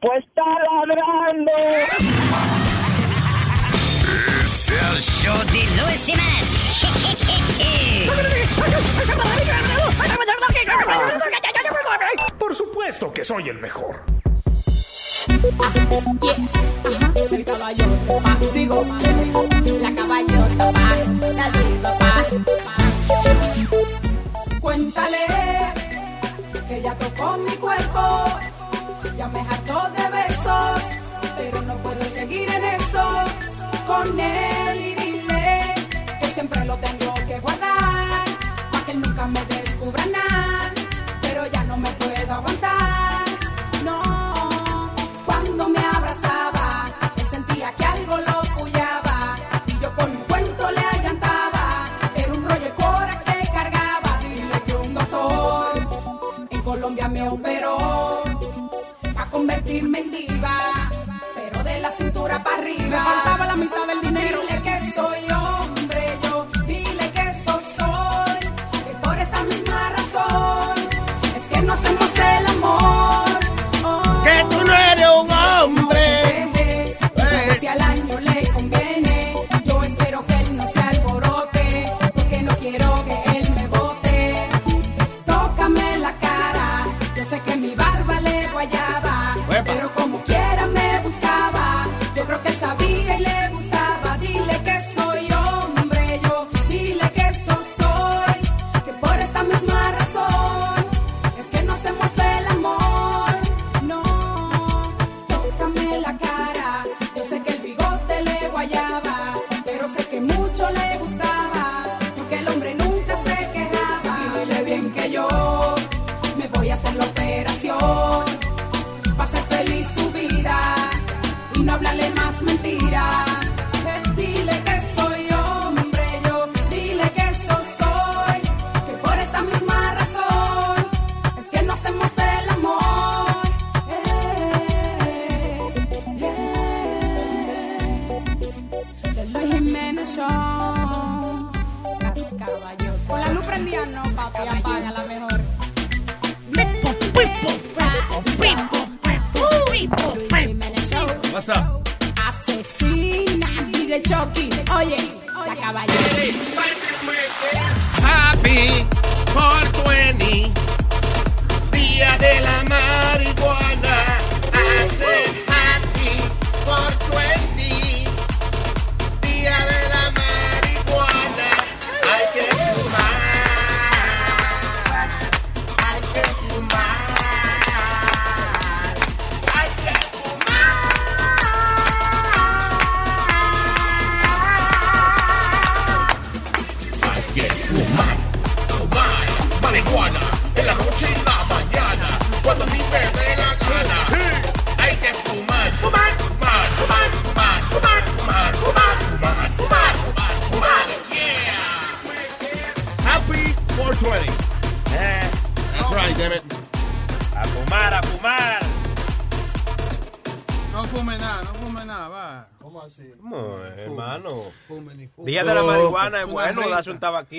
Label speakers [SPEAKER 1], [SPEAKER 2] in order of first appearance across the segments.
[SPEAKER 1] Pues está ladrando.
[SPEAKER 2] Es el show de
[SPEAKER 3] Luis Semanas.
[SPEAKER 4] Por supuesto que soy el mejor.
[SPEAKER 5] El caballota, pa, digo, la caballota, pa, la diva, pa, Cuéntale que ya tocó mi cuerpo, ya me seguir en eso con él y dile que siempre lo tengo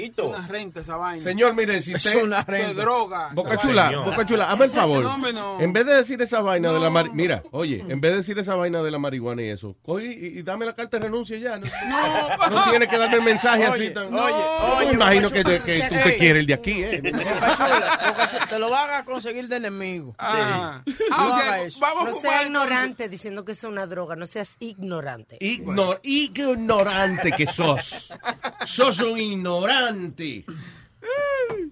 [SPEAKER 5] Es
[SPEAKER 6] una renta esa vaina.
[SPEAKER 7] Señor, mire, si usted...
[SPEAKER 6] Es droga.
[SPEAKER 7] Boca Chula,
[SPEAKER 6] vaina.
[SPEAKER 7] Boca Chula, hazme el favor.
[SPEAKER 6] No, hombre, no.
[SPEAKER 7] En vez de decir esa vaina de la marihuana, mira, oye, en vez de decir esa vaina de la marihuana y eso, coge y, y dame la carta de renuncia ya. No, no tienes que darme el mensaje así tan.
[SPEAKER 8] Oye,
[SPEAKER 7] me imagino que, que tú te quieres el de aquí, ¿eh?
[SPEAKER 8] Boca Chula, Boca Chula, te lo van a conseguir de enemigo.
[SPEAKER 6] Ah.
[SPEAKER 8] No
[SPEAKER 6] Ah, ok,
[SPEAKER 8] haga eso.
[SPEAKER 6] Vamos
[SPEAKER 9] No seas ignorante diciendo que es una droga, no seas ignorante.
[SPEAKER 7] Ignor- ignorante que sos. Sos un ignorante.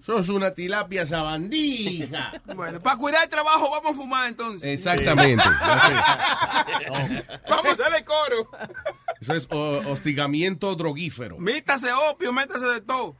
[SPEAKER 7] Sos una tilapia sabandija.
[SPEAKER 6] Bueno, para cuidar el trabajo vamos a fumar entonces.
[SPEAKER 7] Exactamente.
[SPEAKER 6] Vamos a hacerle coro.
[SPEAKER 7] Eso es o- hostigamiento droguífero.
[SPEAKER 6] Mítase opio, métase de todo.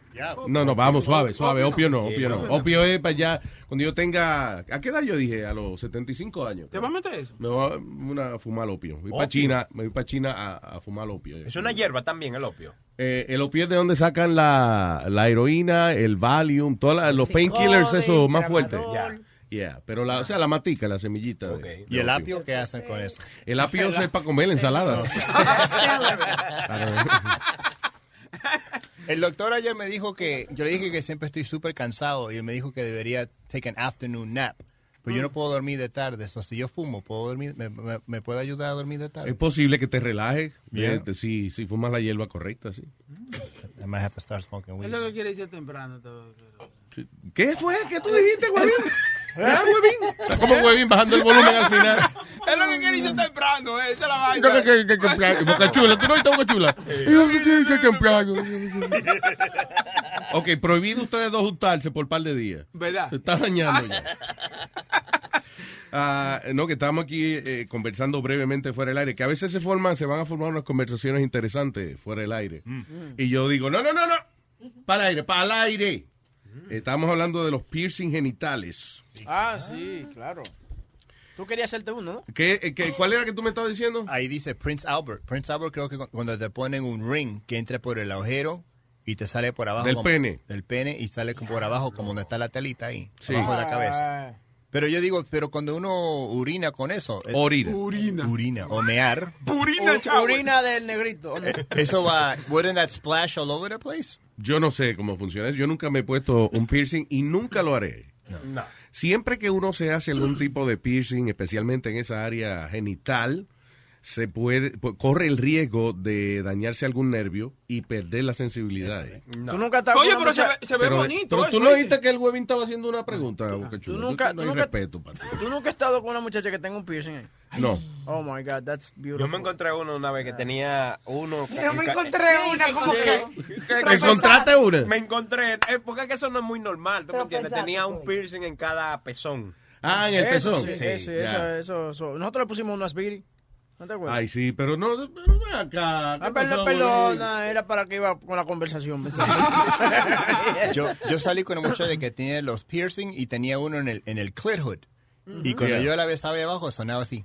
[SPEAKER 7] No, no, vamos, suave, suave. Opio no, opio no. Opio es para allá, cuando yo tenga... ¿A qué edad yo dije? A los 75 años.
[SPEAKER 6] ¿Te vas a meter eso?
[SPEAKER 7] Me voy a, una, a fumar opio. Voy para. China, me voy para China a, a fumar opio.
[SPEAKER 10] Es una hierba también, el opio.
[SPEAKER 7] Eh, el opio es de donde sacan la, la heroína, el Valium, todos los painkillers, eso más fuerte.
[SPEAKER 9] tramadol.
[SPEAKER 7] Yeah, pero la, o sea, la matica, la semillita. de-
[SPEAKER 10] ¿Y
[SPEAKER 7] de
[SPEAKER 10] el
[SPEAKER 7] opio.
[SPEAKER 10] apio qué hacen con eso?
[SPEAKER 7] El apio es para comer la ensalada.
[SPEAKER 10] El doctor ayer me dijo que, yo le dije que siempre estoy súper cansado y él me dijo que debería take an afternoon nap. Pero yo no puedo dormir de tarde, eso si yo fumo, ¿puedo dormir, me, me- me puede ayudar a dormir de tarde?
[SPEAKER 7] Es posible que te relajes
[SPEAKER 10] Yeah.
[SPEAKER 7] eh, si, si fumas la hierba correcta, sí.
[SPEAKER 10] I might have to start smoking
[SPEAKER 6] Es
[SPEAKER 10] weed.
[SPEAKER 6] lo que quiere decir temprano. todo, pero-
[SPEAKER 7] ¿Qué fue? ¿Qué tú dijiste, huevín? ¿Ah, huevín? Está como huevín bajando el volumen al final.
[SPEAKER 6] Es lo que quiere decir temprano, eh, esa es la vaina.
[SPEAKER 7] ¿Qué, qué, qué, qué, qué, Boca chula, tú no viste boca chula. Yo, ¿qué, qué, qué, temprano? Ok, prohibido ustedes dos juntarse por un par de días.
[SPEAKER 6] ¿Verdad?
[SPEAKER 7] Se está dañando ya. Ah, no, que estamos aquí eh, conversando brevemente fuera del aire, que a veces se forman, se van a formar unas conversaciones interesantes fuera del aire. Y yo digo, no, no, no, no, para el aire, para el aire. Estamos hablando de los piercing genitales.
[SPEAKER 11] Ah, sí, claro. Tú querías hacerte uno, ¿no?
[SPEAKER 7] ¿Qué, eh, qué- ¿Cuál era que tú me estabas diciendo?
[SPEAKER 10] Ahí dice Prince Albert. Prince Albert creo que cu- cuando te ponen un ring que entra por el agujero y te sale por abajo.
[SPEAKER 7] Del
[SPEAKER 10] como-
[SPEAKER 7] pene.
[SPEAKER 10] Del pene y sale como por abajo como donde está la telita ahí.
[SPEAKER 7] Sí.
[SPEAKER 10] Abajo de la cabeza.
[SPEAKER 11] Ah,
[SPEAKER 10] Pero yo digo, pero cuando uno urina con eso.
[SPEAKER 7] Orina.
[SPEAKER 6] Urina.
[SPEAKER 10] Urina. O mear.
[SPEAKER 6] Purina,
[SPEAKER 11] u-
[SPEAKER 6] chavo.
[SPEAKER 11] Orina del negrito.
[SPEAKER 10] eh, Eso va. Wouldn't that splash all over the place?
[SPEAKER 7] Yo no sé cómo funciona eso. Yo nunca me he puesto un piercing y nunca lo haré. Siempre que uno se hace algún tipo de piercing, especialmente en esa área genital, se puede pu- corre el riesgo de dañarse algún nervio y perder la sensibilidad.
[SPEAKER 11] Tú nunca estás
[SPEAKER 6] Oye, pero se ve, se ve
[SPEAKER 7] Pero,
[SPEAKER 6] bonito.
[SPEAKER 7] pero tú
[SPEAKER 6] eso,
[SPEAKER 7] no
[SPEAKER 6] ¿oíste?
[SPEAKER 7] dijiste que el huevín estaba haciendo una pregunta, Boca Chula.
[SPEAKER 11] Tú nunca-
[SPEAKER 7] no hay
[SPEAKER 11] tú nunca-
[SPEAKER 7] respeto para ti.
[SPEAKER 11] Tú nunca has estado con una muchacha que tenga un piercing ahí.
[SPEAKER 7] No.
[SPEAKER 11] Oh my God, that's beautiful.
[SPEAKER 12] Yo me encontré uno una vez que tenía uno.
[SPEAKER 9] Yo me encontré una como que...
[SPEAKER 7] ¿Te encontraste una?
[SPEAKER 12] Me encontré, eh, porque es que eso no es muy normal, ¿tú me entiendes? Tenía un
[SPEAKER 9] pues.
[SPEAKER 12] piercing en cada pezón.
[SPEAKER 7] Ah, en el
[SPEAKER 11] Eso,
[SPEAKER 7] pezón.
[SPEAKER 11] sí,
[SPEAKER 12] Sí,
[SPEAKER 11] eso,
[SPEAKER 7] ya.
[SPEAKER 11] eso, eso, eso. Nosotros le pusimos una Speedy. ¿No te acuerdas?
[SPEAKER 7] Ay, sí, pero no, pero ven acá. ¿qué
[SPEAKER 11] Ah, perdón, perdona, era para que iba con la conversación.
[SPEAKER 10] Yo, yo salí con una muchacha que tenía los piercing y tenía uno en el, en el clit hood. Y cuando
[SPEAKER 7] Yeah.
[SPEAKER 10] yo la besaba de abajo sonaba así.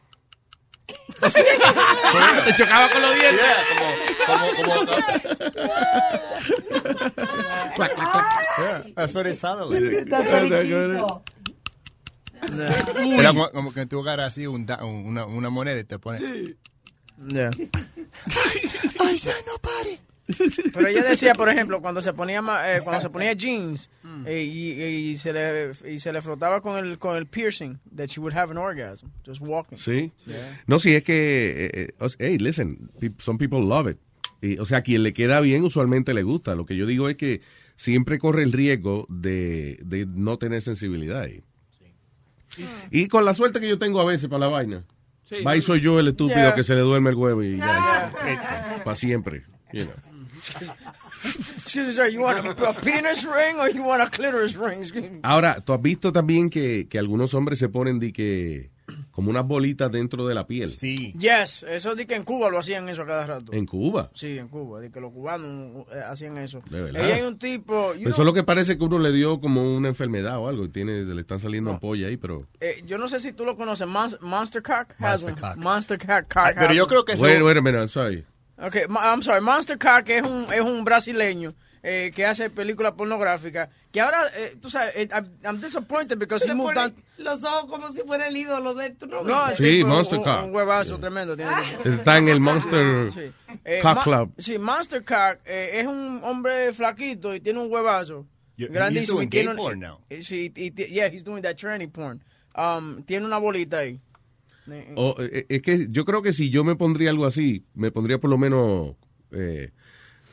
[SPEAKER 7] Te chocaba con los dientes.
[SPEAKER 10] Como, como, Yeah, that's what it sounded like. Era como, como que tú agarras así un una, una moneda y te pones.
[SPEAKER 11] Yeah. Pero ella decía, por ejemplo, cuando se ponía ma- eh, cuando se ponía jeans eh, y, y se le y se le frotaba con el con el piercing, that she would have an orgasm just walking.
[SPEAKER 7] Sí. No, sí, es que, eh, eh, hey, listen, some people love it. Y, o sea, a quien le queda bien usualmente le gusta. Lo que yo digo es que siempre corre el riesgo de, de no tener sensibilidad ahí. Y con la suerte que yo tengo a veces para la vaina.
[SPEAKER 6] Sí.
[SPEAKER 7] Va y soy yo el estúpido
[SPEAKER 11] Yeah.
[SPEAKER 7] que se le duerme el huevo y ya. Para siempre. you know.
[SPEAKER 11] Excuse me, sir, you want a, a penis ring or you want a clitoris ring? Excuse me.
[SPEAKER 7] Ahora, ¿tú has visto también que, que algunos hombres se ponen de que como unas bolitas dentro de la piel?
[SPEAKER 10] Sí.
[SPEAKER 11] Yes, eso di que en Cuba lo hacían eso a cada rato.
[SPEAKER 7] En Cuba.
[SPEAKER 11] Sí, en Cuba, di que los cubanos eh, hacían eso.
[SPEAKER 7] De verdad.
[SPEAKER 11] Ahí hay un tipo, you
[SPEAKER 7] Eso es lo que parece que uno le dio como una enfermedad o algo. y Tiene, se le están saliendo ampollas ahí, pero...
[SPEAKER 11] eh, yo no sé si tú lo conoces, Mon- Monster Cock has
[SPEAKER 10] Monster. Cock.
[SPEAKER 11] Monster Cock, cock
[SPEAKER 10] pero yo creo que eso.
[SPEAKER 7] Wait, wait a minute, I'm sorry.
[SPEAKER 11] Okay, mo- I'm sorry, Monster Cock es un, es un brasileño eh, que hace películas pornográficas. Que ahora, eh, tú sabes, eh, I'm, I'm disappointed because he moved on.
[SPEAKER 9] los ojos como si fuera el ídolo de tu novio.
[SPEAKER 11] No,
[SPEAKER 7] Sí,
[SPEAKER 11] tipo,
[SPEAKER 7] Monster
[SPEAKER 11] un,
[SPEAKER 7] Cock.
[SPEAKER 11] Un huevazo tremendo tiene.
[SPEAKER 7] Está en el Monster
[SPEAKER 11] Sí. Eh,
[SPEAKER 7] Cock
[SPEAKER 11] Ma-
[SPEAKER 7] Club.
[SPEAKER 11] Sí, Monster Cock eh, es un hombre flaquito y tiene un huevazo.
[SPEAKER 10] He's
[SPEAKER 11] grandísimo.
[SPEAKER 10] doing
[SPEAKER 11] y tiene
[SPEAKER 10] gay
[SPEAKER 11] un-
[SPEAKER 10] porn now.
[SPEAKER 11] eh, Sí, y, ti- yeah, he's doing that tranny porn. Um, tiene una bolita ahí.
[SPEAKER 7] O, eh, es que yo creo que si yo me pondría algo así, me pondría por lo menos... eh,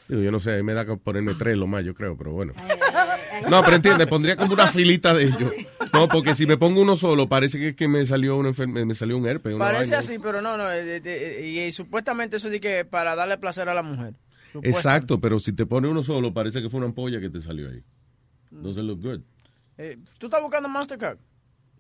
[SPEAKER 7] digo, yo no sé, me da que ponerme tres lo más, yo creo, pero bueno. No, pero entiende, pondría como una filita de ellos. No, porque si me pongo uno solo, parece que, es que me salió una enferme- me salió un herpes. una
[SPEAKER 11] Parece
[SPEAKER 7] vaina.
[SPEAKER 11] así, pero no, no. eh, eh, y, y supuestamente eso de que para darle placer a la mujer.
[SPEAKER 7] Exacto, pero si te pone uno solo, parece que fue una ampolla que te salió ahí. Doesn't look good.
[SPEAKER 11] Eh, ¿Tú estás buscando Monster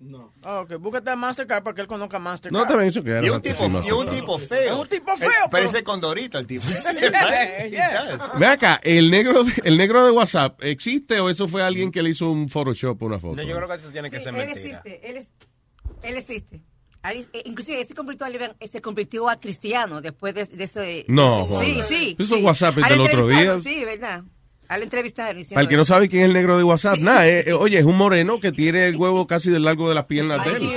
[SPEAKER 11] No. ok, búscate a Mastercard para que él conozca Mastercard.
[SPEAKER 7] No, también eso que era
[SPEAKER 10] Y un tipo, y un tipo feo.
[SPEAKER 11] Es un tipo
[SPEAKER 10] Él
[SPEAKER 11] feo, pero-
[SPEAKER 10] Parece condorito el tipo.
[SPEAKER 7] Ve acá, el negro, de- el negro de WhatsApp, ¿existe o eso fue alguien que le hizo un Photoshop una foto?
[SPEAKER 12] No, yo creo que eso tiene que
[SPEAKER 13] Sí,
[SPEAKER 12] ser
[SPEAKER 13] él
[SPEAKER 12] mentira.
[SPEAKER 13] existe, él, es, él existe. Eh, inclusive él se convirtió, a, se convirtió a cristiano después de, de eso. de-
[SPEAKER 7] No,
[SPEAKER 13] de- sí, sí.
[SPEAKER 7] Eso
[SPEAKER 13] sí.
[SPEAKER 7] WhatsApp del otro día.
[SPEAKER 13] Sí, verdad. Al entrevistar. diciendo
[SPEAKER 7] Para el que no sabe quién es el negro de WhatsApp, nada, eh, eh, oye, es un moreno que tiene el huevo casi del largo de las piernas de él.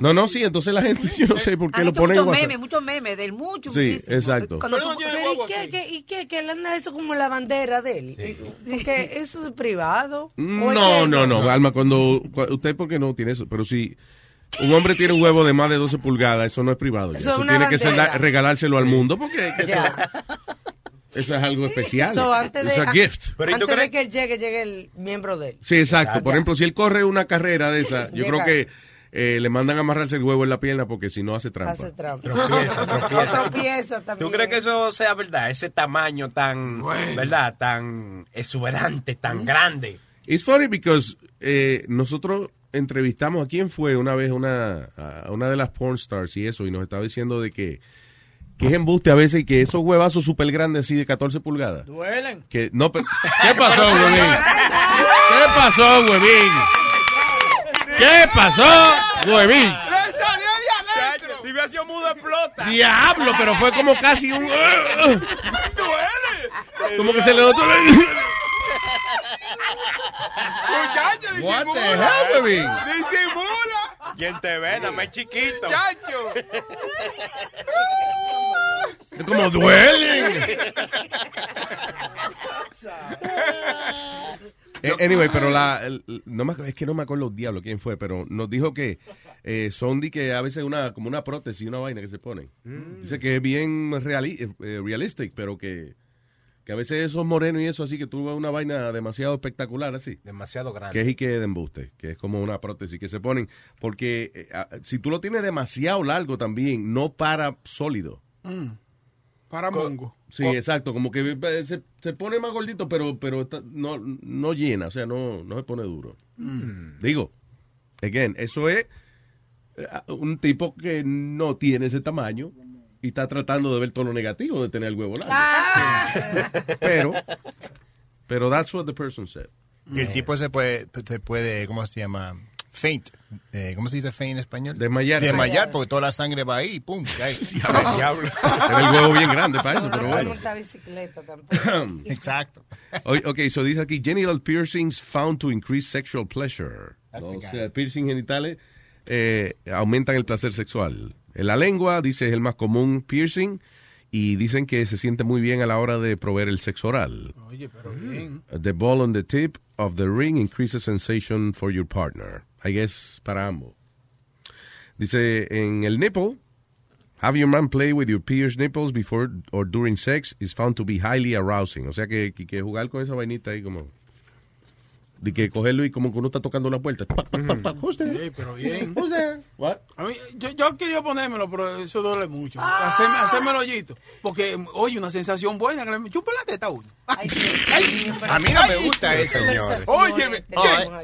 [SPEAKER 7] No, no, sí, entonces la gente, yo no sé por qué
[SPEAKER 13] Han
[SPEAKER 7] lo
[SPEAKER 13] hecho
[SPEAKER 7] pone en
[SPEAKER 13] muchos
[SPEAKER 7] WhatsApp.
[SPEAKER 13] memes, muchos memes del mucho,
[SPEAKER 7] Sí,
[SPEAKER 13] muchísimo.
[SPEAKER 7] exacto.
[SPEAKER 13] Cuando
[SPEAKER 9] Pero,
[SPEAKER 13] tú-
[SPEAKER 9] ¿y qué, qué, ¿Y qué? Que él anda eso como la bandera de él. Porque eso es privado. ¿O es
[SPEAKER 7] No,
[SPEAKER 9] que-
[SPEAKER 7] no, no, Alma, cuando, cua- usted porque no tiene eso, pero si un hombre tiene un huevo de más de 12 pulgadas, eso no es privado. ya.
[SPEAKER 9] Eso es
[SPEAKER 7] Eso,
[SPEAKER 9] una
[SPEAKER 7] tiene que ser
[SPEAKER 9] bandera.
[SPEAKER 7] regalárselo al mundo porque eso,
[SPEAKER 9] Ya.
[SPEAKER 7] eso es algo especial.
[SPEAKER 9] So, antes de,
[SPEAKER 7] es a gift.
[SPEAKER 9] antes de que él llegue, llegue el miembro de él.
[SPEAKER 7] Sí, exacto. Por
[SPEAKER 9] Ya.
[SPEAKER 7] ejemplo, si él corre una carrera de esa, yo
[SPEAKER 9] Llega.
[SPEAKER 7] creo que eh, le mandan a amarrarse el huevo en la pierna porque si no hace trampa.
[SPEAKER 9] Hace trampa.
[SPEAKER 12] Tropieza, tropieza.
[SPEAKER 9] Tropieza también.
[SPEAKER 12] ¿Tú crees que eso sea verdad? Ese tamaño tan, ¿verdad? Tan exuberante, tan grande.
[SPEAKER 7] It's funny because eh, nosotros entrevistamos a quién fue una vez una, a una de las porn stars y eso, y nos estaba diciendo de que, que es embuste a veces y que esos huevazos súper grandes así de 14 pulgadas.
[SPEAKER 11] Duelen.
[SPEAKER 7] Que no, ¿Qué pasó, huevín? ¿Qué pasó, huevín? ¿Qué pasó, huevín?
[SPEAKER 12] Si hubiera sido mudo, explota.
[SPEAKER 7] Diablo, pero fue como casi un... Como que se le notó...
[SPEAKER 6] Muchacho,
[SPEAKER 7] What the
[SPEAKER 6] disimula.
[SPEAKER 7] hell, huevín?
[SPEAKER 6] Disimula.
[SPEAKER 12] ¿Quién te ve? Nada más chiquito.
[SPEAKER 6] Muchacho.
[SPEAKER 7] Es como duelen. Eh, anyway, pero la, el- no me, acuerdo- es que no me acuerdo los diablos quién fue, pero nos dijo que eh, son de que a veces una como una prótesis, una vaina que se ponen. Dice que es bien reali eh, realistic, pero que, que a veces esos morenos y eso así que tú ves una vaina demasiado espectacular así.
[SPEAKER 12] Demasiado grande.
[SPEAKER 7] Que es y que de embuste, que es como una prótesis que se ponen, porque eh, si tú lo tienes demasiado largo también, no para sólido.
[SPEAKER 6] Mm. Para mongo.
[SPEAKER 7] Sí, exacto, como que eh, se, se pone más gordito, pero, pero está- no, no llena, o sea, no, no se pone duro.
[SPEAKER 6] Mm.
[SPEAKER 7] Digo, again, eso es eh, un tipo que no tiene ese tamaño y está tratando de ver todo lo negativo de tener el huevo largo. Pero, pero that's what the person said.
[SPEAKER 10] Y el tipo se puede, se puede, ¿cómo se llama? Faint. Eh, ¿Cómo se dice faint en español?
[SPEAKER 7] Desmayarse.
[SPEAKER 10] Desmayar, porque toda la sangre va ahí y pum, cae.
[SPEAKER 7] Diablo. Tiene el huevo bien grande para eso, pero bueno.
[SPEAKER 9] montar bicicleta tampoco.
[SPEAKER 10] Exacto.
[SPEAKER 7] O- Ok, so dice aquí, genital piercings found to increase sexual pleasure. O sea, piercing genitales eh, aumentan el placer sexual. En la lengua, dice, es el más común piercing y dicen que se siente muy bien a la hora de proveer el sexo oral.
[SPEAKER 6] Oye, pero bien.
[SPEAKER 7] The ball on the tip of the ring increases sensation for your partner. I guess para ambos. Dice, en el nipple, have your man play with your peers nipples before or during sex is found to be highly arousing. O sea que, que, que jugar con esa vainita ahí como... De que cogerlo y como que uno está tocando la puerta. Pa, pa, pa, pa. Who's there?
[SPEAKER 6] Sí, pero bien.
[SPEAKER 7] Who's there? What?
[SPEAKER 6] A mí, yo, yo quería ponérmelo, pero eso duele mucho. Hacerme, hacerme el hoyito. Porque, oye, una sensación buena. Que le chupa la teta uno.
[SPEAKER 10] A mí no me gusta eso.
[SPEAKER 6] Óyeme.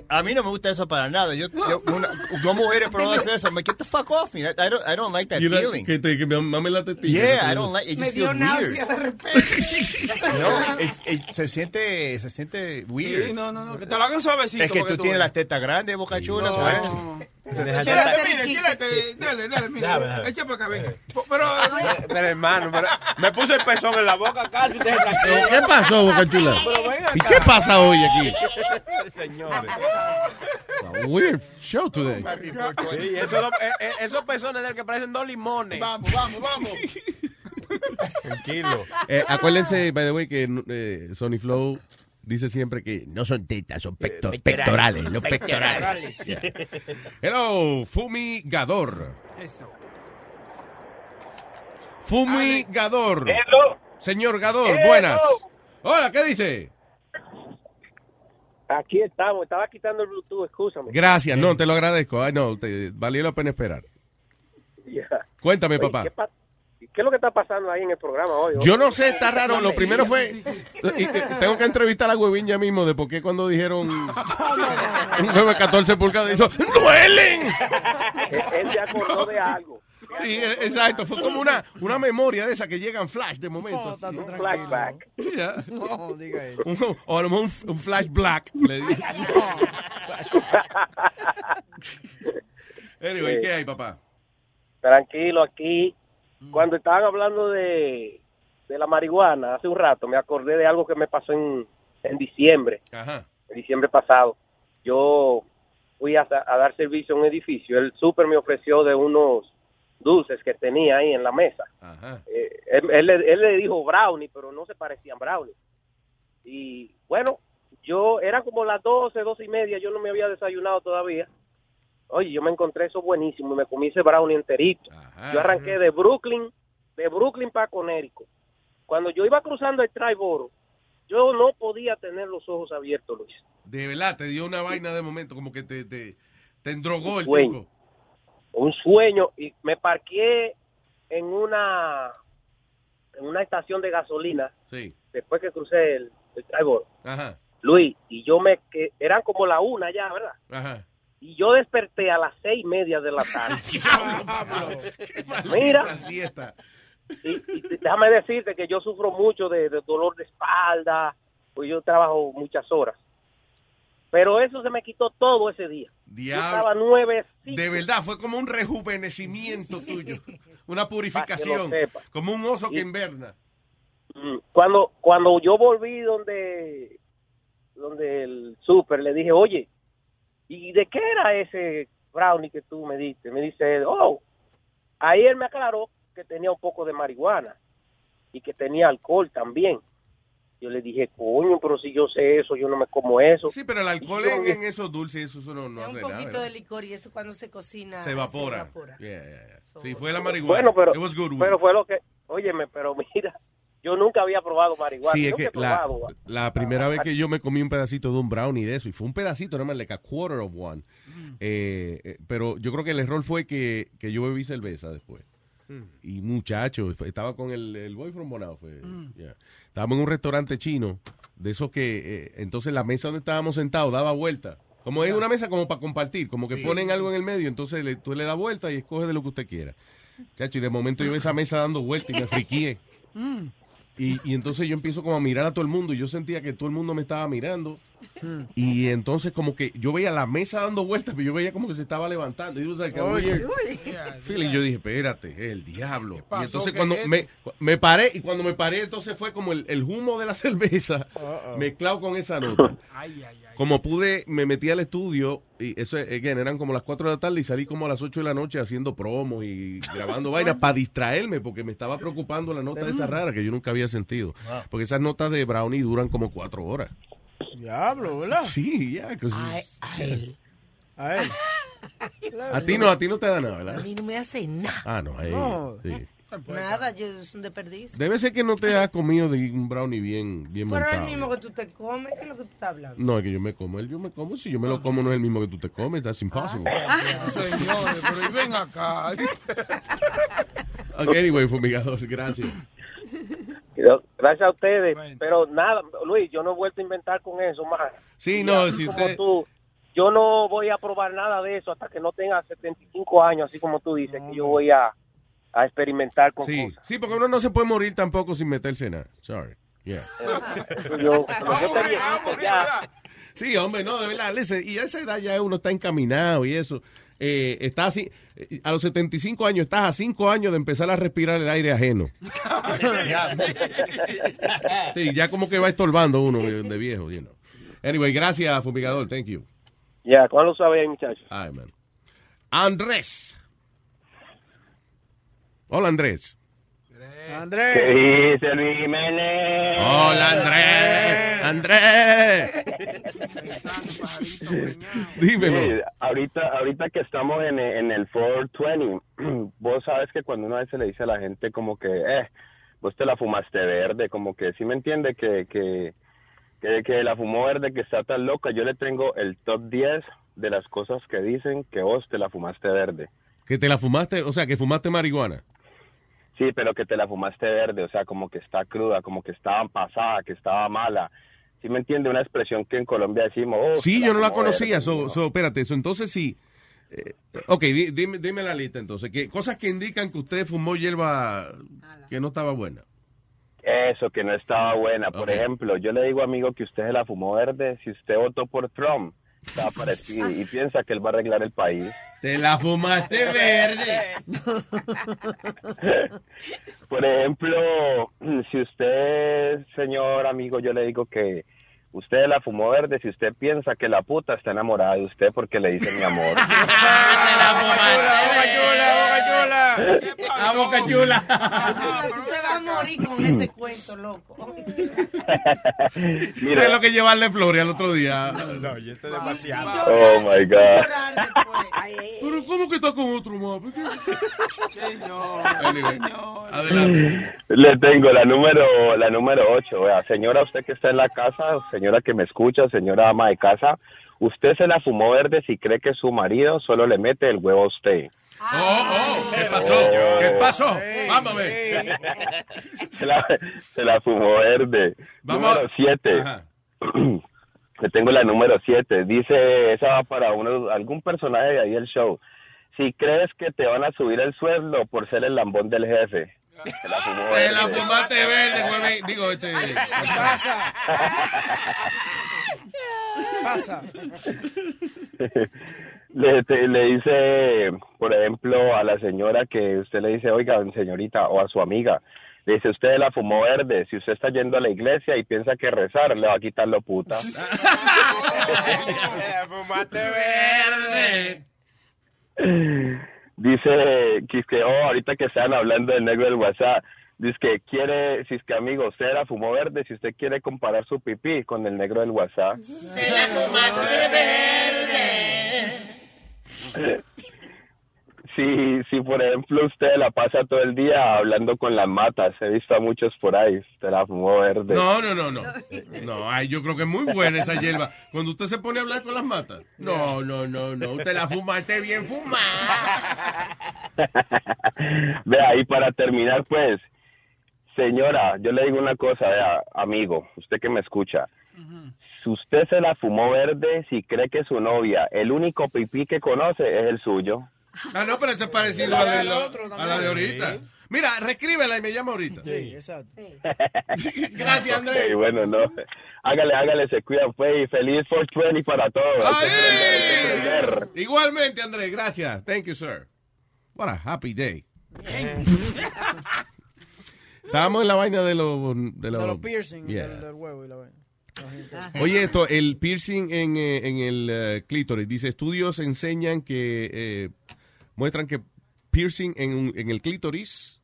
[SPEAKER 10] A mí no me gusta eso para nada. Yo, yo, una, dos mujeres probaron eso. Like, get the fuck off me. I, I don't, I don't like that
[SPEAKER 7] You know,
[SPEAKER 10] feeling.
[SPEAKER 7] Que, te, que me mame la tetilla.
[SPEAKER 10] Yeah, I don't like it.
[SPEAKER 9] Me dio
[SPEAKER 10] feels
[SPEAKER 9] náusea
[SPEAKER 10] weird.
[SPEAKER 9] de repente.
[SPEAKER 10] No, es- es- se siente, se siente weird.
[SPEAKER 6] Sí, no, no, no. Que te lo hagan suavecito.
[SPEAKER 10] Es que tú tienes las tetas grandes, boca chula.
[SPEAKER 6] No. Chilete, mire, chilete. Dale, dale, mire. Echa para acá, venga. Pero,
[SPEAKER 12] Pero hermano, pero me puse el pezón en la boca casi.
[SPEAKER 7] ¿Qué pasó, Boca Chula? ¿Y qué pasa hoy aquí?
[SPEAKER 12] Señores.
[SPEAKER 7] A weird show today.
[SPEAKER 12] Sí, eh, eh, esos pezones del que parecen dos limones.
[SPEAKER 6] vamos, vamos, vamos.
[SPEAKER 12] Tranquilo.
[SPEAKER 7] Eh, acuérdense, by the way, que eh, Sony Flow dice siempre que no son tetas, son pecto- pectorales. Los pectorales. Yeah. Hello, fumigador.
[SPEAKER 6] Eso.
[SPEAKER 7] Fumigador.
[SPEAKER 1] Hello.
[SPEAKER 7] Señor Gador,
[SPEAKER 1] Hello.
[SPEAKER 7] buenas. Hola, ¿qué dice?
[SPEAKER 1] Aquí estamos. Estaba quitando el Bluetooth, escúchame.
[SPEAKER 7] Gracias, no, te lo agradezco. Ay, no, te, valió la pena esperar. Cuéntame,
[SPEAKER 1] Oye,
[SPEAKER 7] papá.
[SPEAKER 1] ¿qué, pa- ¿Qué es lo que está pasando ahí en el programa hoy?
[SPEAKER 7] Yo no sé, está raro. Lo primero fue. y- tengo que entrevistar a Huevín ya mismo de por qué cuando dijeron un de 14 pulgadas hizo ¡Duelen!
[SPEAKER 1] Él, se acordó de algo.
[SPEAKER 7] Sí, e- exacto. Fue como una, una memoria de esa que llega en flash de momento.
[SPEAKER 1] Un flashback.
[SPEAKER 7] Sí, ya.
[SPEAKER 11] No, diga eso.
[SPEAKER 7] Un- o a lo mejor un, un flash black. Le dije. Anyway, ¿qué hay, papá?
[SPEAKER 1] Tranquilo, aquí. Cuando estaban hablando de, de la marihuana hace un rato, me acordé de algo que me pasó en, en diciembre,
[SPEAKER 7] Ajá.
[SPEAKER 1] en diciembre pasado. Yo fui a, a dar servicio a un edificio. El súper me ofreció de unos dulces que tenía ahí en la mesa.
[SPEAKER 7] Ajá.
[SPEAKER 1] Eh, él, él le- él le dijo brownie, pero no se parecían brownie. Y bueno, yo era como las 12, 12 y media, yo no me había desayunado todavía. Oye, yo me encontré eso buenísimo y me comí ese brownie enterito. Yo arranqué de Brooklyn, de Brooklyn para Conérico. Cuando yo iba cruzando el Triboro, yo no podía tener los ojos abiertos, Luis.
[SPEAKER 7] De verdad, te dio una vaina de momento, como que te, te, te endrogó el
[SPEAKER 1] Sueño. un sueño y me parqué en una en una estación de gasolina
[SPEAKER 7] Sí.
[SPEAKER 1] después que crucé el, el Triboro.
[SPEAKER 7] Ajá.
[SPEAKER 1] Luis, y yo me que eran como la una ya, ¿verdad?
[SPEAKER 7] Ajá.
[SPEAKER 1] Y yo desperté a las seis y media de la tarde. Mira, y, y déjame decirte que yo sufro mucho de, de dolor de espalda, pues yo trabajo muchas horas. Pero eso se me quitó todo ese día. Yo
[SPEAKER 7] Diablo.
[SPEAKER 1] estaba nueve,
[SPEAKER 7] De verdad, fue como un rejuvenecimiento tuyo. Una purificación. Como un oso que
[SPEAKER 1] Y-
[SPEAKER 7] inverna.
[SPEAKER 1] Mm, cuando cuando yo volví donde donde el súper le dije oye y de qué era ese brownie que tú me diste me dice oh ahí él me aclaró que tenía un poco de marihuana y que tenía alcohol también yo le dije coño pero si yo sé eso yo no me como eso
[SPEAKER 7] Sí, pero el alcohol
[SPEAKER 1] yo-
[SPEAKER 7] en, en esos dulces, eso no, no
[SPEAKER 9] un
[SPEAKER 7] hace
[SPEAKER 9] poquito
[SPEAKER 7] nada.
[SPEAKER 9] de licor y eso cuando se cocina
[SPEAKER 7] Se evapora. Yeah, yeah, yeah. Sí, fue la marihuana.
[SPEAKER 1] bueno pero
[SPEAKER 7] It was good,
[SPEAKER 1] pero fue lo que óyeme pero mira yo nunca había probado marihuana
[SPEAKER 7] Sí, es
[SPEAKER 1] nunca
[SPEAKER 7] que la, primera vez que yo me comí un pedacito de un brownie de eso, y fue un pedacito, nada más, like a quarter of one. Eh, eh, pero yo creo que el error fue que, que yo bebí cerveza después. Y muchacho, estaba con el, el boyfriend Bonao. Fue, yeah. Estábamos en un restaurante chino, de esos que, eh, entonces la mesa donde estábamos sentados daba vuelta. Como es una mesa como para compartir, como que
[SPEAKER 14] Sí.
[SPEAKER 7] ponen algo en el medio, entonces le- tú le das vuelta y escoge de lo que usted quiera. Chacho, y de momento yo vi esa mesa dando vuelta y me friqué. Y, y entonces yo empiezo como a mirar a todo el mundo y yo sentía que todo el mundo me estaba mirando. Y entonces como que yo veía la mesa dando vueltas, pero yo veía como que se estaba levantando. Y like
[SPEAKER 14] Oye.
[SPEAKER 7] feeling. Yo dije, espérate, es el diablo. Y entonces
[SPEAKER 14] ¿Qué
[SPEAKER 7] cuando
[SPEAKER 14] es
[SPEAKER 7] me, me paré, y cuando me paré, entonces fue como el, el humo de la cerveza mezclado con esa nota.
[SPEAKER 6] Ay, ay, ay.
[SPEAKER 7] Como pude, me metí al estudio y eso, again, eran como las 4 de la tarde y salí como a las 8 de la noche haciendo promos y grabando vainas para distraerme porque me estaba preocupando la nota esa rara que yo nunca había sentido. Porque esas notas de Brownie duran como 4 horas.
[SPEAKER 11] Diablo, ¿verdad?
[SPEAKER 7] Sí, ya. que
[SPEAKER 9] A, a él.
[SPEAKER 11] A él.
[SPEAKER 7] a ti no, a ti no te da nada,
[SPEAKER 9] A
[SPEAKER 7] ¿verdad?
[SPEAKER 9] mí no me hace nada.
[SPEAKER 7] Ah, no, a ella,
[SPEAKER 9] No.
[SPEAKER 7] sí.
[SPEAKER 9] Nada, yo es un desperdicio.
[SPEAKER 7] Debe ser que no te has comido de un brownie bien, bien
[SPEAKER 9] Pero es el mismo que tú te comes, ¿qué es lo que tú estás hablando?
[SPEAKER 7] No, es que yo me como, él yo me como. Si yo me lo como, no es el mismo que tú te comes. That's impossible.
[SPEAKER 6] Señores, pero y ven acá.
[SPEAKER 7] Ok, anyway, fumigador, gracias.
[SPEAKER 1] Gracias a ustedes. Pero nada, Luis, yo no he vuelto a inventar con eso más.
[SPEAKER 7] Sí,
[SPEAKER 1] Y
[SPEAKER 7] no,
[SPEAKER 1] así
[SPEAKER 7] si
[SPEAKER 1] como
[SPEAKER 7] usted...
[SPEAKER 1] tú, yo no voy a probar nada de eso hasta que no tenga 75 años, así como tú dices, que yo voy a, a experimentar con
[SPEAKER 7] Sí,
[SPEAKER 1] cosas.
[SPEAKER 7] sí, porque uno no se puede morir tampoco sin meterse en nada. Sorry. Yeah.
[SPEAKER 1] Yo,
[SPEAKER 7] Sí, hombre, no, de verdad. listen, y a esa edad ya uno está encaminado y eso. Eh, está así, eh, a los 75 años, estás a 5 años de empezar a respirar el aire ajeno. Sí, ya como que va estorbando uno de, viejo, you know. Anyway, gracias, fumigador. Thank you.
[SPEAKER 1] ya, ¿cuándo lo saben, muchachos?
[SPEAKER 7] Ay, man. Andrés. Hola, Andrés.
[SPEAKER 11] Andrés.
[SPEAKER 14] ¿Qué dice Luis Jiménez?
[SPEAKER 7] Hola, Andrés. Andrés. Dímelo.
[SPEAKER 14] Sí, ahorita, ahorita que estamos en, en el 420, vos sabes que cuando una vez se le dice a la gente como que, eh, vos te la fumaste verde, como que sí me entiende que, que, que, que la fumó verde, que está tan loca. Yo le tengo el top 10 de las cosas que dicen que vos te la fumaste verde.
[SPEAKER 7] Que te la fumaste, o sea, que fumaste marihuana.
[SPEAKER 14] Sí, pero que te la fumaste verde, o sea, como que está cruda, como que estaba pasada, que estaba mala. ¿Sí me entiende? Una expresión que en Colombia decimos, oh,
[SPEAKER 7] Sí, yo no la conocía.
[SPEAKER 14] verde.
[SPEAKER 7] So, so, espérate, eso entonces sí. Eh, ok, di- dime, dime la lista entonces. ¿Qué, cosas que indican que usted fumó hierba que no estaba buena.
[SPEAKER 14] Eso, que no estaba buena. Por ejemplo, yo le digo, amigo, que usted se la fumó verde. Si usted votó por Trump, parecer y piensa que él va a arreglar el país.
[SPEAKER 7] Te la fumaste verde.
[SPEAKER 14] Por ejemplo, si usted, señor amigo, yo le digo que usted la fumó verde, si usted piensa que la puta está enamorada de usted porque le dice mi amor.
[SPEAKER 7] A boca chula.
[SPEAKER 9] Tú te vas a morir con ese cuento, loco.
[SPEAKER 14] Mira.
[SPEAKER 7] Es lo que llevarle flores al otro día.
[SPEAKER 12] No, yo estoy demasiado.
[SPEAKER 14] Oh my God.
[SPEAKER 7] Pero ¿cómo que está con otro adelante.
[SPEAKER 14] Le tengo la número la número 8. Vea, señora, usted que está en la casa, señora que me escucha, señora ama de casa, usted se la fumó verde si cree que su marido solo le mete el huevo a usted.
[SPEAKER 7] Oh, oh, ¿qué pasó? ¿Qué pasó? Vamos a ver.
[SPEAKER 14] Se la, se la fumó verde.
[SPEAKER 7] Vamos.
[SPEAKER 14] Número 7. Le tengo la número 7. Dice, esa va para uno, algún personaje de ahí del show. Si crees que te van a subir el sueldo por ser el lambón del jefe. Se la fumó
[SPEAKER 7] Te
[SPEAKER 14] verde.
[SPEAKER 7] la fumaste verde, güey. Digo, este.
[SPEAKER 11] Pasa. Pasa.
[SPEAKER 14] le, te- le dice, por ejemplo, a la señora que usted le dice, oiga, señorita, o a su amiga, le dice, usted la fumó verde, si usted está yendo a la iglesia y piensa que rezar, le va a quitar lo puta.
[SPEAKER 12] Fumaste verde.
[SPEAKER 14] Dice que, oh, ahorita que están hablando del negro del WhatsApp, dice que quiere, si es que amigo, la fumó verde, si usted quiere comparar su pipí con el negro del WhatsApp. Si, si por ejemplo usted la pasa todo el día hablando con las matas, he visto a muchos por ahí, te la fumó verde.
[SPEAKER 7] No, no, no, no. No, ay, yo creo que es muy buena esa hierba. Cuando usted se pone a hablar con las matas. No, no, no, no. Usted la fumaste bien fumada.
[SPEAKER 14] Vea, y para terminar, pues, señora, yo le digo una cosa, vea, amigo, usted que me escucha. Si usted se la fumó verde, si cree que su novia, el único pipí que conoce es el suyo.
[SPEAKER 7] Ah, no, pero eso es parecido a, la- a la de ahorita. Mira, reescríbela y me llama ahorita.
[SPEAKER 11] Sí, exacto.
[SPEAKER 7] Gracias, Andrés.
[SPEAKER 14] Ok, bueno, no. Hágale, hágale, se cuidan, pues, y feliz 420 para todos. Aprender.
[SPEAKER 7] Igualmente, Andrés, gracias. Thank you, sir. What a happy day. Estábamos en la vaina de los... De
[SPEAKER 11] De
[SPEAKER 7] los
[SPEAKER 11] los piercing
[SPEAKER 7] Yeah.
[SPEAKER 11] del, del huevo y la vaina.
[SPEAKER 7] Oye, esto, el piercing en, eh, en el eh, clítoris. Dice, estudios enseñan que... eh, muestran que piercing en, un- en el clítoris,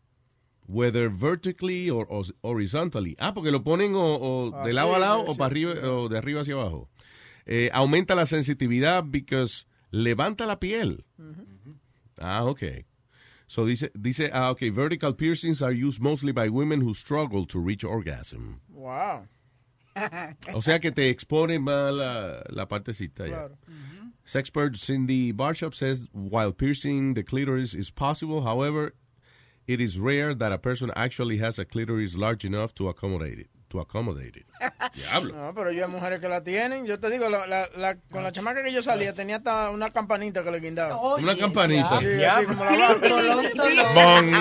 [SPEAKER 7] whether vertically or, or horizontally. Ah, porque lo ponen o, o de lado a lado
[SPEAKER 11] sí,
[SPEAKER 7] o
[SPEAKER 11] sí.
[SPEAKER 7] para arriba o de arriba hacia abajo. Eh, aumenta la sensitividad because levanta la piel. Ah, ok. So dice, dice, ah, ok, vertical piercings are used mostly by women who struggle to reach orgasm.
[SPEAKER 11] Wow.
[SPEAKER 7] O sea que te expone más la, la partecita ya.
[SPEAKER 11] Claro.
[SPEAKER 7] Sexpert Cindy Barshop says while piercing the clitoris is possible, however, it is rare that a person actually has a clitoris large enough to accommodate it. To accommodate it. Diablo.
[SPEAKER 11] No, pero yo hay mujeres que la tienen. Yo te digo, la, la, la- con la chamaca que yo salía tenía hasta una campanita que le guindaba.
[SPEAKER 7] Una campanita.
[SPEAKER 11] Sí, así como la
[SPEAKER 7] Bong.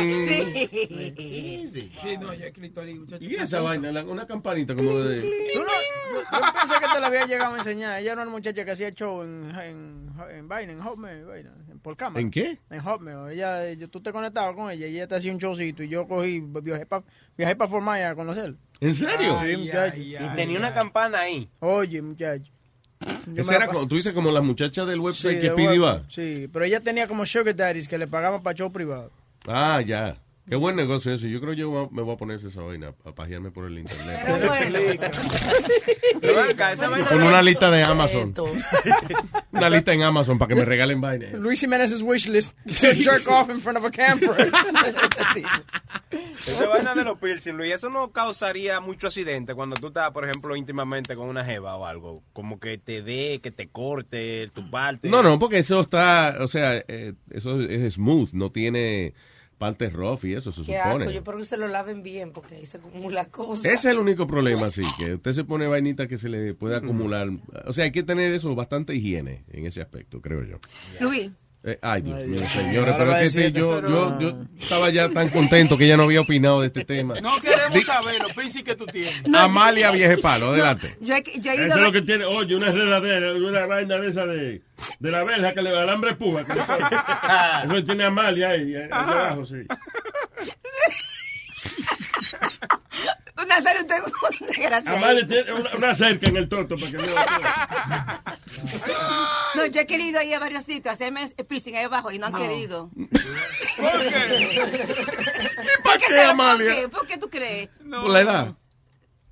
[SPEAKER 6] Sí, no, ya escritorio, muchacho.
[SPEAKER 7] Y esa vaina, la- una campanita como de...
[SPEAKER 11] Tú no- yo, yo pensé que te la había llegado a enseñar. Ella era una muchacha que hacía show en, en, en vaina, en Hotmail, vaina, en- por cámara.
[SPEAKER 7] ¿En qué?
[SPEAKER 11] En Hotmail. Ella, yo- tú te conectabas con ella y ella te hacía un showcito y yo cogí, viajé para viajé pa Formaya a conocer.
[SPEAKER 7] ¿En serio?
[SPEAKER 11] Sí, muchacho.
[SPEAKER 12] Y tenía una campana ahí.
[SPEAKER 11] Oye, muchacho. Yo
[SPEAKER 7] era como, tú dices como la muchacha del website
[SPEAKER 11] Sí,
[SPEAKER 7] que
[SPEAKER 11] de
[SPEAKER 7] pide y
[SPEAKER 11] huevo.
[SPEAKER 7] va.
[SPEAKER 11] Sí, pero ella tenía como sugar daddies que le pagaban para show privado.
[SPEAKER 7] Ah, ya. Qué buen negocio eso. Yo creo que yo voy a- me voy a poner esa vaina a pajearme por el internet.
[SPEAKER 12] Pero ven acá, esa vaina
[SPEAKER 7] Con una lista de Amazon. Una lista en Amazon para que me regalen vaina.
[SPEAKER 11] Luis Jiménez's wish list to jerk off in front of a camper.
[SPEAKER 12] Esa vaina de los piercing, Luis, eso no causaría mucho accidente cuando tú estás, por ejemplo, íntimamente con una jeva o algo. Como que te dé, que te corte tu parte.
[SPEAKER 7] No, no, porque eso está, o sea, eh, eso es smooth, no tiene partes rough y eso se
[SPEAKER 9] Qué asco,
[SPEAKER 7] supone.
[SPEAKER 9] yo espero que se lo laven bien porque ahí se acumula cosa.
[SPEAKER 7] Ese es el único problema, sí, que usted se pone vainita que se le puede acumular. O sea, hay que tener eso, bastante higiene en ese aspecto, creo yo.
[SPEAKER 13] Luis,
[SPEAKER 7] Eh, ay, Dios mío, señores, pero es que
[SPEAKER 6] decirte,
[SPEAKER 7] yo,
[SPEAKER 6] pero-
[SPEAKER 7] yo, yo estaba ya tan contento que ella no había opinado de este tema.
[SPEAKER 6] No queremos saber los príncipes que tú tienes.
[SPEAKER 7] Amalia Viejepalo, adelante.
[SPEAKER 13] yo he, yo he
[SPEAKER 15] Eso es lo que tiene, oye, una enredadera, una vaina de esa de, de la verja que le alambre púa. Que le. Eso tiene Amalia ahí, ahí abajo, sí.
[SPEAKER 13] Una serie usted es un desgraciado.
[SPEAKER 15] Amalia tiene una, una cerca en el toto para que no
[SPEAKER 13] No, yo he querido ir a varios sitios, hacerme piercing ahí abajo y no han querido.
[SPEAKER 6] ¿Por qué?
[SPEAKER 13] ¿Por
[SPEAKER 7] qué,
[SPEAKER 13] será?
[SPEAKER 7] Amalia?
[SPEAKER 13] ¿Por qué? ¿Por qué tú crees?
[SPEAKER 7] Por la edad.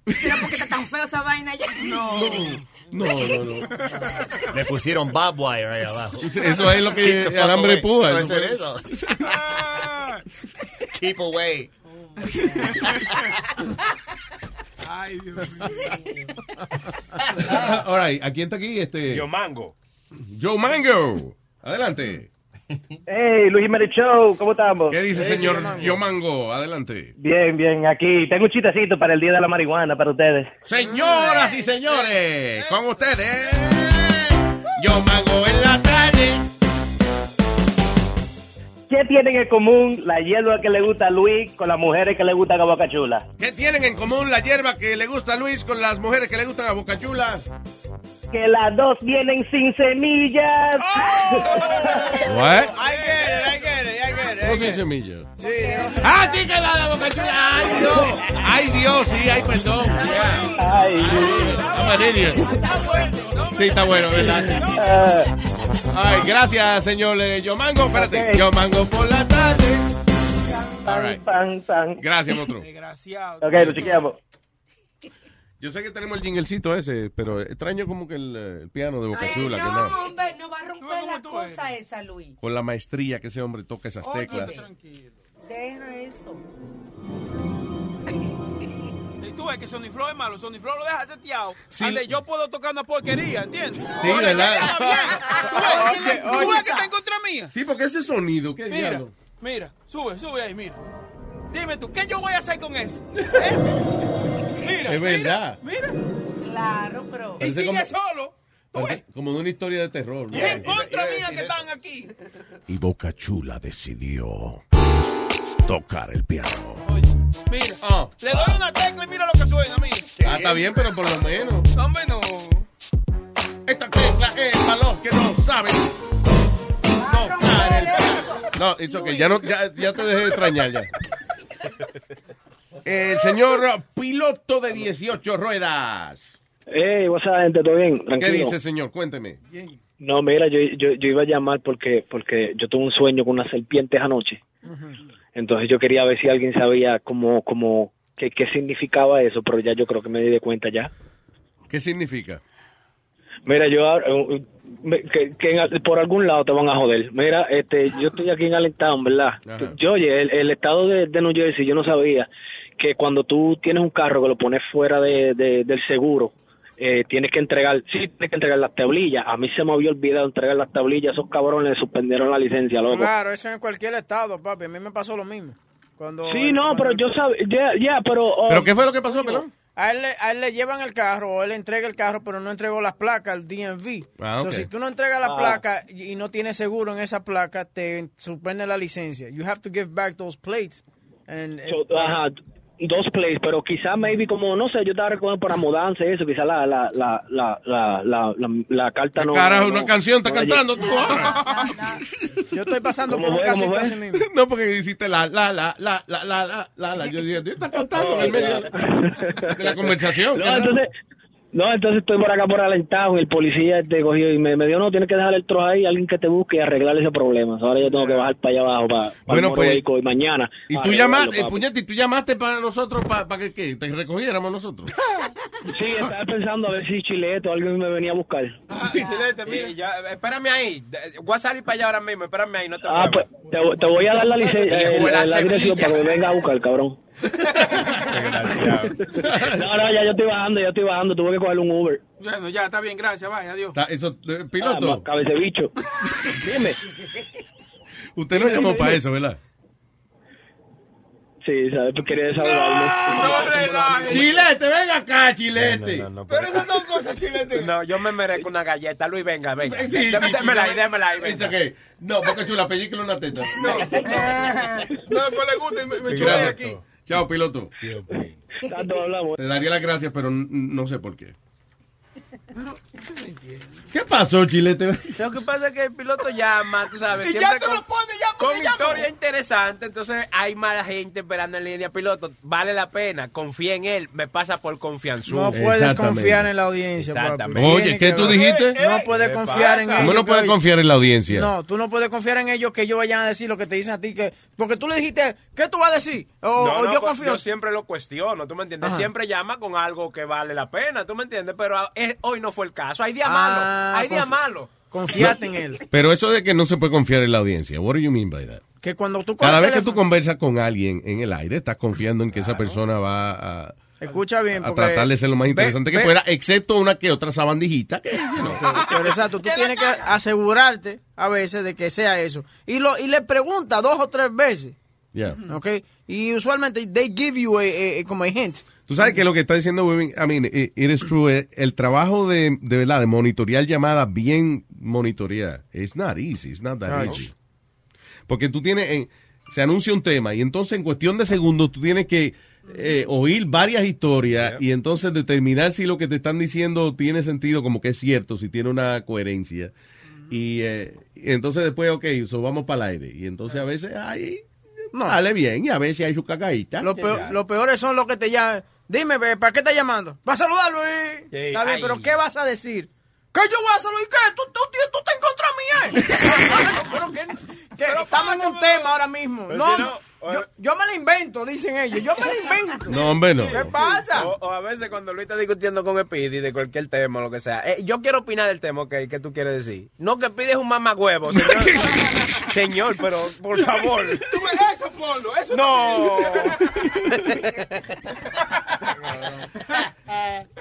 [SPEAKER 13] ¿Será porque está tan feo esa vaina ya?
[SPEAKER 6] No.
[SPEAKER 7] No, no, no.
[SPEAKER 10] Le pusieron barbed wire ahí abajo.
[SPEAKER 7] Eso es lo que alambre púa.
[SPEAKER 10] No,
[SPEAKER 7] eso
[SPEAKER 10] eso. Keep away.
[SPEAKER 6] Ay, Dios mío.
[SPEAKER 7] All right, ¿a quién está aquí? Este,
[SPEAKER 12] Yo mango.
[SPEAKER 7] Joe Mango. Adelante.
[SPEAKER 16] Hey, Luis Jiménez Show, ¿cómo estamos?
[SPEAKER 7] ¿Qué dice, señor Yo Mango? Adelante.
[SPEAKER 16] Bien, bien, aquí. Tengo un chistecito para el Día de la Marihuana para ustedes.
[SPEAKER 7] Señoras y señores, con ustedes, Yo Mango en la tarde.
[SPEAKER 16] ¿Qué tienen en común la hierba que le gusta a Luis con las mujeres que le gustan a Boca Chula?
[SPEAKER 7] ¿Qué tienen en común la hierba que le gusta a Luis con las mujeres que le gustan a Boca Chula?
[SPEAKER 16] Que las dos vienen sin semillas.
[SPEAKER 7] What?
[SPEAKER 11] I get it, I get it, I get it.
[SPEAKER 7] ¿Cómo sin semilla?
[SPEAKER 11] Sí,
[SPEAKER 7] ¡Ah, sí que la de Boca Chula! ¡Ay, Dios! ¡Ay, Dios! Sí, ay, perdón.
[SPEAKER 16] Ay,
[SPEAKER 7] I'm an idiot. Sí, está bueno, ¿verdad? Sí. Ay, gracias, señor eh, Yo Mango. Espérate. Yo Mango por la tarde. All right.
[SPEAKER 16] pan, pan.
[SPEAKER 7] Gracias, monstruo.
[SPEAKER 6] Desgraciado.
[SPEAKER 16] Ok, lo chequeamos.
[SPEAKER 7] Yo sé que tenemos el jinglecito ese, pero extraño como que el, el piano de Boca
[SPEAKER 9] Ay,
[SPEAKER 7] Chula, que
[SPEAKER 9] no,
[SPEAKER 7] no,
[SPEAKER 9] hombre, no va a romper la cosa esa, Luis.
[SPEAKER 7] con la maestría que ese hombre toca esas teclas.
[SPEAKER 9] Deja eso.
[SPEAKER 6] Tú ves que Sony Flow es malo, Sony Flow lo deja seteado.
[SPEAKER 7] Sí.
[SPEAKER 6] Ande, yo puedo tocar una porquería, ¿entiendes?
[SPEAKER 7] Sí, ¿verdad?
[SPEAKER 6] ¿Tú ves, ¿Tú ves que está en contra mía?
[SPEAKER 7] Sí, porque ese sonido, ¿qué
[SPEAKER 6] Mira,
[SPEAKER 7] diablo?
[SPEAKER 6] mira, sube, sube ahí, mira. Dime tú, ¿qué yo voy a hacer con eso? ¿Eh? Mira,
[SPEAKER 7] Es verdad.
[SPEAKER 6] mira.
[SPEAKER 9] Claro, pero.
[SPEAKER 6] Y sigue
[SPEAKER 7] como-
[SPEAKER 6] solo.
[SPEAKER 7] Parece como de una historia de terror. ¿no?
[SPEAKER 6] Y es en contra mía que están aquí.
[SPEAKER 7] Y Boca Chula decidió tocar el piano.
[SPEAKER 6] Mira,
[SPEAKER 7] Ah.
[SPEAKER 6] le doy una tecla y mira lo que suena, mira.
[SPEAKER 7] Ah, está bien, pero por lo menos.
[SPEAKER 6] Hombre, no.
[SPEAKER 7] Esta tecla es para los que no saben. Tocar el piano. No, it's okay, ya, no, ya, ya te dejé de extrañar ya. El señor piloto de 18 ruedas.
[SPEAKER 16] Hey, what's up, gente? ¿Todo bien?
[SPEAKER 7] ¿Qué dice, señor? Cuénteme.
[SPEAKER 16] No, mira, yo, yo, yo iba a llamar porque, porque yo tuve un sueño con unas serpientes anoche. Entonces yo quería ver si alguien sabía cómo, cómo, qué, qué significaba eso, pero ya yo creo que me di de cuenta ya.
[SPEAKER 7] ¿Qué significa?
[SPEAKER 16] Mira, yo eh, que, que en- por algún lado te van a joder. Mira, este, yo estoy aquí en Allentown, ¿verdad?
[SPEAKER 7] Ajá.
[SPEAKER 16] Yo, oye, el, el estado de, de New Jersey, yo no sabía que cuando tú tienes un carro que lo pones fuera de, de- del seguro, eh, tienes que entregar, sí, tienes que entregar las tablillas. A mí se me había olvidado entregar las tablillas, esos cabrones suspendieron la licencia, loco.
[SPEAKER 11] Claro, eso en cualquier estado, papi. A mí me pasó lo mismo. Cuando
[SPEAKER 16] Sí, no, pero yo sabía, ya, pero... oh,
[SPEAKER 7] ¿Pero qué fue lo que pasó, pelón?
[SPEAKER 11] A él, le, a él le llevan el carro o él le entrega el carro, pero no entregó las placas al DMV.
[SPEAKER 7] Ah,
[SPEAKER 11] So,
[SPEAKER 7] ok.
[SPEAKER 11] si tú no entregas la
[SPEAKER 16] Ah.
[SPEAKER 11] placa y y no tienes seguro en esa placa, te suspende la licencia. You have to give back those plates. And,
[SPEAKER 16] So, ajá, dos plays, pero quizá, maybe, como, no sé, yo estaba recogiendo para mudanza y eso, quizá la, la, la, la, la, la, la, la carta no...
[SPEAKER 7] Carajo,
[SPEAKER 16] no-
[SPEAKER 7] una canción está
[SPEAKER 16] no
[SPEAKER 7] cantando tú ahora.
[SPEAKER 11] Yo estoy pasando
[SPEAKER 16] ¿Cómo
[SPEAKER 11] por mismo.
[SPEAKER 7] No, porque hiciste la, la, la, la, la, la, la, la, la. Yo dije, tú estás cantando en el medio de la conversación.
[SPEAKER 16] No, entonces, no, entonces estoy por acá por alentado y el policía te cogió y me, me dijo, no, tienes que dejar el trozo ahí, alguien que te busque y arreglar ese problema. Ahora yo tengo que bajar para allá abajo, para, para
[SPEAKER 7] Bueno,
[SPEAKER 16] el
[SPEAKER 7] pues,
[SPEAKER 16] y mañana.
[SPEAKER 7] Y tú llamaste, eh, puñete, y tú llamaste para nosotros, para, para que ¿qué? te recogiéramos nosotros.
[SPEAKER 16] Sí, estaba pensando a ver si Chileto o alguien me venía a buscar.
[SPEAKER 12] Y ya, espérame ahí. Voy a salir para allá ahora mismo. Espérame ahí, no te
[SPEAKER 16] Ah, pues te, te voy a dar la licencia, eh,
[SPEAKER 12] la
[SPEAKER 16] la, dirección para que me venga a buscar, cabrón. No, no, ya yo estoy bajando, ya estoy bajando, tuve que coger un Uber.
[SPEAKER 6] Bueno, ya, está bien, gracias, vaya, adiós.
[SPEAKER 7] Está- Eso, eh,
[SPEAKER 16] Ah,
[SPEAKER 7] piloto,
[SPEAKER 16] ma- cabecebicho. Dime.
[SPEAKER 7] usted no llamó para eso, ¿verdad?
[SPEAKER 16] Sí, ¿sabes? Pues quería desahogarme.
[SPEAKER 6] No relajes.
[SPEAKER 7] Chilete, venga acá, chilete.
[SPEAKER 12] No, no, no,
[SPEAKER 6] Pero esas son cosas chiletes.
[SPEAKER 12] No, yo me merezco una galleta. Luis, venga, venga.
[SPEAKER 7] Sí, sí,
[SPEAKER 12] Dé-
[SPEAKER 7] sí,
[SPEAKER 12] démela ahí, démela ahí, venga.
[SPEAKER 7] que- No, porque chula, película una teta.
[SPEAKER 6] No, después le gusta y me, me aquí.
[SPEAKER 7] Chao, piloto.
[SPEAKER 16] Tanto hablamos.
[SPEAKER 7] Te daría las gracias, pero no sé por qué. ¿Qué pasó, chilete?
[SPEAKER 12] Lo que pasa es que el piloto llama, tú sabes,
[SPEAKER 6] Y
[SPEAKER 12] siempre
[SPEAKER 6] ya tú
[SPEAKER 12] con,
[SPEAKER 6] lo pones, ya
[SPEAKER 12] con
[SPEAKER 6] ya
[SPEAKER 12] historia interesante, entonces hay más gente esperando en línea. Piloto, vale la pena, confía en él, me pasa por confianza.
[SPEAKER 11] No puedes confiar en la audiencia.
[SPEAKER 7] Oye, ¿qué
[SPEAKER 11] que
[SPEAKER 7] tú
[SPEAKER 11] ver.
[SPEAKER 7] dijiste?
[SPEAKER 11] No puedes
[SPEAKER 12] ¿Qué
[SPEAKER 11] confiar en
[SPEAKER 12] pasa?
[SPEAKER 11] ellos.
[SPEAKER 7] ¿Cómo no puedes confiar en la audiencia?
[SPEAKER 11] No, tú no puedes confiar en ellos que ellos vayan a decir lo que te dicen a ti. que Porque tú le dijiste, ¿qué tú vas a decir? O,
[SPEAKER 12] No,
[SPEAKER 11] o
[SPEAKER 12] no,
[SPEAKER 11] yo
[SPEAKER 12] pues,
[SPEAKER 11] confío.
[SPEAKER 12] yo siempre lo cuestiono, ¿tú me entiendes?
[SPEAKER 11] Ajá.
[SPEAKER 12] Siempre llama con algo que vale la pena, ¿tú me entiendes? Pero eh, hoy no fue el caso. Hay días
[SPEAKER 11] Ah,
[SPEAKER 12] malos, hay días
[SPEAKER 11] confi-
[SPEAKER 12] malos.
[SPEAKER 11] Confiate en él.
[SPEAKER 7] Pero eso de que no se puede confiar en la audiencia, what do you mean by that?
[SPEAKER 11] Que cuando tú
[SPEAKER 7] Cada vez que tú conversas con alguien en el aire, estás confiando en que esa persona va a,
[SPEAKER 11] Escucha bien.
[SPEAKER 7] a tratar de ser lo más
[SPEAKER 11] Ve-
[SPEAKER 7] interesante que
[SPEAKER 11] ve-
[SPEAKER 7] pueda, excepto una que otra sabandijita. Que,
[SPEAKER 11] Pero exacto, tú tienes que asegurarte a veces de que sea eso. Y lo y le pregunta dos o tres veces,
[SPEAKER 7] Yeah.
[SPEAKER 11] ¿ok? Y usualmente they give you a, a- a- como a hint.
[SPEAKER 7] Tú sabes que lo que está diciendo I mean, it, it is true, eh, el trabajo de, de verdad, de monitorear llamadas bien monitorear, it's not easy, it's not that easy. Porque tú tienes, eh, se anuncia un tema y entonces en cuestión de segundos tú tienes que eh, oír varias historias y entonces determinar si lo que te están diciendo tiene sentido, como que es cierto, si tiene una coherencia. Y, eh, y entonces después, ok, so vamos para el aire. Y entonces a veces ahí
[SPEAKER 11] No.
[SPEAKER 7] sale bien y a veces hay su cacaíta.
[SPEAKER 11] Lo peor- los peores son los que te llaman. Dime, ve, ¿para qué estás llamando? ¿Vas a saludar, Luis?
[SPEAKER 12] Sí,
[SPEAKER 11] Está bien,
[SPEAKER 12] ay.
[SPEAKER 11] pero ¿qué vas a decir? ¿Que yo voy a saludar? ¿Y qué? ¿Tú, tú, tío, tú estás en contra mía? eh? pero que, que estamos en un tema ahora mismo.
[SPEAKER 12] Pero
[SPEAKER 11] No,
[SPEAKER 12] si no,
[SPEAKER 11] yo, yo me la invento, dicen ellos. Yo me la invento.
[SPEAKER 7] No, hombre, no.
[SPEAKER 11] ¿Qué pasa?
[SPEAKER 12] O, o a veces cuando Luis está discutiendo con Speedy de cualquier tema o lo que sea. eh, yo quiero opinar del tema, ok, ¿qué tú quieres decir? No, que pides un mamagüevo, señor. señor, pero por favor.
[SPEAKER 6] Eso,
[SPEAKER 12] No.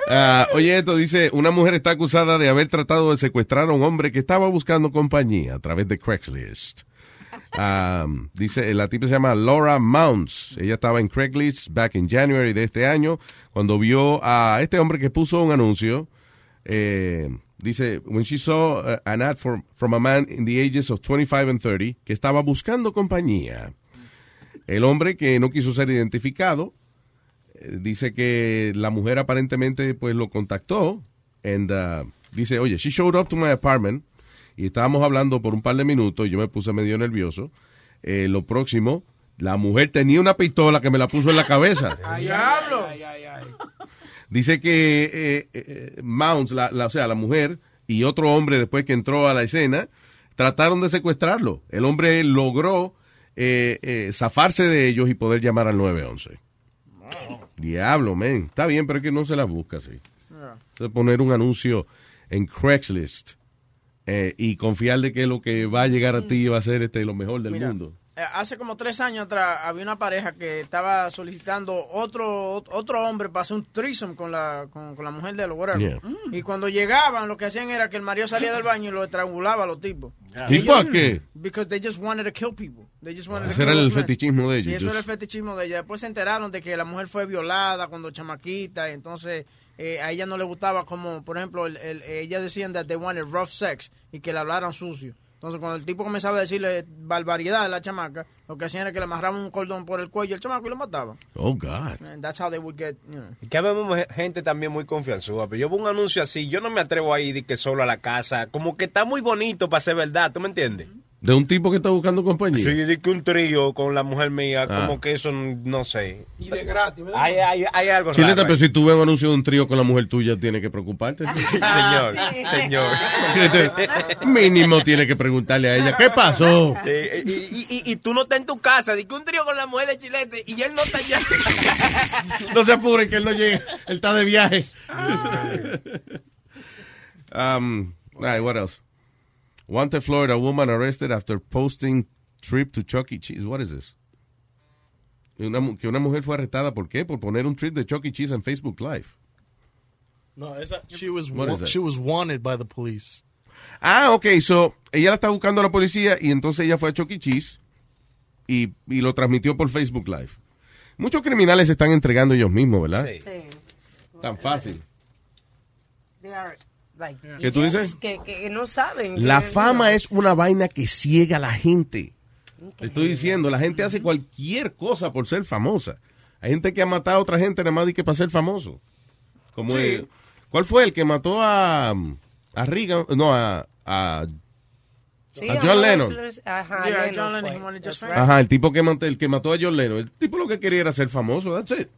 [SPEAKER 7] Ah, oye, esto dice, una mujer está acusada de haber tratado de secuestrar a un hombre que estaba buscando compañía a través de Craigslist. Ah, dice, la tipa se llama Laura Mounts. Ella estaba en Craigslist back in January de este año cuando vio a este hombre que puso un anuncio. eh, dice, when she saw an ad for- from a man in the ages of 25 and 30 que estaba buscando compañía. El hombre que no quiso ser identificado eh, dice que la mujer aparentemente pues lo contactó and uh, dice, oye, she showed up to my apartment y estábamos hablando por un par de minutos y yo me puse medio nervioso. Eh, lo próximo, la mujer tenía una pistola que me la puso en la cabeza.
[SPEAKER 11] ¡Diablo!
[SPEAKER 7] Dice que eh, eh, Mounts, la, la- o sea, la mujer y otro hombre después que entró a la escena, trataron de secuestrarlo. El hombre logró eh, eh, zafarse de ellos y poder llamar al 911. Diablo, men. Está bien, pero es que no se la busca así. Entonces, poner un anuncio en Craigslist eh, y confiar de que lo que va a llegar a ti va a ser este, lo mejor del
[SPEAKER 11] Mira,
[SPEAKER 7] mundo.
[SPEAKER 11] Eh, Hace como tres años atrás había una pareja que estaba solicitando otro otro hombre para hacer un threesome con la, con, con la mujer de los.
[SPEAKER 7] Yeah.
[SPEAKER 11] Y cuando llegaban, lo que hacían era que el marido salía del baño y lo estrangulaba a los tipos.
[SPEAKER 7] ¿Y
[SPEAKER 11] Ellos-
[SPEAKER 7] por qué?
[SPEAKER 11] Because they just wanted to kill people. They just wanted to
[SPEAKER 7] Ese era el fetichismo de
[SPEAKER 11] Sí,
[SPEAKER 7] ellos.
[SPEAKER 11] eso era el fetichismo de ella. Después se enteraron de que la mujer fue violada cuando chamaquita. Y entonces eh, a ella no le gustaba como, por ejemplo, el, el- ella decían that they wanted rough sex y que le hablaran sucio. Entonces, cuando el tipo comenzaba a decirle barbaridad a la chamaca, lo que hacían era que le amarraban un cordón por el cuello al chamaco y lo mataban.
[SPEAKER 7] Oh, God.
[SPEAKER 11] And that's how they would get, you know.
[SPEAKER 12] Y que vemos gente también muy confianzuda. Pero yo veo un anuncio así, yo no me atrevo a ir de que solo a la casa. Como que está muy bonito para ser verdad, ¿tú me entiendes?
[SPEAKER 7] De un tipo que está buscando compañía.
[SPEAKER 12] Sí, de que un trío con la mujer mía,
[SPEAKER 7] Ah.
[SPEAKER 12] como que eso, no sé.
[SPEAKER 6] Y de gratis, ¿verdad?
[SPEAKER 12] Hay, hay, hay algo
[SPEAKER 7] Chileta,
[SPEAKER 12] raro
[SPEAKER 7] pero si tú ves un anuncio de un trío con la mujer tuya, tienes que preocuparte.
[SPEAKER 12] Señor, señor.
[SPEAKER 7] Mínimo tiene que preguntarle a ella, ¿qué pasó?
[SPEAKER 12] Sí, y, y- y- y tú no estás en tu casa, de que un trío con la mujer de Chilete y él no está allá.
[SPEAKER 7] No se apuren que él no llega, él está de viaje. um, all right, what else? Wanted Florida woman arrested after posting trip to Chuck E. Cheese. What is this? Una que una mujer fue arrestada, ¿por qué? Por poner un trip de Chuck E. Cheese en Facebook Live.
[SPEAKER 17] No, esa, she was
[SPEAKER 7] What
[SPEAKER 17] wa-
[SPEAKER 7] is that?
[SPEAKER 17] she was wanted by the police.
[SPEAKER 7] Ah, ok, so ella la está buscando a la policía y entonces ella fue a Chuck E. Cheese y, y lo transmitió por Facebook Live. Muchos criminales se están entregando ellos mismos, ¿verdad?
[SPEAKER 9] Sí.
[SPEAKER 7] Tan fácil.
[SPEAKER 9] They are, like,
[SPEAKER 7] ¿Qué tú dices?
[SPEAKER 9] Que, que no saben.
[SPEAKER 7] La
[SPEAKER 9] que-
[SPEAKER 7] fama es una vaina que ciega a la gente. Te estoy diciendo, la gente hace cualquier cosa por ser famosa. Hay gente que ha matado a otra gente nada más y que para ser famoso. Como
[SPEAKER 11] Sí.
[SPEAKER 7] el- ¿Cuál fue el que mató a, a Reagan? No, a, a,
[SPEAKER 9] Sí,
[SPEAKER 7] a John Lennon.
[SPEAKER 9] Ajá,
[SPEAKER 11] Yeah,
[SPEAKER 9] Lennon
[SPEAKER 11] John just.
[SPEAKER 7] Ajá, el tipo que mató, el que mató a John Lennon. El tipo lo que quería era ser famoso. That's it.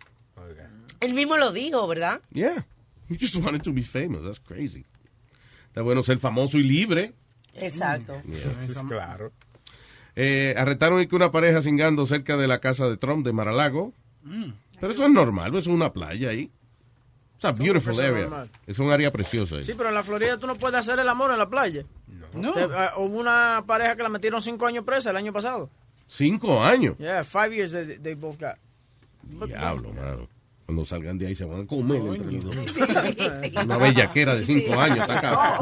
[SPEAKER 9] Él mismo lo dijo, ¿verdad?
[SPEAKER 7] Yeah. He just wanted to be famous. That's crazy. Está bueno ser famoso y libre.
[SPEAKER 9] Exacto.
[SPEAKER 12] Claro.
[SPEAKER 7] Eh, arrestaron que una pareja cingando cerca de la casa de Trump de Maralago. Pero eso es normal, eso es una playa ahí. It's a beautiful
[SPEAKER 11] es
[SPEAKER 7] area.
[SPEAKER 11] normal.
[SPEAKER 7] Es un área preciosa. ahí.
[SPEAKER 11] Sí, pero en la Florida tú no puedes hacer el amor en la playa.
[SPEAKER 6] No.
[SPEAKER 11] Te- ah, hubo una pareja que la metieron cinco años presa el año pasado.
[SPEAKER 7] Cinco años.
[SPEAKER 11] Yeah, five years they, they both got.
[SPEAKER 7] Diablo, mano. Cuando salgan de ahí se van a comer entre los dos.
[SPEAKER 11] Sí.
[SPEAKER 7] Una bellaquera de cinco años. está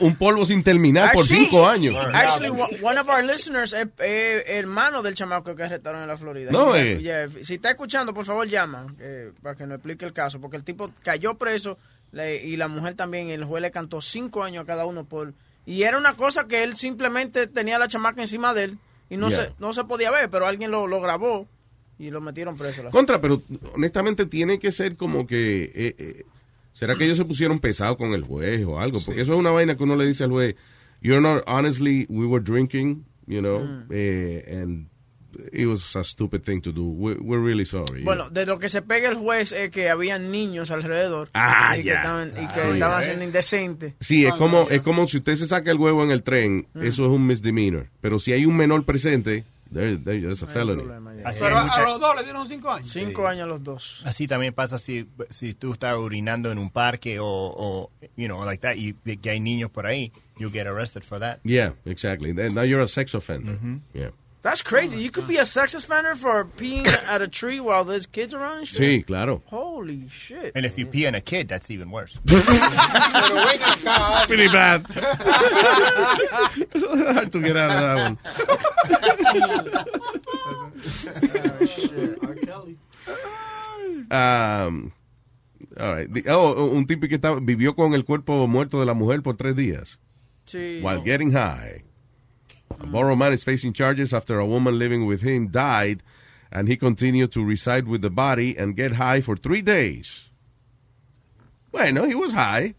[SPEAKER 7] un, polvo sin terminar por cinco años.
[SPEAKER 11] Actually, one of our listeners es es hermano del chamaco que arrestaron en la Florida.
[SPEAKER 7] No, eh.
[SPEAKER 11] yeah, Si está escuchando, por favor llama eh, para que nos explique el caso. Porque el tipo cayó preso le- y la mujer también. El juez le cantó cinco años a cada uno por... Y era una cosa que él simplemente tenía la chamaca encima de él y no,
[SPEAKER 7] Yeah.
[SPEAKER 11] se, no se podía ver, pero alguien lo, lo grabó y lo metieron preso. La-
[SPEAKER 7] Contra, pero honestamente tiene que ser como que... eh, eh, ¿Será que ellos se pusieron pesados con el juez o algo? Porque eso es una vaina que uno le dice al juez, you're not, honestly, we were drinking, you know,
[SPEAKER 11] Mm.
[SPEAKER 7] eh, and it was a stupid thing to do. We're, we're really sorry.
[SPEAKER 11] Bueno, de lo que se pega el juez es que había niños alrededor
[SPEAKER 7] Ah,
[SPEAKER 11] y que
[SPEAKER 7] ya.
[SPEAKER 11] estaban, y que
[SPEAKER 7] Ah,
[SPEAKER 11] estaban
[SPEAKER 7] ya.
[SPEAKER 11] siendo indecentes.
[SPEAKER 7] Sí, es como, es como si usted se saca el huevo en el tren,
[SPEAKER 11] Mm.
[SPEAKER 7] eso es un misdemeanor. Pero si hay un menor presente, there, there- that's a felony.
[SPEAKER 10] Así
[SPEAKER 6] Pero
[SPEAKER 10] hay
[SPEAKER 6] a,
[SPEAKER 10] mucha-
[SPEAKER 6] a los dos le dieron cinco años.
[SPEAKER 11] Cinco años los dos.
[SPEAKER 10] Así también pasa si, si tú estás orinando en un parque o, o, you know, like that, y que hay niños por ahí, you get arrested for that.
[SPEAKER 7] Yeah, exactly. Then Now you're a sex offender. Yeah.
[SPEAKER 11] That's crazy. You could be a sex offender for peeing at a tree while there's kids around and shit.
[SPEAKER 7] Sí, claro.
[SPEAKER 11] Holy shit.
[SPEAKER 10] And if you pee on a kid, that's even worse.
[SPEAKER 7] Pretty bad. Hard to get out of that one. Um, all right. Oh, un tipo que estaba, vivió con el cuerpo muerto de la mujer por tres días.
[SPEAKER 11] Sí.
[SPEAKER 7] While getting high. A Borough man is facing charges after a woman living with him died and he continued to reside with the body and get high for three days. Bueno, he was high.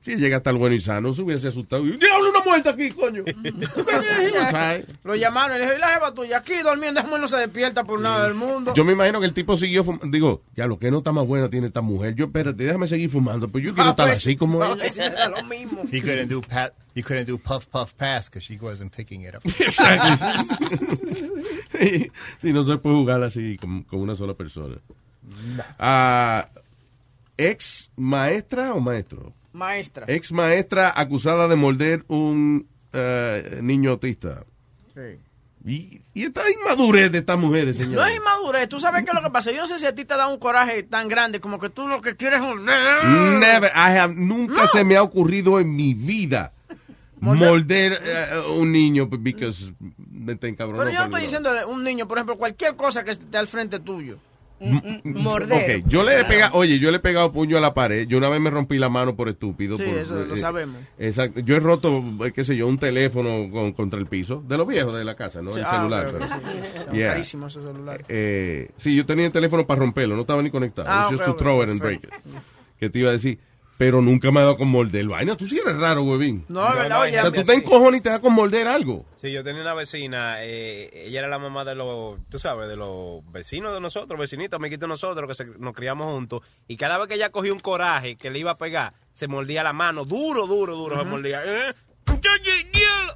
[SPEAKER 7] Si llega hasta el bueno y sano, se hubiese asustado. ¡Diablo, una muerta aquí, coño! He was high.
[SPEAKER 11] Lo llamaron y le dijeron, "¿Y la jeva tuya aquí durmiendo, esa no se despierta por nada del mundo.
[SPEAKER 7] Yo me imagino que el tipo siguió fumando. Digo, ya lo que no está más buena tiene esta mujer. Yo, espérate, déjame seguir fumando. Pues yo quiero
[SPEAKER 11] Ah,
[SPEAKER 7] estar
[SPEAKER 11] pues,
[SPEAKER 7] así como
[SPEAKER 11] no,
[SPEAKER 7] ella.
[SPEAKER 11] era lo mismo.
[SPEAKER 10] He couldn't do pat, he couldn't do puff puff pass because she wasn't picking it up.
[SPEAKER 7] sí, no se puede jugar así con, con una sola persona. Ah, ex maestra o maestro?
[SPEAKER 11] Maestra.
[SPEAKER 7] Ex maestra acusada de morder un eh, niño autista.
[SPEAKER 11] Sí.
[SPEAKER 7] Y, y esta inmadurez de estas mujeres, señor.
[SPEAKER 11] No es inmadurez. Tú sabes qué es lo que pasa. Yo no sé si a ti te da un coraje tan grande como que tú lo que quieres es un...
[SPEAKER 7] Never, I have, nunca se me ha ocurrido en mi vida morder eh, un niño because me está encabronado
[SPEAKER 11] Pero yo no estoy diciendo un niño, por ejemplo, cualquier cosa que esté al frente tuyo.
[SPEAKER 9] Morder.
[SPEAKER 7] Ok, yo le he pegado, oye, yo le he pegado puño a la pared. Yo una vez me rompí la mano por estúpido.
[SPEAKER 11] Sí,
[SPEAKER 7] por-
[SPEAKER 11] eso lo
[SPEAKER 7] eh,
[SPEAKER 11] sabemos.
[SPEAKER 7] Exacto. Yo he roto, eh, qué sé yo, un teléfono con- contra el piso. De los viejos de la casa, ¿no?
[SPEAKER 11] Sí,
[SPEAKER 7] el
[SPEAKER 11] ah,
[SPEAKER 7] celular.
[SPEAKER 11] ok,
[SPEAKER 7] pero-
[SPEAKER 11] sí. Son
[SPEAKER 7] Yeah.
[SPEAKER 11] carísimos esos celulares.
[SPEAKER 7] Eh, sí, yo tenía el teléfono para romperlo, no estaba ni conectado.
[SPEAKER 11] Ah,
[SPEAKER 7] It's just to throw it and break it. Que te iba a decir, pero nunca me ha dado con morder. Vaina, tú sí eres raro, huevín.
[SPEAKER 11] No, es verdad, oye,
[SPEAKER 7] O sea, tú te encojones y te da con morder algo.
[SPEAKER 12] Sí, yo tenía una vecina, eh, ella era la mamá de los, tú sabes, de los vecinos de nosotros, vecinitos, amiguitos de nosotros, que se- nos criamos juntos. Y cada vez que ella cogía un coraje que le iba a pegar, se mordía la mano, duro, duro, duro, se
[SPEAKER 9] Ujú.
[SPEAKER 12] mordía. Eh,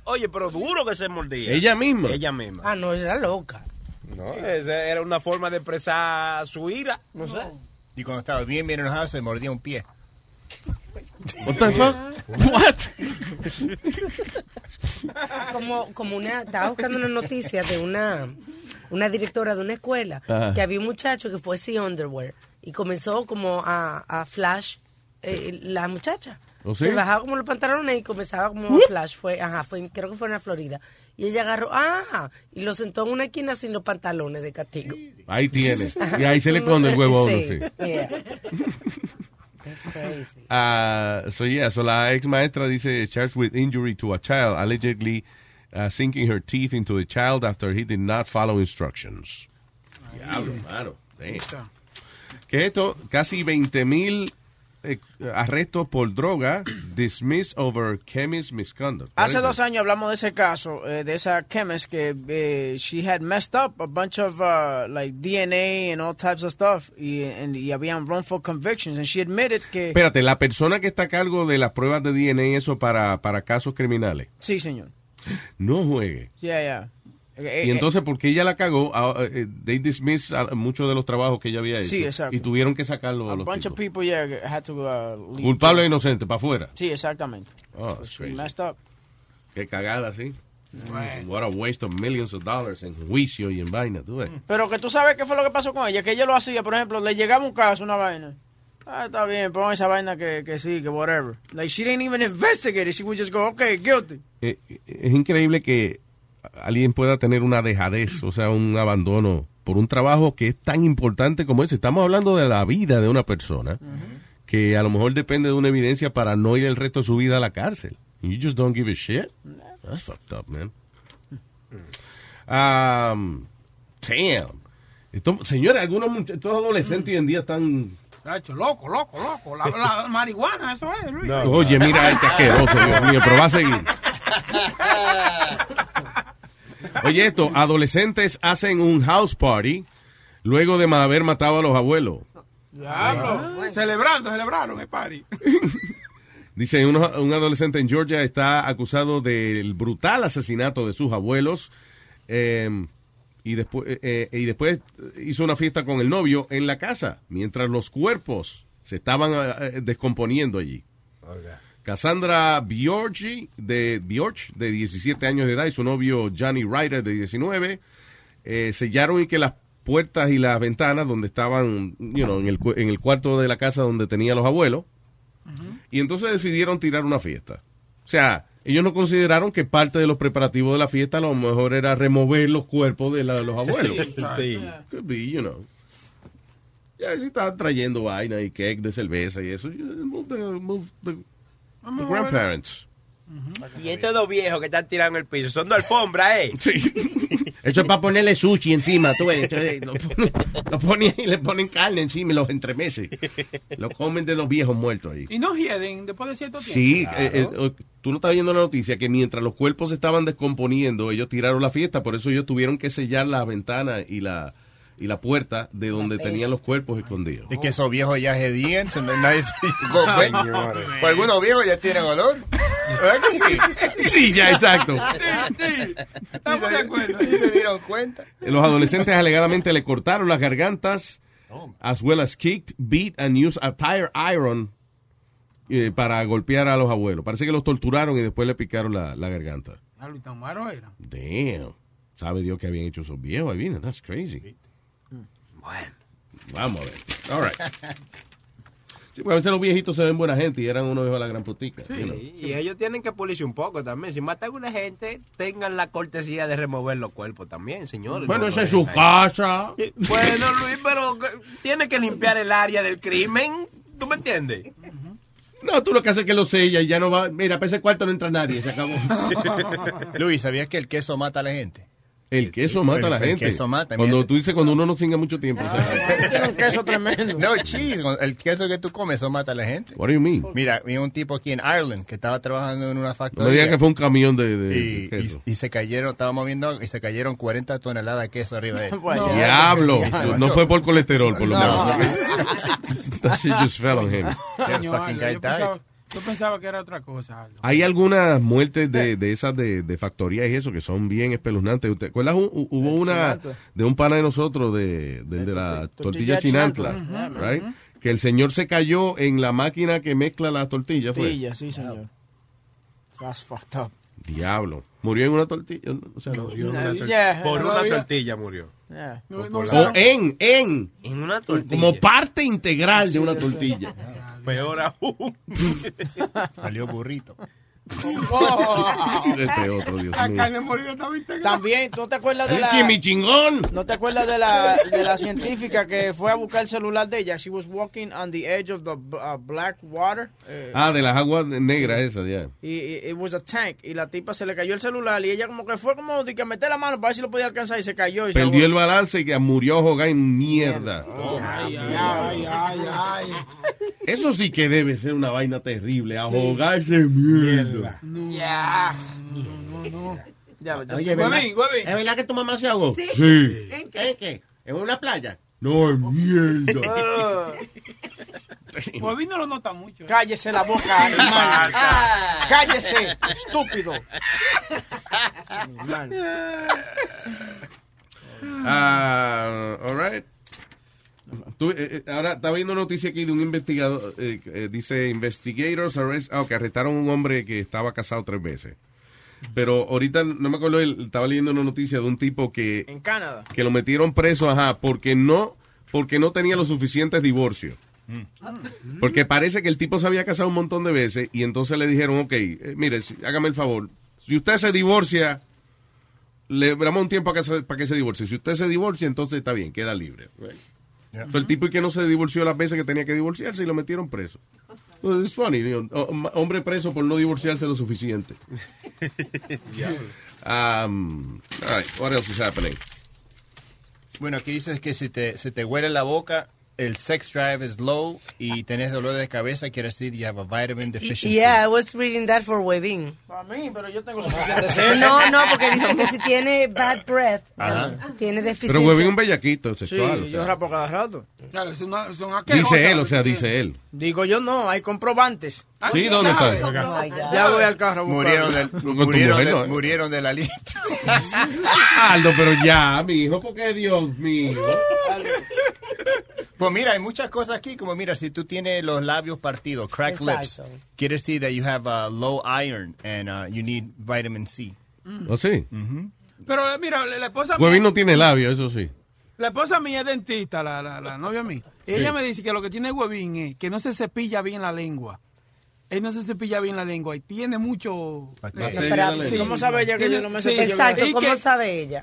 [SPEAKER 12] Oye, pero duro que se mordía.
[SPEAKER 7] ¿Ella misma?
[SPEAKER 12] Ella misma.
[SPEAKER 9] Ah, no, era loca.
[SPEAKER 12] No, esa era una forma de expresar su ira.
[SPEAKER 9] No sé.
[SPEAKER 10] Y cuando estaba bien, bien enojado, se mordía un pie.
[SPEAKER 7] What the fuck? What?
[SPEAKER 9] como, como una, estaba buscando una noticia de una, una directora de una escuela
[SPEAKER 7] Ajá.
[SPEAKER 9] que había un muchacho que fue sin underwear y comenzó como a, a flash eh, la muchacha.
[SPEAKER 7] ¿Oh, sí?
[SPEAKER 9] Se bajaba como los pantalones y comenzaba como a flash. Fue, ajá, fue, creo que fue en la Florida. Y ella agarró, ah, y lo sentó en una esquina sin los pantalones de castigo.
[SPEAKER 7] Ahí tiene. Y ahí se le esconde el huevo a uno, sí.
[SPEAKER 9] Yeah. That's crazy.
[SPEAKER 7] Ah, so yeah, so la ex maestra dice charged with injury to a child, allegedly uh, sinking her teeth into a child after he did not follow instructions. Diablo, mano. Damn. ¿Qué es esto? Casi 20 mil eh, arrestos por droga dismissed over chemist misconduct.
[SPEAKER 11] Hace dos años hablamos de ese caso, eh, de esa chemist que eh, she had messed up a bunch of uh, like DNA and all types of stuff y, and, y habían wrongful convictions and she admitted que
[SPEAKER 7] Espérate, la persona que está a cargo de las pruebas de DNA eso para, para casos criminales,
[SPEAKER 11] sí señor,
[SPEAKER 7] no juegue.
[SPEAKER 11] yeah yeah. Eh,
[SPEAKER 7] Y
[SPEAKER 11] eh,
[SPEAKER 7] entonces, porque ella la cagó, ah, eh, they dismiss a- muchos de los trabajos que ella había hecho.
[SPEAKER 11] Sí, exacto.
[SPEAKER 7] Y tuvieron que sacarlo a los
[SPEAKER 11] bunch
[SPEAKER 7] tipos.
[SPEAKER 11] of people yeah had to uh,
[SPEAKER 7] Culpable
[SPEAKER 11] jail.
[SPEAKER 7] inocente, para afuera.
[SPEAKER 11] Sí, exactamente.
[SPEAKER 7] Oh, that's crazy.
[SPEAKER 11] messed up.
[SPEAKER 7] Qué cagada, sí. What a waste of millions of dollars en juicio y en vaina, tú ves.
[SPEAKER 11] Pero que tú sabes qué fue lo que pasó con ella, que ella lo hacía, por ejemplo, le llegaba un caso, una vaina. Ah, está bien, pon esa vaina que, que sí, que whatever. Like, she didn't even investigate it. She would just go, okay, guilty.
[SPEAKER 7] Eh, es increíble que alguien pueda tener una dejadez, o sea, un abandono por un trabajo que es tan importante como ese. Estamos hablando de la vida de una persona que a lo mejor depende de una evidencia para no ir el resto de su vida a la cárcel. You just don't give a shit. That's fucked up, man. Um, damn. Esto, señores, algunos muchachos, estos adolescentes hoy en día están...
[SPEAKER 6] Loco, loco, loco. La, la marihuana, eso es, Luis.
[SPEAKER 7] Oye, mira este asqueroso, Dios mío, pero va a seguir. Oye, esto, adolescentes hacen un house party luego de haber matado a los abuelos.
[SPEAKER 6] Diablo. Celebrando, celebraron el party.
[SPEAKER 7] Dice, un adolescente en Georgia está acusado del brutal asesinato de sus abuelos eh, y, después, eh, y después hizo una fiesta con el novio en la casa, mientras los cuerpos se estaban eh, descomponiendo allí. Cassandra Biorgi, de Biorch, de 17 años de edad, y su novio Johnny Ryder, de 19, eh, sellaron y que las puertas y las ventanas donde estaban, you know, en, el, cu- en el cuarto de la casa donde tenía los abuelos, y entonces decidieron tirar una fiesta. O sea, ellos no consideraron que parte de los preparativos de la fiesta a lo mejor era remover los cuerpos de, la- de los abuelos.
[SPEAKER 12] Sí.
[SPEAKER 7] Could be, you know. Ya si estaban trayendo vaina y cake de cerveza y eso. you Move the, move the- the grandparents.
[SPEAKER 12] Y estos dos viejos que están tirando el piso son de alfombra, ¿eh?
[SPEAKER 7] Eso es para ponerle sushi encima, tú ves. Entonces, Lo, ponen- lo ponen y le ponen carne encima y los entremeses. Lo comen de los viejos muertos ahí.
[SPEAKER 6] Y no hieden después de cierto tiempo.
[SPEAKER 7] Sí, eh, eh, tú no estás viendo la noticia que mientras los cuerpos se estaban descomponiendo, ellos tiraron la fiesta, por eso ellos tuvieron que sellar la ventana y la y la puerta de donde tenían los cuerpos escondidos.
[SPEAKER 10] Y que esos viejos ya hedían, nadie se dio cuenta.
[SPEAKER 7] Señores.
[SPEAKER 10] Pues algunos viejos ya tienen olor. ¿Verdad que sí?
[SPEAKER 7] Sí, ya, exacto.
[SPEAKER 6] Estamos de acuerdo.
[SPEAKER 10] Y se dieron cuenta.
[SPEAKER 7] Los adolescentes alegadamente le cortaron las gargantas, as well as kicked, beat and used a tire iron eh, para golpear a los abuelos. Parece que los torturaron y después le picaron la, la garganta.
[SPEAKER 6] Diablo, y tan malo era.
[SPEAKER 7] Damn. Sabe Dios que habían hecho esos viejos. Ahí viene, that's crazy. Bueno. Vamos a ver. All right. Sí, porque a veces los viejitos se ven buena gente y eran unos hijos de la gran putica. you know.
[SPEAKER 12] Y ellos tienen que pulirse un poco también. Si matan a una gente, tengan la cortesía de remover los cuerpos también, señores.
[SPEAKER 7] Bueno,
[SPEAKER 12] No
[SPEAKER 7] esa es su casa.
[SPEAKER 12] Bueno, Luis, pero tiene que limpiar el área del crimen. ¿Tú me entiendes?
[SPEAKER 7] No, tú lo que haces es que lo sella y ya no va. Mira, para ese cuarto no entra nadie, se acabó.
[SPEAKER 10] Luis, ¿sabías que el queso mata a la gente?
[SPEAKER 7] El queso mata a la
[SPEAKER 10] El
[SPEAKER 7] gente.
[SPEAKER 10] queso mata,
[SPEAKER 7] Cuando
[SPEAKER 10] mira.
[SPEAKER 7] tú dices cuando uno no singa mucho tiempo. o sea,
[SPEAKER 11] Tiene un queso tremendo.
[SPEAKER 10] No, cheese. El queso que tú comes, eso mata a la gente.
[SPEAKER 7] What do you mean?
[SPEAKER 10] Mira, vi un tipo aquí en Ireland que estaba trabajando en una
[SPEAKER 7] No
[SPEAKER 10] factoría.
[SPEAKER 7] me digas que fue un camión de, de-
[SPEAKER 10] y,
[SPEAKER 7] de queso.
[SPEAKER 10] y- y se cayeron, estábamos viendo, y se cayeron 40 toneladas de queso arriba de él.
[SPEAKER 11] No.
[SPEAKER 7] Diablo. No fue por colesterol, por lo
[SPEAKER 10] No.
[SPEAKER 7] menos. That shit just fell on him.
[SPEAKER 10] Fucking guy died.
[SPEAKER 6] Yo pensaba que era otra cosa. Aldo.
[SPEAKER 7] Hay algunas muertes de, de esas de, de factorías y eso que son bien espeluznantes. ¿Usted acuerdas? Hu- hu- Hubo una de un pana de nosotros de, de la tortilla chinantla, right? Que el señor se cayó en la máquina que mezcla las tortillas, fue.
[SPEAKER 11] Sí, señor. That's fucked up.
[SPEAKER 7] Diablo. Murió en una tortilla. O sea, no.
[SPEAKER 11] Yeah,
[SPEAKER 12] Por una tortilla murió.
[SPEAKER 11] Yeah.
[SPEAKER 7] O en, en.
[SPEAKER 12] En una tortilla.
[SPEAKER 7] Como parte integral de una tortilla.
[SPEAKER 12] Peor aún.
[SPEAKER 10] Salió burrito.
[SPEAKER 7] Este otro, Dios
[SPEAKER 6] La
[SPEAKER 7] mío.
[SPEAKER 6] carne molida estaba integrada.
[SPEAKER 11] También, ¿tú te acuerdas de
[SPEAKER 7] ¡El
[SPEAKER 11] la...
[SPEAKER 7] chimichingón!
[SPEAKER 11] ¿No te acuerdas de la, de la científica que fue a buscar el celular de ella? She was walking on the edge of the uh, black water. eh,
[SPEAKER 7] Ah, de las aguas negras esas, ya.
[SPEAKER 11] y, y it was a tank. Y la tipa se le cayó el celular y ella como que fue como de que meter la mano para ver si lo podía alcanzar y se cayó. Y se
[SPEAKER 7] Perdió el balance y que murió ahogada en mierda.
[SPEAKER 6] Ay, ay, ay, ay, ay.
[SPEAKER 7] Eso sí que debe ser una vaina terrible, ahogarse en mierda.
[SPEAKER 11] Ya. No, no, no. Ya, ya
[SPEAKER 7] Oye. ¿Es verdad que tu mamá se ahogó?
[SPEAKER 9] Sí.
[SPEAKER 7] Sí.
[SPEAKER 9] ¿En qué?
[SPEAKER 7] ¿En qué? ¿En una playa? No, en mierda.
[SPEAKER 11] Ah.
[SPEAKER 6] Huevín no lo nota mucho.
[SPEAKER 11] Cállese la boca, animal. Cállese, estúpido.
[SPEAKER 7] Ah, all right. Tú, eh, eh, ahora está viendo noticia aquí de un investigador, eh, eh, dice investigators arrest, ah, ok, arrestaron a un hombre que estaba casado tres veces. Pero ahorita no me acuerdo, él- estaba leyendo una noticia de un tipo que,
[SPEAKER 11] En Canadá.
[SPEAKER 7] que lo metieron preso, ajá, porque no, porque no tenía los suficientes divorcios. Porque parece que el tipo se había casado un montón de veces y entonces le dijeron, ok, eh, mire, si- hágame el favor, si usted se divorcia, le damos un tiempo para que, se, para que se divorcie. Si usted se divorcia, entonces está bien, queda libre. Right? So, el tipo que no se divorció las veces que tenía que divorciarse y lo metieron preso. Well, it's funny, you know, ho- hombre preso por no divorciarse lo suficiente. Um, all right, what else is happening?
[SPEAKER 10] Bueno, aquí dices que si te, se te huele la boca, el sex drive is low y tenés dolor de cabeza, quiere decir you have a vitamin deficiency.
[SPEAKER 9] Yeah, I was reading that for Webin.
[SPEAKER 11] Para mí, pero yo tengo suficiente sed.
[SPEAKER 9] No, no, porque dice que si tiene bad breath,
[SPEAKER 7] Ajá.
[SPEAKER 9] tiene
[SPEAKER 7] Pero
[SPEAKER 9] deficiencia.
[SPEAKER 7] huevín un bellaquito
[SPEAKER 11] Sí,
[SPEAKER 7] sexual. o
[SPEAKER 11] yo
[SPEAKER 7] sea.
[SPEAKER 11] rapo cada rato.
[SPEAKER 6] Claro, es una, son asquerosas.
[SPEAKER 7] Dice él, o sea, dice él.
[SPEAKER 11] Digo yo no, hay comprobantes.
[SPEAKER 7] Sí, ¿dónde está?
[SPEAKER 9] Oh.
[SPEAKER 11] Ya voy al carro
[SPEAKER 10] Murieron del, murieron,
[SPEAKER 7] mujer, ¿no?
[SPEAKER 10] murieron de la lista.
[SPEAKER 7] Aldo, pero ya, mi hijo, porque Dios mío.
[SPEAKER 10] Pues mira, hay muchas cosas aquí, como mira, si tú tienes los labios partidos, cracked lips, quiere decir that you have uh, low iron and uh, you need vitamin C.
[SPEAKER 7] ¿O sí?
[SPEAKER 6] Pero eh, mira, la la esposa
[SPEAKER 7] Huevín
[SPEAKER 6] mía,
[SPEAKER 7] no tiene labio, eso sí.
[SPEAKER 6] la esposa mía es dentista, la, la, la novia mía. Ella me dice que lo que tiene Huevín es que no se cepilla bien la lengua. Él no se cepilla bien la lengua y tiene mucho... Eh,
[SPEAKER 7] lengua.
[SPEAKER 11] ¿Cómo sabe ella que
[SPEAKER 6] Tiene-
[SPEAKER 11] yo no me
[SPEAKER 6] sí,
[SPEAKER 11] cepillo
[SPEAKER 9] Exacto, ¿cómo
[SPEAKER 6] que-
[SPEAKER 9] sabe ella?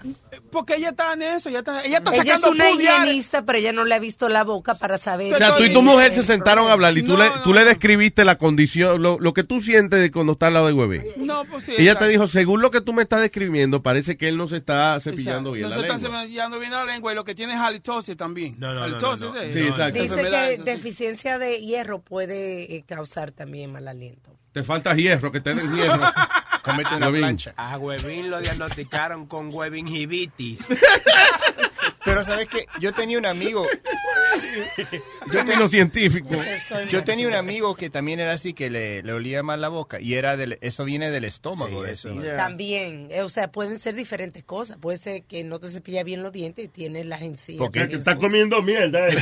[SPEAKER 6] Porque ella está en eso, ella está, ella está
[SPEAKER 9] Ella es una higienista, pero ella no le ha visto la boca para saber.
[SPEAKER 7] O sea, tú y tu mujer se sentaron a hablar y tú,
[SPEAKER 6] No,
[SPEAKER 7] le,
[SPEAKER 6] no,
[SPEAKER 7] tú le
[SPEAKER 6] no.
[SPEAKER 7] describiste la condición, lo, lo que tú sientes de cuando está al lado de Huevín.
[SPEAKER 6] No, pues sí.
[SPEAKER 7] Ella te dijo, según lo que tú me estás describiendo, parece que él no se está cepillando
[SPEAKER 6] Exacto.
[SPEAKER 7] bien
[SPEAKER 6] No
[SPEAKER 7] la
[SPEAKER 6] se está
[SPEAKER 7] lengua.
[SPEAKER 6] cepillando bien la lengua y lo que tiene es halitosis también.
[SPEAKER 12] No, no, no,
[SPEAKER 6] halitosis,
[SPEAKER 12] no, no.
[SPEAKER 6] ¿eh?
[SPEAKER 7] Sí, exacto.
[SPEAKER 9] Dice que deficiencia de hierro puede eh, causar también mal aliento.
[SPEAKER 7] Te falta hierro, que te den hierro.
[SPEAKER 10] Cómete una plancha.
[SPEAKER 12] A Huevín lo diagnosticaron con huevingivitis.
[SPEAKER 10] Pero sabes que yo tenía un amigo,
[SPEAKER 7] Término científico.
[SPEAKER 10] yo tenía un amigo que también era así que le, le olía mal la boca y era del, eso viene del estómago.
[SPEAKER 12] Sí,
[SPEAKER 10] eso.
[SPEAKER 12] eso.
[SPEAKER 11] Yeah.
[SPEAKER 9] También, eh, o sea, pueden ser diferentes cosas. Puede ser que no te cepilla bien los dientes y tienes las encías.
[SPEAKER 10] Porque
[SPEAKER 15] Que
[SPEAKER 9] también
[SPEAKER 15] está
[SPEAKER 9] sucias.
[SPEAKER 15] comiendo mierda. eh.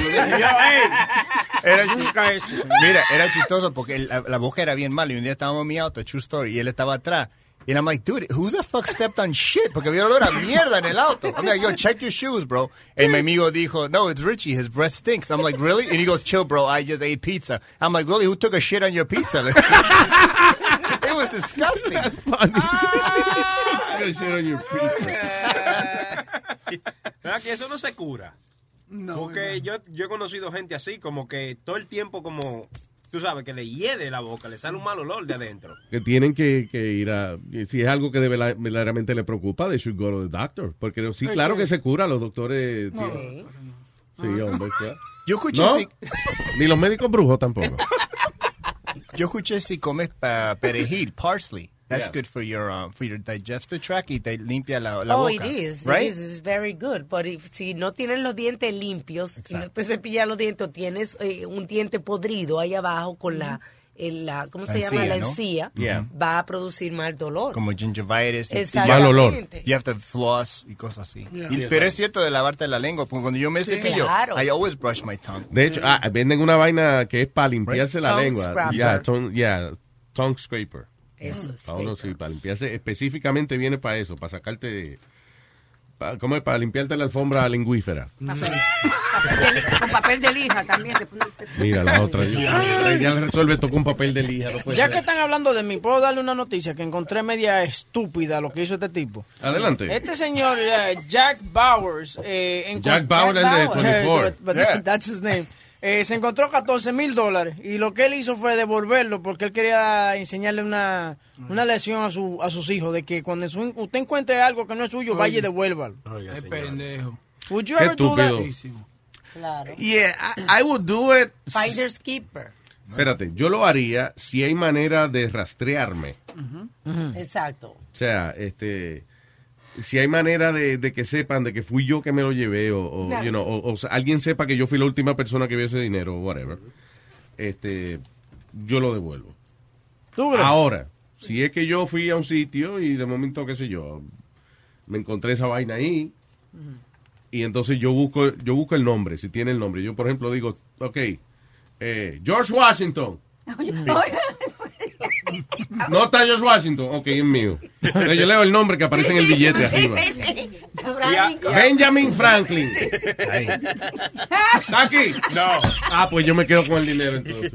[SPEAKER 10] Era chistoso. Mira, era chistoso porque el- la, la boca era bien mala y un día estábamos en mi auto, true story, y él estaba atrás. Y I'm like, dude, who the fuck stepped on shit? Porque había olor a mierda en el auto. I'm like, yo, check your shoes, bro. And mi amigo dijo, no, it's Richie, his breath stinks. I'm like, really? And he goes, chill, bro, I just ate pizza. I'm like, really? Who took a shit on your pizza? it was disgusting.
[SPEAKER 7] Good shit on your pizza.
[SPEAKER 12] ¿Verdad que eso no se cura?
[SPEAKER 6] No,
[SPEAKER 12] Porque yo, yo he conocido gente así, como que todo el tiempo como, tú sabes, que le hiede la boca, le sale un mal olor de adentro.
[SPEAKER 7] Que tienen que, que ir a... Si es algo que de verdad- verdaderamente le preocupa, they should go to the doctor. Porque sí, claro
[SPEAKER 6] que-
[SPEAKER 7] que se cura, los doctores...
[SPEAKER 6] No.
[SPEAKER 7] Sí, hombre. claro.
[SPEAKER 10] Yo escuché,
[SPEAKER 7] ¿No?
[SPEAKER 10] si,
[SPEAKER 7] Ni los médicos brujos tampoco.
[SPEAKER 10] yo escuché si comes perejil, parsley. That's
[SPEAKER 7] Yeah.
[SPEAKER 10] good for your uh, for your digestive tract y te limpia la, la
[SPEAKER 9] oh,
[SPEAKER 10] boca.
[SPEAKER 9] it is.
[SPEAKER 10] right?
[SPEAKER 9] It is. It's very good. But if, si no tienes los dientes limpios, si no te cepillas los dientes, o tienes eh, un diente podrido ahí abajo con la, el- la ¿cómo
[SPEAKER 10] La
[SPEAKER 9] se llama?
[SPEAKER 10] encía,
[SPEAKER 9] La
[SPEAKER 10] ¿no?
[SPEAKER 9] encía,
[SPEAKER 10] Yeah.
[SPEAKER 9] va a producir mal dolor.
[SPEAKER 10] como gingivitis.
[SPEAKER 7] Mal olor.
[SPEAKER 10] You have to floss y cosas así.
[SPEAKER 6] Yeah.
[SPEAKER 10] Y-
[SPEAKER 7] Sí,
[SPEAKER 10] pero es cierto de lavarte la lengua, porque cuando yo me cepillo,
[SPEAKER 9] Claro.
[SPEAKER 10] I always brush my tongue.
[SPEAKER 7] De hecho, ah, venden una vaina que es para limpiarse la
[SPEAKER 9] Tongue
[SPEAKER 7] lengua.
[SPEAKER 9] scraper.
[SPEAKER 7] Ya, tongue, yeah, tongue scraper.
[SPEAKER 9] Eso es.
[SPEAKER 7] Para uno sí, para limpiarse. Específicamente viene para eso, para sacarte ¿cómo es? Para limpiarte la alfombra lingüífera.
[SPEAKER 13] Papel de li- con papel de lija también se pone. se-
[SPEAKER 7] Mira la otra. ya le resuelve esto con papel de lija. no
[SPEAKER 11] Ya
[SPEAKER 7] ser.
[SPEAKER 11] que están hablando de mí, ¿puedo darle una noticia que encontré media estúpida lo que hizo este tipo?
[SPEAKER 7] Adelante.
[SPEAKER 11] Este señor, eh, Jack Bowers. eh,
[SPEAKER 7] Jack Bauer, el de 24.
[SPEAKER 11] Eh, but
[SPEAKER 7] Yeah.
[SPEAKER 11] That's his name. Eh, se encontró 14 mil dólares y lo que él hizo fue devolverlo porque él quería enseñarle una, una lección a, su, a sus hijos de que cuando su- usted encuentre algo que no es suyo, vaya y devuélvalo.
[SPEAKER 6] Es pendejo.
[SPEAKER 11] Would you
[SPEAKER 7] Qué
[SPEAKER 11] ever do that?
[SPEAKER 7] estúpido.
[SPEAKER 9] Claro.
[SPEAKER 7] Yeah, I, I would do it.
[SPEAKER 9] Finders keeper.
[SPEAKER 7] Espérate, yo lo haría si hay manera de rastrearme.
[SPEAKER 9] Exacto.
[SPEAKER 7] O sea, este, si hay manera de, de que sepan de que fui yo que me lo llevé o, o,
[SPEAKER 9] Claro.
[SPEAKER 7] you know, o- alguien sepa que yo fui la última persona que vio ese dinero o whatever, este, yo lo devuelvo. Ahora, si es que yo fui a un sitio y de momento, qué sé yo, me encontré esa vaina ahí y entonces yo busco, yo busco el nombre, si tiene el nombre. Yo, por ejemplo, digo, ok, eh, George Washington. No está George Washington. Ok, es mío. Entonces yo leo el nombre que aparece en el billete arriba. Benjamin Franklin. Ahí. ¿Está aquí? No. Ah, pues yo me quedo con el dinero entonces.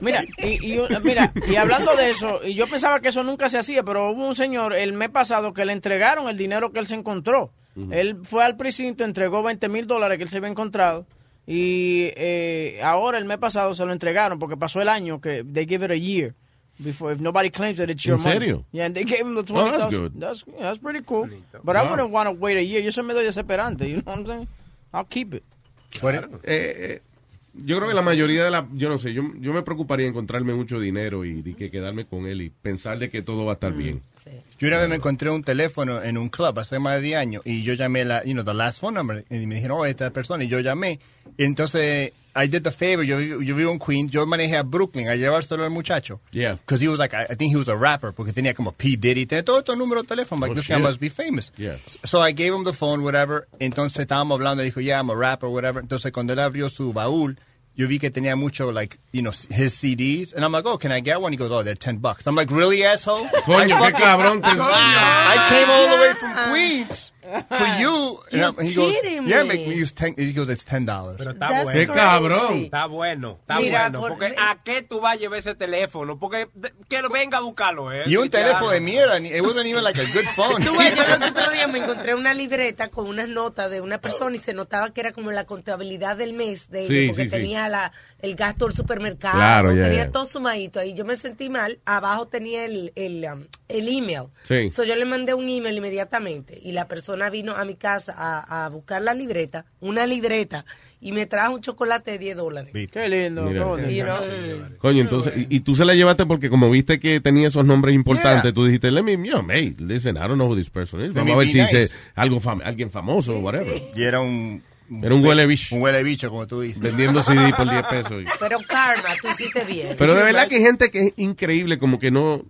[SPEAKER 11] Mira, y, y, mira, y hablando de eso, y yo pensaba que eso nunca se hacía, pero hubo un señor el mes pasado que le entregaron el dinero que él se encontró. Él fue al precinto, entregó 20 mil dólares que él se había encontrado. Y eh, ahora, el mes pasado, se lo entregaron porque pasó el año que they give it a year. Before, if nobody claims that it's your
[SPEAKER 7] ¿En
[SPEAKER 11] money.
[SPEAKER 7] serio?
[SPEAKER 11] Yeah, and they gave him the
[SPEAKER 7] Oh, that's
[SPEAKER 11] 20,000.
[SPEAKER 7] good.
[SPEAKER 11] That's, yeah, that's pretty cool. But I
[SPEAKER 7] Wow.
[SPEAKER 11] wouldn't want to wait a year. Yo soy medio desesperante, you know what I'm saying? I'll keep it.
[SPEAKER 7] Eh, eh, yo creo que la mayoría de la, yo no sé, yo, yo me preocuparía encontrarme mucho dinero y, y que quedarme con él y pensar de que todo va a estar bien.
[SPEAKER 10] Yo una vez me encontré un teléfono en un club hace más de 10 años y yo llamé la, you know, the last phone number y me dijeron, oh, esta persona y yo llamé. Y entonces, I did the favor, yo, yo vivo en Queens, yo manejé a Brooklyn a llevárselo al muchacho.
[SPEAKER 7] Yeah.
[SPEAKER 10] Because he was like, I, I think he was a rapper, porque tenía como P. Diddy, tenía todo estos números de teléfono, like,
[SPEAKER 7] Oh,
[SPEAKER 10] this guy must be famous.
[SPEAKER 7] Yeah.
[SPEAKER 10] So I gave him the phone, whatever. Entonces estábamos hablando, dijo, yeah, I'm a rapper, whatever. Entonces cuando él abrió su baúl, yo vi que tenía mucho, like, you know, his CDs. And I'm like, oh, can I get one? He goes, oh, they're 10 bucks. I'm like, really, asshole?
[SPEAKER 7] Coño,
[SPEAKER 10] I
[SPEAKER 7] qué cabrón te-
[SPEAKER 10] I came all the way from Queens for you.
[SPEAKER 9] You're
[SPEAKER 10] he goes,
[SPEAKER 9] kidding
[SPEAKER 10] yeah,
[SPEAKER 9] me.
[SPEAKER 10] make me use 10. He goes, it's $10.
[SPEAKER 12] Pero está
[SPEAKER 9] That's
[SPEAKER 12] bueno.
[SPEAKER 7] Qué cabrón.
[SPEAKER 12] Está bueno, está
[SPEAKER 9] Mira,
[SPEAKER 12] bueno.
[SPEAKER 9] por-
[SPEAKER 12] porque ¿a qué tú vas a llevar ese teléfono? Porque que venga a buscarlo, ¿eh?
[SPEAKER 10] Y un teléfono de mierda. It wasn't even like a good phone.
[SPEAKER 9] Tú ves, yo los otros días me encontré una libreta con unas notas de una persona y se notaba que era como la contabilidad del mes de
[SPEAKER 7] Sí,
[SPEAKER 9] porque
[SPEAKER 7] sí, sí.
[SPEAKER 9] Tenía la, el gasto del supermercado,
[SPEAKER 7] Claro, ya,
[SPEAKER 9] tenía todo sumadito ahí. Yo me sentí mal, abajo tenía el, el, um, el email.
[SPEAKER 7] Sí.
[SPEAKER 9] So, yo le mandé un email inmediatamente y la persona vino a mi casa a, a buscar la libreta, una libreta, y me trajo un chocolate de 10 dólares.
[SPEAKER 11] Qué lindo,
[SPEAKER 7] Mira.
[SPEAKER 11] qué
[SPEAKER 7] Coño, entonces, y, y tú se la llevaste porque como viste que tenía esos nombres importantes, tú dijiste, let me, yo, hey, listen, I don't know who this person is. Vamos a ver si dice algo fam- alguien famoso o whatever.
[SPEAKER 10] Y era un...
[SPEAKER 7] Era un huele bicho.
[SPEAKER 10] Un huele bicho, como tú dices.
[SPEAKER 7] Vendiendo CD por 10 pesos. y-
[SPEAKER 9] Pero karma, tú hiciste bien.
[SPEAKER 7] Pero de verdad que hay gente que es increíble, como que no,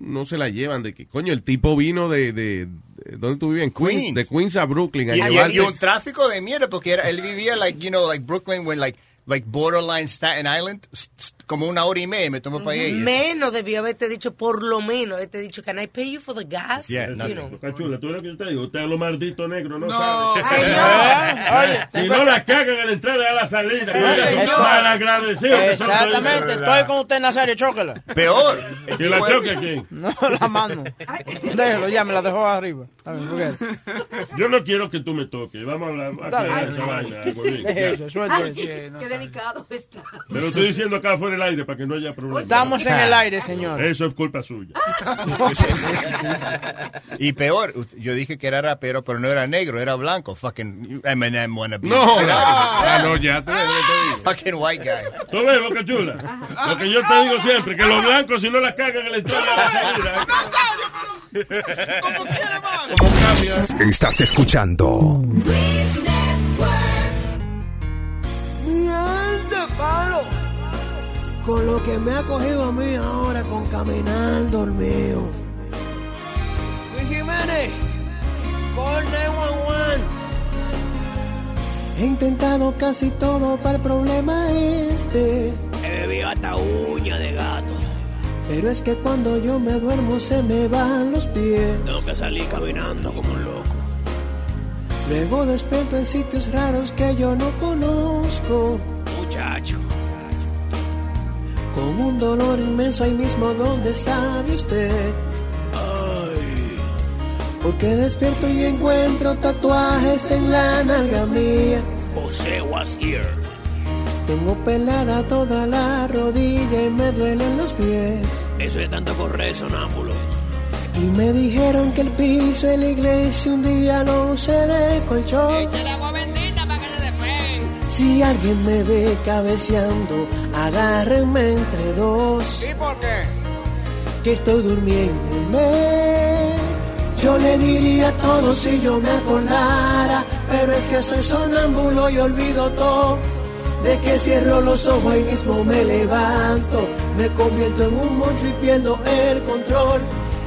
[SPEAKER 7] no se la llevan, de que, coño, el tipo vino de, de, de- ¿dónde tú vives? En Queens,
[SPEAKER 10] Queens.
[SPEAKER 7] de Queens a Brooklyn, a
[SPEAKER 10] Y, y-
[SPEAKER 7] llevarte-
[SPEAKER 10] y un tráfico de mierda porque era, él vivía like you know like Brooklyn when like like borderline Staten Island s- s- como una hora y media me tomó para allá. y-
[SPEAKER 9] Menos debió haberte dicho, por lo menos, haberte dicho, can I pay you for the gas?
[SPEAKER 10] Yeah,
[SPEAKER 9] You know.
[SPEAKER 15] Cachula, tú eres que yo te digo, usted es lo maldito negro, no,
[SPEAKER 6] No.
[SPEAKER 15] sabe.
[SPEAKER 11] Ay, no.
[SPEAKER 15] Si no la cagan a la entrada y a la salida, mal agradecido.
[SPEAKER 11] Exactamente, estoy con usted, Nazario, chócala.
[SPEAKER 10] Peor.
[SPEAKER 15] ¿Y la choque quién?
[SPEAKER 11] No, la mano. Déjelo, ya me la dejó arriba.
[SPEAKER 15] Yo no quiero que tú me toques. Vamos a hablar esa vaina.
[SPEAKER 13] Qué delicado está.
[SPEAKER 15] Te lo estoy diciendo acá fuera aire para que no haya problema.
[SPEAKER 11] Estamos en el aire, señor.
[SPEAKER 15] Eso es culpa suya.
[SPEAKER 10] Y peor, yo dije que era rapero, pero no era negro, era blanco. Fucking Eminem wannabe.
[SPEAKER 7] No,
[SPEAKER 10] here.
[SPEAKER 7] ah, no, ya te, te digo.
[SPEAKER 10] Fucking white guy.
[SPEAKER 15] ¿Tú ves, Boca Chula? Lo que yo te digo siempre, que los blancos si no la cagan en la entrada y a la salida.
[SPEAKER 7] ¿Cómo cambia?
[SPEAKER 2] Estás escuchando
[SPEAKER 18] alta palo. Con lo que me ha cogido a mí ahora con caminar dormido. Luis Jiménez, call 911. He intentado casi todo para el problema este.
[SPEAKER 19] He bebido hasta uña de gato.
[SPEAKER 18] Pero es que cuando yo me duermo se me van los pies.
[SPEAKER 19] Tengo que salir caminando como un loco.
[SPEAKER 18] Luego despierto en sitios raros que yo no conozco.
[SPEAKER 19] Muchacho.
[SPEAKER 18] Con un dolor inmenso ahí mismo donde sabe usted. Porque despierto y encuentro tatuajes en la nalga mía.
[SPEAKER 19] José was here.
[SPEAKER 18] Tengo pelada toda la rodilla y me duelen los pies.
[SPEAKER 19] Eso es tanto correr, sonámbulo.
[SPEAKER 18] Y me dijeron que el piso de la iglesia un día lo usé de colchón.
[SPEAKER 19] Échale agua bendita
[SPEAKER 18] Si alguien me ve cabeceando, agárrenme entre dos.
[SPEAKER 19] ¿Y por qué?
[SPEAKER 18] Que estoy durmiéndome. Yo le diría todo si yo me acordara, pero es que soy sonámbulo y olvido todo. De que cierro los ojos y mismo me levanto, me convierto en un monstruo y pierdo el control.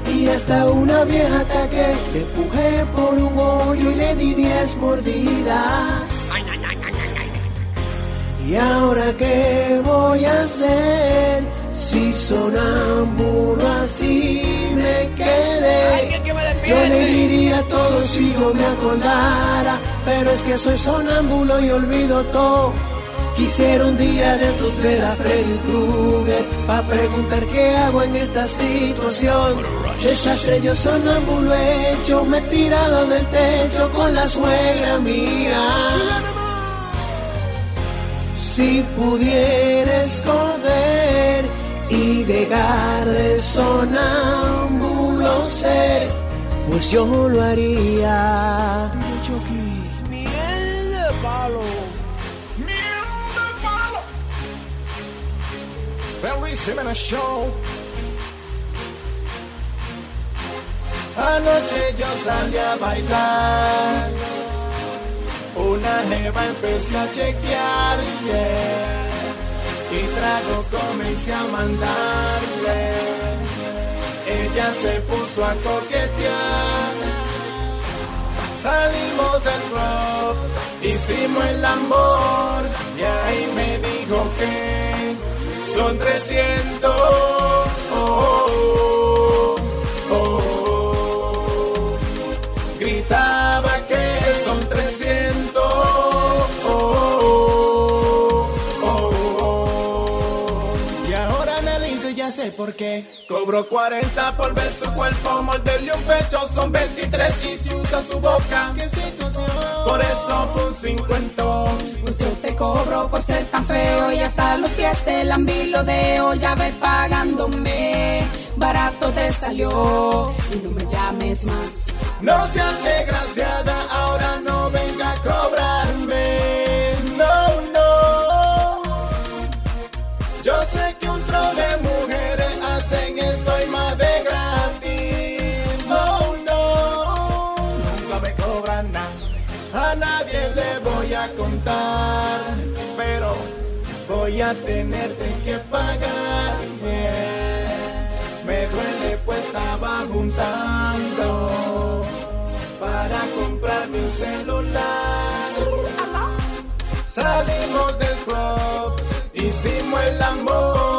[SPEAKER 18] Y hasta una vieja ataque, empujé por un hoyo y le di diez mordidas. ¿Y ahora qué voy a hacer? Si sonámbulo así me quedé. Yo le diría todo si yo me acordara, pero es que soy sonámbulo y olvido todo. Quisiera un día de estos ver a Freddy Krueger para preguntar qué hago en esta situación. Desastre yo sonámbulo hecho, me he tirado del techo con la suegra mía. Si pudiera escoger y dejar de sonámbulo ser, pues yo lo haría.
[SPEAKER 19] Miel de palo. Miel de palo.
[SPEAKER 20] Luis Jiménez Show.
[SPEAKER 21] Anoche yo salí a bailar. Una jeva empecé a chequear, yeah. Y tragos comencé a mandarle. Ella se puso a coquetear. Salimos del club, hicimos el amor. Y ahí me dijo que son 300. Oh, oh, y ya sé por qué. Cobro 40 por ver su cuerpo, morderle un pecho son 23 y si usa su boca. Por eso fue un 50.
[SPEAKER 5] Pues yo te cobro por ser tan feo y hasta los pies te lambilodeo. Ya ve pagándome, barato te salió y no me llames más.
[SPEAKER 21] No seas desgraciada, a contar. Pero voy a tenerte que pagarme. Me duele pues estaba juntando para comprarme un celular. Salimos del club, hicimos el amor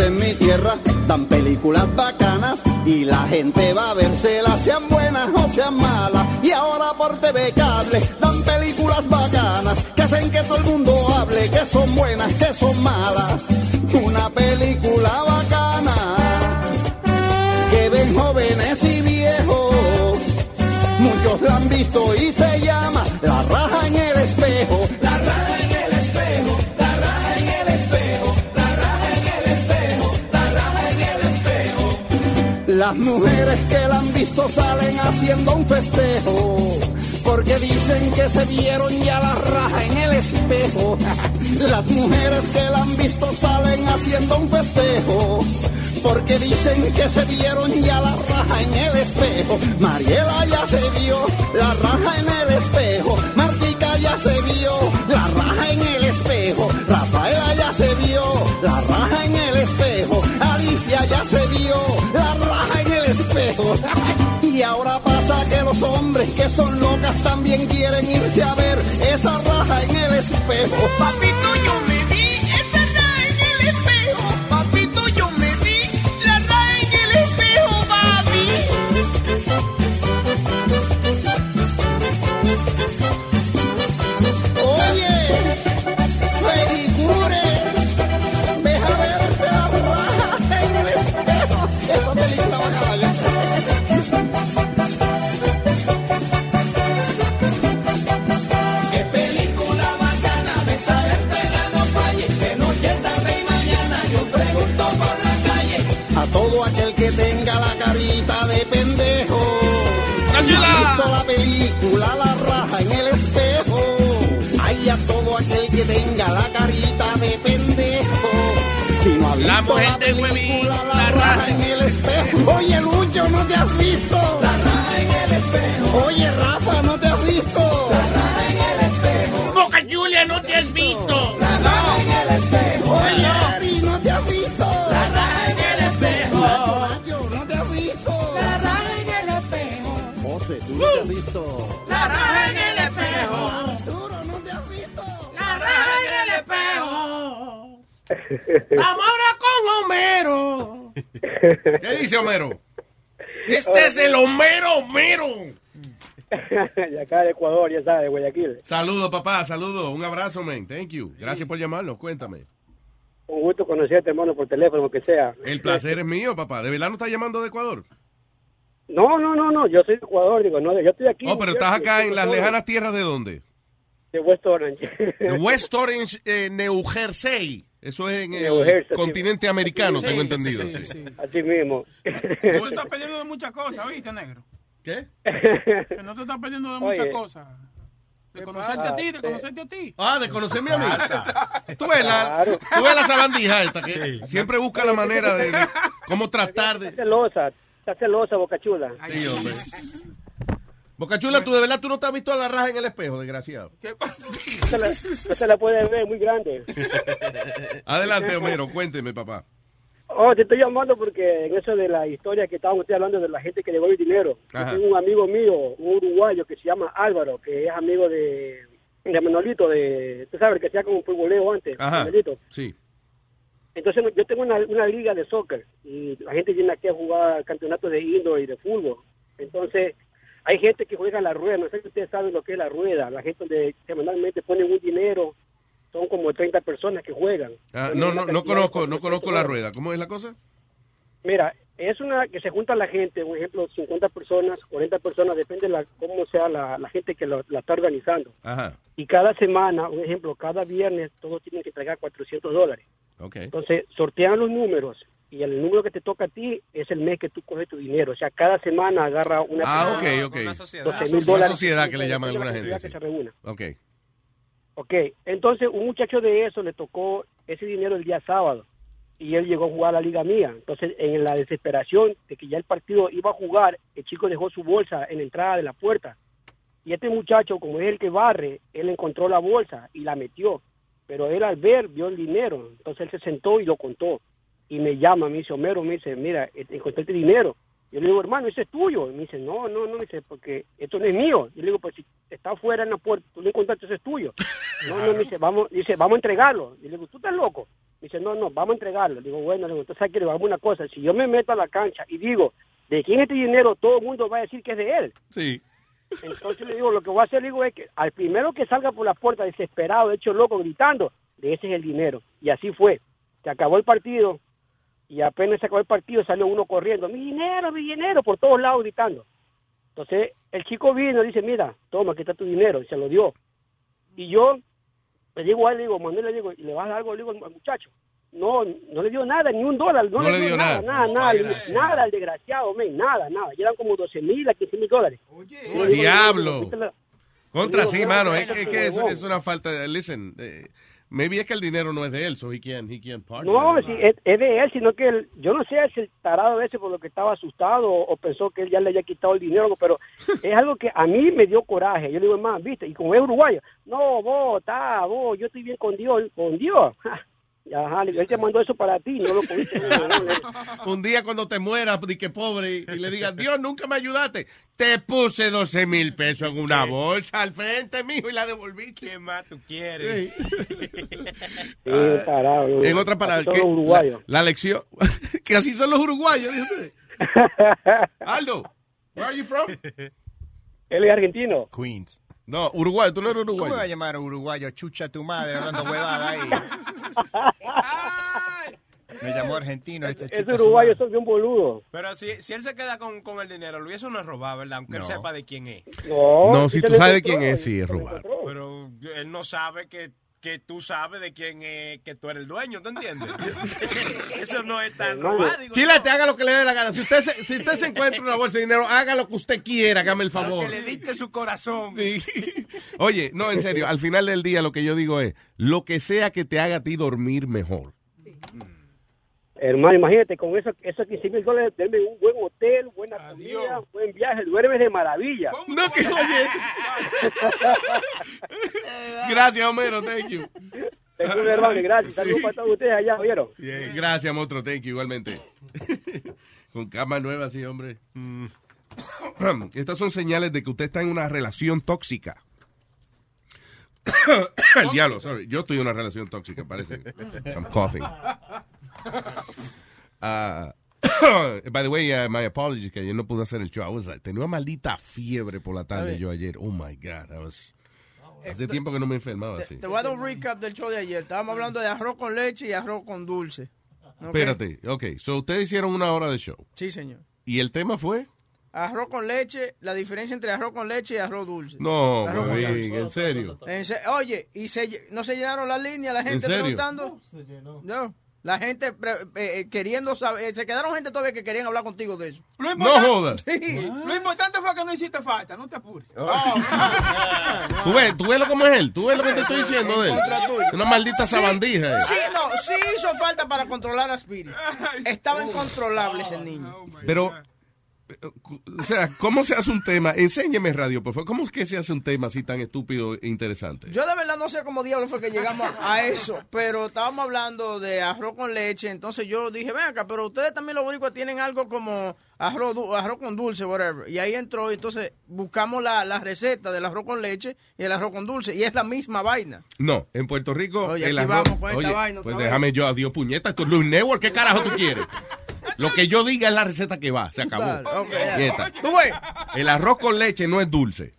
[SPEAKER 22] en mi tierra dan películas bacanas y la gente va a verselas, sean buenas o sean malas. Y ahora por TV Cable dan películas bacanas que hacen que todo el mundo hable, que son buenas, que son malas. Una película bacana que ven jóvenes y viejos, muchos la han visto y se llama la raja en el espejo. Las mujeres que la han visto salen haciendo un festejo. Porque dicen que se vieron ya la raja en el espejo. Las mujeres que la han visto salen haciendo un festejo. Porque dicen que se vieron ya la raja en el espejo. Mariela ya se vio la raja en el espejo. Martica ya se vio la raja en el espejo. Rafaela ya se vio la raja en el espejo. Alicia ya se vio la raja en el espejo. Y ahora pasa que los hombres que son locas también quieren irse a ver esa raja en el espejo.
[SPEAKER 19] Papito, yo me vi esta raja en el espejo.
[SPEAKER 22] Visto la película La raja en el espejo? Ay, a todo aquel que tenga la carita de pendejo. Si no ha visto
[SPEAKER 19] La mujer de
[SPEAKER 22] película
[SPEAKER 19] Huevín,
[SPEAKER 22] La,
[SPEAKER 19] la
[SPEAKER 22] raja
[SPEAKER 19] raja.
[SPEAKER 22] en el espejo. Oye, Lucho, ¿no te has visto? La raja en el espejo. Oye, Rafa, ¿no te has visto? La raja
[SPEAKER 19] Vamos ahora con Homero.
[SPEAKER 7] ¿Qué dice Homero? Este es el Homero Homero.
[SPEAKER 23] de acá de Ecuador, ya sabes, de Guayaquil.
[SPEAKER 7] Saludos, papá, saludos. Un abrazo, man. Thank you. Gracias por llamarnos. Cuéntame.
[SPEAKER 23] Un gusto conocerte, hermano, por teléfono, lo que sea.
[SPEAKER 7] El placer es mío, papá. ¿De verdad no estás llamando de Ecuador?
[SPEAKER 23] No, no, no, no, yo soy de Ecuador, digo, no, yo estoy aquí.
[SPEAKER 7] Oh, pero estás acá en las lejanas tierras de dónde?
[SPEAKER 23] De West Orange.
[SPEAKER 7] De West Orange, eh, New Jersey. Eso es en el
[SPEAKER 23] New Jersey, sí.
[SPEAKER 7] continente americano,
[SPEAKER 23] Sí,
[SPEAKER 7] tengo entendido.
[SPEAKER 23] sí,
[SPEAKER 7] sí.
[SPEAKER 23] sí. Así mismo.
[SPEAKER 6] Tú estás perdiendo de muchas cosas, ¿viste, negro?
[SPEAKER 7] ¿Qué?
[SPEAKER 6] Que no te estás perdiendo de
[SPEAKER 23] Oye.
[SPEAKER 6] muchas cosas. De conocerte a ti, de conocerte a ti.
[SPEAKER 7] Ah, de conocerme a mí. Tú ves la, tú ves la sabandija esta que siempre busca la manera de, de cómo tratar de...
[SPEAKER 23] Está celosa, está celosa, Boca Chula.
[SPEAKER 7] Sí, hombre. Bocachula, tú de verdad tú no te has visto a la raja en el espejo, desgraciado.
[SPEAKER 23] No se la, se la puede ver, muy grande.
[SPEAKER 7] Adelante, Homero, cuénteme, papá.
[SPEAKER 23] Oh, te estoy llamando porque en eso de la historia que estábamos usted hablando de la gente que devuelve dinero. Yo tengo un amigo mío, un uruguayo que se llama Álvaro, que es amigo de, de Manolito, de, tú sabes, que sea como un futboleo antes,
[SPEAKER 7] Ajá.
[SPEAKER 23] Manolito.
[SPEAKER 7] Sí.
[SPEAKER 23] Entonces yo tengo una, una liga de soccer y la gente viene aquí a jugar campeonatos de indoor y de fútbol. Entonces hay gente que juega la rueda, no sé si ustedes saben lo que es la rueda, la gente donde semanalmente ponen un dinero, son como 30 personas que juegan.
[SPEAKER 7] Ah, no, no, no conozco, no
[SPEAKER 23] 400
[SPEAKER 7] conozco la rueda. ¿Cómo es la cosa?
[SPEAKER 23] Mira, es una que se junta la gente, por ejemplo, 50 personas, 40 personas, depende de la, cómo sea la, la gente que lo- la está organizando.
[SPEAKER 7] Ajá.
[SPEAKER 23] Y cada semana, un ejemplo, cada viernes todos tienen que entregar 400 dólares.
[SPEAKER 7] Ok.
[SPEAKER 23] Entonces, sortean los números y el número que te toca a ti es el mes que tú coges tu dinero. O sea, cada semana agarra una
[SPEAKER 7] Ah,
[SPEAKER 23] persona
[SPEAKER 7] ok, ok.
[SPEAKER 23] 12 mil dólares.
[SPEAKER 7] Una sociedad que le llaman alguna gente. sí.
[SPEAKER 23] que se reúna.
[SPEAKER 7] Ok.
[SPEAKER 23] Ok, entonces un muchacho de eso le tocó ese dinero el día sábado y él llegó a jugar a la liga mía. Entonces, en la desesperación de que ya el partido iba a jugar, el chico dejó su bolsa en la entrada de la puerta. Y este muchacho, como es el que barre, él encontró la bolsa y la metió. Pero él al ver vio el dinero. Entonces él se sentó y lo contó. Y me llama, me dice, Homero, me dice, mira, eh, encontré este dinero. Yo le digo, hermano, ese es tuyo. Y me dice, no, no, no, me dice, porque esto no es mío. Yo le digo, pues si está afuera en la puerta, tú lo encontraste, ese es tuyo. No, no, me dice, vamos, dice, vamos a entregarlo. Y le digo, tú estás loco. Me dice, no, no, vamos a entregarlo. Le digo, bueno, le digo, entonces hay que hagamos una cosa. Si yo me meto a la cancha y digo, ¿de quién es este dinero? Todo el mundo va a decir que es de él.
[SPEAKER 7] Sí.
[SPEAKER 23] Entonces le digo, lo que voy a hacer, le digo, es que al primero que salga por la puerta desesperado, hecho loco, gritando, de ese es el dinero. Y así fue. Se acabó el partido y apenas se acabó el partido salió uno corriendo, mi dinero, mi dinero, por todos lados gritando. Entonces el chico vino y dice, mira, toma, aquí está tu dinero, y se lo dio. Y yo le digo a él, le digo, Manuel, le digo, ¿y le vas a dar algo? Le digo al muchacho. No, no le dio nada, ni un dólar. No, le dio, nada, nada, nada,
[SPEAKER 7] Ay,
[SPEAKER 23] nada, al desgraciado, men, nada, nada. Ya eran como 12 mil a 15 mil dólares. Digo,
[SPEAKER 7] Diablo.
[SPEAKER 23] "Viste la-
[SPEAKER 7] Contra sí,
[SPEAKER 23] no,
[SPEAKER 7] mano.
[SPEAKER 23] no,
[SPEAKER 7] Es, que- es que eso
[SPEAKER 23] no.
[SPEAKER 7] es una falta de. Listen, eh, maybe es que el dinero no es de él, so he can't, he can't partner.
[SPEAKER 23] No, es, es de él, sino que él- yo no sé si el tarado ese por lo que estaba asustado o, o pensó que él ya le había quitado el dinero, pero es algo que a mí me dio coraje. Yo le digo, hermano, viste, y como es uruguayo, no, vos, está, vos, yo estoy bien con Dios, con Dios. Ajá, él te mandó eso para ti, no lo cogiste.
[SPEAKER 7] Un día cuando te mueras, di que pobre, y le digas, Dios, nunca me ayudaste. Te puse 12 mil pesos en una bolsa al frente, mijo, y la devolviste.
[SPEAKER 12] ¿Qué más tú quieres?
[SPEAKER 23] Sí, no.
[SPEAKER 7] En
[SPEAKER 23] Así son
[SPEAKER 7] que
[SPEAKER 23] los uruguayos.
[SPEAKER 7] La, la lección, que así son los uruguayos, dice usted. Aldo, where are you from?
[SPEAKER 23] Él es argentino.
[SPEAKER 10] Queens.
[SPEAKER 7] No, Uruguay, tú no eres
[SPEAKER 10] ¿Cómo me va a
[SPEAKER 7] uruguayo.
[SPEAKER 10] llamar uruguayo? Chucha tu madre, hablando huevada ahí. Me llamó argentino este su
[SPEAKER 23] uruguayo
[SPEAKER 10] madre.
[SPEAKER 23] son un boludo.
[SPEAKER 12] Pero si, si él se queda con, con el dinero, Luis, eso no es robar, ¿verdad? Aunque él sepa de quién es.
[SPEAKER 23] No,
[SPEAKER 7] No, si tú sabes de quién es, sí, es robar.
[SPEAKER 12] Pero él no sabe que, que tú sabes de quién es, que tú eres el dueño, ¿tú entiendes? eso no es tan robar, digo
[SPEAKER 7] Chile, te haga lo que le dé la gana. Si usted se, si usted se encuentra una bolsa de dinero, haga lo que usted quiera, hágame el favor.
[SPEAKER 12] Que le diste su corazón.
[SPEAKER 7] Sí. Oye, no, en serio, al final del día lo que yo digo es, lo que sea que te haga a ti dormir mejor.
[SPEAKER 23] Hermano, imagínate, con eso, esos 15 mil dólares, denme un buen hotel, buena comida, buen viaje, duermes de maravilla.
[SPEAKER 7] No, que oye. Gracias, Homero, thank you.
[SPEAKER 23] Seguro, hermano, gracias. Saludos para todos ustedes allá, ¿oyeron?
[SPEAKER 7] Bien, gracias, monstruo, thank you, igualmente. Con cama nueva, sí, hombre. Estas son señales de que usted está en una relación tóxica. El diablo, sorry. Yo estoy en una relación tóxica, parece. I'm coughing. Ah, by the way, uh, my apologies que ayer no pude hacer el show. I was, like, tenía una maldita fiebre por la tarde yo ayer. Oh my God. I was, hace tiempo que no me enfermaba
[SPEAKER 11] Te,
[SPEAKER 7] así.
[SPEAKER 11] te voy a dar un recap del show de ayer. Estábamos hablando de arroz con leche y arroz con dulce. ¿Ok?
[SPEAKER 7] Espérate, ok. So ustedes hicieron una hora de show.
[SPEAKER 11] Sí, señor.
[SPEAKER 7] ¿Y el tema fue?
[SPEAKER 11] Arroz con leche, la diferencia entre arroz con leche y arroz dulce.
[SPEAKER 7] No,
[SPEAKER 11] Arroz dulce.
[SPEAKER 7] en serio.
[SPEAKER 11] En se- Oye, ¿y se, no se llenaron las líneas la gente
[SPEAKER 7] serio?
[SPEAKER 11] preguntando? No. La gente eh, eh, queriendo saber, eh, se quedaron gente todavía que querían hablar contigo de eso.
[SPEAKER 6] Lo
[SPEAKER 7] No jodas.
[SPEAKER 11] Sí.
[SPEAKER 6] Lo importante fue que no hiciste falta, no te apures.
[SPEAKER 7] ¿Tú ves, tú ves lo como es él? ¿Tú ves lo que te estoy diciendo de él? Una maldita
[SPEAKER 11] Sí,
[SPEAKER 7] sabandija. eh.
[SPEAKER 11] Sí, no, sí hizo falta para controlar a Spirit. Estaba incontrolable ese niño.
[SPEAKER 7] Pero, eh, o sea, ¿cómo se hace un tema? Enséñeme radio, por favor. ¿Cómo es que se hace un tema así tan estúpido e interesante?
[SPEAKER 11] Yo de verdad no sé cómo diablos fue que llegamos a eso, pero estábamos hablando de arroz con leche, entonces yo dije, ven acá, pero ustedes también los boricuas tienen algo como arroz, arroz con dulce, whatever. Y ahí entró, entonces buscamos la, la receta del arroz con leche y el arroz con dulce, y es la misma vaina.
[SPEAKER 7] No, en Puerto Rico
[SPEAKER 11] Oye,
[SPEAKER 7] el arroz-
[SPEAKER 11] vamos con esta
[SPEAKER 7] Oye,
[SPEAKER 11] vaina
[SPEAKER 7] pues déjame yo, adiós puñeta, esto es Luis Network, ¿qué carajo tú quieres? Lo que yo diga es la receta que va, se acabó.
[SPEAKER 11] Dale, ok, dale.
[SPEAKER 7] Quieta.
[SPEAKER 11] Tú ves.
[SPEAKER 7] El arroz con leche no es dulce.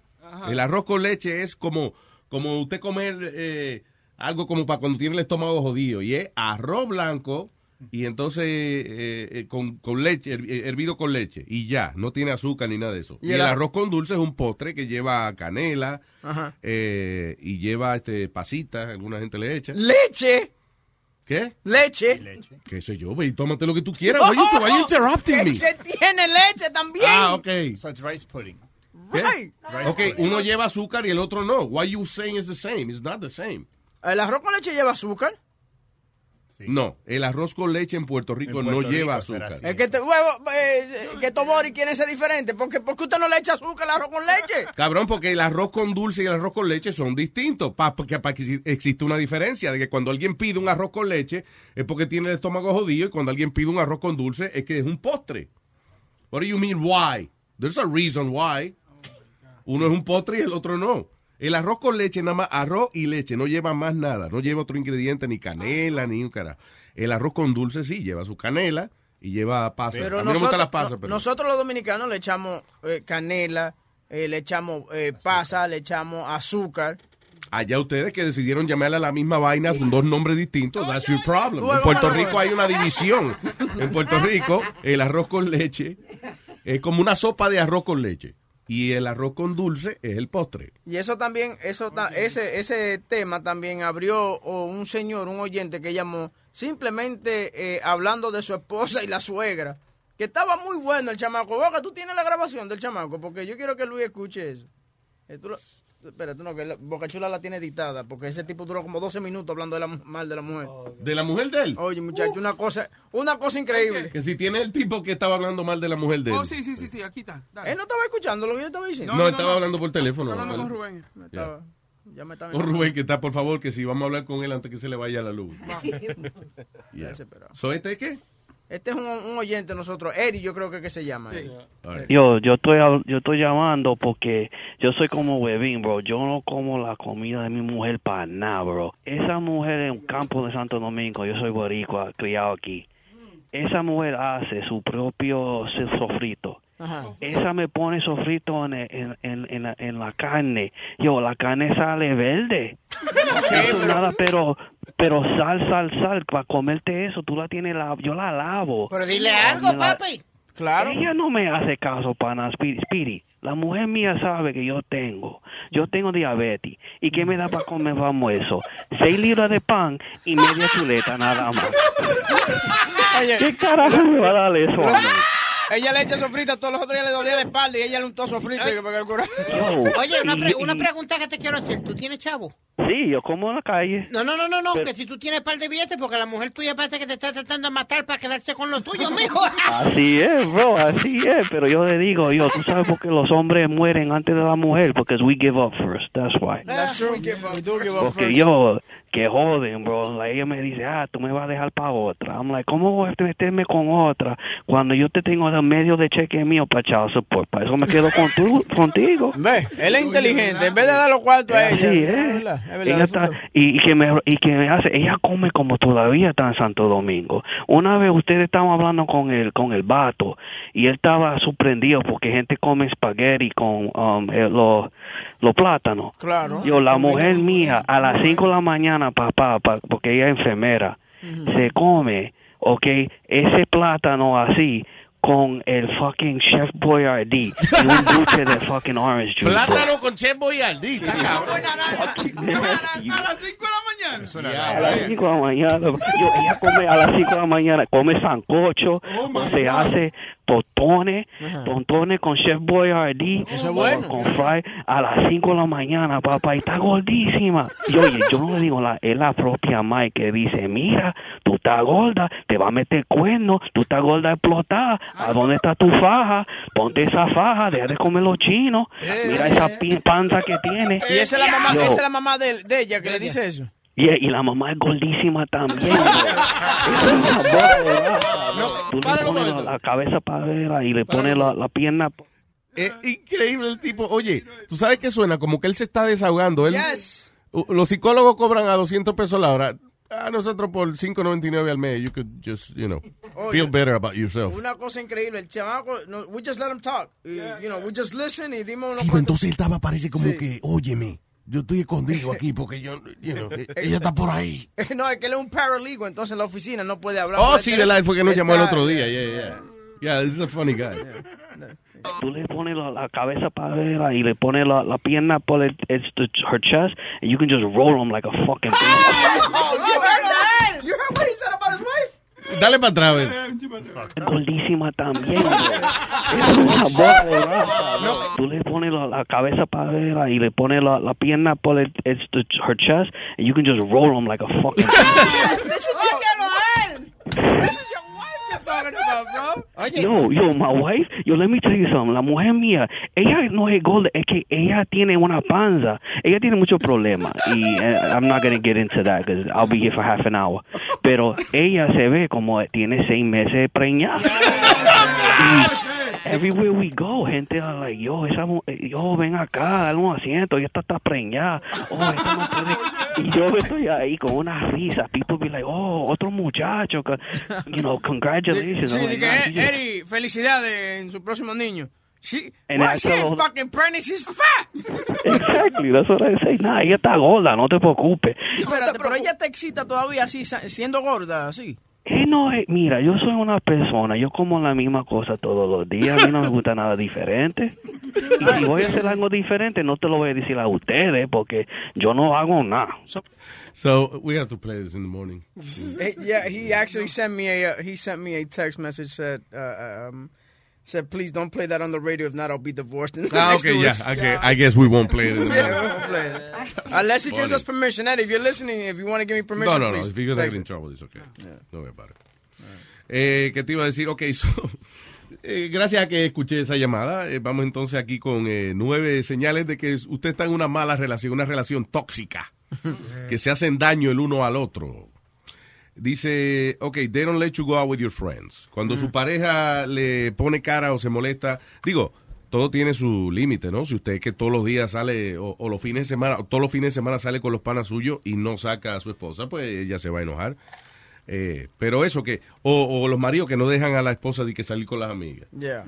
[SPEAKER 7] El arroz con leche es como, como usted comer eh, algo como para cuando tiene el estómago jodido. Y es arroz blanco y entonces eh, eh, con, con leche, her- eh, hervido con leche. Y ya, no tiene azúcar ni nada de eso.
[SPEAKER 11] Y
[SPEAKER 7] Y,
[SPEAKER 11] el
[SPEAKER 7] el
[SPEAKER 11] ar-
[SPEAKER 7] arroz con dulce es un postre que lleva canela
[SPEAKER 11] Ajá.
[SPEAKER 7] eh, y lleva este pasitas, alguna gente le echa.
[SPEAKER 11] Leche,
[SPEAKER 7] ¿Qué?
[SPEAKER 11] leche.
[SPEAKER 7] ¿Qué sé yo? Ve y tómate lo que tú quieras. You, why you interrupting me?
[SPEAKER 11] Que tiene leche también.
[SPEAKER 7] Ah, ok.
[SPEAKER 10] So it's rice pudding.
[SPEAKER 7] ¿Qué?
[SPEAKER 11] Right.
[SPEAKER 7] Ok, uno lleva azúcar y el otro no. Why you saying it's the same? It's not the same.
[SPEAKER 11] ¿El arroz con leche lleva azúcar?
[SPEAKER 7] No, el arroz con leche en Puerto Rico
[SPEAKER 10] En
[SPEAKER 7] no
[SPEAKER 10] Puerto
[SPEAKER 7] lleva
[SPEAKER 10] Rico será
[SPEAKER 7] azúcar.
[SPEAKER 10] así.
[SPEAKER 11] Es que te, huevo, eh, que Tobori quiere ser diferente. porque ¿Por qué usted no le echa azúcar al arroz con leche?
[SPEAKER 7] Cabrón, porque el arroz con dulce y el arroz con leche son distintos. Pa, porque pa- que exi- existe una diferencia de que cuando alguien pide un arroz con leche es porque tiene el estómago jodido y cuando alguien pide un arroz con dulce es que es un postre. What do you mean why? There's a reason why. Uno es un postre y el otro no. El arroz con leche, nada más arroz y leche, no lleva más nada, no lleva otro ingrediente, ni canela, ni un carajo. El arroz con dulce sí, lleva su canela y lleva pasas.
[SPEAKER 11] Pero
[SPEAKER 7] a mí no me
[SPEAKER 11] nosotros,
[SPEAKER 7] gustan las pasas,
[SPEAKER 11] no-
[SPEAKER 7] pero...
[SPEAKER 11] nosotros los dominicanos le echamos eh, canela, eh, le echamos eh, pasa, le echamos azúcar.
[SPEAKER 7] Allá ustedes que decidieron llamarle a la misma vaina con dos nombres distintos, that's your problem. En Puerto Rico hay una división. En Puerto Rico, el arroz con leche es como una sopa de arroz con leche. Y el arroz con dulce es el postre.
[SPEAKER 11] Y eso también, eso ta- ese, ese tema también abrió un señor, un oyente que llamó simplemente eh, hablando de su esposa y la suegra. Que estaba muy bueno el chamaco. Boca, tú tienes la grabación del chamaco, porque yo quiero que Luis escuche eso. Tú no, que la- Boca Chula la tiene editada, porque ese tipo duró como 12 minutos hablando de la, mu- mal de la mujer.
[SPEAKER 7] ¿De la mujer de él?
[SPEAKER 11] Oye, muchacho, una cosa, una cosa increíble.
[SPEAKER 7] Que si tiene el tipo que estaba hablando mal de la mujer de él.
[SPEAKER 11] Oh, sí, sí, sí, sí, aquí está. Él no estaba escuchando lo que yo estaba diciendo.
[SPEAKER 7] No, estaba hablando por teléfono.
[SPEAKER 11] Hablando
[SPEAKER 7] ¿vale?
[SPEAKER 11] con Rubén. Me
[SPEAKER 7] Ya.
[SPEAKER 11] estaba- ya me estaba
[SPEAKER 7] Con Rubén, que está, por favor, que si vamos a hablar con él antes que se le vaya la luz.
[SPEAKER 11] Ya desesperado.
[SPEAKER 7] ¿So este qué?
[SPEAKER 11] Este es un, un oyente de nosotros, Eri, yo creo que, que se llama. él.
[SPEAKER 24] Yo, yo estoy, yo estoy llamando porque yo soy como huevín, bro. Yo no como la comida de mi mujer para nada, bro. Esa mujer en un campo de Santo Domingo, yo soy boricua, criado aquí. Esa mujer hace su propio se- Esa me pone sofrito en, en, en, en la, en la carne. Yo, la carne sale verde. Eso es nada, pero, pero sal, sal, sal. Para comerte eso, tú la tienes, la, yo la lavo.
[SPEAKER 25] Pero dile algo,
[SPEAKER 24] la-
[SPEAKER 25] papi.
[SPEAKER 11] Claro.
[SPEAKER 24] Ella no me hace caso Speedy. Speedy, La mujer mía sabe que yo tengo. Yo tengo diabetes. ¿Y qué me da para comer para almuerzo? Seis libras de pan y media chuleta nada más. ¿Qué carajo me va a dar eso a mí?
[SPEAKER 11] Ella le echa sofrito, todos los otros días le dolía la espalda y ella le untó sofrito. para el cura-
[SPEAKER 25] Oye, una, pre- una pregunta que te quiero hacer. ¿Tú tienes chavo?
[SPEAKER 24] Sí, yo como en la calle.
[SPEAKER 25] No, no, no, no, no.
[SPEAKER 24] Pero-
[SPEAKER 25] Que si tú tienes par de billetes, porque la mujer tuya parece que te está tratando de matar para quedarse con lo tuyo, mijo.
[SPEAKER 24] Así es, bro, así es. Pero yo le digo, yo, tú sabes por qué los hombres mueren antes de la mujer, porque we give up first, that's why.
[SPEAKER 11] That's true, we give up. We do give up
[SPEAKER 24] Porque
[SPEAKER 11] first.
[SPEAKER 24] yo, que joden, bro. Ella me dice, ah, tú me vas a dejar para otra. I'm like, ¿cómo voy a meterme con otra cuando yo te tengo de medio de cheque mío para child support? Para eso me quedo con tú, contigo.
[SPEAKER 11] Ve, él es inteligente. En vez de dar los cuartos a ella.
[SPEAKER 24] Así
[SPEAKER 11] es
[SPEAKER 24] es.
[SPEAKER 11] verdad, es verdad,
[SPEAKER 24] Ella
[SPEAKER 11] eso
[SPEAKER 24] está,
[SPEAKER 11] es
[SPEAKER 24] y, y que me, y que me hace, ella come como todavía está en Santo Domingo. Una vez ustedes estaban hablando con el, con el vato y él estaba sorprendido porque gente come espagueti con um, eh, los, los plátanos.
[SPEAKER 11] Claro.
[SPEAKER 24] Yo, la mujer mía, a las 5 de la mañana, papá, pa- porque ella es enfermera, se come, ok, ese plátano así con el fucking Chef Boyardee y un dulce de fucking orange juice. bro.
[SPEAKER 7] Plátano con Chef Boyardee. está cabrón.
[SPEAKER 6] A las 5 de mañana.
[SPEAKER 24] A las 5 de la mañana. Yo, ella come a las 5 de la mañana, come sancocho, o se hace tostones, tostones con Chef Boyardee,
[SPEAKER 11] Eso es
[SPEAKER 24] o
[SPEAKER 11] bueno.
[SPEAKER 24] con fry a las 5 de la mañana, papá, y está gordísima. Y oye, yo no le digo, la, es la propia Mike que dice, mira, tú estás gorda, te va a meter cuerno, tú estás gorda explotada, ¿a dónde está tu faja? Ponte esa faja, deja de comer los chinos, mira esa panza que tiene.
[SPEAKER 11] Y esa es la mamá,
[SPEAKER 24] Yo,
[SPEAKER 11] esa es la mamá de, de ella que le dice eso.
[SPEAKER 24] Y, y la mamá es gordísima también. Tú le pones la, la cabeza para arriba y le pones la, la pierna.
[SPEAKER 7] Es increíble el tipo. Oye, tú sabes que suena como que él se está desahogando. Él,
[SPEAKER 11] Yes.
[SPEAKER 7] Los psicólogos cobran a 200 pesos la hora. A nosotros por 5.99 al mes, you could just, you know,
[SPEAKER 11] Oye.
[SPEAKER 7] feel better about yourself.
[SPEAKER 11] Una cosa increíble, el chamaco, no, we just let him talk. Y, you know, we just listen y dimos unos
[SPEAKER 7] Sí,
[SPEAKER 11] cuantos-
[SPEAKER 7] entonces él estaba, parece como
[SPEAKER 11] Sí.
[SPEAKER 7] que, óyeme, yo estoy escondido aquí porque yo, you know, ella está por ahí.
[SPEAKER 11] No, es que él es un paralegal, entonces en la oficina no puede hablar.
[SPEAKER 7] Oh, sí,
[SPEAKER 11] el
[SPEAKER 7] verdad, él fue que nos llamó el otro día, yeah, yeah. Yeah, this is a funny guy.
[SPEAKER 24] Tú le pones la, la cabeza para arriba y le pones la, la pierna por el, it's the, her chest, and you can just roll them like a fucking thing.
[SPEAKER 11] Oh, you heard that? You heard what he said about his wife?
[SPEAKER 7] Dale para atrás.
[SPEAKER 24] Es gordísima también. bro. Es una bola de grasa. Tú le pones la, la cabeza para arriba y le pones la, la pierna por el, it's the, her chest, and you can just roll them like a fucking
[SPEAKER 11] is your, This is your wife you're talking about, bro.
[SPEAKER 24] Yo, yo, my wife, yo, let me tell you something. La mujer mía, ella no es gorda, es que ella tiene una panza. Ella tiene muchos problemas. Y eh, I'm not going to get into that because I'll be here for half an hour. Pero ella se ve como tiene seis meses preñada. Y everywhere we go, gente are like, yo, esa, eh, yo, ven acá, dale un asiento, ella está, está preñada. Oh, esta no puede. Y yo estoy ahí con una risa. People be like, oh, otro muchacho, you know, congratulations.
[SPEAKER 11] Sí,
[SPEAKER 24] like,
[SPEAKER 11] que,
[SPEAKER 24] "Nah,
[SPEAKER 11] eh, Eddie, felicidades en su próximo niño. She,
[SPEAKER 24] And
[SPEAKER 11] well, she
[SPEAKER 24] her-
[SPEAKER 11] fucking pregnant, she's fat.
[SPEAKER 24] Exactly, that's what I say. Nah, ella está gorda, no te preocupes.
[SPEAKER 11] Espérate, pero ella te excita todavía así, sa- siendo gorda, así.
[SPEAKER 24] Eh, no, eh, mira, yo soy una persona, yo como la misma cosa todos los días, a mí no me gusta nada diferente. Y si voy a hacer algo diferente, no te lo voy a decir a ustedes porque yo no hago nada.
[SPEAKER 7] So we have to play this in the morning.
[SPEAKER 11] Eh, yeah, he actually sent me a uh, he sent me a text message said uh, um, said please don't play that on the radio if not I'll be divorced. in the
[SPEAKER 7] Ah,
[SPEAKER 11] next
[SPEAKER 7] okay,
[SPEAKER 11] two
[SPEAKER 7] yeah.
[SPEAKER 11] weeks.
[SPEAKER 7] Okay, I guess we won't play it
[SPEAKER 11] Yeah, we won't play it. Unless he gives us permission. Eddie, if you're listening, if you want to give me permission,
[SPEAKER 7] No, no, no.
[SPEAKER 11] please
[SPEAKER 7] If you're get in
[SPEAKER 11] it.
[SPEAKER 7] trouble, it's okay. No worry about it. Eh, ¿Qué te iba a decir? Ok, so, eh, gracias a que escuché esa llamada, eh, vamos entonces aquí con eh, nueve señales de que usted está en una mala relación, una relación tóxica, que se hacen daño el uno al otro. Dice, ok, they don't let you go out with your friends. Cuando su pareja le pone cara o se molesta, digo, todo tiene su límite, ¿no? Si usted es que todos los días sale, o, o los fines de semana, o todos los fines de semana sale con los panas suyos y no saca a su esposa, pues ella se va a enojar. Eh, pero eso que, o, o los maridos que no dejan a la esposa de que salir con las amigas.
[SPEAKER 11] Yeah.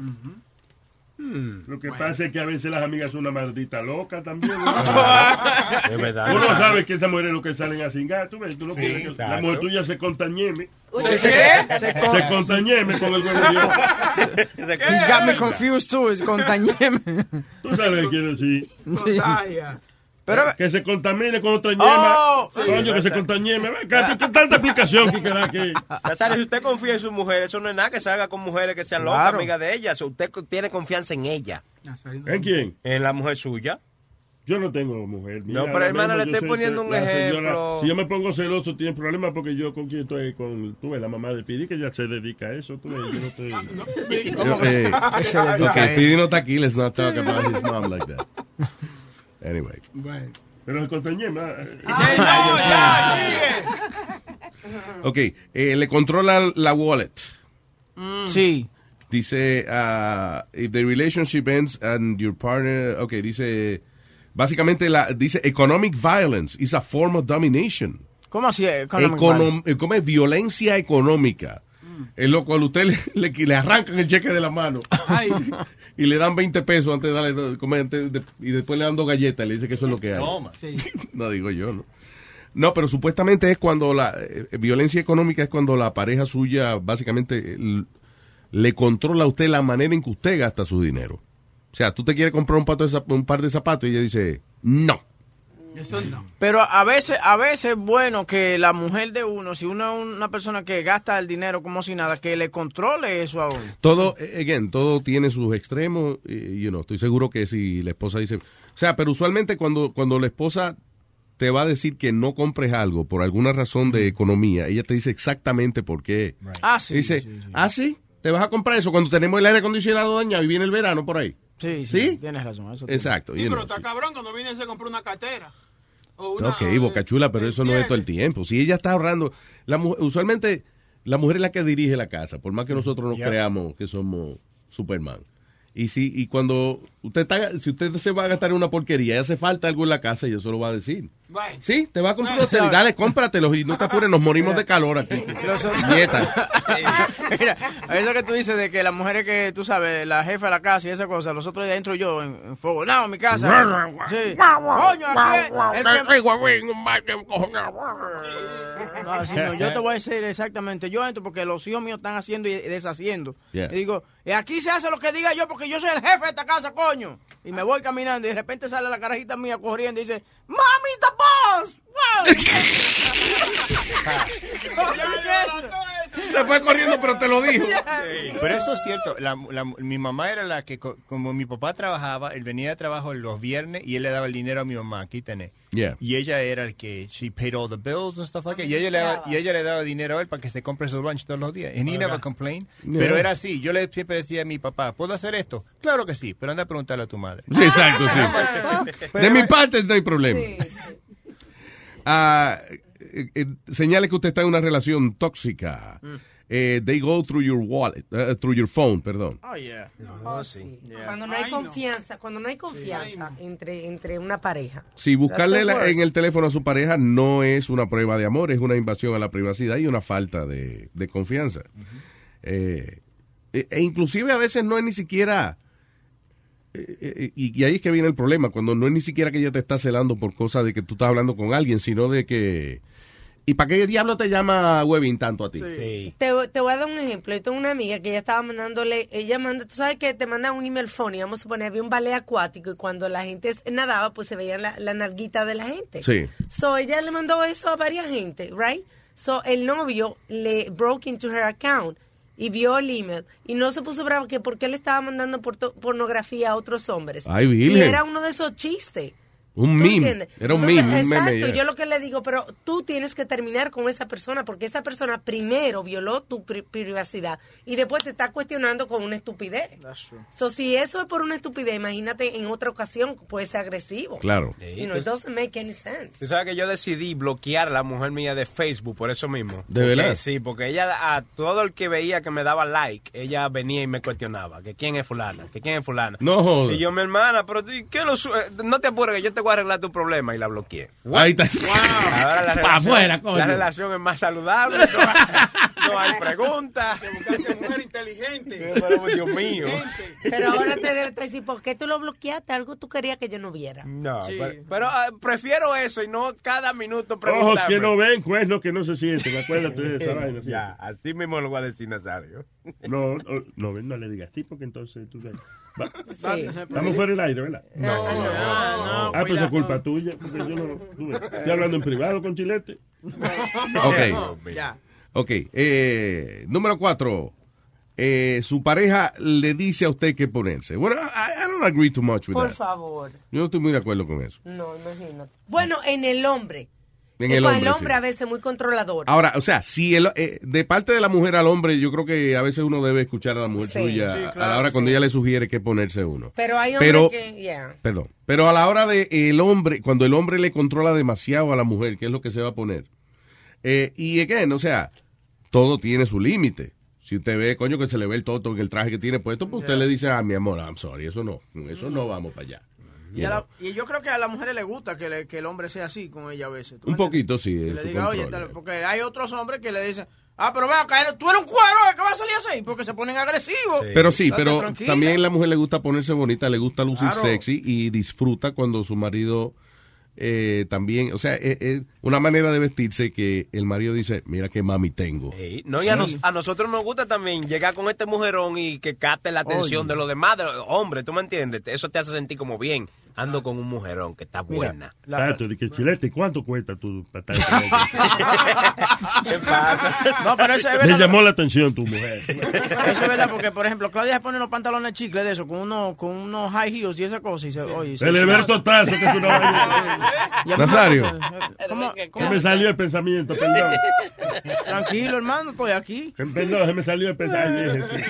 [SPEAKER 15] Lo que pasa es que a veces las amigas son una maldita loca también.
[SPEAKER 12] Es verdad.
[SPEAKER 15] Uno sabe que esas mujeres lo que salen a cingar. Tú ves, tú no
[SPEAKER 12] Sí,
[SPEAKER 15] que la mujer tuya se contañeme.
[SPEAKER 11] ¿Qué? Se
[SPEAKER 15] Se
[SPEAKER 11] con-
[SPEAKER 15] contañeme con el huevo de Dios.
[SPEAKER 11] He's got me confused too. Es contañeme.
[SPEAKER 15] Tú sabes qué quiero decir.
[SPEAKER 11] Pero
[SPEAKER 15] que se contamine con otra ñema.
[SPEAKER 11] Oh, sí.
[SPEAKER 15] Coño, que se que tanta explicación que queda que.
[SPEAKER 12] Nazario, si usted confía en su mujer, eso no es nada que salga con mujeres que sean locas,
[SPEAKER 15] Claro.
[SPEAKER 12] amigas de ellas. Usted co- tiene confianza en ella.
[SPEAKER 15] ¿En quién?
[SPEAKER 12] En la mujer suya.
[SPEAKER 15] Yo no tengo mujer.
[SPEAKER 12] No, pero, hermano, le estoy poniendo un
[SPEAKER 15] señora-
[SPEAKER 12] ejemplo.
[SPEAKER 15] si yo me pongo celoso, tiene problemas porque yo con quien estoy, con tú la mamá de Pidi, que ya se dedica a eso. Tú yo no estoy.
[SPEAKER 7] Yo, eh,
[SPEAKER 15] Que se dedica
[SPEAKER 7] ok,
[SPEAKER 15] a eso.
[SPEAKER 7] Speedy no está aquí, let's not talk about his mom like that. Anyway.
[SPEAKER 15] Pero el contañema.
[SPEAKER 7] Ok, eh, le controlan la wallet.
[SPEAKER 11] Sí.
[SPEAKER 7] Dice, uh, if the relationship ends and your partner, ok, dice, básicamente la, dice, economic violence is a form of domination.
[SPEAKER 11] ¿Cómo así? economic
[SPEAKER 7] Econom- ¿Cómo es? Violencia económica. Es lo cual usted le, le, le arrancan el cheque de la mano y le dan 20 pesos antes de darle, comer, antes de- y después le dan dos galletas y le dice que eso es lo que hay.
[SPEAKER 10] Toma.
[SPEAKER 7] No digo yo, ¿no? No, pero supuestamente es cuando la eh, violencia económica es cuando la pareja suya básicamente l- le controla a usted la manera en que usted gasta su dinero. O sea, tú te quieres comprar un, pato de un par de zapatos y ella dice, no.
[SPEAKER 6] Eso no.
[SPEAKER 11] Pero a veces, a veces es bueno que la mujer de uno, si uno es una persona que gasta el dinero como si nada, que le controle eso a uno.
[SPEAKER 7] Todo, again, todo tiene sus extremos. Y, you know, estoy seguro que si la esposa dice. O sea, pero usualmente cuando, cuando la esposa te va a decir que no compres algo por alguna razón de economía, ella te dice exactamente por qué.
[SPEAKER 11] Ah, sí,
[SPEAKER 7] Dice,
[SPEAKER 11] sí, sí.
[SPEAKER 7] ah, sí, te vas a comprar eso cuando tenemos el aire acondicionado dañado y viene el verano por ahí.
[SPEAKER 11] Sí,
[SPEAKER 7] sí.
[SPEAKER 11] Tienes razón. Eso
[SPEAKER 7] Exacto.
[SPEAKER 6] Sí, pero está cabrón cuando viene y se compra una cartera. O una,
[SPEAKER 7] Ok, Boca Chula, pero eso no es todo el tiempo. Si ella está ahorrando, la usualmente la mujer es la que dirige la casa, por más que nosotros nos
[SPEAKER 10] Yeah.
[SPEAKER 7] creamos que somos Superman. Y si y cuando usted está, si usted se va a gastar en una porquería y hace falta algo en la casa, ella se lo va a decir. Sí, te va a comprar
[SPEAKER 11] Right.
[SPEAKER 7] usted, dale, cómpratelos y no te apures, nos morimos de calor aquí. Nieta.
[SPEAKER 11] Mira, eso que tú dices de que las mujeres que, tú sabes, la jefa de la casa y esa cosa, los otros días entro yo en, en fuego. No, en mi casa. Sí. Coño, no, yo te voy a decir exactamente, yo entro porque los hijos míos están haciendo y deshaciendo.
[SPEAKER 7] Yeah.
[SPEAKER 11] Y digo, "Y aquí se hace lo que diga yo porque yo soy el jefe de esta casa, coño. Y me voy caminando y de repente sale la carajita mía corriendo y dice, ¡Mamita boss!
[SPEAKER 7] Se fue corriendo, pero te lo dijo.
[SPEAKER 10] Pero eso es cierto. La- la- mi mamá era la que, co- como mi papá trabajaba, él venía de trabajo los viernes y él le daba el dinero a mi mamá. Aquí tenés.
[SPEAKER 7] Yeah.
[SPEAKER 10] Y ella era el que, she paid all the bills and stuff like that. Y ella, le daba, y ella le daba dinero a él para que se compre su lunch todos los días. And he never complained.
[SPEAKER 7] Yeah.
[SPEAKER 10] Pero era así. Yo le siempre decía a mi papá, ¿puedo hacer esto? Claro que sí, pero anda a preguntarle a tu madre.
[SPEAKER 7] Sí, exacto, sí. De mi parte no hay problema. Ah, eh, eh, señale que usted está en una relación tóxica. Eh, they go through your wallet, eh, through your phone, perdón.
[SPEAKER 11] Oh, yeah.
[SPEAKER 9] Oh, sí. Cuando no hay confianza, cuando no hay confianza entre, entre una pareja.
[SPEAKER 7] Si buscarle la- en el teléfono a su pareja no es una prueba de amor, es una invasión a la privacidad y una falta de, de confianza. Eh, e, e inclusive a veces no es ni siquiera... eh, eh, y, y ahí es que viene el problema, cuando no es ni siquiera que ella te está celando por cosas de que tú estás hablando con alguien, sino de que ¿Y para qué diablo te llama Webin tanto a ti?
[SPEAKER 9] Te, te voy a dar un ejemplo. Yo tengo una amiga que ella estaba mandándole, ella manda, tú sabes que te manda un email phone y vamos a suponer, había un ballet acuático y cuando la gente nadaba, pues se veían la, la narguita de la gente.
[SPEAKER 7] Sí.
[SPEAKER 9] So ella le mandó eso a varias gente, right? So el novio le broke into her account y vio el email y no se puso bravo que porque le estaba mandando pornografía a otros hombres.
[SPEAKER 7] Ay,
[SPEAKER 9] y era uno de esos chistes.
[SPEAKER 7] Un
[SPEAKER 9] ¿Tú
[SPEAKER 7] meme.
[SPEAKER 9] entiendes?
[SPEAKER 7] Era un
[SPEAKER 9] Entonces,
[SPEAKER 7] meme, un
[SPEAKER 9] Exacto,
[SPEAKER 7] meme. yeah.
[SPEAKER 9] yo lo que le digo, pero tú tienes que terminar con esa persona porque esa persona primero violó tu pri- privacidad y después te está cuestionando con una estupidez. So, si eso es por una estupidez, imagínate en otra ocasión puede ser agresivo.
[SPEAKER 7] Claro.
[SPEAKER 9] You know, it doesn't make any sense.
[SPEAKER 12] Tú sabes que yo decidí bloquear a la mujer mía de Facebook por eso mismo.
[SPEAKER 7] ¿De
[SPEAKER 12] Porque-
[SPEAKER 7] verdad?
[SPEAKER 12] Sí, porque ella, a todo el que veía que me daba like, ella venía y me cuestionaba, que quién es fulana, que quién es fulana.
[SPEAKER 7] No jodas.
[SPEAKER 12] Y yo, mi hermana, pero ¿qué lo no te apures que yo te voy a arreglar tu problema y la bloqueé.
[SPEAKER 7] Ahí está.
[SPEAKER 12] Ahora la relación,
[SPEAKER 7] afuera, coño.
[SPEAKER 12] la relación es más saludable, no, hay- no hay preguntas.
[SPEAKER 6] mujer inteligente.
[SPEAKER 12] Pero, Dios mío.
[SPEAKER 9] Pero ahora te debe decir, ¿por qué tú lo bloqueaste? Algo tú querías que yo no viera.
[SPEAKER 12] No, pero, pero, ah, prefiero eso y no cada minuto
[SPEAKER 15] Ojos
[SPEAKER 12] preguntarme.
[SPEAKER 15] que no ven, cuernos que no se sienten. Acuérdate de esa vaina. ¿sí?
[SPEAKER 12] Ya, así mismo lo voy a decir Nazario.
[SPEAKER 15] No, no, no, no le digas así porque entonces tú
[SPEAKER 12] Sí.
[SPEAKER 15] Estamos fuera del aire, ¿verdad?
[SPEAKER 12] No, no, no,
[SPEAKER 15] Ah, pues
[SPEAKER 12] cuidado.
[SPEAKER 15] es culpa tuya. Porque yo no, tú ves. Estoy hablando en privado con Chilete.
[SPEAKER 7] Ok. Ok. eh, número cuatro. Eh, su pareja le dice a usted qué ponerse. Bueno, I, I don't agree too much with
[SPEAKER 9] Por
[SPEAKER 7] that.
[SPEAKER 9] favor.
[SPEAKER 7] Yo no estoy muy de acuerdo con eso.
[SPEAKER 9] No, imagínate. Bueno, en el hombre.
[SPEAKER 7] En el
[SPEAKER 9] con
[SPEAKER 7] hombre,
[SPEAKER 9] el hombre
[SPEAKER 7] sí.
[SPEAKER 9] a veces muy controlador.
[SPEAKER 7] Ahora, o sea, si el, eh, de parte de la mujer al hombre, yo creo que a veces uno debe escuchar a la mujer
[SPEAKER 9] Sí.
[SPEAKER 7] suya
[SPEAKER 9] Sí,
[SPEAKER 7] a la hora
[SPEAKER 9] sí.
[SPEAKER 7] cuando ella le sugiere qué ponerse uno.
[SPEAKER 9] Pero hay hombres
[SPEAKER 7] Pero-
[SPEAKER 9] que, yeah.
[SPEAKER 7] Perdón. Pero a la hora de el hombre, cuando el hombre le controla demasiado a la mujer, ¿qué es lo que se va a poner? Eh, y again, o sea, todo tiene su límite. Si usted ve, coño, que se le ve el toto en el traje que tiene puesto, pues usted le dice, ah, mi amor, I'm sorry, eso no, eso no vamos para allá.
[SPEAKER 11] Y, a la- y yo creo que a las mujeres les gusta que, le- que el hombre sea así con ella a veces. ¿tú
[SPEAKER 7] Un poquito, sí.
[SPEAKER 11] Que le diga, oye, tal- porque hay otros hombres que le dicen, ah, pero va a caer, tú eres un cuero, ¿eh? ¿qué va a salir así? Porque se ponen agresivos.
[SPEAKER 7] Pero sí,
[SPEAKER 11] Date
[SPEAKER 7] pero
[SPEAKER 11] tranquila.
[SPEAKER 7] también a la mujer le gusta ponerse bonita, le gusta lucir
[SPEAKER 11] Claro.
[SPEAKER 7] sexy y disfruta cuando su marido eh, también, o sea, es es una manera de vestirse que el marido dice, mira qué mami tengo.
[SPEAKER 12] Sí, No, y a, nos- a nosotros nos gusta también llegar con este mujerón y que capte la atención
[SPEAKER 7] Oye.
[SPEAKER 12] de los demás, de los hombres, ¿tú me entiendes? Eso te hace sentir como bien. Ando con un mujerón que está buena.
[SPEAKER 15] Exacto, de que Chilete, ¿cuánto cuesta tu patada?
[SPEAKER 12] ¿Qué pasa?
[SPEAKER 11] No, pero eso es
[SPEAKER 15] Me
[SPEAKER 11] verdad.
[SPEAKER 15] llamó la atención tu mujer.
[SPEAKER 11] Eso es verdad, porque por ejemplo, Claudia se pone unos pantalones chicles de eso, con unos, con unos high heels y esa cosa. Y se, oye, se-
[SPEAKER 15] El Everto Tazo, que es una
[SPEAKER 7] Nazario.
[SPEAKER 11] ¿Cómo?
[SPEAKER 15] Se me salió el pensamiento, perdón.
[SPEAKER 11] Tranquilo, hermano, estoy aquí.
[SPEAKER 15] Perdón, se me salió el pensamiento. sí.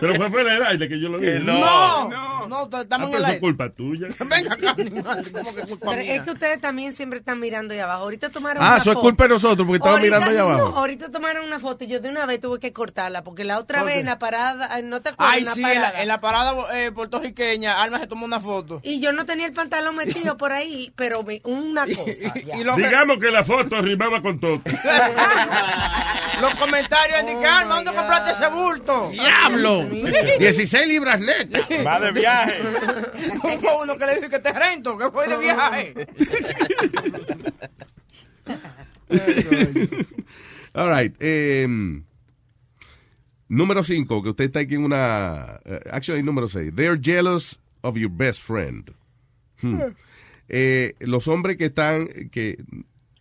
[SPEAKER 15] Pero fue fuera del aire que yo lo vi.
[SPEAKER 11] No, no, no,
[SPEAKER 15] Ah,
[SPEAKER 11] estamos en
[SPEAKER 15] pero
[SPEAKER 11] el aire.
[SPEAKER 15] culpa tuya.
[SPEAKER 11] Venga acá, animal, ¿cómo que culpa
[SPEAKER 9] Pero
[SPEAKER 11] mía?
[SPEAKER 9] es que ustedes también siempre están mirando allá abajo. Ahorita tomaron
[SPEAKER 7] Ah,
[SPEAKER 9] una
[SPEAKER 7] eso es culpa de nosotros porque estamos
[SPEAKER 9] Ahorita-
[SPEAKER 7] mirando allá
[SPEAKER 9] no,
[SPEAKER 7] abajo.
[SPEAKER 9] ahorita tomaron una foto y yo de una vez tuve que cortarla porque la otra
[SPEAKER 11] ¿Por
[SPEAKER 9] vez
[SPEAKER 11] qué?
[SPEAKER 9] en la parada, no te acuerdas,
[SPEAKER 11] Ay,
[SPEAKER 9] en la
[SPEAKER 11] sí, en la,
[SPEAKER 9] parada.
[SPEAKER 11] en la parada eh, puertorriqueña, Alma se tomó una foto.
[SPEAKER 9] Y yo no tenía el pantalón metido por ahí, pero me- una cosa. ya.
[SPEAKER 15] Digamos que la foto rimaba con todo.
[SPEAKER 11] Los comentarios indican, Alma, ¿dónde compraste ese bulto?
[SPEAKER 7] ¡Diablo! 16 libras netas.
[SPEAKER 12] Va de viaje.
[SPEAKER 11] Hubo uno que le que te rento, que fue de viaje.
[SPEAKER 7] All right. em, número 5, que usted está aquí en una... eh, actually, número 6. They're jealous of your best friend. Hmm. Eh, los hombres que están... que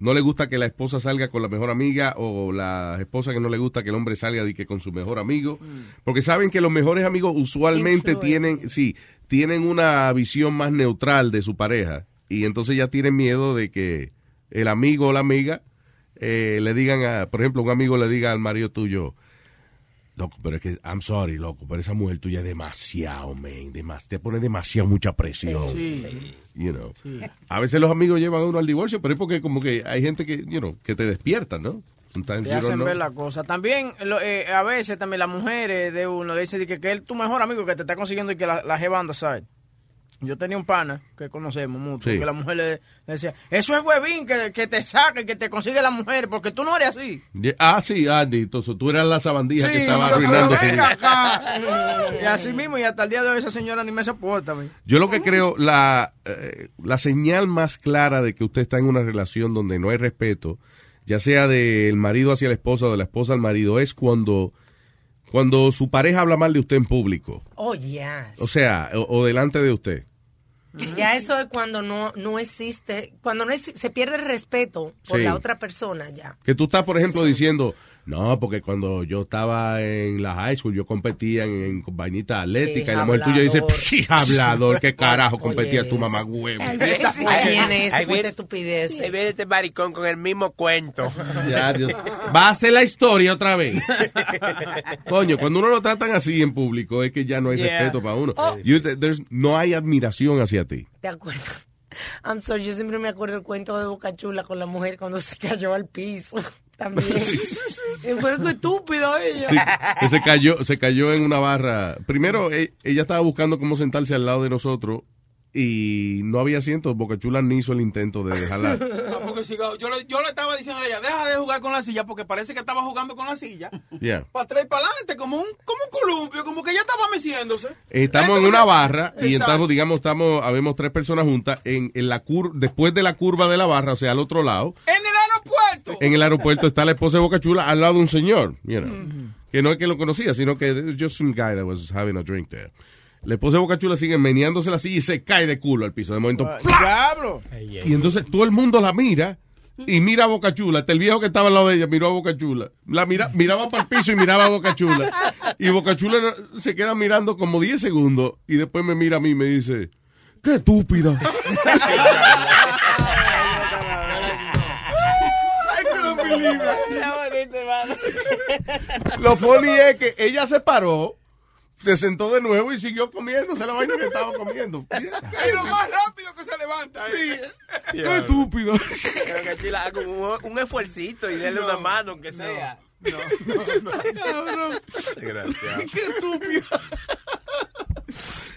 [SPEAKER 7] no le gusta que la esposa salga con la mejor amiga o la esposa que no le gusta que el hombre salga de que con su mejor amigo, porque saben que los mejores amigos usualmente tienen, sí, tienen una visión más neutral de su pareja y entonces ya tienen miedo de que el amigo o la amiga eh, le digan, a, por ejemplo, un amigo le diga al marido tuyo, loco, pero es que, I'm sorry, loco, pero esa mujer tuya es demasiado, man, demas- te pone demasiado mucha presión.
[SPEAKER 11] Sí.
[SPEAKER 7] You know. A veces los amigos llevan a uno al divorcio, pero es porque como que hay gente que, you know, que te despierta, ¿no? Sometimes
[SPEAKER 11] Te hacen ver la cosa. También, lo- eh, a veces, también las mujeres de uno le dicen que, que él es tu mejor amigo que te está consiguiendo y que la, la jeva anda. Yo tenía un pana que conocemos mucho,
[SPEAKER 7] Sí.
[SPEAKER 11] que la mujer le, le decía, eso es huevín que, que te y que te consigue la mujer, porque tú no eres así.
[SPEAKER 7] Ah, sí, Andy, entonces tú eras la sabandija que estaba
[SPEAKER 11] pero
[SPEAKER 7] arruinando su
[SPEAKER 11] venga
[SPEAKER 7] vida.
[SPEAKER 11] acá. Y así mismo, y hasta el día de hoy esa señora ni me soporta.
[SPEAKER 7] Yo lo que creo, la, eh, la señal más clara de que usted está en una relación donde no hay respeto ya sea del marido hacia la esposa o de la esposa al marido, es cuando, cuando su pareja habla mal de usted en público.
[SPEAKER 9] Oh, yes.
[SPEAKER 7] O sea, o, o delante de usted.
[SPEAKER 9] Ya eso es cuando no, no existe, cuando no exi- se pierde el respeto por
[SPEAKER 7] Sí.
[SPEAKER 9] la otra persona ya.
[SPEAKER 7] Que tú estás, por ejemplo, diciendo, no, porque cuando yo estaba en la high school, yo competía en, atléticas.
[SPEAKER 9] Sí,
[SPEAKER 7] y la mujer tuya dice,
[SPEAKER 9] hablador.
[SPEAKER 7] "Psh, hablador, ¿qué carajo competía tu mamá huevo?
[SPEAKER 9] Ahí viene de estupidez.
[SPEAKER 12] Ahí viene este maricón con el mismo cuento.
[SPEAKER 7] Ya, Dios. Va a hacer la historia otra vez. Coño, cuando uno lo tratan así en público, es que ya no hay
[SPEAKER 9] Yeah.
[SPEAKER 7] respeto para uno.
[SPEAKER 9] Oh.
[SPEAKER 7] You- there's- no hay admiración hacia ti.
[SPEAKER 9] ¿Te acuerdas? I'm sorry, yo siempre me acuerdo el cuento de Boca Chula con la mujer cuando se cayó al piso. También. Y fue que estúpida ella.
[SPEAKER 7] Sí, se cayó, se cayó en una barra. Primero, e- ella estaba buscando cómo sentarse al lado de nosotros y no había asiento. Boca Chula ni hizo el intento de dejarla.
[SPEAKER 6] Ah, porque siga- yo, le, yo le estaba diciendo a ella, deja de jugar con la silla porque parece que estaba jugando con la silla.
[SPEAKER 7] Yeah.
[SPEAKER 6] Para atrás y para adelante, como un, como un columpio, como que ella estaba meciéndose.
[SPEAKER 7] Estamos en una barra y estamos, digamos, estamos, habemos tres personas juntas en, en la cur después de la curva de la barra, o sea, al otro lado.
[SPEAKER 6] En el aeropuerto.
[SPEAKER 7] En el aeropuerto está la esposa de Boca Chula al lado de un señor, you know, que no es que lo conocía, sino que it was just some guy that was having a drink there. La esposa de Boca Chula sigue meneándose la silla y se cae de culo al piso. De momento.
[SPEAKER 11] Diablo.
[SPEAKER 7] Y entonces todo el mundo la mira y mira a Boca Chula. Hasta el viejo que estaba al lado de ella miró a Boca Chula. La mira, miraba para el piso y miraba a Boca Chula. Y Boca Chula se queda mirando como 10 segundos y después me mira a mí y me dice, ¡qué estúpida! I couldn't believe it. Lo funny es que ella se paró, se sentó de nuevo y siguió comiéndose la vaina que estaba comiendo.
[SPEAKER 6] Es lo más rápido que se levanta. ¿eh?
[SPEAKER 7] ¡Qué estúpido!
[SPEAKER 12] Creo que Chila un, un esfuercito y denle una mano, aunque sea.
[SPEAKER 7] Cabrón.
[SPEAKER 12] Desgraciado.
[SPEAKER 7] ¡Qué estúpido!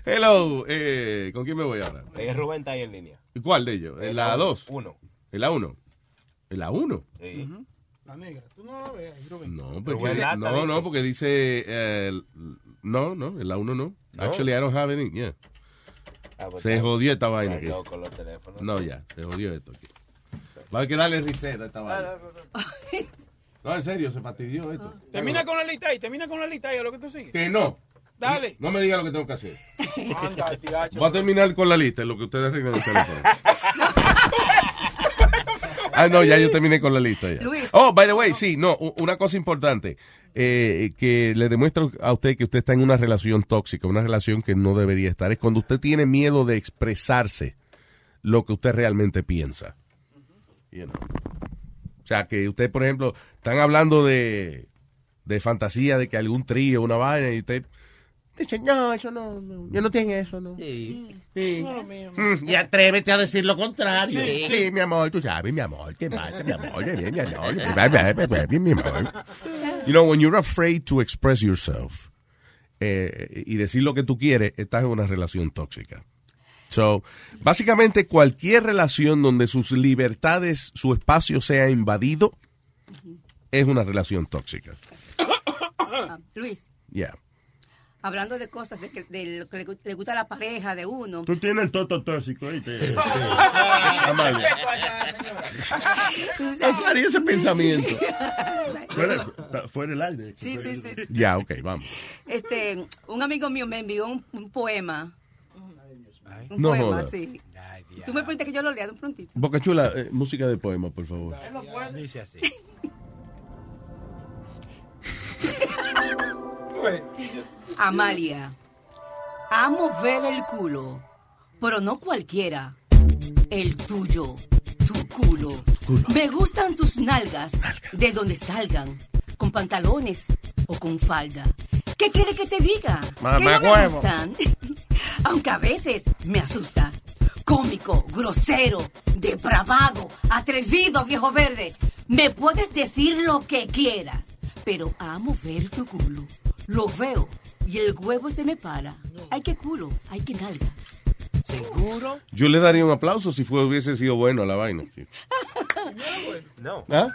[SPEAKER 7] Hello, eh, ¿con quién me voy ahora?
[SPEAKER 12] Eh, Rubén está ahí en línea.
[SPEAKER 7] ¿Y ¿Cuál de ellos? ¿En la
[SPEAKER 12] uno,
[SPEAKER 7] 2?
[SPEAKER 12] Uno.
[SPEAKER 7] ¿En la 1? ¿En la 1?
[SPEAKER 12] Sí.
[SPEAKER 6] La negra, tú no la ves, Rubén.
[SPEAKER 7] No, porque,
[SPEAKER 12] Lata
[SPEAKER 7] no,
[SPEAKER 12] dice.
[SPEAKER 7] no, porque dice, eh, no, no, en la 1 no.
[SPEAKER 12] ¿No?
[SPEAKER 7] Actually, I don't have any, yeah.
[SPEAKER 12] Ah, pues
[SPEAKER 7] Se jodió esta vaina aquí.
[SPEAKER 12] loco los teléfonos.
[SPEAKER 7] No, ya, se jodió esto aquí. Va a haber que darle reset a esta vaina. No, en serio, se fastidió esto.
[SPEAKER 6] Termina con la lista ahí, termina con la lista ahí, a lo que tú sigues.
[SPEAKER 7] Que no.
[SPEAKER 6] Dale.
[SPEAKER 7] No me diga lo que tengo que hacer.
[SPEAKER 6] Anda.
[SPEAKER 7] Voy a terminar con la lista, lo que ustedes arreglan el teléfono. Ah, no, ya yo terminé con la lista ya.
[SPEAKER 13] Luis.
[SPEAKER 7] Oh, by the way, sí, no, una cosa importante, eh, que le demuestra a usted que usted está en una relación tóxica, una relación que no debería estar, es cuando usted tiene miedo de expresarse lo que usted realmente piensa. You know. O sea, que usted, por ejemplo, están hablando de, de fantasía, de que algún trío, una vaina, y usted dice, no, eso no, no, yo no tengo eso, no. Sí. Mm, Y atrévete a decir lo contrario.
[SPEAKER 19] Sí.
[SPEAKER 7] Sí, mi amor, tú sabes, mi amor, qué pasa, mi amor, amor, mi amor, mi amor. You know, when you're afraid to express yourself eh, y decir lo que tú quieres, estás en una relación tóxica. So, básicamente cualquier relación donde sus libertades, su espacio sea invadido, es una relación tóxica.
[SPEAKER 13] Luis,
[SPEAKER 7] Yeah.
[SPEAKER 13] Hablando de cosas de, que, de lo que le, gu- le gusta a la pareja de uno.
[SPEAKER 15] Tú tienes el toto tóxico, ¿oíste?
[SPEAKER 7] Amalia. Aclarí ese pensamiento.
[SPEAKER 15] Fuera, el aire.
[SPEAKER 13] Sí, sí, sí.
[SPEAKER 7] Ya, ok, vamos.
[SPEAKER 13] Este, un amigo mío me envió un, un poema. Un
[SPEAKER 7] No
[SPEAKER 13] poema,
[SPEAKER 7] joda.
[SPEAKER 13] sí. Tú me permites que yo lo lea de un prontito.
[SPEAKER 7] Boca Chula, eh, música de poema, por favor.
[SPEAKER 12] Dice así.
[SPEAKER 13] Amalia, amo ver el culo, pero no cualquiera. El tuyo, tu culo. Me gustan tus nalgas, de donde salgan, con pantalones o con falda. ¿Qué quiere que te diga?
[SPEAKER 19] Mamá
[SPEAKER 13] que no me
[SPEAKER 19] huevo.
[SPEAKER 13] gustan. Aunque a veces me asusta. Cómico, grosero, depravado, atrevido, viejo verde. Me puedes decir lo que quieras, pero amo ver tu culo. Lo veo y el huevo se me para. Ay, qué culo, ay, qué nalga.
[SPEAKER 12] ¿Seguro?
[SPEAKER 7] Yo le daría un aplauso si fue, hubiese sido bueno la vaina. sí.
[SPEAKER 12] No.
[SPEAKER 7] ¿Ah?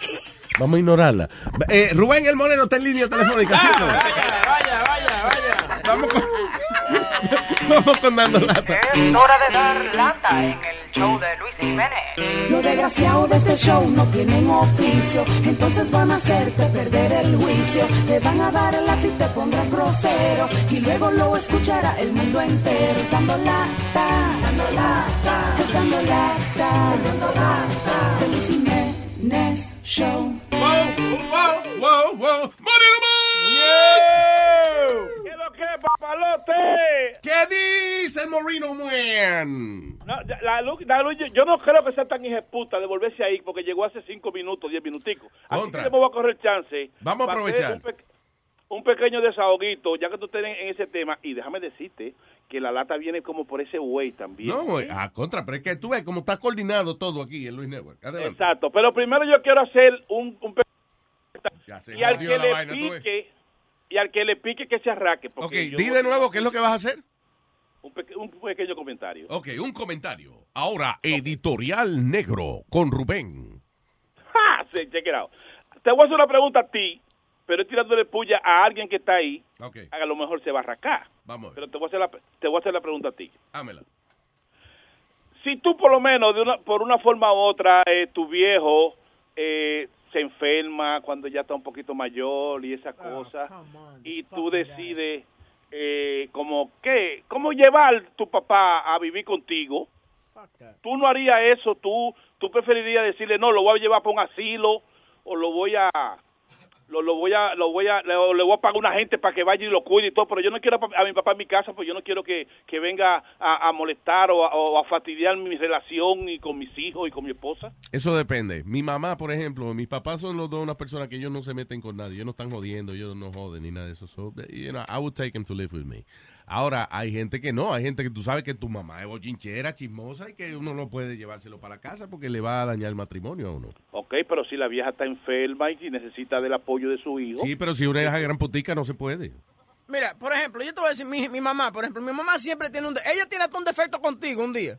[SPEAKER 7] Vamos a ignorarla. Eh, Rubén el Moreno está en línea telefónica. ¿cierto?
[SPEAKER 11] Vaya, vaya, vaya.
[SPEAKER 7] Vamos con, vamos con dando lata.
[SPEAKER 26] Es hora de dar lata en el show de Luis Jiménez.
[SPEAKER 5] Los desgraciados de este show no tienen oficio, entonces van a hacerte perder el juicio. Te van a dar el y te pondrás grosero, y luego lo escuchará el mundo entero. Dando lata, dando lata, dando lata, dando lata. De Jiménez Show.
[SPEAKER 7] Wow, wow, wow, wow. ¡Moreno
[SPEAKER 27] ¿Qué lo que, papalote?
[SPEAKER 7] ¿Qué dice el Moreno Man?
[SPEAKER 27] No, la luz- la luz- yo- no creo que sea tan hijeputa de volverse ahí porque llegó hace cinco minutos, diez minuticos. Así
[SPEAKER 7] Contra.
[SPEAKER 27] que me voy a correr chance.
[SPEAKER 7] Vamos a aprovechar.
[SPEAKER 27] Un, pe- un pequeño desahoguito, ya que tú estás en ese tema. Y déjame decirte que la lata viene como por ese güey también.
[SPEAKER 7] No, güey, a contra, pero es que tú ves cómo está coordinado todo aquí en Luis Network. Adelante.
[SPEAKER 27] Exacto. Pero primero yo quiero hacer un, un pe-
[SPEAKER 7] Ya se
[SPEAKER 27] y al que le
[SPEAKER 7] vaina,
[SPEAKER 27] pique y al que le pique que se arraque.
[SPEAKER 7] Ok, di de nuevo qué es lo que vas a hacer.
[SPEAKER 27] un, peque- un pequeño comentario.
[SPEAKER 7] Ok, un comentario. Ahora, editorial negro con Rubén.
[SPEAKER 27] ¡Ja! Sí, check it out. Te voy a hacer una pregunta a ti, pero es tirándole puya a alguien que está ahí.
[SPEAKER 7] Ok,
[SPEAKER 27] A lo mejor se va a arrancar.
[SPEAKER 7] vamos a ver.
[SPEAKER 27] Pero te voy a hacer la, te voy a hacer la pregunta a ti.
[SPEAKER 7] Hámela.
[SPEAKER 27] Si tú por lo menos, de una, por una forma u otra, eh, tu viejo eh, se enferma cuando ya está un poquito mayor y esa cosa, y tú decides eh, como que, cómo llevar tu papá a vivir contigo, tú no harías eso, tú, tú preferirías decirle, no, lo voy a llevar para un asilo, o lo voy a... Lo, lo voy a lo voy a le, le voy a pagar a una gente para que vaya y lo cuide y todo pero yo no quiero a, a mi papá en mi casa pues yo no quiero que, que venga a, a molestar o a, o a fastidiar mi relación y con mis hijos y con mi esposa
[SPEAKER 7] Eso depende. Mi mamá, por ejemplo, mis papás son los dos unas personas que ellos no se meten con nadie. Ellos no están jodiendo, ellos no joden ni nada de eso. So, you know, I would take them to live with me. Ahora, hay gente que no. Hay gente que tú sabes que tu mamá es bochinchera, chismosa y que uno no puede llevárselo para la casa porque le va a dañar el matrimonio a uno.
[SPEAKER 27] Ok, pero si la vieja está enferma y si necesita del apoyo de su hijo.
[SPEAKER 7] Sí, pero si una es gran putica no se puede.
[SPEAKER 11] Mira, por ejemplo, yo te voy a decir, mi, mi mamá, por ejemplo, mi mamá siempre tiene un... de- ella tiene hasta un defecto contigo un día.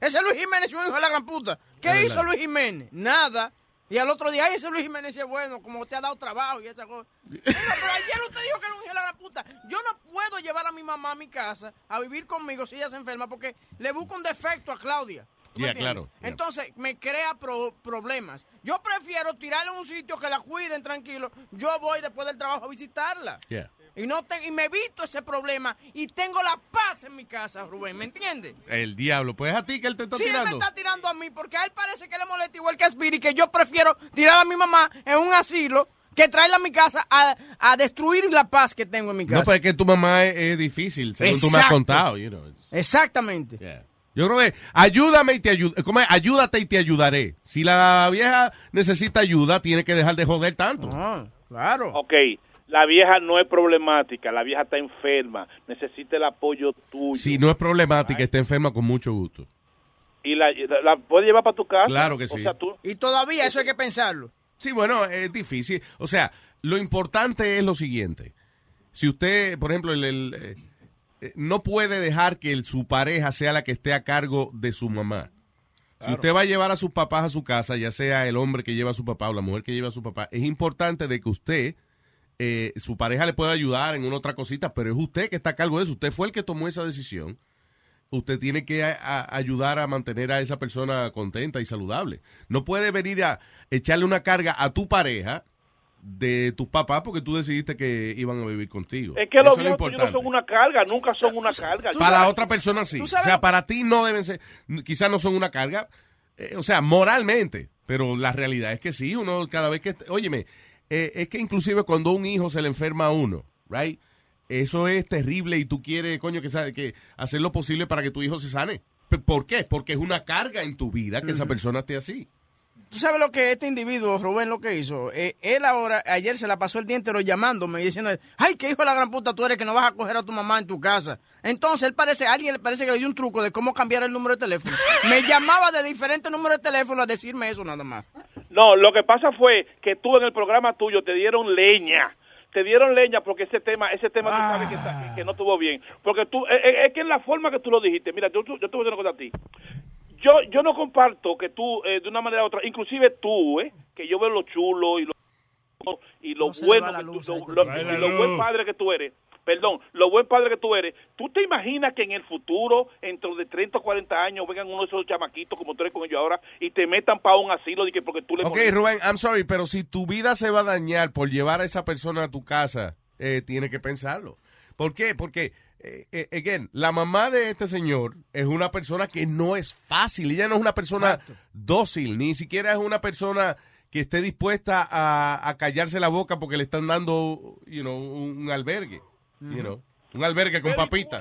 [SPEAKER 11] Ese Luis Jiménez es un hijo de la gran puta. ¿Qué hizo
[SPEAKER 7] verdad.
[SPEAKER 11] Luis Jiménez? Nada. Y al otro día, ay, ese Luis Jiménez es bueno, como te ha dado trabajo y esa cosa. Pero ayer usted dijo que era un hijo de la puta. Yo no puedo llevar a mi mamá a mi casa a vivir conmigo si ella se enferma porque le busco un defecto a Claudia. ¿Tú me
[SPEAKER 7] Ya, claro.
[SPEAKER 11] Entonces, me crea pro- problemas. Yo prefiero tirarle a un sitio que la cuiden tranquilo. Yo voy después del trabajo a visitarla.
[SPEAKER 7] Yeah.
[SPEAKER 11] Y, no te- y me evito ese problema y tengo la paz en mi casa, Rubén, ¿me entiendes?
[SPEAKER 7] El diablo. Pues es a ti que él te está
[SPEAKER 11] Sí, él me
[SPEAKER 7] tirando.
[SPEAKER 11] está tirando a mí porque a él parece que le molesta igual que a Spirit, que yo prefiero tirar a mi mamá en un asilo que traerla a mi casa a, a destruir la paz que tengo en mi casa.
[SPEAKER 7] No, pues es que tu mamá es, es difícil, según tú me has
[SPEAKER 11] Exacto.
[SPEAKER 7] contado. you know,
[SPEAKER 11] Exactamente.
[SPEAKER 7] Yo creo que ayúdame y te ayudaré. ¿Cómo es? Ayúdate y te ayudaré. Si la vieja necesita ayuda, tiene que dejar de joder tanto.
[SPEAKER 11] claro.
[SPEAKER 27] Ok, la vieja no es problemática, la vieja está enferma, necesita el apoyo tuyo.
[SPEAKER 7] Si no es problemática, está enferma con mucho gusto.
[SPEAKER 27] Y la, la, la puedes llevar para tu casa.
[SPEAKER 7] Claro que
[SPEAKER 27] O
[SPEAKER 7] sí.
[SPEAKER 27] sea, tú,
[SPEAKER 11] Y todavía eso hay que pensarlo.
[SPEAKER 7] Sí, bueno, es difícil. O sea, lo importante es lo siguiente. Si usted, por ejemplo, el, el, eh, eh, no puede dejar que el- su pareja sea la que esté a cargo de su mamá. Si usted va a llevar a sus papás a su casa, ya sea el hombre que lleva a su papá o la mujer que lleva a su papá, es importante de que usted, eh, su pareja le pueda ayudar en una otra cosita, pero es usted que está a cargo de eso. Usted fue el que tomó esa decisión. Usted tiene que a- a- ayudar a mantener a esa persona contenta y saludable. No puede venir a echarle una carga a tu pareja de tus papás porque tú decidiste que iban a vivir contigo.
[SPEAKER 27] es que los
[SPEAKER 7] Eso es lo
[SPEAKER 27] viejos tuyos no
[SPEAKER 7] importante.
[SPEAKER 27] son una carga, nunca son una carga.
[SPEAKER 7] Para la otra persona sí. O sea, para ti no deben ser, quizás no son una carga, eh, o sea, moralmente, pero la realidad es que sí, uno cada vez que, óyeme, eh, es que inclusive cuando un hijo se le enferma a uno, right, eso es terrible y tú quieres, coño, que, hacer lo posible para que tu hijo se sane. ¿Por qué? Porque es una carga en tu vida que esa persona esté así.
[SPEAKER 11] ¿Tú sabes lo que este individuo, Rubén, lo que hizo? Eh, él ahora, ayer se la pasó el día entero llamándome y diciendo, ay, qué hijo de la gran puta tú eres que no vas a coger a tu mamá en tu casa. Entonces, él parece, a alguien le parece que le dio un truco de cómo cambiar el número de teléfono. Me llamaba de diferentes números de teléfono a decirme eso nada más.
[SPEAKER 27] No, lo que pasa fue que tú en el programa tuyo te dieron leña. Te dieron leña porque ese tema, ese tema tú sabes que, está- que no estuvo bien. Porque tú, es, es- es que en la forma que tú lo dijiste, mira, yo, yo te voy a decir una cosa a ti. yo yo no comparto que tú eh, de una manera u otra, inclusive tú, eh, que yo veo lo chulo y lo y lo bueno que tú- lo,
[SPEAKER 11] ahí,
[SPEAKER 27] lo- buen padre que tú eres. Perdón, lo buen padre que tú eres. ¿Tú te imaginas que en el futuro, dentro de 30 o 40 años, vengan uno de esos chamaquitos como tú eres con ellos ahora y te metan para un asilo de que porque tú le
[SPEAKER 7] Ok,
[SPEAKER 27] molestas?
[SPEAKER 7] Rubén, I'm sorry, pero si tu vida se va a dañar por llevar a esa persona a tu casa, eh, tienes que pensarlo. ¿Por qué? Porque, eh, eh, again, la mamá de este señor es una persona que no es fácil. Ella no es una persona dócil, ni siquiera es una persona que esté dispuesta a, a callarse la boca porque le están dando, you know, un, albergue, you know, un albergue con papitas.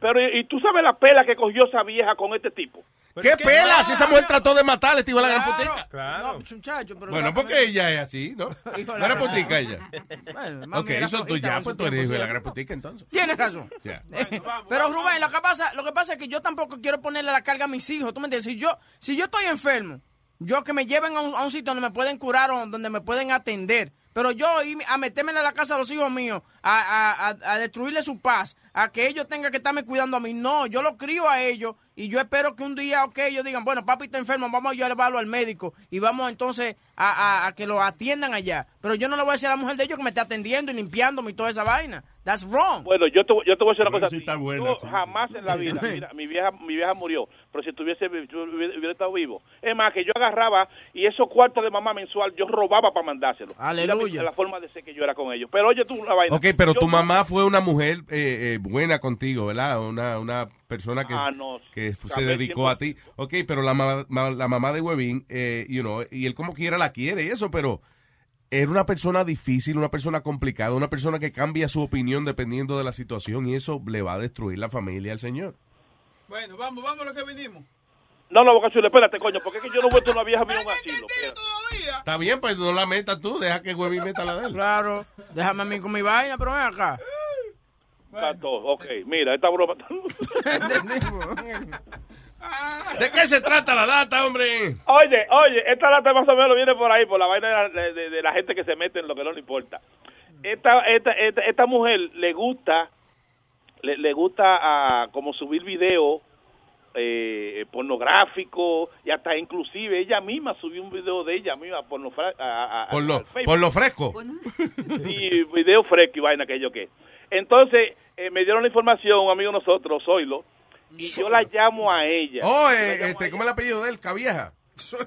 [SPEAKER 27] Pero, ¿y y tú sabes la pela que cogió esa vieja con este tipo?
[SPEAKER 7] ¿Qué pela? Si esa mujer trató de matarle, este hijo de la gran putica.
[SPEAKER 11] No, pues, muchacho, pero
[SPEAKER 7] Bueno, porque ella es así, ¿no? No era putica ella.
[SPEAKER 11] Bueno,
[SPEAKER 7] Ok, eso tú ya, pues tú eres hijo de la gran putica entonces.
[SPEAKER 11] Tienes razón.
[SPEAKER 7] Ya.
[SPEAKER 11] Pero Rubén, lo que pasa, lo que pasa es que yo tampoco quiero ponerle la carga a mis hijos. ¿Tú me entiendes? Si yo, si yo estoy enfermo, yo que me lleven a un, a un sitio donde me pueden curar o donde me pueden atender. Pero yo ir a meterme en la casa de los hijos míos, a, a, a, a destruirle su paz, a que ellos tengan que estarme cuidando a mí. No, yo lo crío a ellos y yo espero que un día, ok, ellos digan, bueno, papi está enfermo, vamos a llevarlo al médico y vamos entonces a, a- a que lo atiendan allá. Pero yo no le voy a decir a la mujer de ellos que me esté atendiendo y limpiándome y toda esa vaina. That's wrong.
[SPEAKER 27] Bueno, yo te, yo te voy a decir una
[SPEAKER 15] Bueno,
[SPEAKER 27] cosa.
[SPEAKER 15] sí está buena,
[SPEAKER 27] Yo
[SPEAKER 15] sí.
[SPEAKER 27] jamás en la vida, mira, mi vieja, mi vieja murió, pero si tuviese hubiera, hubiera estado vivo. Es más, que yo agarraba y esos cuartos de mamá mensual yo robaba para mandárselos.
[SPEAKER 11] Aleluya.
[SPEAKER 27] Mira la forma de ser que yo era con ellos. Pero oye tú una vaina.
[SPEAKER 7] Ok, pero
[SPEAKER 27] Yo
[SPEAKER 7] tu mamá fue una mujer eh, eh, buena contigo, ¿verdad? Una, una persona que,
[SPEAKER 27] Ah, no.
[SPEAKER 7] que se dedicó a ti. Ok, pero la, ma- la mamá de Webin, eh, you know, y él como quiera la quiere y eso, pero era una persona difícil, una persona complicada, una persona que cambia su opinión dependiendo de la situación y eso le va a destruir la familia al señor.
[SPEAKER 6] Bueno, vamos, vamos a lo que vinimos.
[SPEAKER 27] No, no, Boca Chula, espérate, coño, porque es que yo no he vuelto una vieja mía a un asilo.
[SPEAKER 7] Está bien, pues no la metas tú, deja que Webin meta la de él.
[SPEAKER 11] Claro, déjame a mí con mi vaina, pero ven acá.
[SPEAKER 27] Todo. Ok, mira, esta broma.
[SPEAKER 7] ¿De qué se trata la data, hombre?
[SPEAKER 27] Oye, oye, esta lata más o menos viene por ahí, por la vaina de la, de- la gente que se mete en lo que no le importa. Esta, esta, esta, esta mujer le gusta, le, le gusta ah, como subir video eh, pornográfico y hasta inclusive ella misma subió un video de ella misma pornofra- a- a-
[SPEAKER 7] Por lo, por fresco.
[SPEAKER 27] Sí, video fresco y vaina que yo qué. Entonces, eh, me dieron la información, un amigo de nosotros, Zoilo, y yo la llamo a ella.
[SPEAKER 7] Oh, eh, este,
[SPEAKER 27] a
[SPEAKER 7] ¿cómo es el apellido de él? Cavieja.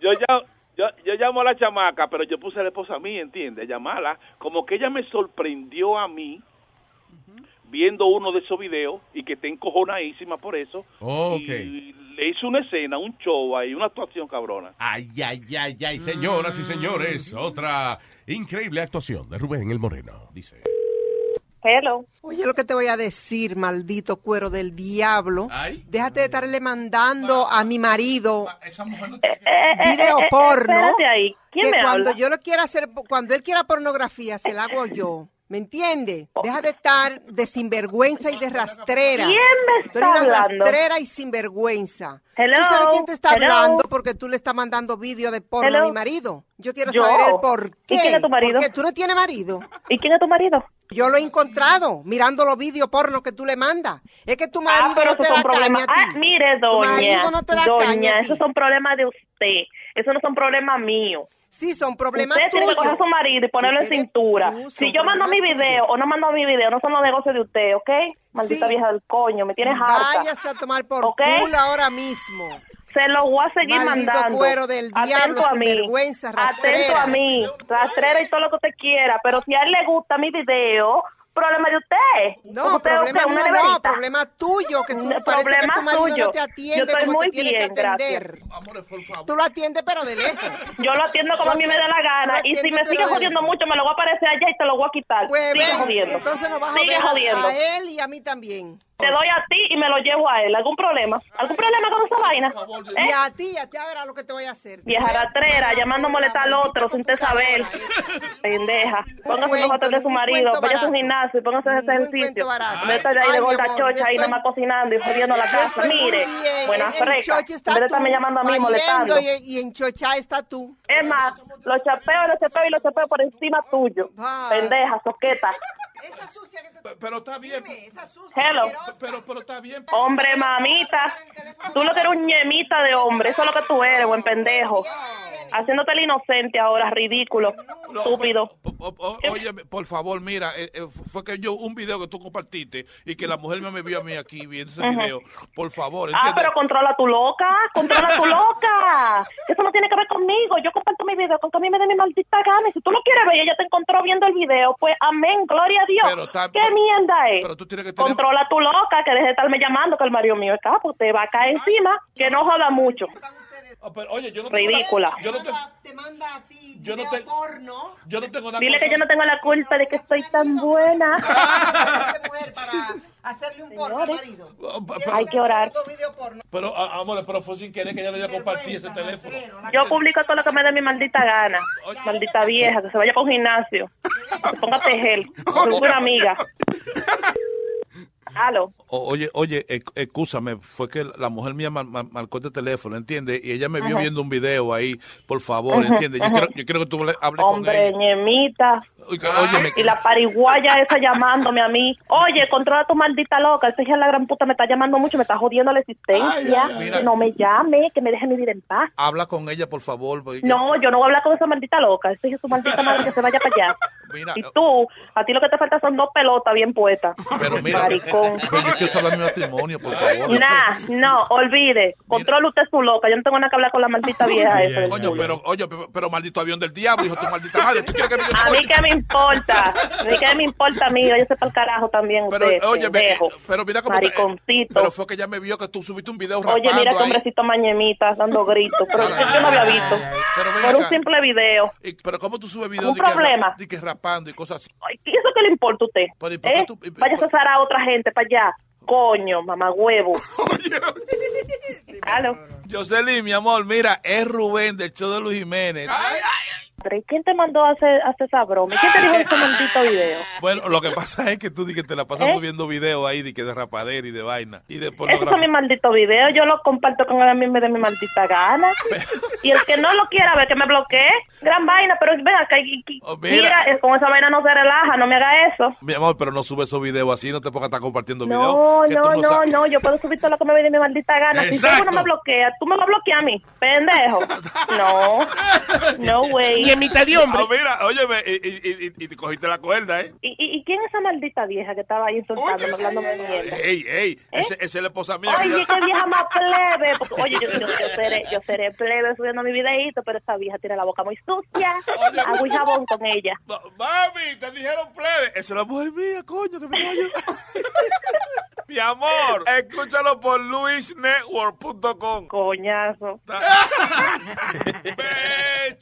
[SPEAKER 27] yo, ya, yo, yo llamo a la chamaca, pero yo puse a la esposa a mí, ¿entiendes? Llamarla. Como que ella me sorprendió a mí viendo uno de esos videos y que está encojonadísima por eso.
[SPEAKER 7] Oh.
[SPEAKER 27] Y le hizo una escena, un show ahí, una actuación cabrona.
[SPEAKER 7] Ay, ay, ay, ay, señoras y señores, otra increíble actuación de Rubén el Moreno, dice.
[SPEAKER 28] Hello.
[SPEAKER 29] Oye, lo que te voy a decir, maldito cuero del diablo. Déjate de estarle mandando a mi marido video
[SPEAKER 28] eh, eh,
[SPEAKER 29] porno.
[SPEAKER 28] espérate ahí. ¿Quién
[SPEAKER 29] que
[SPEAKER 28] me
[SPEAKER 29] cuando
[SPEAKER 28] habla?
[SPEAKER 29] yo lo quiera hacer, cuando él quiera pornografía, se la hago yo. ¿Me entiendes? Deja de estar de sinvergüenza y de rastrera.
[SPEAKER 28] ¿Quién me
[SPEAKER 29] Tú eres
[SPEAKER 28] está
[SPEAKER 29] una
[SPEAKER 28] hablando?
[SPEAKER 29] rastrera y sinvergüenza.
[SPEAKER 28] Hello,
[SPEAKER 29] ¿Tú sabes quién te está
[SPEAKER 28] hello.
[SPEAKER 29] hablando porque tú le estás mandando vídeo de porno a mi marido? Yo quiero
[SPEAKER 28] ¿Yo?
[SPEAKER 29] saber el por qué.
[SPEAKER 28] ¿Y quién es tu marido?
[SPEAKER 29] Porque tú no tienes marido.
[SPEAKER 28] ¿Y quién es tu marido?
[SPEAKER 29] Yo lo he encontrado mirando los vídeos porno que tú le mandas. Es que tu marido
[SPEAKER 28] Ah, pero
[SPEAKER 29] no te da
[SPEAKER 28] son
[SPEAKER 29] caña
[SPEAKER 28] problemas.
[SPEAKER 29] a ti.
[SPEAKER 28] Ah, mire,
[SPEAKER 29] Tu
[SPEAKER 28] doña.
[SPEAKER 29] marido no te da
[SPEAKER 28] doña,
[SPEAKER 29] caña a ti.
[SPEAKER 28] esos son problemas de usted. Esos no son problemas míos.
[SPEAKER 29] Sí, son problemas
[SPEAKER 28] Usted tiene que
[SPEAKER 29] tuyos.
[SPEAKER 28] coger a su marido y ponerlo en cintura.
[SPEAKER 29] tú,
[SPEAKER 28] Si yo mando mi video o no mando mi video, no son los negocios de usted, ¿ok? Maldita
[SPEAKER 29] Sí.
[SPEAKER 28] vieja del coño, me tienes harta.
[SPEAKER 29] Váyase a tomar por
[SPEAKER 28] ¿Ok?
[SPEAKER 29] culo ahora mismo.
[SPEAKER 28] Se lo voy a seguir
[SPEAKER 29] Maldito
[SPEAKER 28] mandando.
[SPEAKER 29] cuero del diablo,
[SPEAKER 28] Atento a mí. Atento a mí. Rastrera y todo lo que usted quiera. Pero si a él le gusta mi video, problema de usted.
[SPEAKER 29] No,
[SPEAKER 28] ¿Usted
[SPEAKER 29] problema mío no, problema tuyo, que tú
[SPEAKER 28] No,
[SPEAKER 29] parece que
[SPEAKER 28] problema
[SPEAKER 29] tu marido
[SPEAKER 28] suyo.
[SPEAKER 29] no te atiende
[SPEAKER 28] Yo estoy
[SPEAKER 29] como
[SPEAKER 28] muy
[SPEAKER 29] te tiene
[SPEAKER 28] bien,
[SPEAKER 29] que atender. Tú lo atiendes pero de lejos.
[SPEAKER 28] Yo lo atiendo como a mí me dé la gana. Y si me sigue jodiendo mucho, me lo voy a aparecer allá y te lo voy a quitar.
[SPEAKER 29] Pues
[SPEAKER 28] Sigue
[SPEAKER 29] ven,
[SPEAKER 28] jodiendo.
[SPEAKER 29] entonces nos vas a
[SPEAKER 28] Sigue
[SPEAKER 29] a-
[SPEAKER 28] jodiendo.
[SPEAKER 29] a él y a mí también.
[SPEAKER 28] Te doy a ti y me lo llevo a él. ¿Algún problema? ¿Algún problema con esa vaina?
[SPEAKER 29] Y
[SPEAKER 28] ¿Eh?
[SPEAKER 29] a ti, a ti a ver a lo que te voy a hacer.
[SPEAKER 28] Vieja ratrera, llamando a molestar al otro sin usted saber. Pendeja. Póngase los hoteles de su marido, vaya a su gimnasio y póngase ese ejercicio. No está ahí de gorda chocha ahí nomás cocinando y jodiendo la casa. Mire, buena de
[SPEAKER 29] tú
[SPEAKER 28] estarme llamando a mí molestando.
[SPEAKER 29] Y, en Chocha está tú.
[SPEAKER 28] Es más, los chapeo, los chapeo y los chapeo por encima tuyo. Pendeja, soqueta.
[SPEAKER 27] Pero está bien.
[SPEAKER 28] Hello.
[SPEAKER 27] Pero, pero está bien.
[SPEAKER 28] Hombre, mamita. Tú lo que eres un ñemita de hombre. Eso es lo que tú eres, buen pendejo. Haciéndote el inocente ahora, ridículo. Estúpido.
[SPEAKER 27] O- o- oye, por favor, mira, eh, eh, fue que yo, un video que tú compartiste y que la mujer me vio a mí aquí viendo ese
[SPEAKER 28] Ujú.
[SPEAKER 27] video. Por favor,
[SPEAKER 28] Ah, pero controla tu loca, controla tu loca. Eso no tiene que ver conmigo. Yo comparto mi video con que a mí me dé mi maldita gana. Y si tú lo quieres ver y ella te encontró viendo el video, pues amén, gloria a Dios.
[SPEAKER 27] Pero está-
[SPEAKER 28] ¿Qué mierda es?
[SPEAKER 27] Pero tú tienes que tener...
[SPEAKER 28] Controla tu loca, que deje de estarme llamando, que el marido mío es capo. Te va a caer encima, que no joda mucho.
[SPEAKER 27] Oh, pero, oye, yo no
[SPEAKER 28] Ridícula.
[SPEAKER 27] Yo no, te, yo no tengo
[SPEAKER 29] porno.
[SPEAKER 27] Yo no tengo nada
[SPEAKER 28] Dile que yo no tengo la culpa de que estoy tan buena.
[SPEAKER 29] Hacerle un porno al marido.
[SPEAKER 28] Hay que orar.
[SPEAKER 27] Pero, a- amor, pero fue sin querer que ella le iba a compartir ese teléfono.
[SPEAKER 28] Yo publico todo lo que me dé mi maldita gana. Maldita vieja, que se vaya para un gimnasio. Que se ponga a tejer. Soy una amiga. Aló.
[SPEAKER 27] Oye, oye, excúsame, fue que la mujer mía mar- mar- marcó este teléfono, ¿entiendes? Y ella me vio
[SPEAKER 28] Ajá.
[SPEAKER 27] viendo un video ahí, por favor, ¿entiendes? Yo quiero, yo quiero que tú le- hables con
[SPEAKER 28] Hombre,
[SPEAKER 27] ella.
[SPEAKER 28] ñemita. Y la pariguaya esa llamándome a mí. Oye, controla tu maldita loca. Esa hija de la gran puta me está llamando mucho, me está jodiendo la existencia.
[SPEAKER 27] Ay, ay, mira.
[SPEAKER 28] Que no me llame, que me deje mi vida en paz.
[SPEAKER 27] habla con ella, por favor. porque
[SPEAKER 28] No, yo no voy a hablar con esa maldita loca. Esa hija es su maldita madre que se vaya para allá.
[SPEAKER 27] Mira,
[SPEAKER 28] Y tú, a ti lo que te falta son dos pelotas bien puestas.
[SPEAKER 27] pero mira,
[SPEAKER 28] Maricón.
[SPEAKER 27] pero yo quiero saber mi matrimonio, por favor.
[SPEAKER 28] Nah, no, olvide. Controla usted su loca. Yo no tengo nada que hablar con la maldita vieja esa.
[SPEAKER 27] Coño, pero, oye, pero, pero maldito avión del diablo, hijo de tu maldita madre. ¿Tú quieres que me-
[SPEAKER 28] A mí me importa. A mí qué me importa, amiga. Yo sé para el carajo también
[SPEAKER 27] Pero,
[SPEAKER 28] usted,
[SPEAKER 27] oye,
[SPEAKER 28] pendejo.
[SPEAKER 27] pero mira cómo... te-
[SPEAKER 28] Mariconcito.
[SPEAKER 27] pero fue que ella me vio que tú subiste un video rapando
[SPEAKER 28] Oye, mira qué hombrecito mañemita dando gritos. Pero yo, yo no había visto.
[SPEAKER 27] Pero
[SPEAKER 28] Por un simple video.
[SPEAKER 27] Y- pero ¿cómo tú subes videos
[SPEAKER 28] Un
[SPEAKER 27] de que,
[SPEAKER 28] problema.
[SPEAKER 27] de que rapando y cosas así?
[SPEAKER 28] Ay, ¿Y eso qué le importa a usted?
[SPEAKER 27] Pero, ¿y por qué
[SPEAKER 28] ¿Eh?
[SPEAKER 27] tú- y-
[SPEAKER 28] Vaya a cesar a otra gente para allá. Coño, mamá huevo. Aló.
[SPEAKER 27] Jocelyn, mi amor, mira, es Rubén del show de Luis Jiménez.
[SPEAKER 28] Pero ¿y quién te mandó a hacer, a hacer esa broma? ¿Y quién te dijo ese maldito video?
[SPEAKER 27] Bueno, lo que pasa es que tú di que te la pasas
[SPEAKER 28] ¿Eh?
[SPEAKER 27] subiendo videos ahí de que de rapadera y de vaina y de
[SPEAKER 28] Esos son mis malditos videos. Yo los comparto con mí me dé mi maldita gana. Y el que no lo quiera ver, que me bloquee. Gran vaina, pero ven acá.
[SPEAKER 27] Oh, mira.
[SPEAKER 28] mira, eh, con esa vaina no se relaja, no me haga eso.
[SPEAKER 27] Mi amor, pero no sube esos videos así, no te pongas a estar compartiendo
[SPEAKER 28] No,
[SPEAKER 27] videos.
[SPEAKER 28] no, no,
[SPEAKER 27] sabes.
[SPEAKER 28] no, yo puedo subir todo lo que me dé mi maldita gana. Si tú no me bloqueas, tú me vas a bloquear a mí, pendejo. No, no, güey.
[SPEAKER 27] Y en mitad de hombre. mira, óyeme, y, y, y, y te cogiste la cuerda, ¿eh?
[SPEAKER 28] ¿Y, y, y quién es esa maldita vieja que estaba ahí insultándome, hablándome de mierda?
[SPEAKER 27] Ey, ey, ese, esa es la esposa mía.
[SPEAKER 28] Oye,
[SPEAKER 27] ya-
[SPEAKER 28] qué vieja más plebe. Porque, oye, yo, yo, yo seré, yo seré plebe subiendo mi videíto, pero esa vieja tiene la boca muy sucia. Agua y jabón con ella.
[SPEAKER 27] Mami, te dijeron plebe. Esa es la mujer mía, coño, que me. Mi amor, escúchalo por luisnetwork.com.
[SPEAKER 28] Coñazo.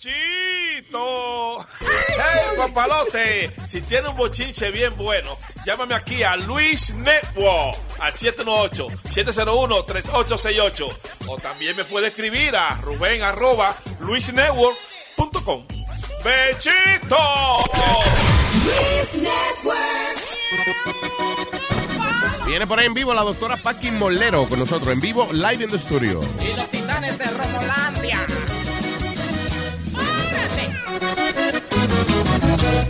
[SPEAKER 27] Bechito. Hey, papalote. Si tiene un bochinche bien bueno, llámame aquí a Luis Network al 718-701-3868. O también me puede escribir a Rubén arroba luisnetwork.com. Bechito.
[SPEAKER 7] Viene por ahí en vivo la doctora Paqui Molero con nosotros, en vivo, live in the studio.
[SPEAKER 30] Y los titanes de Romolandia.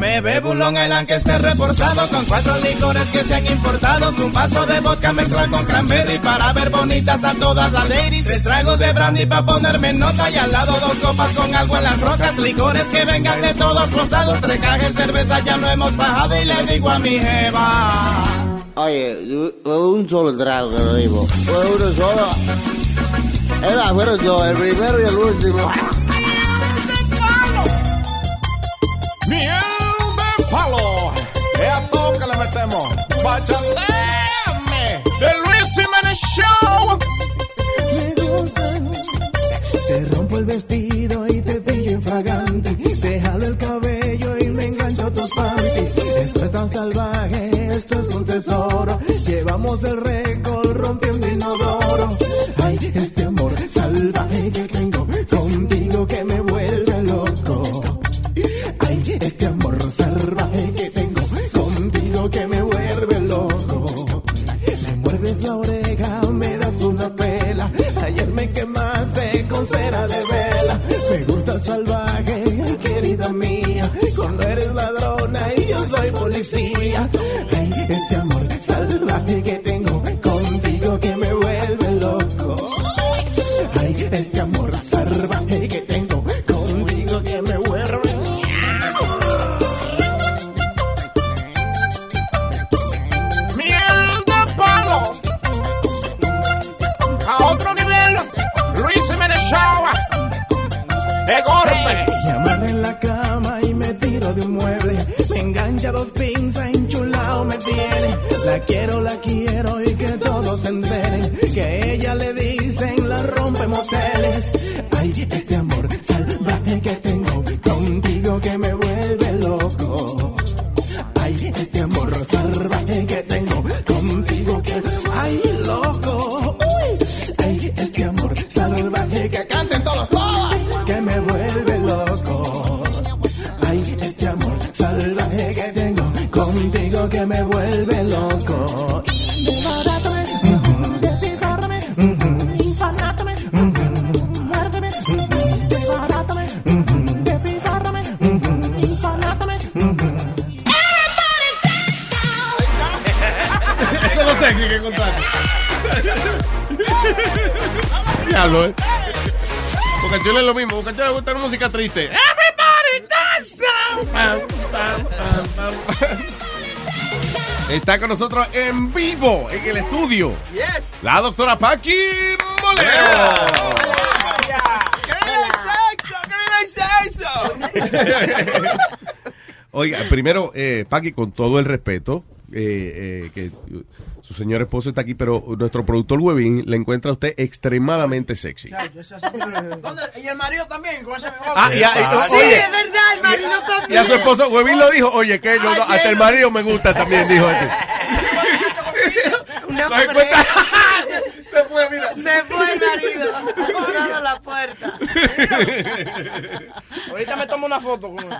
[SPEAKER 31] Me bebo un Long Island que esté reforzado con cuatro licores que se han importado. Un vaso de vodka mezclado con cranberry para ver bonitas a todas las ladies. Tres tragos de brandy para ponerme nota y al lado dos copas con algo en las rocas. Licores que vengan de todos los lados. Tres cajas de cerveza ya no hemos bajado y le digo a mi jeva.
[SPEAKER 22] Oye, yo- un solo trago que lo digo. Uno solo. Era, fueron dos, el primero y el último.
[SPEAKER 31] De palo. Es a todo que le metemos. Bachateme. The Luis Jiménez Show.
[SPEAKER 19] Me gustan. Te rompo el vestido
[SPEAKER 7] Está con nosotros en vivo, en el estudio.
[SPEAKER 19] Yes.
[SPEAKER 7] La doctora Paqui Molero. Oiga, primero, eh, Paqui, con todo el respeto, eh, eh, que señor esposo está aquí, pero nuestro productor Webin le encuentra a usted extremadamente sexy.
[SPEAKER 11] ¿Dónde? ¿Y el marido también? Con ese
[SPEAKER 7] Ah, ya, y-
[SPEAKER 9] Sí,
[SPEAKER 7] oye.
[SPEAKER 9] es verdad, el marido también.
[SPEAKER 7] Y a su esposo, Webin lo dijo, oye, que yo no- hasta el marido me gusta también, dijo este.
[SPEAKER 9] Una
[SPEAKER 7] Se fue, mira.
[SPEAKER 9] Se fue el marido. Ha cerrado la puerta.
[SPEAKER 11] Ahorita me tomo una foto con él.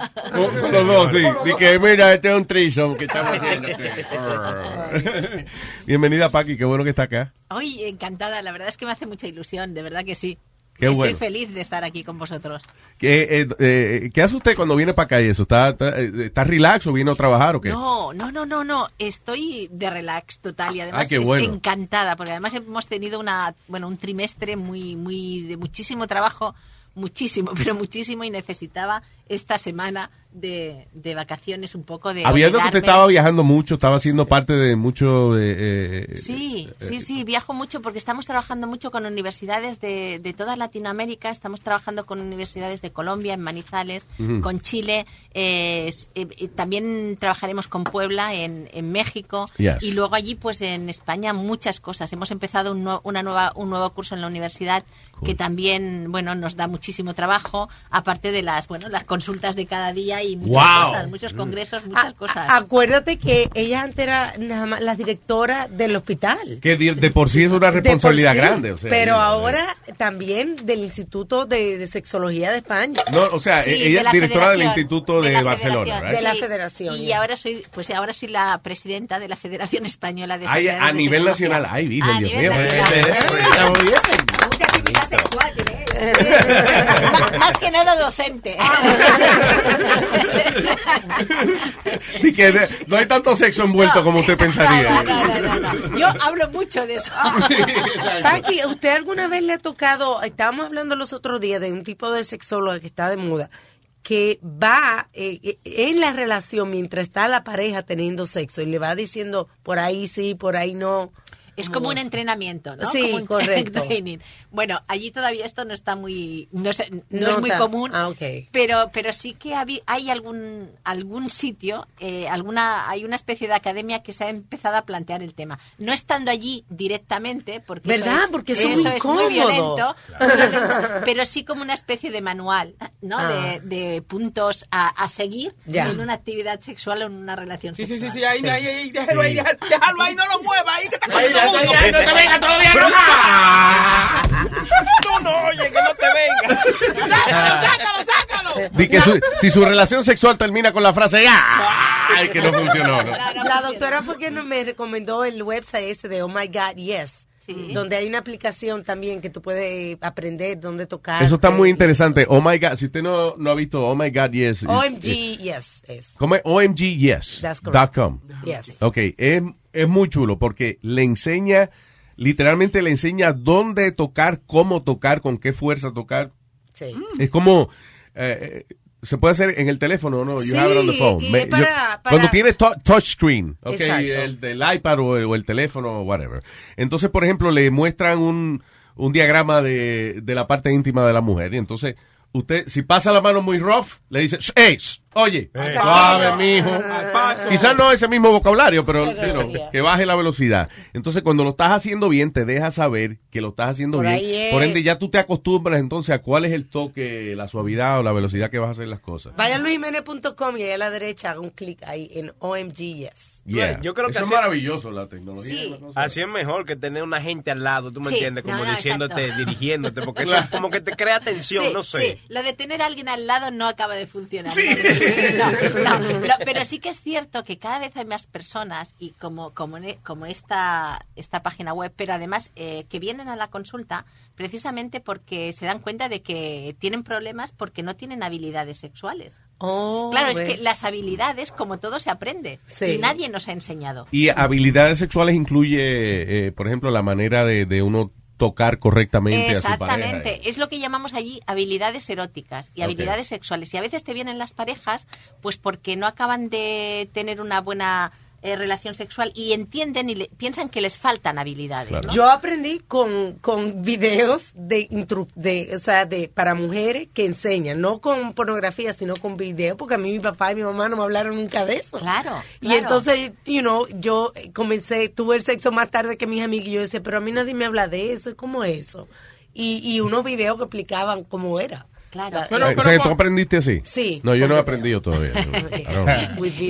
[SPEAKER 7] Los dos, sí. Di que mira, este es un trison que estamos haciendo. Bienvenida, Paqui, qué bueno que está acá.
[SPEAKER 32] Hoy encantada, la verdad es que me hace mucha ilusión, de verdad que sí.
[SPEAKER 7] Qué
[SPEAKER 32] Estoy
[SPEAKER 7] bueno.
[SPEAKER 32] feliz de estar aquí con vosotros.
[SPEAKER 7] ¿Qué, eh, eh, ¿qué hace usted cuando viene para acá y eso? ¿Está, está, eh, está relax o viene a trabajar o qué?
[SPEAKER 32] No, no, no, no, no. Estoy de relax total y además
[SPEAKER 7] Ah,
[SPEAKER 32] estoy
[SPEAKER 7] bueno.
[SPEAKER 32] encantada porque además hemos tenido una, bueno, un trimestre muy, muy de muchísimo trabajo, muchísimo, pero muchísimo y necesitaba esta semana de, de vacaciones un poco de.
[SPEAKER 7] Habiendo que usted
[SPEAKER 32] olvidarme.
[SPEAKER 7] estaba viajando mucho, estaba siendo parte de mucho... eh, eh,
[SPEAKER 32] Sí,
[SPEAKER 7] eh,
[SPEAKER 32] sí, sí, viajo mucho porque estamos trabajando mucho con universidades de, de toda Latinoamérica, estamos trabajando con universidades de Colombia, en Manizales, con Chile, también trabajaremos con Puebla en, en México
[SPEAKER 33] Yes.
[SPEAKER 32] y luego allí pues en España muchas cosas. Hemos empezado un, una nueva, un nuevo curso en la universidad que también bueno nos da muchísimo trabajo, aparte de las bueno las consultas de cada día y muchas
[SPEAKER 7] Wow.
[SPEAKER 32] cosas, muchos congresos, muchas cosas.
[SPEAKER 9] Acuérdate que ella antes era nada más la directora del hospital.
[SPEAKER 7] que de, de por sí es una responsabilidad
[SPEAKER 9] sí,
[SPEAKER 7] grande. O sea,
[SPEAKER 9] pero
[SPEAKER 7] mira,
[SPEAKER 9] ahora también del Instituto de, de Sexología de España.
[SPEAKER 7] No, o sea,
[SPEAKER 32] Sí,
[SPEAKER 7] ella es directora del Instituto de, Barcelona.
[SPEAKER 9] De la
[SPEAKER 32] Sí,
[SPEAKER 9] federación,
[SPEAKER 32] Y ahora soy, pues ahora soy la presidenta de la Federación Española de
[SPEAKER 7] Ay, a nivel nacional. Ay, Virgen,
[SPEAKER 32] A
[SPEAKER 7] Dios mío.
[SPEAKER 32] Mucha actividad sexual, Má- Más que nada docente.
[SPEAKER 7] Y que de- no hay tanto sexo envuelto como usted pensaría.
[SPEAKER 32] Yo hablo mucho de eso.
[SPEAKER 9] Paqui, ¿usted alguna vez le ha tocado, estábamos hablando los otros días de un tipo de sexóloga que está de moda, que va eh, eh, en la relación mientras está la pareja teniendo sexo y le va diciendo por ahí sí, por ahí no?
[SPEAKER 32] Es como un entrenamiento, ¿no?
[SPEAKER 9] Sí,
[SPEAKER 32] Como un
[SPEAKER 9] correcto.
[SPEAKER 32] training. Bueno, allí todavía esto no está muy, no, sé, no
[SPEAKER 9] No
[SPEAKER 32] es muy común,
[SPEAKER 9] ah, ok.
[SPEAKER 32] pero, pero sí que hay algún, algún sitio, eh, alguna, hay una especie de academia que se ha empezado a plantear el tema. No estando allí directamente, porque eso
[SPEAKER 9] ¿Verdad?
[SPEAKER 32] es-
[SPEAKER 9] Porque eso es
[SPEAKER 32] eso
[SPEAKER 9] muy
[SPEAKER 32] es muy violento, pero, pero sí como una especie de manual, ¿no?
[SPEAKER 11] Ah.
[SPEAKER 32] De, de puntos a, a seguir
[SPEAKER 11] Ya.
[SPEAKER 32] en una actividad sexual o en una relación
[SPEAKER 11] Sí, sí,
[SPEAKER 32] sexual.
[SPEAKER 11] sí, sí, ahí, ahí, ahí, déjalo ahí, déjalo, déjalo ahí, no lo mueva, ahí que está
[SPEAKER 32] No te venga todavía,
[SPEAKER 11] Pero-
[SPEAKER 32] no.
[SPEAKER 11] No, oye, que no te venga. Sácalo, sácalo, sácalo.
[SPEAKER 7] Di que su- si su relación sexual termina con la frase ¡ay! que no funcionó. ¿no?
[SPEAKER 9] La doctora fue quien me recomendó el website este de Oh My God Yes, donde hay una aplicación también que tú puedes aprender dónde tocar.
[SPEAKER 7] Eso está muy interesante. Oh my God, si usted no, no ha visto Oh my God, yes.
[SPEAKER 9] OMG
[SPEAKER 7] eh,
[SPEAKER 9] Yes es.
[SPEAKER 7] ¿Cómo es? OMG, yes.
[SPEAKER 9] That's
[SPEAKER 7] dot com.
[SPEAKER 9] Yes.
[SPEAKER 7] Ok, es, es muy chulo porque le enseña, literalmente le enseña dónde tocar, cómo tocar, con qué fuerza tocar.
[SPEAKER 9] Sí.
[SPEAKER 7] Es como, eh, eh, se puede hacer en el teléfono, ¿no? You
[SPEAKER 9] Sí,
[SPEAKER 7] have it on the phone.
[SPEAKER 9] y
[SPEAKER 7] Me-
[SPEAKER 9] es para-
[SPEAKER 7] yo-
[SPEAKER 9] para-
[SPEAKER 7] Cuando tienes to- touchscreen, ok,
[SPEAKER 9] Exacto.
[SPEAKER 7] el del iPad o el, o el teléfono, whatever. Entonces, por ejemplo, le muestran un, un diagrama de, de la parte íntima de la mujer y entonces usted, si pasa la mano muy rough, le dice, hey, oye, suave, mijo. Quizás no ese mismo vocabulario, pero you know, que baje la velocidad. Entonces, cuando lo estás haciendo bien, te deja saber que lo estás haciendo
[SPEAKER 9] Por
[SPEAKER 7] bien. Por ende, ya tú te acostumbras entonces a cuál es el toque, la suavidad o la velocidad que vas a hacer las cosas.
[SPEAKER 9] Vaya a luisjimenez.com y ahí a la derecha haga un clic ahí en OMG Yes.
[SPEAKER 7] Yeah.
[SPEAKER 12] Yo creo que
[SPEAKER 7] Eso es maravilloso la tecnología.
[SPEAKER 32] Sí.
[SPEAKER 12] Así es mejor que tener una gente al lado, tú me
[SPEAKER 32] Sí,
[SPEAKER 12] entiendes, como
[SPEAKER 32] no, no,
[SPEAKER 12] diciéndote,
[SPEAKER 32] exacto.
[SPEAKER 12] dirigiéndote, porque eso es como que te crea tensión,
[SPEAKER 32] Sí,
[SPEAKER 12] no sé.
[SPEAKER 32] sí, lo de tener a alguien al lado no acaba de funcionar. No, no, pero sí que es cierto que cada vez hay más personas y como como, ne- como esta esta página web, pero además eh, que vienen a la consulta precisamente porque se dan cuenta de que tienen problemas porque no tienen habilidades sexuales.
[SPEAKER 9] Oh,
[SPEAKER 32] claro, es que las habilidades, como todo, se aprende
[SPEAKER 9] Sí.
[SPEAKER 32] y nadie nos ha enseñado.
[SPEAKER 7] Y habilidades sexuales incluye, eh, por ejemplo, la manera de, de uno tocar correctamente a su pareja.
[SPEAKER 32] Exactamente, es lo que llamamos allí habilidades eróticas y habilidades sexuales. Y a veces te vienen las parejas, pues porque no acaban de tener una buena eh, relación sexual y entienden y le- piensan que les faltan habilidades. ¿no?
[SPEAKER 9] Yo aprendí con, con videos de, intru- de, o sea, de para mujeres que enseñan, no con pornografía, sino con videos, porque a mí mi papá y mi mamá no me hablaron nunca de eso.
[SPEAKER 32] Claro.
[SPEAKER 9] Y
[SPEAKER 32] claro.
[SPEAKER 9] entonces, you know, yo comencé, tuve el sexo más tarde que mis amigos y yo decía, pero a mí nadie me habla de eso, ¿cómo es eso? Y, y unos videos que explicaban cómo era.
[SPEAKER 32] Claro.
[SPEAKER 7] Eh, o sea, tú aprendiste así.
[SPEAKER 9] Sí.
[SPEAKER 7] No, yo no he aprendido todavía.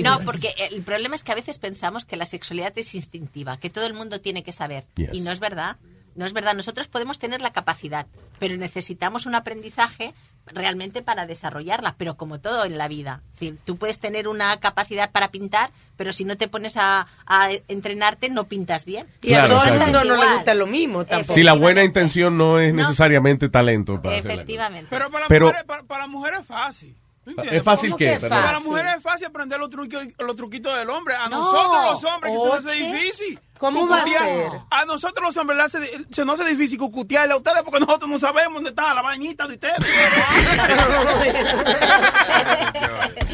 [SPEAKER 32] No, porque el problema es que a veces pensamos que la sexualidad es instintiva, que todo el mundo tiene que saber.
[SPEAKER 7] Yes.
[SPEAKER 32] Y no es verdad. No es verdad. Nosotros podemos tener la capacidad, pero necesitamos un aprendizaje realmente para desarrollarla, pero como todo en la vida. Es decir, tú puedes tener una capacidad para pintar, pero si no te pones a, a entrenarte, no pintas bien.
[SPEAKER 9] Y a todo el mundo no le gusta lo mismo tampoco.
[SPEAKER 7] Si la buena intención no es necesariamente talento para.
[SPEAKER 32] Efectivamente.
[SPEAKER 11] Pero para,
[SPEAKER 7] Pero-
[SPEAKER 11] mujeres, para, para mujeres es fácil.
[SPEAKER 7] ¿Es fácil
[SPEAKER 11] que. Para las mujeres es fácil aprender los truquitos, los truquitos del hombre. A
[SPEAKER 9] No.
[SPEAKER 11] nosotros los hombres que se nos hace difícil.
[SPEAKER 9] ¿Cómo va a
[SPEAKER 11] cucutear.
[SPEAKER 9] ser?
[SPEAKER 11] A nosotros los hombres hace- se nos hace difícil cucutearle a ustedes porque nosotros no sabemos dónde está la vainita de ustedes.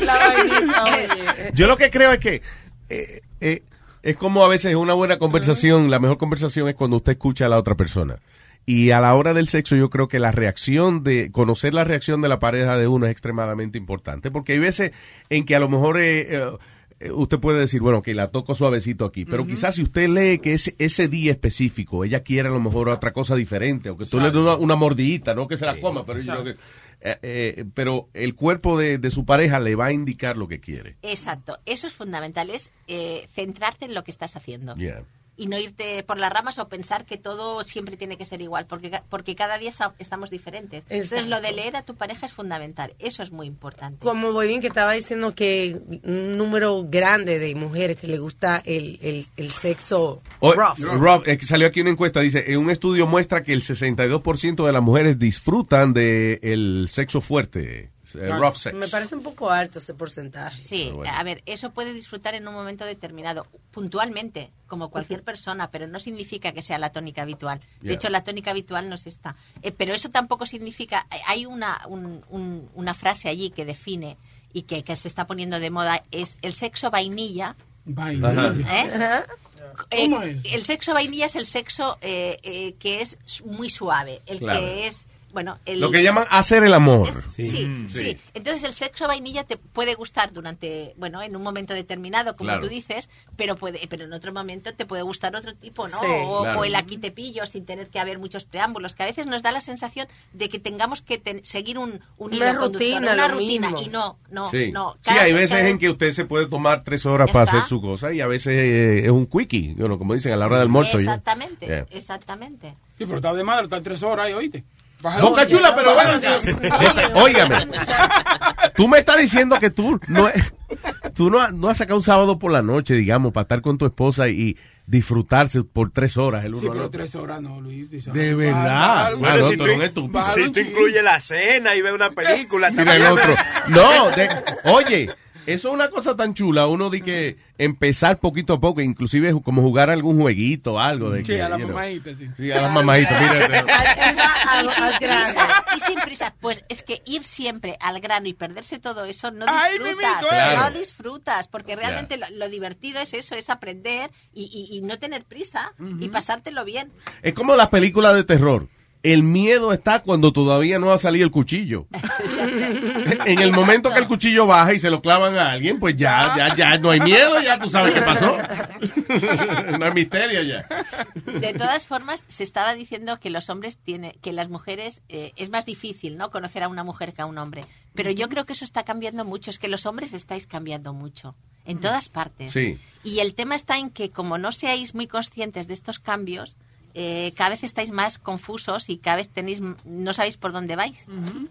[SPEAKER 9] La oye.
[SPEAKER 7] Yo lo que creo es que eh, eh, es como a veces una buena conversación, la mejor conversación es cuando usted escucha a la otra persona. Y a la hora del sexo yo creo que la reacción de, conocer la reacción de la pareja de uno es extremadamente importante, porque hay veces en que a lo mejor eh, eh, usted puede decir, bueno, que la toco suavecito aquí, pero quizás si usted lee que ese, ese día específico ella quiere a lo mejor otra cosa diferente, o que tú le des una, una mordidita, no que se la coma, pero yo creo que... eh, eh, pero el cuerpo de, de su pareja le va a indicar lo que quiere.
[SPEAKER 32] Exacto. Eso es fundamental, es eh, centrarte en lo que estás haciendo.
[SPEAKER 7] Yeah.
[SPEAKER 32] Y no irte por las ramas o pensar que todo siempre tiene que ser igual, porque, ca- porque cada día estamos diferentes. Entonces,
[SPEAKER 9] Exacto.
[SPEAKER 32] lo de leer a tu pareja es fundamental. Eso es muy importante.
[SPEAKER 9] Como Boyín que estaba diciendo que un número grande de mujeres que le gusta el, el, el sexo
[SPEAKER 7] O-
[SPEAKER 9] rough.
[SPEAKER 7] Eh, que salió aquí una encuesta, dice, un estudio muestra que el 62% de las mujeres disfrutan de el sexo fuerte, eh, rough sex.
[SPEAKER 9] Me parece un poco alto ese porcentaje.
[SPEAKER 32] Sí, a ver, eso puede disfrutar en un momento determinado, puntualmente, como cualquier persona, pero no significa que sea la tónica habitual. De hecho, la tónica habitual no es esta. Eh, pero eso tampoco significa, eh, hay una, un- un- una frase allí que define y que, que se está poniendo de moda, es el sexo vainilla.
[SPEAKER 34] Vainilla.
[SPEAKER 32] ¿Eh?
[SPEAKER 34] ¿Cómo es?
[SPEAKER 32] El sexo vainilla es el sexo eh, eh, que es muy suave, el
[SPEAKER 7] Claro.
[SPEAKER 32] que es, bueno, el,
[SPEAKER 7] Lo que llaman hacer el amor.
[SPEAKER 32] Sí,
[SPEAKER 7] Mm.
[SPEAKER 32] sí, Entonces el sexo vainilla te puede gustar durante, bueno, en un momento determinado, como
[SPEAKER 7] Claro.
[SPEAKER 32] tú dices, pero puede, pero en otro momento te puede gustar otro tipo, ¿no?
[SPEAKER 9] Sí.
[SPEAKER 32] o,
[SPEAKER 7] Claro.
[SPEAKER 32] o el aquí te pillo sin tener que haber muchos preámbulos, que a veces nos da la sensación de que tengamos que ten- seguir un, un
[SPEAKER 9] Una rutina,
[SPEAKER 32] una rutina,
[SPEAKER 9] mismo.
[SPEAKER 32] y no, no,
[SPEAKER 7] sí,
[SPEAKER 32] no.
[SPEAKER 7] Sí,
[SPEAKER 32] Cada-
[SPEAKER 7] hay veces
[SPEAKER 32] cada-
[SPEAKER 7] en que usted se puede tomar tres horas para
[SPEAKER 32] está.
[SPEAKER 7] hacer su cosa y a veces eh, es un quickie, bueno, como dicen, a la hora del almuerzo.
[SPEAKER 32] Exactamente,
[SPEAKER 7] Yeah.
[SPEAKER 32] exactamente.
[SPEAKER 35] Sí, pero está de madre, está tres horas ahí, oíste.
[SPEAKER 7] Boca chula, pero acá. Óigame, tú me estás diciendo que tú no, tú no, has- no has sacado un sábado por la noche, digamos, para estar con tu esposa y disfrutarse por tres horas el uno
[SPEAKER 35] Sí,
[SPEAKER 7] al
[SPEAKER 35] pero
[SPEAKER 7] otro.
[SPEAKER 35] tres horas no, Luis. dice,
[SPEAKER 7] De verdad. Bueno,
[SPEAKER 35] baja-
[SPEAKER 7] no, tú
[SPEAKER 12] Si tú incluyes la cena y ves una película.
[SPEAKER 7] Mira el otro. No, de- oye, eso es una cosa tan chula. Uno de que empezar poquito a poco, inclusive como jugar algún jueguito, algo de
[SPEAKER 35] Sí,
[SPEAKER 7] que,
[SPEAKER 35] a la
[SPEAKER 7] you know.
[SPEAKER 35] mamadita, sí.
[SPEAKER 7] Sí, a las mamaditas, mira.
[SPEAKER 32] y, sin prisa, y sin prisa, pues es que ir siempre al grano y perderse todo eso no disfrutas,
[SPEAKER 35] ¿eh?
[SPEAKER 32] no disfrutas, porque realmente lo, lo divertido es eso, es aprender y, y- y no tener prisa y pasártelo bien.
[SPEAKER 7] Es como las películas de terror. El miedo está cuando todavía no ha salido el cuchillo. En el momento que el cuchillo baja y se lo clavan a alguien, pues ya, ya, ya no hay miedo, ya tú sabes qué pasó. No hay misterio ya.
[SPEAKER 32] De todas formas, se estaba diciendo que los hombres tienen, que las mujeres eh, es más difícil, ¿no? Conocer a una mujer que a un hombre. Pero yo creo que eso está cambiando mucho. Es que los hombres estáis cambiando mucho en todas partes.
[SPEAKER 7] Sí.
[SPEAKER 32] Y el tema está en que como no seáis muy conscientes de estos cambios, eh, cada vez estáis más confusos y cada vez tenéis no sabéis por dónde vais.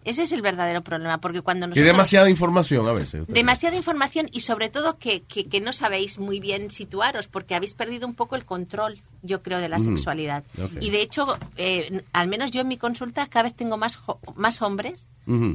[SPEAKER 32] Ese es el verdadero problema, porque cuando
[SPEAKER 7] Y
[SPEAKER 32] nosotros
[SPEAKER 7] demasiada información a veces.
[SPEAKER 32] demasiada información y sobre todo que, que- que no sabéis muy bien situaros porque habéis perdido un poco el control, yo creo, de la sexualidad. Y de hecho, eh, al menos yo en mi consulta cada vez tengo más, jo- más hombres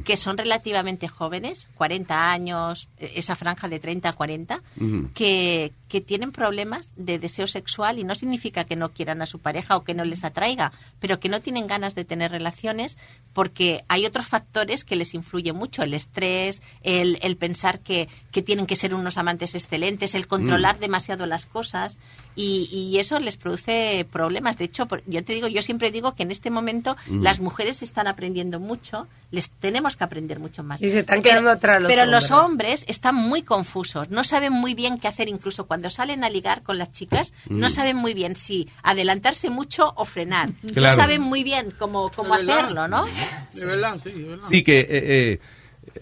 [SPEAKER 32] Que son relativamente jóvenes, 40 años, eh, esa franja de 30 a 40,
[SPEAKER 7] Ujú.
[SPEAKER 32] que, que tienen problemas de deseo sexual y no significa que no quieran a su pareja o que no les atraiga, pero que no tienen ganas de tener relaciones porque hay otros factores que les influyen mucho, el estrés, el, el pensar que, que tienen que ser unos amantes excelentes, el controlar
[SPEAKER 34] Mm.
[SPEAKER 32] demasiado las cosas y, y eso les produce problemas. De hecho, por- yo te digo, yo siempre digo que en este momento
[SPEAKER 9] Mm.
[SPEAKER 32] las mujeres están aprendiendo mucho, les tenemos que aprender mucho más.
[SPEAKER 9] Y se están quedando atrás los
[SPEAKER 32] Pero los
[SPEAKER 9] hombres.
[SPEAKER 32] hombres están muy confusos, no saben muy bien qué hacer, incluso cuando salen a ligar con las chicas, no
[SPEAKER 7] Mm.
[SPEAKER 32] saben muy bien si adelantarse mucho o frenar.
[SPEAKER 7] Claro.
[SPEAKER 32] No saben muy bien cómo, cómo
[SPEAKER 35] De verdad.
[SPEAKER 32] hacerlo, ¿no?
[SPEAKER 35] De verdad, sí, de verdad.
[SPEAKER 7] Sí, que eh, eh,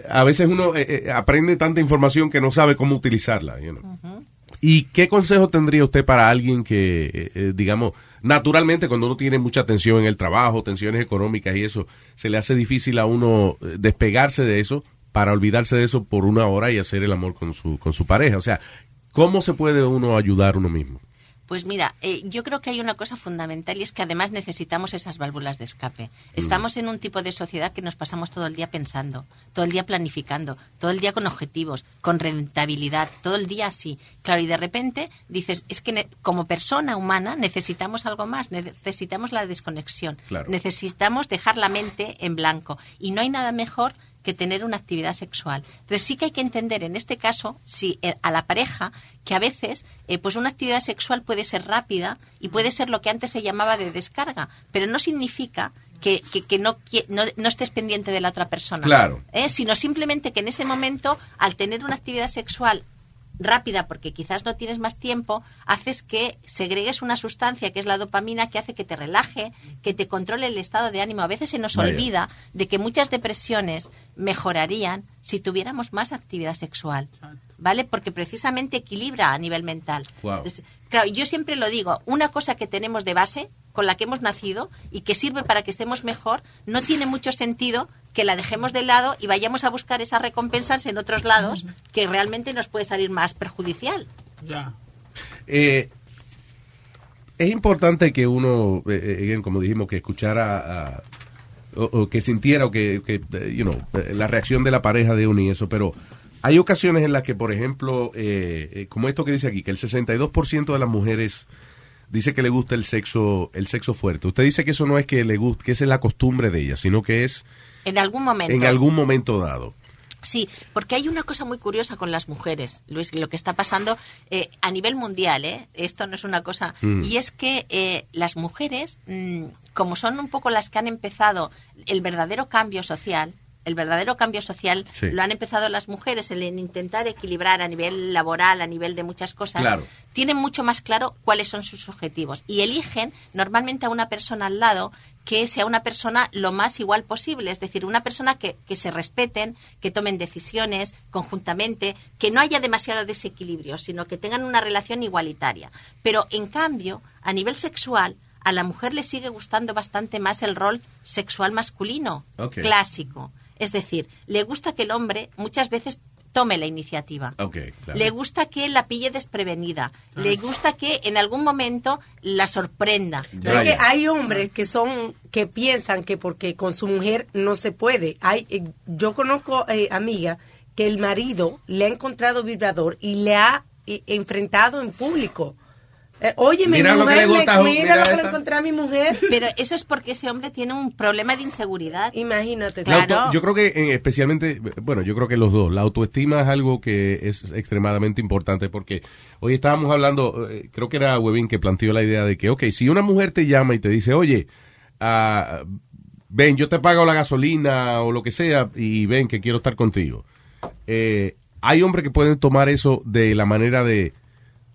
[SPEAKER 7] a veces uno eh, eh, aprende tanta información que no sabe cómo utilizarla. you know. ¿Y qué consejo tendría usted para alguien que, eh, eh, digamos, naturalmente cuando uno tiene mucha tensión en el trabajo, tensiones económicas y eso, se le hace difícil a uno eh, despegarse de eso para olvidarse de eso por una hora y hacer el amor con su, con su pareja? O sea, ¿cómo se puede uno ayudar uno mismo?
[SPEAKER 32] Pues mira, eh, yo creo que hay una cosa fundamental y es que además necesitamos esas válvulas de escape. Estamos en un tipo de sociedad que nos pasamos todo el día pensando, todo el día planificando, todo el día con objetivos, con rentabilidad, todo el día así. Claro, y de repente dices, es que como persona humana necesitamos algo más, necesitamos la desconexión,
[SPEAKER 34] Claro.
[SPEAKER 32] necesitamos dejar la mente en blanco y no hay nada mejor que tener una actividad sexual. Entonces sí que hay que entender en este caso si eh, a la pareja que a veces eh, pues una actividad sexual puede ser rápida y puede ser lo que antes se llamaba de descarga, pero no significa que, que- que no, no, no estés pendiente de la otra persona.
[SPEAKER 7] Claro.
[SPEAKER 32] ¿eh? Sino simplemente que en ese momento, al tener una actividad sexual rápida porque quizás no tienes más tiempo, haces que segregues una sustancia que es la dopamina que hace que te relaje, que te controle el estado de ánimo. A veces se nos
[SPEAKER 34] Vaya.
[SPEAKER 32] olvida de que muchas depresiones mejorarían si tuviéramos más actividad sexual. ¿vale? Porque precisamente equilibra a nivel mental.
[SPEAKER 7] Wow.
[SPEAKER 32] Claro, yo siempre lo digo, una cosa que tenemos de base, con la que hemos nacido y que sirve para que estemos mejor, no tiene mucho sentido que la dejemos de lado y vayamos a buscar esas recompensas en otros lados que realmente nos puede salir más perjudicial.
[SPEAKER 35] Ya.
[SPEAKER 7] Eh, es importante que uno, eh, eh, como dijimos, que escuchara a- o, o que sintiera o que, que, eh, you know, la reacción de la pareja de uno y eso, pero hay ocasiones en las que, por ejemplo, eh, eh, como esto que dice aquí, que el 62% de las mujeres dice que le gusta el sexo el sexo fuerte. Usted dice que eso no es que le guste, que esa es la costumbre de ella, sino que es
[SPEAKER 32] En algún momento.
[SPEAKER 7] en algún momento dado.
[SPEAKER 32] Sí, porque hay una cosa muy curiosa con las mujeres, Luis, lo que está pasando eh, a nivel mundial, ¿eh? esto no es una cosa,
[SPEAKER 36] Mm.
[SPEAKER 32] y es que eh, las mujeres, mm, como son un poco las que han empezado el verdadero cambio social, el verdadero cambio social
[SPEAKER 36] Sí.
[SPEAKER 32] lo han empezado las mujeres en intentar equilibrar a nivel laboral, a nivel de muchas cosas,
[SPEAKER 36] Claro.
[SPEAKER 32] tienen mucho más claro cuáles son sus objetivos y eligen normalmente a una persona al lado que sea una persona lo más igual posible, es decir, una persona que, que se respeten, que tomen decisiones conjuntamente, que no haya demasiado desequilibrio, sino que tengan una relación igualitaria. Pero en cambio, a nivel sexual, a la mujer le sigue gustando bastante más el rol sexual masculino, clásico. Es decir, le gusta que el hombre muchas veces tome la iniciativa.
[SPEAKER 7] Claro.
[SPEAKER 32] Le gusta que la pille desprevenida. Le gusta que en algún momento la sorprenda.
[SPEAKER 9] Es que hay hombres que son que piensan que porque con su mujer no se puede. Hay eh, yo conozco eh, amigas que el marido le ha encontrado vibrador y le ha eh, enfrentado en público. Eh, oye, mi
[SPEAKER 32] Mira lo que
[SPEAKER 9] mujer,
[SPEAKER 32] le
[SPEAKER 9] le-
[SPEAKER 32] gusta,
[SPEAKER 9] mira,
[SPEAKER 32] mira
[SPEAKER 9] lo que le encontré a mi mujer.
[SPEAKER 32] Pero eso es porque ese hombre tiene un problema de inseguridad.
[SPEAKER 9] Imagínate.
[SPEAKER 7] La auto- yo creo que eh, especialmente, bueno, yo creo que los dos, la autoestima es algo que es extremadamente importante porque hoy estábamos hablando, eh, creo que era Webin que planteó la idea de que, ok, si una mujer te llama y te dice, oye, ah, ven, yo te pago la gasolina o lo que sea y ven que quiero estar contigo. Eh, hay hombres que pueden tomar eso de la manera de,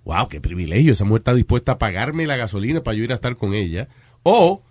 [SPEAKER 7] wow, qué privilegio, esa mujer está dispuesta a pagarme la gasolina para yo ir a estar con ella. O,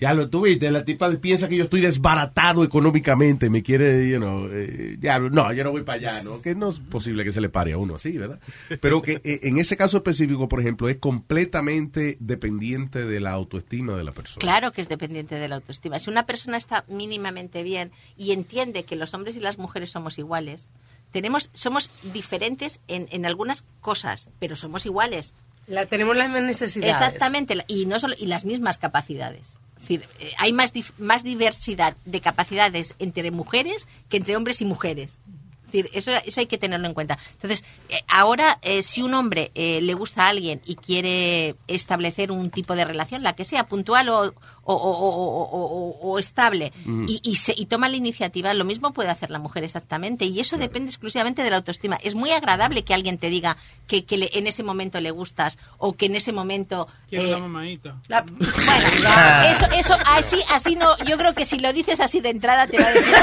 [SPEAKER 7] ya lo tuviste, la tipa piensa que yo estoy desbaratado económicamente, me quiere, you know, eh, ya, no, yo no voy para allá, ¿no? Que no es posible que se le pare a uno así, ¿verdad? Pero que eh, en ese caso específico, por ejemplo, es completamente dependiente de la autoestima de la persona.
[SPEAKER 32] Claro que es dependiente de la autoestima. Si una persona está mínimamente bien y entiende que los hombres y las mujeres somos iguales, tenemos, somos diferentes en, en algunas cosas, pero somos iguales.
[SPEAKER 9] La, tenemos las mismas necesidades.
[SPEAKER 32] Exactamente, y no solo y las mismas capacidades. Es decir, eh, hay más dif- más diversidad de capacidades entre mujeres que entre hombres y mujeres. Es decir, eso, eso hay que tenerlo en cuenta. Entonces, eh, ahora, eh, si un hombre eh, le gusta a alguien y quiere establecer un tipo de relación, la que sea, puntual o, o, o- o- o- o- o estable,
[SPEAKER 36] Mm.
[SPEAKER 32] y, y, se- y toma la iniciativa, lo mismo puede hacer la mujer exactamente. Y eso depende exclusivamente de la autoestima. Es muy agradable que alguien te diga que, que le- en ese momento le gustas o que en ese momento...
[SPEAKER 35] Quiero
[SPEAKER 32] eh,
[SPEAKER 35] una mamadita.
[SPEAKER 32] la- bueno, eso, eso, así, así no. Yo creo que si lo dices así de entrada te va a decir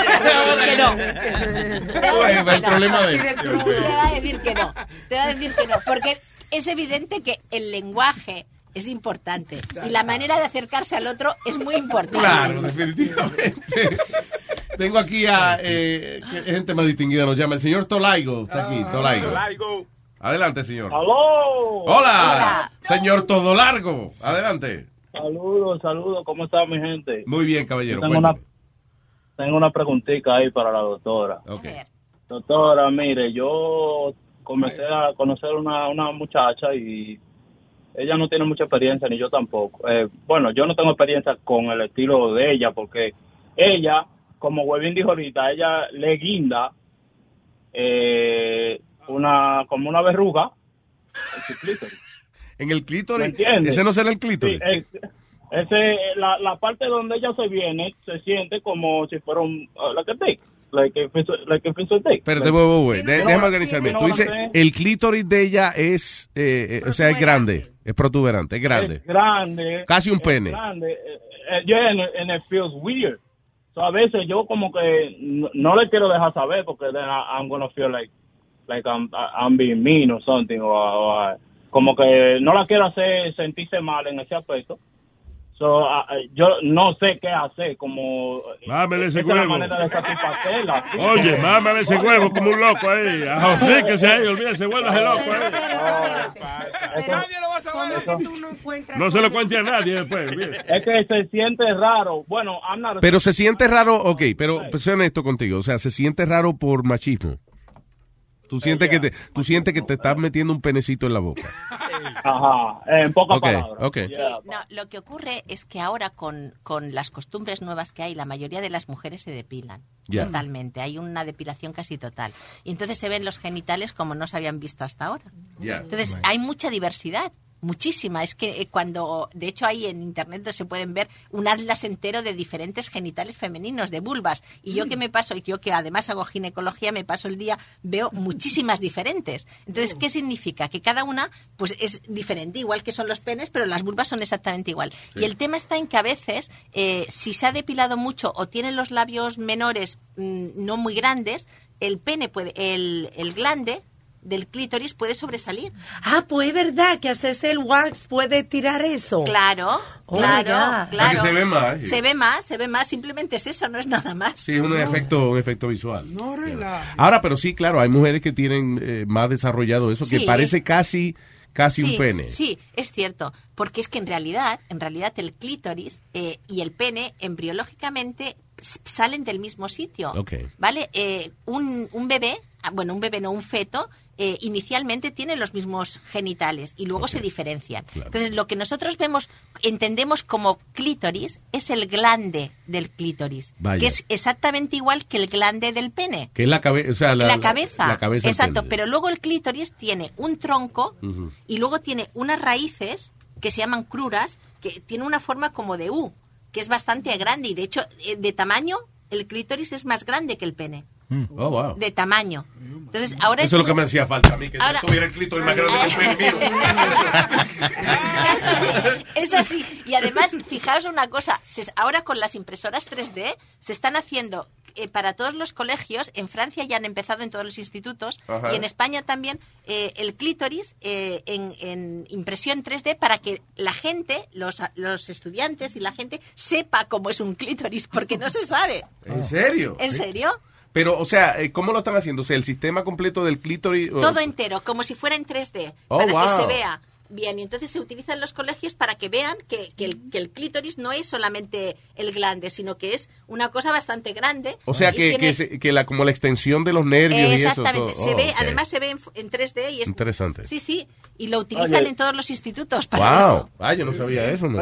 [SPEAKER 32] que, no. Te va a decir que no. Te va a decir que no. Porque es evidente que el lenguaje es importante y la manera de acercarse al otro es muy importante.
[SPEAKER 7] Claro, definitivamente. Tengo aquí a eh, que gente más distinguida, nos llama el señor Tolaigo. Está aquí, Tolaigo. Adelante, señor.
[SPEAKER 36] ¡Aló!
[SPEAKER 7] Hola, señor Todo Largo. Adelante.
[SPEAKER 36] Saludos, saludos, ¿cómo está mi gente?
[SPEAKER 7] Muy bien, caballero.
[SPEAKER 36] Tengo una, tengo una preguntita ahí para la doctora. Doctora, mire, yo comencé a conocer una, una muchacha y ella no tiene mucha experiencia, ni yo tampoco. Eh, bueno, yo no tengo experiencia con el estilo de ella, porque ella, como Webin dijo ahorita, ella le guinda eh, una como una verruga en su clítoris.
[SPEAKER 7] En el
[SPEAKER 36] ¿Me
[SPEAKER 7] clítoris.
[SPEAKER 36] entiendes?
[SPEAKER 7] Ese no será el clítoris.
[SPEAKER 36] Sí, es- ese, la, la parte donde ella se viene se siente como si fuera un uh, like a dick, like a, like if it's a dick.
[SPEAKER 7] Espérate,
[SPEAKER 36] Like-
[SPEAKER 7] voy, voy, voy. De-
[SPEAKER 36] No,
[SPEAKER 7] déjame organizarme.
[SPEAKER 36] no,
[SPEAKER 7] Tú dices, el clítoris de ella es, eh, eh, o sea, es grande, es protuberante, es grande.
[SPEAKER 36] Es grande.
[SPEAKER 7] Casi un
[SPEAKER 36] es
[SPEAKER 7] pene.
[SPEAKER 36] grande. Eh, eh, and, it- feels weird. So a veces yo como que no, no le quiero dejar saber porque then I, I'm gonna feel like like I'm I'm being mean or something o, o, como que no la quiero hacer sentirse mal en ese aspecto. So, eh, yo no sé qué hacer, como...
[SPEAKER 37] Mámele ese huevo.
[SPEAKER 36] manera de.
[SPEAKER 37] Oye, mámale ese huevo como un loco ahí. A José que se ahí, olvídese, vuélvase loco ahí. No se lo cuente a nadie después.
[SPEAKER 36] Es que se siente raro. Bueno, I'm not a-
[SPEAKER 7] Pero se siente raro, ok, pero soy honesto contigo, o sea, se siente raro por machismo. Tú sientes que te, tú sientes que te estás metiendo un penecito en la boca.
[SPEAKER 36] Ajá, en pocas
[SPEAKER 7] Ok,
[SPEAKER 36] palabras.
[SPEAKER 7] ok.
[SPEAKER 32] Sí, no, lo que ocurre es que ahora con, con las costumbres nuevas que hay, la mayoría de las mujeres se depilan. Totalmente. Hay una depilación casi total. Y entonces se ven los genitales como no se habían visto hasta ahora.
[SPEAKER 7] Ya.
[SPEAKER 32] Entonces hay mucha diversidad. Muchísima. Es que eh, cuando, de hecho, hay en internet se pueden ver un atlas entero de diferentes genitales femeninos, de vulvas. Y yo que me paso, y yo que además hago ginecología, me paso el día, veo muchísimas diferentes. Entonces, ¿qué significa? Que cada una, pues es diferente, igual que son los penes, pero las vulvas son exactamente igual. Y el tema está en que a veces, eh, si se ha depilado mucho o tienen los labios menores, mm, no muy grandes, el pene puede, el, el glande del clítoris puede sobresalir.
[SPEAKER 9] Ah, pues es verdad que hacerse el wax puede tirar eso.
[SPEAKER 32] Claro,
[SPEAKER 9] Oh,
[SPEAKER 32] claro, claro.
[SPEAKER 7] Ah, se ve más, sí.
[SPEAKER 32] Se ve más, se ve más, simplemente es eso, no es nada más.
[SPEAKER 7] Sí, es un efecto, un efecto visual.
[SPEAKER 35] No relaja.
[SPEAKER 7] Ahora, pero sí, claro, hay mujeres que tienen eh, más desarrollado eso, que parece casi, casi
[SPEAKER 32] sí,
[SPEAKER 7] un pene.
[SPEAKER 32] Sí, es cierto, porque es que en realidad, en realidad el clítoris eh, y el pene embriológicamente salen del mismo sitio.
[SPEAKER 7] Ok.
[SPEAKER 32] ¿Vale? Eh, un, un bebé, ah, bueno, un bebé no, un feto, eh, inicialmente tiene los mismos genitales y luego se diferencian. Entonces, lo que nosotros vemos, entendemos como clítoris, es el glande del clítoris,
[SPEAKER 7] Vaya.
[SPEAKER 32] que es exactamente igual que el glande del pene.
[SPEAKER 7] Que es la cabeza, o sea, la,
[SPEAKER 32] La, cabeza.
[SPEAKER 7] La cabeza del
[SPEAKER 32] Exacto, pero luego el clítoris tiene un tronco y luego tiene unas raíces que se llaman cruras, que tiene una forma como de U, que es bastante grande y de hecho eh, de tamaño el clítoris es más grande que el pene,
[SPEAKER 7] Oh, wow.
[SPEAKER 32] de tamaño. Entonces ahora
[SPEAKER 7] Eso es lo que me hacía falta a mí, que
[SPEAKER 32] Ahora-
[SPEAKER 7] tuviera el clítoris más grande que el pene mío.
[SPEAKER 32] es así. Y además, fijaos una cosa, se- ahora con las impresoras 3D se están haciendo eh, para todos los colegios, en Francia ya han empezado en todos los institutos
[SPEAKER 34] Ajá.
[SPEAKER 32] y en España también eh, el clítoris eh, en, en impresión 3D para que la gente, los, los estudiantes y la gente sepa cómo es un clítoris, porque no se sabe.
[SPEAKER 7] ¿En serio?
[SPEAKER 32] ¿En serio?
[SPEAKER 7] Pero, o sea, eh, ¿cómo lo están haciendo? O sea, el sistema completo del clítoris. o-
[SPEAKER 32] Todo entero, como si fuera en 3D,
[SPEAKER 7] Oh,
[SPEAKER 32] para que
[SPEAKER 7] wow.
[SPEAKER 32] se vea bien. Y entonces se utiliza en los colegios para que vean que, que el, que el clítoris no es solamente el glande, sino que es una cosa bastante grande.
[SPEAKER 7] O sea, que,
[SPEAKER 32] tiene-
[SPEAKER 7] que, se- que la, como la extensión de los nervios y eso.
[SPEAKER 32] Exactamente, se
[SPEAKER 7] Oh,
[SPEAKER 32] ve,
[SPEAKER 7] ok.
[SPEAKER 32] además se ve en, en 3D y es...
[SPEAKER 7] Interesante.
[SPEAKER 32] Sí, sí, y lo utilizan
[SPEAKER 36] Oye.
[SPEAKER 32] en todos los institutos para
[SPEAKER 7] Wow. Ah, yo no sabía eso, ¿no?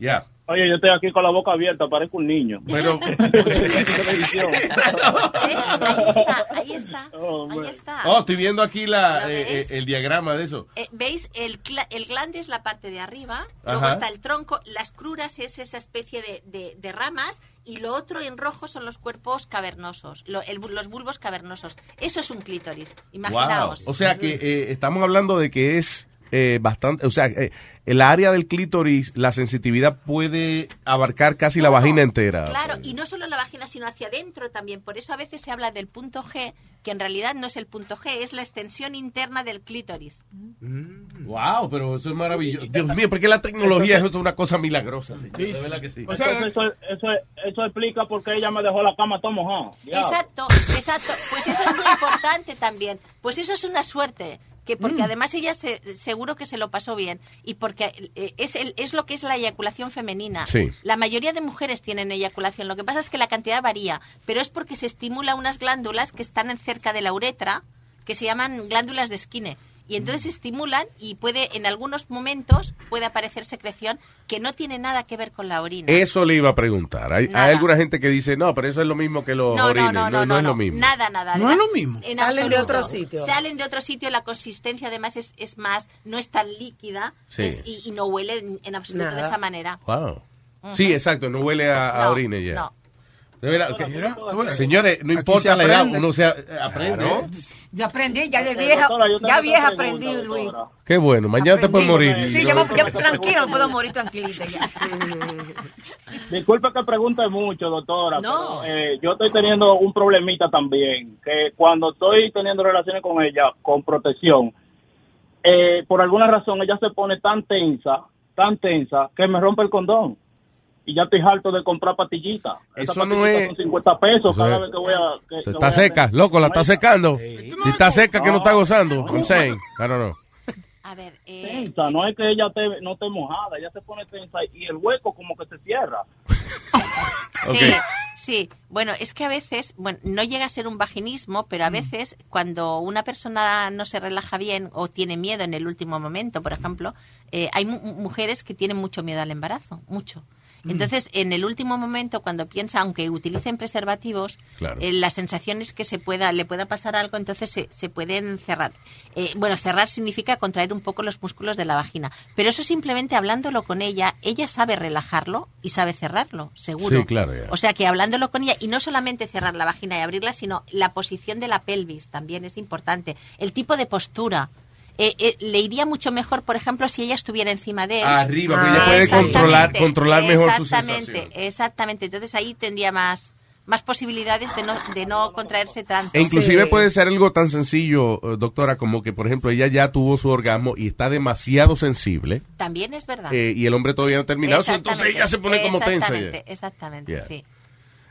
[SPEAKER 7] Ya.
[SPEAKER 36] Oye, yo estoy aquí con la boca abierta, parezco un niño.
[SPEAKER 7] Pero,
[SPEAKER 32] Ahí está, ahí está, ahí está.
[SPEAKER 7] oh, estoy viendo aquí la,
[SPEAKER 32] ¿Lo
[SPEAKER 7] eh, eh, el diagrama de eso.
[SPEAKER 32] Eh, ¿Veis? El, cla- el glande es la parte de arriba, luego
[SPEAKER 7] Ajá.
[SPEAKER 32] está el tronco, las cruras es esa especie de, de- de ramas y lo otro en rojo son los cuerpos cavernosos, lo- el los bulbos cavernosos. Eso es un clítoris, imaginaos.
[SPEAKER 7] Wow. O sea que eh, estamos hablando de que es eh, bastante, o sea, eh, el área del clítoris, la sensitividad puede abarcar casi la vagina entera.
[SPEAKER 32] Claro, y no solo la vagina, sino hacia adentro también. Por eso a veces se habla del punto G, que en realidad no es el punto G, es la extensión interna del clítoris.
[SPEAKER 7] Wow, pero eso es maravilloso. Dios mío, porque la tecnología es una cosa milagrosa, que sí.
[SPEAKER 36] Eso, eso, eso explica por qué ella me dejó la cama todo mojada. Diablo.
[SPEAKER 32] Exacto, exacto. Pues eso es muy importante también. Pues eso es una suerte. Que porque además ella se- seguro que se lo pasó bien y porque eh, es, el, es lo que es la eyaculación femenina.
[SPEAKER 7] Sí.
[SPEAKER 32] La mayoría de mujeres tienen eyaculación. Lo que pasa es que la cantidad varía, pero es porque se estimula unas glándulas que están en cerca de la uretra que se llaman glándulas de Skinner. Y entonces se estimulan y puede, en algunos momentos, puede aparecer secreción que no tiene nada que ver con la orina.
[SPEAKER 7] Eso le iba a preguntar. Hay, alguna gente que dice, no, pero eso es lo mismo que los
[SPEAKER 32] No, no,
[SPEAKER 7] orines.
[SPEAKER 32] no, no, no,
[SPEAKER 7] es lo
[SPEAKER 32] no.
[SPEAKER 7] mismo.
[SPEAKER 32] Nada, nada.
[SPEAKER 7] No es lo mismo.
[SPEAKER 32] en
[SPEAKER 9] Salen de otro sitio.
[SPEAKER 32] Salen de otro sitio. La consistencia, además, es, es más, no es tan líquida
[SPEAKER 7] Sí.
[SPEAKER 32] es- y, y no huele en, en absoluto de esa manera.
[SPEAKER 7] Wow. Sí, exacto, no huele a, a
[SPEAKER 32] No,
[SPEAKER 7] orines ya.
[SPEAKER 32] no.
[SPEAKER 7] De verdad, que-
[SPEAKER 35] ves.
[SPEAKER 7] señores, no importa
[SPEAKER 35] se
[SPEAKER 7] la edad, uno se aprende.
[SPEAKER 35] Claro.
[SPEAKER 13] Yo aprendí, ya de
[SPEAKER 36] Eh,
[SPEAKER 13] vieja,
[SPEAKER 36] doctora,
[SPEAKER 13] ya vieja
[SPEAKER 36] pregunta,
[SPEAKER 13] aprendí, Luis.
[SPEAKER 7] Qué bueno, mañana te puedes morir.
[SPEAKER 13] Sí, ya, me- ya tranquilo, me puedo morir tranquilita ya.
[SPEAKER 36] Disculpe que pregunte mucho, doctora.
[SPEAKER 32] No.
[SPEAKER 36] pero, eh, yo estoy teniendo un problemita también, que cuando estoy teniendo relaciones con ella, con protección, eh, por alguna razón ella se pone tan tensa, tan tensa, que me rompe el condón. Y ya estoy harto de comprar pastillitas.
[SPEAKER 7] Eso no es-
[SPEAKER 36] son 50 pesos
[SPEAKER 7] Eso
[SPEAKER 36] cada
[SPEAKER 7] es-
[SPEAKER 36] vez que voy a... que- que voy
[SPEAKER 7] Está
[SPEAKER 36] a-
[SPEAKER 7] seca, loco, la está secando. Si está seca, que no está gozando. I'm saying. I don't know.
[SPEAKER 36] tensa, no es que ella te, no esté mojada, ella se pone tensa y el hueco como que se cierra.
[SPEAKER 32] Sí, sí. Bueno, es que a veces, bueno, no llega a ser un vaginismo, pero a veces cuando una persona no se relaja bien o tiene miedo en el último momento, por ejemplo, eh, hay mu- mujeres que tienen mucho miedo al embarazo, mucho. Entonces, en el último momento, cuando piensa, aunque utilicen preservativos,
[SPEAKER 7] Claro.
[SPEAKER 32] eh, la sensación es que se pueda, le pueda pasar algo, entonces se, se pueden cerrar. Eh, bueno, cerrar significa contraer un poco los músculos de la vagina, pero eso simplemente hablándolo con ella, ella sabe relajarlo y sabe cerrarlo, seguro.
[SPEAKER 7] Sí, claro, ya.
[SPEAKER 32] O sea que hablándolo con ella, y no solamente cerrar la vagina y abrirla, sino la posición de la pelvis también es importante, el tipo de postura. Eh, eh, le iría mucho mejor, por ejemplo, si ella estuviera encima de él.
[SPEAKER 7] Arriba, porque ella puede controlar-
[SPEAKER 32] Exactamente,
[SPEAKER 7] controlar mejor su
[SPEAKER 32] Exactamente,
[SPEAKER 7] sensación.
[SPEAKER 32] exactamente. Entonces ahí tendría más, más posibilidades de no, de no contraerse tanto.
[SPEAKER 7] E inclusive puede ser algo tan sencillo, eh, doctora, como que, por ejemplo, ella ya tuvo su orgasmo y está demasiado sensible
[SPEAKER 32] También es verdad.
[SPEAKER 7] eh, y el hombre todavía no ha terminado, entonces
[SPEAKER 32] Exactamente,
[SPEAKER 7] ella se pone como tensa. ya.
[SPEAKER 32] Exactamente,
[SPEAKER 7] Yeah.
[SPEAKER 32] sí.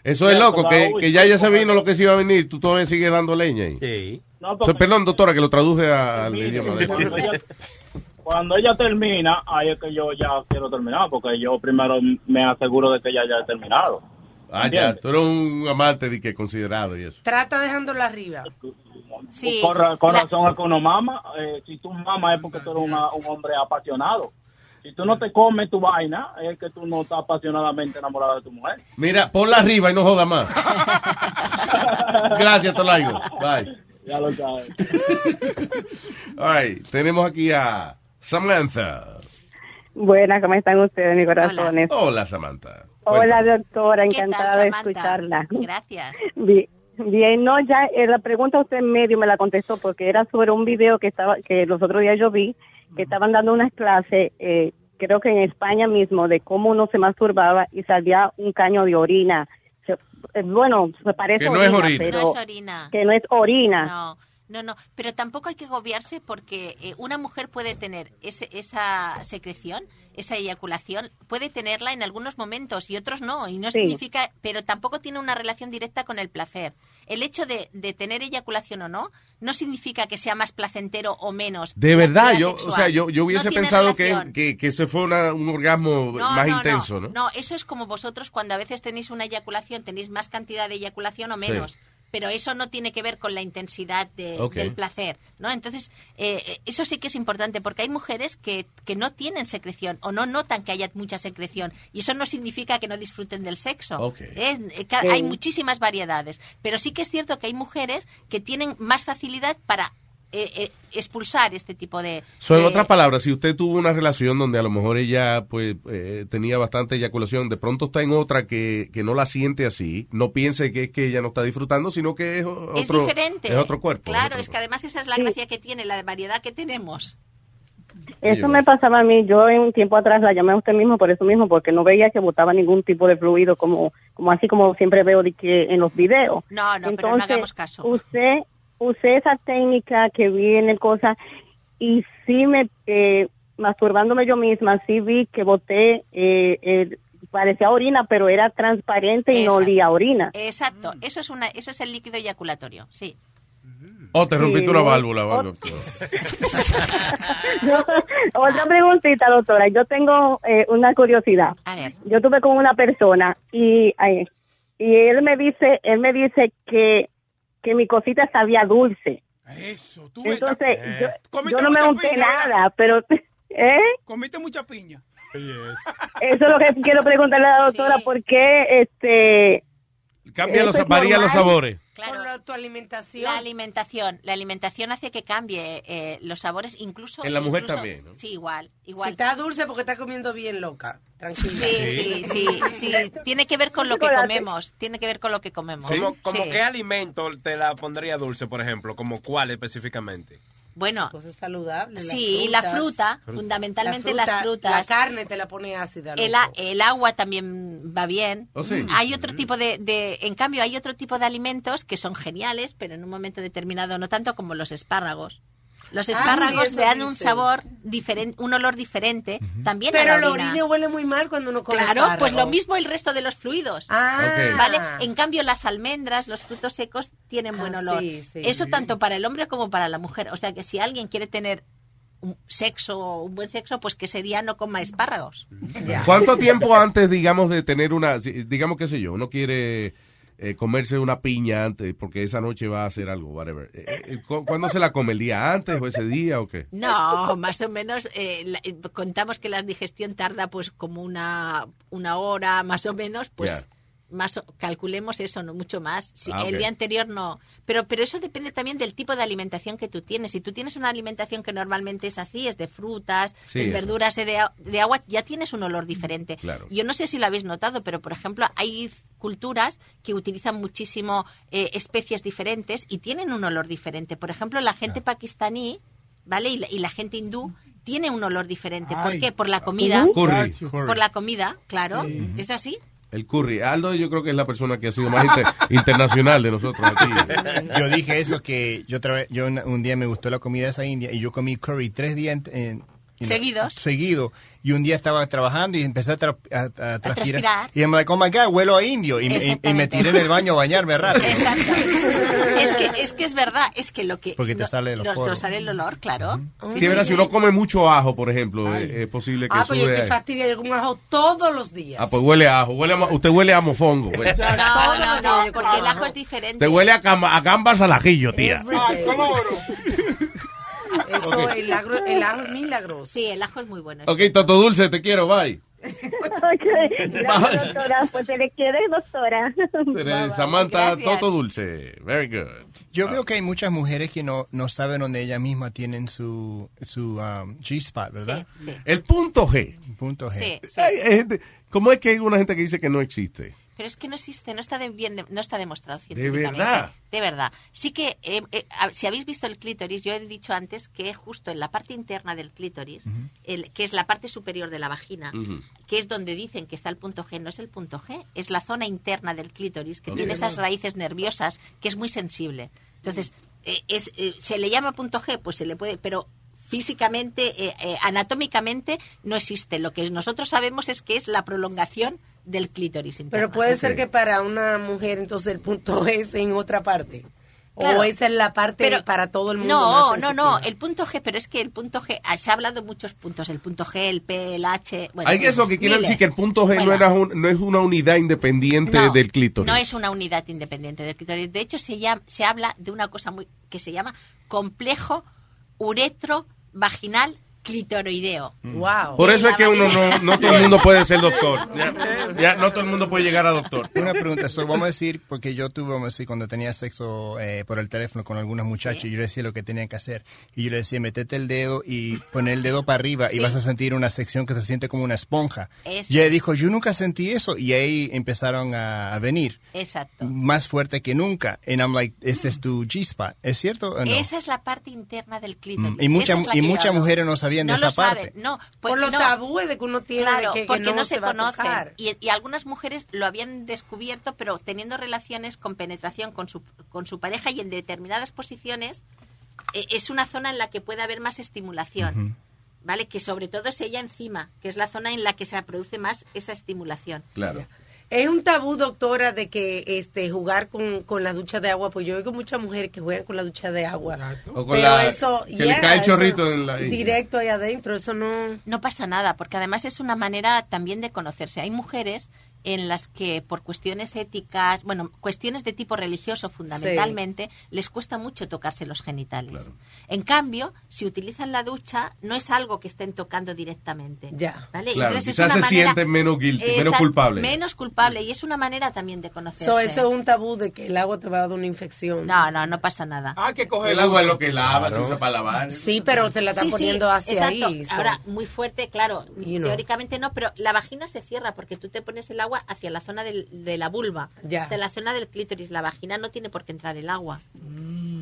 [SPEAKER 7] Eso es loco, que, que ya ella se vino lo que se iba a venir, tú todavía sigues dando leña ahí.
[SPEAKER 12] Sí.
[SPEAKER 36] No,
[SPEAKER 7] So, perdón, doctora, que lo traduje al idioma de
[SPEAKER 36] Cuando ella, cuando ella termina, ahí es que yo ya quiero terminar, porque yo primero me aseguro de que ella ya ha terminado.
[SPEAKER 7] Ah, ya, tú eres un amante de que considerado y eso.
[SPEAKER 9] Trata dejándolo arriba.
[SPEAKER 32] Sí.
[SPEAKER 36] Con, con
[SPEAKER 9] La-
[SPEAKER 36] razón que uno mama. eh, si tú mamas es porque tú eres una- un hombre apasionado. Si tú no te comes tu vaina, es que tú no estás apasionadamente enamorado de tu mujer.
[SPEAKER 7] Mira, ponla arriba y no joda más. Gracias, Tolaigo. Bye.
[SPEAKER 36] Ya lo sabes.
[SPEAKER 7] All right, tenemos aquí a Samantha.
[SPEAKER 38] Buenas, ¿cómo están ustedes, mis corazones?
[SPEAKER 7] Hola, Samantha.
[SPEAKER 38] Hola, doctora,
[SPEAKER 32] ¿Qué tal,
[SPEAKER 38] encantada de escucharla.
[SPEAKER 32] Gracias.
[SPEAKER 38] Bien, bien, no, ya eh, la pregunta usted en medio me la contestó porque era sobre un video que estaba que los otros días yo vi que estaban dando unas clases, eh, creo que en España mismo, de cómo uno se masturbaba y salía un caño de orina. Se- eh, bueno, me parece
[SPEAKER 7] Que no es orina.
[SPEAKER 38] pero
[SPEAKER 32] No es orina.
[SPEAKER 38] que no es orina.
[SPEAKER 32] No, no, no. Pero tampoco hay que agobiarse porque eh, una mujer puede tener ese, esa secreción, esa eyaculación, puede tenerla en algunos momentos y otros no. Y no
[SPEAKER 38] Sí.
[SPEAKER 32] significa, pero tampoco tiene una relación directa con el placer. El hecho de, de tener eyaculación o no, no significa que sea más placentero o menos.
[SPEAKER 7] De verdad, yo, o sea, yo, yo hubiese pensado que, que, que ese fue una- un orgasmo
[SPEAKER 32] No,
[SPEAKER 7] más
[SPEAKER 32] no,
[SPEAKER 7] intenso, ¿no?
[SPEAKER 32] No, eso es como vosotros cuando a veces tenéis una eyaculación, tenéis más cantidad de eyaculación o menos.
[SPEAKER 7] Sí.
[SPEAKER 32] Pero eso no tiene que ver con la intensidad de- del placer, ¿no? Entonces, eh, eh, eso sí que es importante porque hay mujeres que, que no tienen secreción o no notan que haya mucha secreción y eso no significa que no disfruten del sexo. ¿eh? Eh. Hay muchísimas variedades, pero sí que es cierto que hay mujeres que tienen más facilidad para eh, eh, expulsar este tipo de...
[SPEAKER 7] So, en
[SPEAKER 32] de-
[SPEAKER 7] otras palabras, si usted tuvo una relación donde a lo mejor ella pues eh, tenía bastante eyaculación, de pronto está en otra que, que no la siente así, no piense que es que ella no está disfrutando, sino que es o-
[SPEAKER 32] es
[SPEAKER 7] otro,
[SPEAKER 32] diferente.
[SPEAKER 7] es otro cuerpo.
[SPEAKER 32] Claro, es que además esa es la gracia que tiene, la variedad que tenemos.
[SPEAKER 38] Eso me pasaba a mí. Yo en un tiempo atrás la llamé a usted mismo por eso mismo, porque no veía que botaba ningún tipo de fluido como, como así como siempre veo de que en los videos.
[SPEAKER 32] No, no, pero no
[SPEAKER 38] Entonces,
[SPEAKER 32] hagamos caso.
[SPEAKER 38] Usted, usé esa técnica que vi en el cosa y sí me, eh, masturbándome yo misma, sí vi que boté, eh, eh, parecía orina, pero era transparente y no olía orina.
[SPEAKER 32] Exacto, eso es una, eso es el líquido eyaculatorio, sí.
[SPEAKER 7] O te rompiste
[SPEAKER 38] Sí,
[SPEAKER 7] una válvula o.
[SPEAKER 38] Otra preguntita, doctora. Yo tengo eh, una curiosidad.
[SPEAKER 32] A ver.
[SPEAKER 38] Yo tuve con una persona y ay, y él me dice, él me dice que que mi cosita sabía dulce.
[SPEAKER 35] Eso, tú
[SPEAKER 38] Entonces, yo,
[SPEAKER 35] eh,
[SPEAKER 38] yo no me unté nada, pero ¿eh?
[SPEAKER 35] Comiste mucha piña.
[SPEAKER 38] Eso es lo que quiero preguntarle a la doctora, ¿por qué este
[SPEAKER 7] Cambia los, varía los sabores.
[SPEAKER 32] Claro.
[SPEAKER 9] Por la- tu alimentación.
[SPEAKER 32] La alimentación, la alimentación hace que cambie eh, los sabores, incluso.
[SPEAKER 7] En la mujer
[SPEAKER 32] incluso-
[SPEAKER 7] también, ¿no?
[SPEAKER 32] Sí, igual, igual.
[SPEAKER 9] Si está dulce porque está comiendo bien loca. Tranquila.
[SPEAKER 32] Sí, sí, sí, sí. Tiene que ver con lo que comemos. Tiene que ver con lo que comemos.
[SPEAKER 12] ¿Como, como
[SPEAKER 32] Sí.
[SPEAKER 12] qué alimento te la pondría dulce, por ejemplo? ¿Como cuál específicamente?
[SPEAKER 32] Bueno,
[SPEAKER 9] Cosas saludables.
[SPEAKER 32] sí,
[SPEAKER 9] las
[SPEAKER 32] la
[SPEAKER 9] frutas.
[SPEAKER 32] fruta, fundamentalmente
[SPEAKER 9] La fruta,
[SPEAKER 32] las frutas.
[SPEAKER 9] La carne te la pone ácida.
[SPEAKER 32] El, el agua también va bien.
[SPEAKER 9] Oh, sí.
[SPEAKER 32] Hay otro tipo de, de- en cambio, hay otro tipo de alimentos que son geniales, pero en un momento determinado no tanto como los espárragos. Los
[SPEAKER 9] Ah,
[SPEAKER 32] espárragos
[SPEAKER 9] sí, eso
[SPEAKER 32] dan un sabor diferente, un olor diferente. También
[SPEAKER 9] Pero
[SPEAKER 32] la
[SPEAKER 9] la
[SPEAKER 32] orina.
[SPEAKER 9] orina huele muy mal cuando uno come
[SPEAKER 32] Claro,
[SPEAKER 9] espárragos.
[SPEAKER 32] pues lo mismo el resto de los fluidos.
[SPEAKER 9] Ah. Ok.
[SPEAKER 32] ¿Vale? En cambio, las almendras, los frutos secos, tienen buen
[SPEAKER 9] Ah,
[SPEAKER 32] olor.
[SPEAKER 9] sí, sí.
[SPEAKER 32] Eso tanto para el hombre como para la mujer. O sea que si alguien quiere tener un sexo, un buen sexo, pues que ese día no coma espárragos.
[SPEAKER 7] ¿Cuánto tiempo antes, digamos, de tener una, digamos, qué sé yo, uno quiere eh, comerse una piña antes porque esa noche va a hacer algo, whatever. Eh, eh, ¿cu- ¿Cuándo se la come? ¿El día antes o ese día o qué?
[SPEAKER 32] No, más o menos eh, la- eh, contamos que la digestión tarda pues como una, una hora más o menos, pues. Más o- calculemos eso, no mucho más. Si
[SPEAKER 7] Ah,
[SPEAKER 32] el día anterior no, pero pero eso depende también del tipo de alimentación que tú tienes. Si tú tienes una alimentación que normalmente es así, es de frutas,
[SPEAKER 7] Sí,
[SPEAKER 32] es
[SPEAKER 7] eso.
[SPEAKER 32] verduras, es de, a- de agua, ya tienes un olor diferente.
[SPEAKER 7] Claro.
[SPEAKER 32] Yo no sé si lo habéis notado, pero por ejemplo hay culturas que utilizan muchísimo eh, especies diferentes y tienen un olor diferente. Por ejemplo, la gente pakistaní, ¿vale? Y la, y la gente hindú tiene un olor diferente. ¿Por
[SPEAKER 7] Ay.
[SPEAKER 32] qué? Por la comida.
[SPEAKER 7] Curry.
[SPEAKER 32] Por la comida, claro. ¿Es así?
[SPEAKER 7] El curry. Aldo yo creo que es la persona que ha sido más inter- internacional de nosotros aquí.
[SPEAKER 39] Yo dije eso que yo yo un, día me gustó la comida esa india y yo comí curry tres días en-
[SPEAKER 32] Seguidos.
[SPEAKER 39] seguido y un día estaba trabajando y empecé a, tra- a- a transpirar
[SPEAKER 32] transpirar.
[SPEAKER 39] y I'm like oh my god huelo a indio y, me- y- y me tiré en el baño a bañarme rápido
[SPEAKER 32] Es que, es que es verdad, es que lo que...
[SPEAKER 7] Porque te
[SPEAKER 32] lo-
[SPEAKER 7] sale los
[SPEAKER 32] nos- nos sale el olor, claro. Sí,
[SPEAKER 7] Sí,
[SPEAKER 32] sí,
[SPEAKER 7] verdad,
[SPEAKER 32] sí.
[SPEAKER 7] si uno come mucho ajo, por ejemplo, es, es posible que
[SPEAKER 9] Ah, pues yo
[SPEAKER 7] ahí.
[SPEAKER 9] fastidia, yo como ajo todos los días.
[SPEAKER 7] Ah, pues huele a ajo. Huele a usted huele a mofongo. pues.
[SPEAKER 32] No, no, no, porque el ajo es diferente.
[SPEAKER 7] Te huele a, cama- a gambas al ajillo, tía.
[SPEAKER 9] Eso, el, agro- el ajo es milagroso.
[SPEAKER 32] Sí, el ajo es muy bueno.
[SPEAKER 7] Ok, Toto Dulce, te quiero, bye.
[SPEAKER 34] Ok, gracias, doctora. Pues se le quiere, doctora.
[SPEAKER 7] Samantha
[SPEAKER 39] Gracias.
[SPEAKER 7] Toto Dulce. Very good.
[SPEAKER 39] yo veo que hay muchas mujeres que no, no saben dónde ellas mismas tienen su su um, G-spot ¿verdad?
[SPEAKER 32] Sí, sí.
[SPEAKER 7] El punto G.
[SPEAKER 39] punto G
[SPEAKER 32] Sí, sí.
[SPEAKER 7] Hay- hay gente- ¿Cómo es que hay una gente que dice que no existe?
[SPEAKER 32] Pero es que no existe, no está de- bien, de- no está demostrado científicamente.
[SPEAKER 7] verdad?
[SPEAKER 32] De verdad. Sí que, eh, eh, si habéis visto el clítoris, yo he dicho antes que justo en la parte interna del clítoris, el, que es la parte superior de la vagina, que es donde dicen que está el punto G, no es el punto G, es la zona interna del clítoris que tiene esas raíces nerviosas que es muy sensible. Entonces, eh, es, eh, ¿se le llama punto G? Pues se le puede, pero físicamente, eh, eh, anatómicamente, no existe. Lo que nosotros sabemos es que es la prolongación del clítoris interno.
[SPEAKER 9] Pero puede ser que para una mujer entonces el punto es en otra parte.
[SPEAKER 32] Claro.
[SPEAKER 9] O esa es la parte
[SPEAKER 32] Pero-
[SPEAKER 9] para todo el mundo.
[SPEAKER 32] No, no, no, el punto G, pero es que el punto G, ah, se ha hablado de muchos puntos, el punto G, el P, el H. Bueno,
[SPEAKER 7] Hay que eso que quiere
[SPEAKER 32] miles.
[SPEAKER 7] decir que el punto G no, era un- no es una unidad independiente
[SPEAKER 32] no,
[SPEAKER 7] del clítoris.
[SPEAKER 32] No es una unidad independiente del clítoris. De hecho, se, llama, se habla de una cosa muy que se llama complejo uretro vaginal clitoroideo.
[SPEAKER 9] Wow.
[SPEAKER 7] Por eso es que uno no, no todo el mundo puede ser doctor. Ya, ya no todo el mundo puede llegar a doctor.
[SPEAKER 39] Una pregunta, so, vamos a decir, porque yo tuve, vamos a decir, cuando tenía sexo eh, por el teléfono con algunas muchachas, y yo le decía lo que tenían que hacer. Y yo le decía, metete el dedo y poner el dedo para arriba y
[SPEAKER 32] Sí.
[SPEAKER 39] vas a sentir una sección que se siente como una esponja.
[SPEAKER 32] Eso
[SPEAKER 39] Y ella dijo, yo nunca sentí eso. Y ahí empezaron a, a venir
[SPEAKER 32] Exacto.
[SPEAKER 39] más fuerte que nunca. And I'm like, ese es tu G-spot. ¿Es cierto o no?
[SPEAKER 32] Esa es la parte interna del clítoris.
[SPEAKER 39] Mm, y mucha-
[SPEAKER 32] Esa es la
[SPEAKER 39] y muchas mujeres no sabían
[SPEAKER 32] No
[SPEAKER 39] esa
[SPEAKER 32] lo saben. No, pues
[SPEAKER 9] Por los
[SPEAKER 32] no.
[SPEAKER 9] tabúes de que uno tiene
[SPEAKER 32] Claro,
[SPEAKER 9] que, que
[SPEAKER 32] porque no, se,
[SPEAKER 9] va a
[SPEAKER 32] conocen. Y, y algunas mujeres lo habían descubierto, pero teniendo relaciones con penetración con su, con su pareja y en determinadas posiciones, eh, es una zona en la que puede haber más estimulación. ¿Vale? Que sobre todo es ella encima, que es la zona en la que se produce más esa estimulación.
[SPEAKER 7] Claro.
[SPEAKER 9] Es un tabú, doctora, de que este jugar con, con la ducha de agua, pues yo oigo muchas mujeres que juegan con la ducha de agua.
[SPEAKER 7] O con
[SPEAKER 9] Pero
[SPEAKER 7] la-
[SPEAKER 9] eso,
[SPEAKER 7] que le cae el chorrito en la-
[SPEAKER 9] directo ahí adentro, eso no...
[SPEAKER 32] No pasa nada, porque además es una manera también de conocerse. Hay mujeres en las que por cuestiones éticas, bueno, cuestiones de tipo religioso fundamentalmente, les cuesta mucho tocarse los genitales. En cambio, si utilizan la ducha, no es algo que estén tocando directamente.
[SPEAKER 9] Ya.
[SPEAKER 32] ¿vale?
[SPEAKER 7] Claro,
[SPEAKER 32] Entonces es
[SPEAKER 7] quizás
[SPEAKER 32] una
[SPEAKER 7] se
[SPEAKER 32] manera-
[SPEAKER 7] sienten menos guilty, menos
[SPEAKER 32] Exacto,
[SPEAKER 7] culpables.
[SPEAKER 32] Menos culpable, y es una manera también de conocerse.
[SPEAKER 9] So, eso es un tabú de que el agua te va a dar una infección.
[SPEAKER 32] No, no, no pasa nada.
[SPEAKER 35] Ah, que coge
[SPEAKER 7] El agua es lo que lava, se usa para lavar.
[SPEAKER 9] Sí, pero te la están
[SPEAKER 32] Sí, sí,
[SPEAKER 9] poniendo hacia
[SPEAKER 32] exacto.
[SPEAKER 9] ahí. so-
[SPEAKER 32] Ahora, muy fuerte, claro.
[SPEAKER 9] You know.
[SPEAKER 32] Teóricamente no, pero la vagina se cierra porque tú te pones el agua hacia la zona del- de la vulva,
[SPEAKER 9] Ya.
[SPEAKER 32] hacia la zona del clítoris. La vagina no tiene por qué entrar el agua.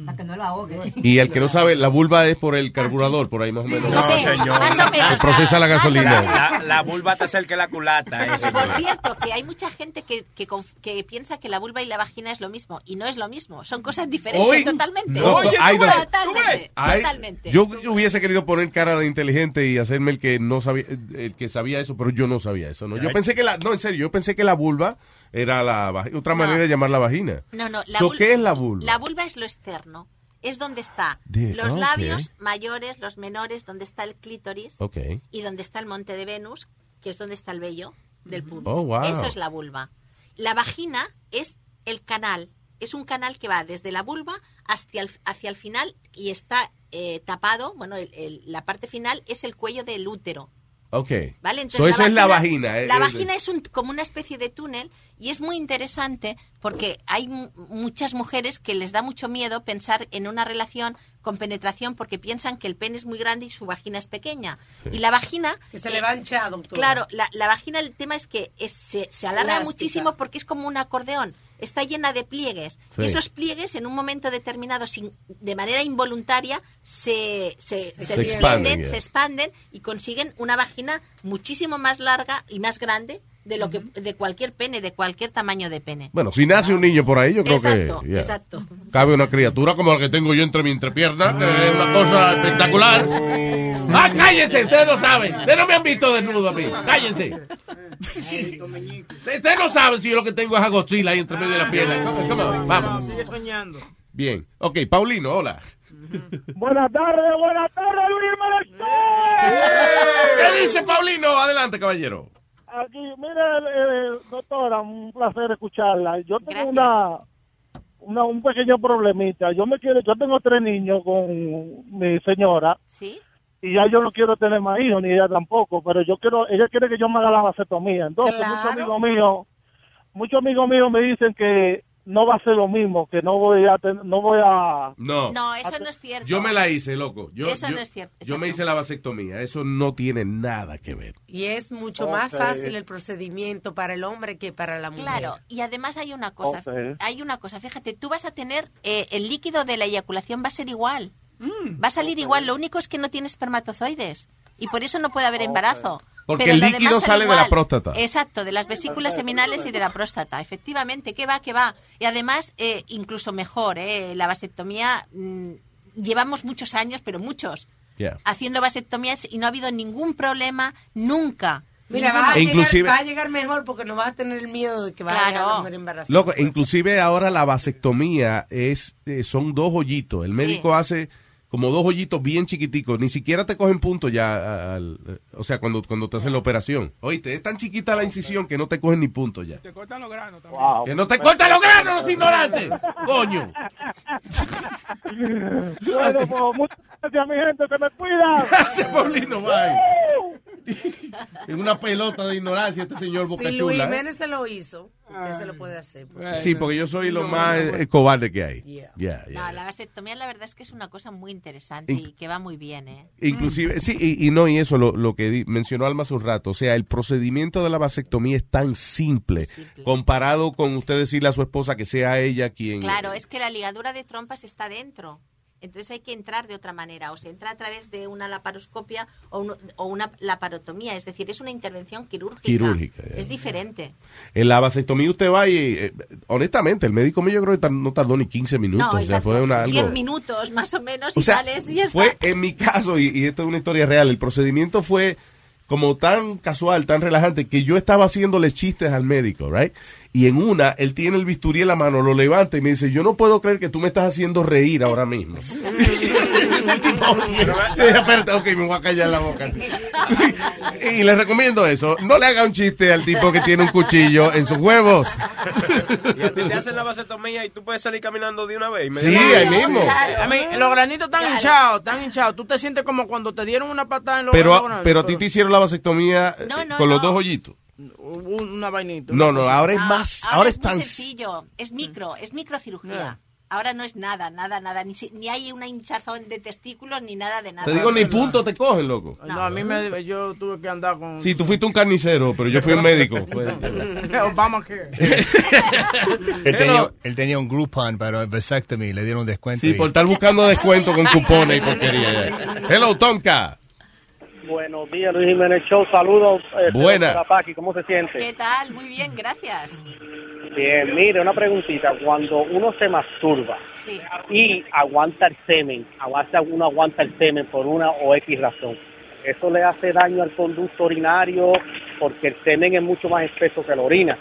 [SPEAKER 13] Para que no lo ahogue.
[SPEAKER 7] Y el que no sabe, la vulva es por el carburador, por ahí más o menos.
[SPEAKER 12] No, señor.
[SPEAKER 32] más o menos.
[SPEAKER 7] Que procesa la gasolina.
[SPEAKER 12] La, la vulva te acerca la culata, eh,
[SPEAKER 32] Por cierto, que hay mucha gente que, que, que piensa que la vulva y la vagina es lo mismo. Y no es lo mismo. Son cosas diferentes totalmente.
[SPEAKER 7] no, Oye, hay dos-
[SPEAKER 32] totalmente. Totalmente.
[SPEAKER 7] yo hubiese querido poner cara de inteligente y hacerme el que no sabía, el que sabía eso, pero yo no sabía eso. ¿no? Yo pensé que la, no, en serio, yo pensé que la vulva era la otra manera de llamar la vagina.
[SPEAKER 32] No, no. La
[SPEAKER 7] So,
[SPEAKER 32] vul-
[SPEAKER 7] ¿Qué es la vulva?
[SPEAKER 32] La vulva es lo externo. Es donde está
[SPEAKER 7] De-
[SPEAKER 32] los
[SPEAKER 7] ok.
[SPEAKER 32] labios mayores, los menores, donde está el clítoris
[SPEAKER 7] Ok.
[SPEAKER 32] y donde está el monte de Venus, que es donde está el vello del pubis.
[SPEAKER 7] Oh, wow.
[SPEAKER 32] Eso es la vulva. La vagina es el canal. Es un canal que va desde la vulva hacia el, hacia el final y está eh, tapado. Bueno, el- el- la parte final es el cuello del útero.
[SPEAKER 7] Ok.
[SPEAKER 32] ¿Vale?
[SPEAKER 7] So, eso es la vagina. eh,
[SPEAKER 32] La
[SPEAKER 7] eh,
[SPEAKER 32] vagina es un, como una especie de túnel y es muy interesante porque hay mu- muchas mujeres que les da mucho miedo pensar en una relación con penetración porque piensan que el pene es muy grande y su vagina es pequeña. Y la vagina...
[SPEAKER 9] Que se le va doctora.
[SPEAKER 32] Claro, la, la vagina el tema es que es- se, se alarga
[SPEAKER 9] Elástica.
[SPEAKER 32] muchísimo porque es como un acordeón. Está llena de pliegues.
[SPEAKER 9] Sí.
[SPEAKER 32] Y esos pliegues en un momento determinado, sin, de manera involuntaria, se, se,
[SPEAKER 9] Se
[SPEAKER 32] se
[SPEAKER 9] expanden,
[SPEAKER 32] se expanden y consiguen una vagina muchísimo más larga y más grande de lo que de cualquier pene, de cualquier tamaño de pene.
[SPEAKER 7] Bueno, si nace un niño por ahí, yo creo
[SPEAKER 32] Exacto,
[SPEAKER 7] que ya.
[SPEAKER 32] exacto.
[SPEAKER 7] cabe una criatura como la que tengo yo entre mi entrepierna, que es una cosa espectacular. ¡Ah, cállense! Ustedes no saben. Ustedes no me han visto desnudo a mí. Cállense. Ustedes no saben si yo lo que tengo es a Godzilla ahí entre medio de la pierna. Come on, come on, Vamos.
[SPEAKER 11] Sigue soñando.
[SPEAKER 7] Bien. Ok, Paulino, hola.
[SPEAKER 40] Buenas tardes, buenas tardes, Luis Melchor.
[SPEAKER 7] ¿Qué dice Paulino? Adelante, caballero.
[SPEAKER 40] Aquí, mire, eh, doctora, un placer escucharla. Yo tengo una, una, un pequeño problemita. Yo me quiero, yo tengo tres niños con mi señora.
[SPEAKER 32] ¿Sí?
[SPEAKER 40] Y ya yo no quiero tener más hijos, ni ella tampoco, pero yo quiero, ella quiere que yo me haga la vasectomía. Entonces,
[SPEAKER 32] Claro.
[SPEAKER 40] muchos amigos míos, muchos amigos míos me dicen que no va a ser lo mismo, que no voy a, ten- no voy a...
[SPEAKER 7] No.
[SPEAKER 32] No, eso no es cierto.
[SPEAKER 7] Yo me la hice, loco. Yo,
[SPEAKER 32] Eso
[SPEAKER 7] yo-
[SPEAKER 32] no es cierto,
[SPEAKER 7] Yo me hice la vasectomía. Eso no tiene nada que ver.
[SPEAKER 9] Y es mucho más fácil el procedimiento para el hombre que para la mujer.
[SPEAKER 32] Claro, y además hay una cosa,
[SPEAKER 9] Ok.
[SPEAKER 32] hay una cosa, fíjate, tú vas a tener, eh, el líquido de la eyaculación va a ser igual, va a salir igual, lo único es que no tiene espermatozoides y por eso no puede haber embarazo.
[SPEAKER 7] Porque
[SPEAKER 32] Pero
[SPEAKER 7] el líquido sale de la próstata.
[SPEAKER 32] Exacto, de las vesículas seminales y de la próstata, efectivamente, que va, que va. Y además, eh, incluso mejor, eh, la vasectomía, mm, llevamos muchos años, pero muchos,
[SPEAKER 7] Yeah.
[SPEAKER 32] haciendo vasectomías y no ha habido ningún problema nunca.
[SPEAKER 9] Mira, vas a,
[SPEAKER 7] inclusive-
[SPEAKER 9] llegar, vas a llegar mejor porque no vas a tener el miedo de que vas a llegar la mujer embarazada.
[SPEAKER 7] Loco, inclusive ahora la vasectomía es eh, son dos hoyitos. El médico hace como dos hoyitos bien chiquiticos. Ni siquiera te cogen puntos ya. al- o sea, cuando, cuando te hacen la operación. Oíste, es tan chiquita la incisión que no te cogen ni puntos ya.
[SPEAKER 35] Te cortan los granos también.
[SPEAKER 7] Que no te cortan los granos, los ignorantes. Coño.
[SPEAKER 40] Bueno, pues muchas gracias, mi gente, se me cuida.
[SPEAKER 7] Gracias, Paulino, bye. En una pelota de ignorancia este señor Boca
[SPEAKER 9] Si Luis
[SPEAKER 7] ¿eh?
[SPEAKER 9] Jiménez se lo hizo, usted se lo puede hacer. porque-
[SPEAKER 7] Sí, porque yo soy lo más eh, cobarde que hay.
[SPEAKER 32] Yeah. No, la vasectomía la verdad es que es una cosa muy interesante y que va muy bien, ¿eh?
[SPEAKER 7] Inclusive, sí, y, y no, y eso, lo, lo que di- mencionó Alma hace un rato, o sea, el procedimiento de la vasectomía es tan simple, comparado con usted decirle a su esposa que sea ella quien...
[SPEAKER 32] Claro, es que la ligadura de trompas está dentro. Entonces hay que entrar de otra manera, o se entra a través de una laparoscopia o, un- o una laparotomía, es decir, es una intervención quirúrgica.
[SPEAKER 7] Quirúrgica, ya.
[SPEAKER 32] Es diferente.
[SPEAKER 7] En la vasectomía usted va y, eh, honestamente, el médico mío yo creo que no tardó ni 15 minutos,
[SPEAKER 32] no,
[SPEAKER 7] o sea,
[SPEAKER 32] exacto.
[SPEAKER 7] fue una, algo...
[SPEAKER 32] 10 minutos más o menos y
[SPEAKER 7] O sea,
[SPEAKER 32] sales y está.
[SPEAKER 7] fue en mi caso, y, y esto es una historia real, el procedimiento fue como tan casual, tan relajante, que yo estaba haciéndole chistes al médico, right? Y en una, él tiene el bisturí en la mano, lo levanta y me dice, yo no puedo creer que tú me estás haciendo reír ahora mismo. Tipo, espérate, ok, me voy a callar la boca. y le recomiendo eso, no le haga un chiste al tipo que tiene un cuchillo en sus huevos.
[SPEAKER 12] Y a ti te hacen la vasectomía y tú puedes salir caminando de una vez.
[SPEAKER 7] Sí, ahí mismo.
[SPEAKER 11] A mí, los granitos están hinchados, están hinchados. Tú te sientes como cuando te dieron una patada en los
[SPEAKER 7] Pero,
[SPEAKER 11] granitos.
[SPEAKER 7] pero a ti te hicieron la vasectomía eh,
[SPEAKER 32] No, no,
[SPEAKER 7] con los
[SPEAKER 32] no.
[SPEAKER 7] dos hoyitos.
[SPEAKER 11] Un- Una vainita.
[SPEAKER 7] No, no, ahora es
[SPEAKER 32] Ah,
[SPEAKER 7] más,
[SPEAKER 32] ahora,
[SPEAKER 7] ahora
[SPEAKER 32] es
[SPEAKER 7] es
[SPEAKER 32] muy
[SPEAKER 7] tan...
[SPEAKER 32] sencillo, es micro, es microcirugía. Ahora no es nada, nada, nada. Ni, ni hay una hinchazón de testículos ni nada de nada.
[SPEAKER 7] Te digo, ni punto te cogen, loco.
[SPEAKER 11] No, a mí me, yo tuve que andar con...
[SPEAKER 7] Si tú fuiste un carnicero, pero yo fui un médico. pues,
[SPEAKER 11] Obamacare.
[SPEAKER 39] Él tenía, él tenía un Groupon para vasectomy, le dieron descuento.
[SPEAKER 7] sí,
[SPEAKER 39] y-
[SPEAKER 7] por estar buscando descuento con cupones y porquería. Hello, Tonka.
[SPEAKER 41] Buenos días, Luis Jiménez Show. Saludos. eh,
[SPEAKER 7] Buena.
[SPEAKER 41] Paqui, ¿Cómo se siente?
[SPEAKER 32] ¿Qué tal? Muy bien, gracias.
[SPEAKER 41] Bien, mire, una preguntita. Cuando uno se masturba
[SPEAKER 32] Sí.
[SPEAKER 41] y aguanta el semen, aguanta, uno aguanta el semen por una o X razón, ¿eso le hace daño al conducto urinario? Porque el semen es mucho más espeso que la orina.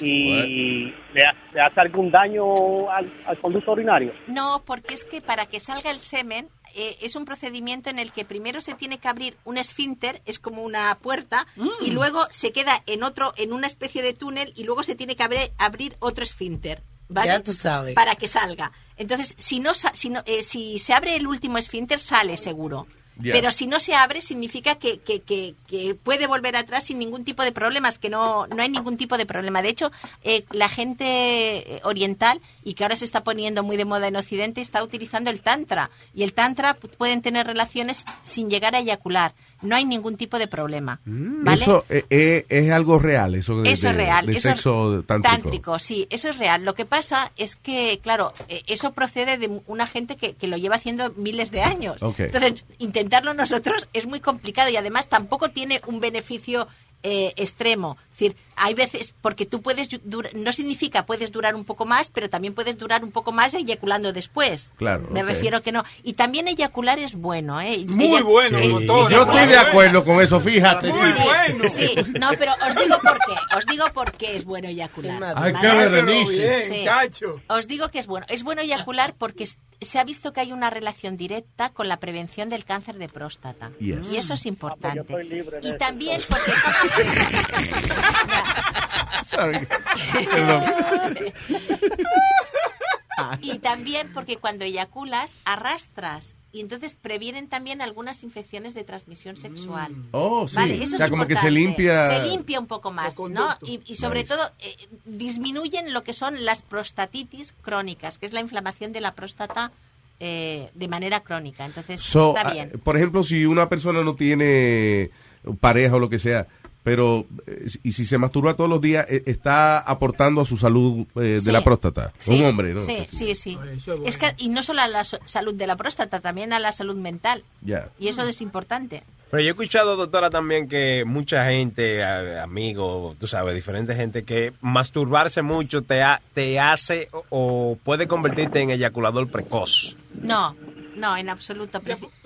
[SPEAKER 41] ¿Y le hace algún daño al, al conducto urinario?
[SPEAKER 32] No, porque es que para que salga el semen eh, es un procedimiento en el que primero se tiene que abrir un esfínter, es como una puerta, y luego se queda en otro, en una especie de túnel, y luego se tiene que abrir, abrir otro esfínter. ¿vale?
[SPEAKER 9] Ya tú sabes.
[SPEAKER 32] Para que salga. Entonces, si no, si, no- eh, si se abre el último esfínter, sale seguro. Pero si no se abre, significa que, que, que, que puede volver atrás sin ningún tipo de problemas, que no, no hay ningún tipo de problema. De hecho, eh, la gente eh, oriental, y que ahora se está poniendo muy de moda en Occidente, está utilizando el Tantra. Y el Tantra pu- pueden tener relaciones sin llegar a eyacular. No hay ningún tipo de problema. ¿Vale?
[SPEAKER 7] Eso eh, es algo real, eso de,
[SPEAKER 32] Eso es real.
[SPEAKER 7] de
[SPEAKER 32] eso
[SPEAKER 7] sexo tántrico.
[SPEAKER 32] sí, eso es real. Lo que pasa es que, claro, eso procede de una gente que, que lo lleva haciendo miles de años. Entonces, intentarlo nosotros es muy complicado y además tampoco tiene un beneficio eh, extremo. Es decir, hay veces, porque tú puedes, dur- no significa puedes durar un poco más, pero también puedes durar un poco más eyaculando después.
[SPEAKER 7] Claro,
[SPEAKER 32] Me
[SPEAKER 7] ok.
[SPEAKER 32] refiero que no. Y también eyacular es bueno, ¿eh?
[SPEAKER 7] Muy
[SPEAKER 32] Eya-
[SPEAKER 7] bueno,
[SPEAKER 32] eh,
[SPEAKER 7] doctora. Yo estoy de acuerdo con eso, fíjate.
[SPEAKER 32] Sí, sí, no, pero os digo por qué. Os digo por qué es bueno eyacular.
[SPEAKER 7] Berenice.
[SPEAKER 32] Sí. Os digo que es bueno. Es bueno eyacular porque se ha visto que hay una relación directa con la prevención del cáncer de próstata.
[SPEAKER 41] Yes.
[SPEAKER 32] Y eso es importante.
[SPEAKER 41] estoy libre
[SPEAKER 32] y
[SPEAKER 41] eso,
[SPEAKER 32] también porque... y también porque cuando eyaculas arrastras y entonces previenen también algunas infecciones de transmisión sexual.
[SPEAKER 7] Oh, sí.
[SPEAKER 32] Vale, eso
[SPEAKER 7] O sea,
[SPEAKER 32] es
[SPEAKER 7] como que se
[SPEAKER 32] importante.
[SPEAKER 7] limpia-
[SPEAKER 32] Se limpia un poco más, ¿no? Y, y sobre
[SPEAKER 7] Nice.
[SPEAKER 32] todo eh, disminuyen lo que son las prostatitis crónicas, que es la inflamación de la próstata eh, de manera crónica. Entonces,
[SPEAKER 7] So,
[SPEAKER 32] está
[SPEAKER 7] ah,
[SPEAKER 32] bien.
[SPEAKER 7] por ejemplo, si una persona no tiene pareja o lo que sea, pero eh, y si se masturba todos los días, eh, está aportando a su salud eh,
[SPEAKER 32] Sí.
[SPEAKER 7] de la próstata.
[SPEAKER 32] Sí,
[SPEAKER 7] Un hombre, ¿no?
[SPEAKER 32] Sí, sí, sí. Es que, y no solo a la salud de la próstata, también a la salud mental.
[SPEAKER 7] Ya.
[SPEAKER 32] Y eso es importante.
[SPEAKER 12] Pero yo he escuchado, doctora, también que mucha gente, amigos, tú sabes, diferente gente, que masturbarse mucho te, ha- te hace o, puede convertirte en eyaculador precoz.
[SPEAKER 32] No, no, en absoluto,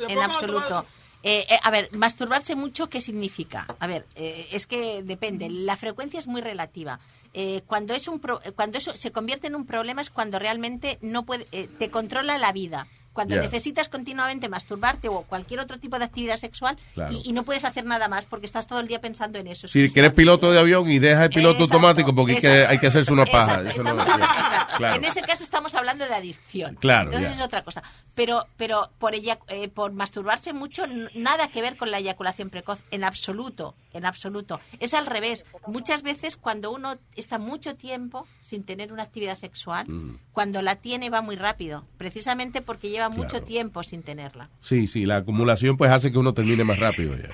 [SPEAKER 32] en absoluto. Eh, eh, a ver, masturbarse mucho, ¿qué significa? A ver, eh, es que depende. La frecuencia es muy relativa. Eh, cuando es un pro- cuando eso se convierte en un problema es cuando realmente no puede, te controla la vida. Cuando necesitas continuamente masturbarte o cualquier otro tipo de actividad sexual
[SPEAKER 7] Claro.
[SPEAKER 32] y, y no puedes hacer nada más porque estás todo el día pensando en eso.
[SPEAKER 7] Si eres piloto de avión y dejas el piloto
[SPEAKER 32] Exacto,
[SPEAKER 7] automático porque hay que,
[SPEAKER 32] exacto.
[SPEAKER 7] hay que hacerse una paja. Eso no- Claro.
[SPEAKER 32] En ese caso estamos hablando de adicción.
[SPEAKER 7] Claro,
[SPEAKER 32] Entonces es otra cosa. Pero, pero por, ella, eh, por masturbarse mucho, nada que ver con la eyaculación precoz, en absoluto, en absoluto. Es al revés. Muchas veces cuando uno está mucho tiempo sin tener una actividad sexual,
[SPEAKER 7] Mm.
[SPEAKER 32] cuando la tiene va muy rápido, precisamente porque lleva mucho tiempo sin tenerla.
[SPEAKER 7] Sí, sí, la acumulación pues hace que uno termine más rápido ya.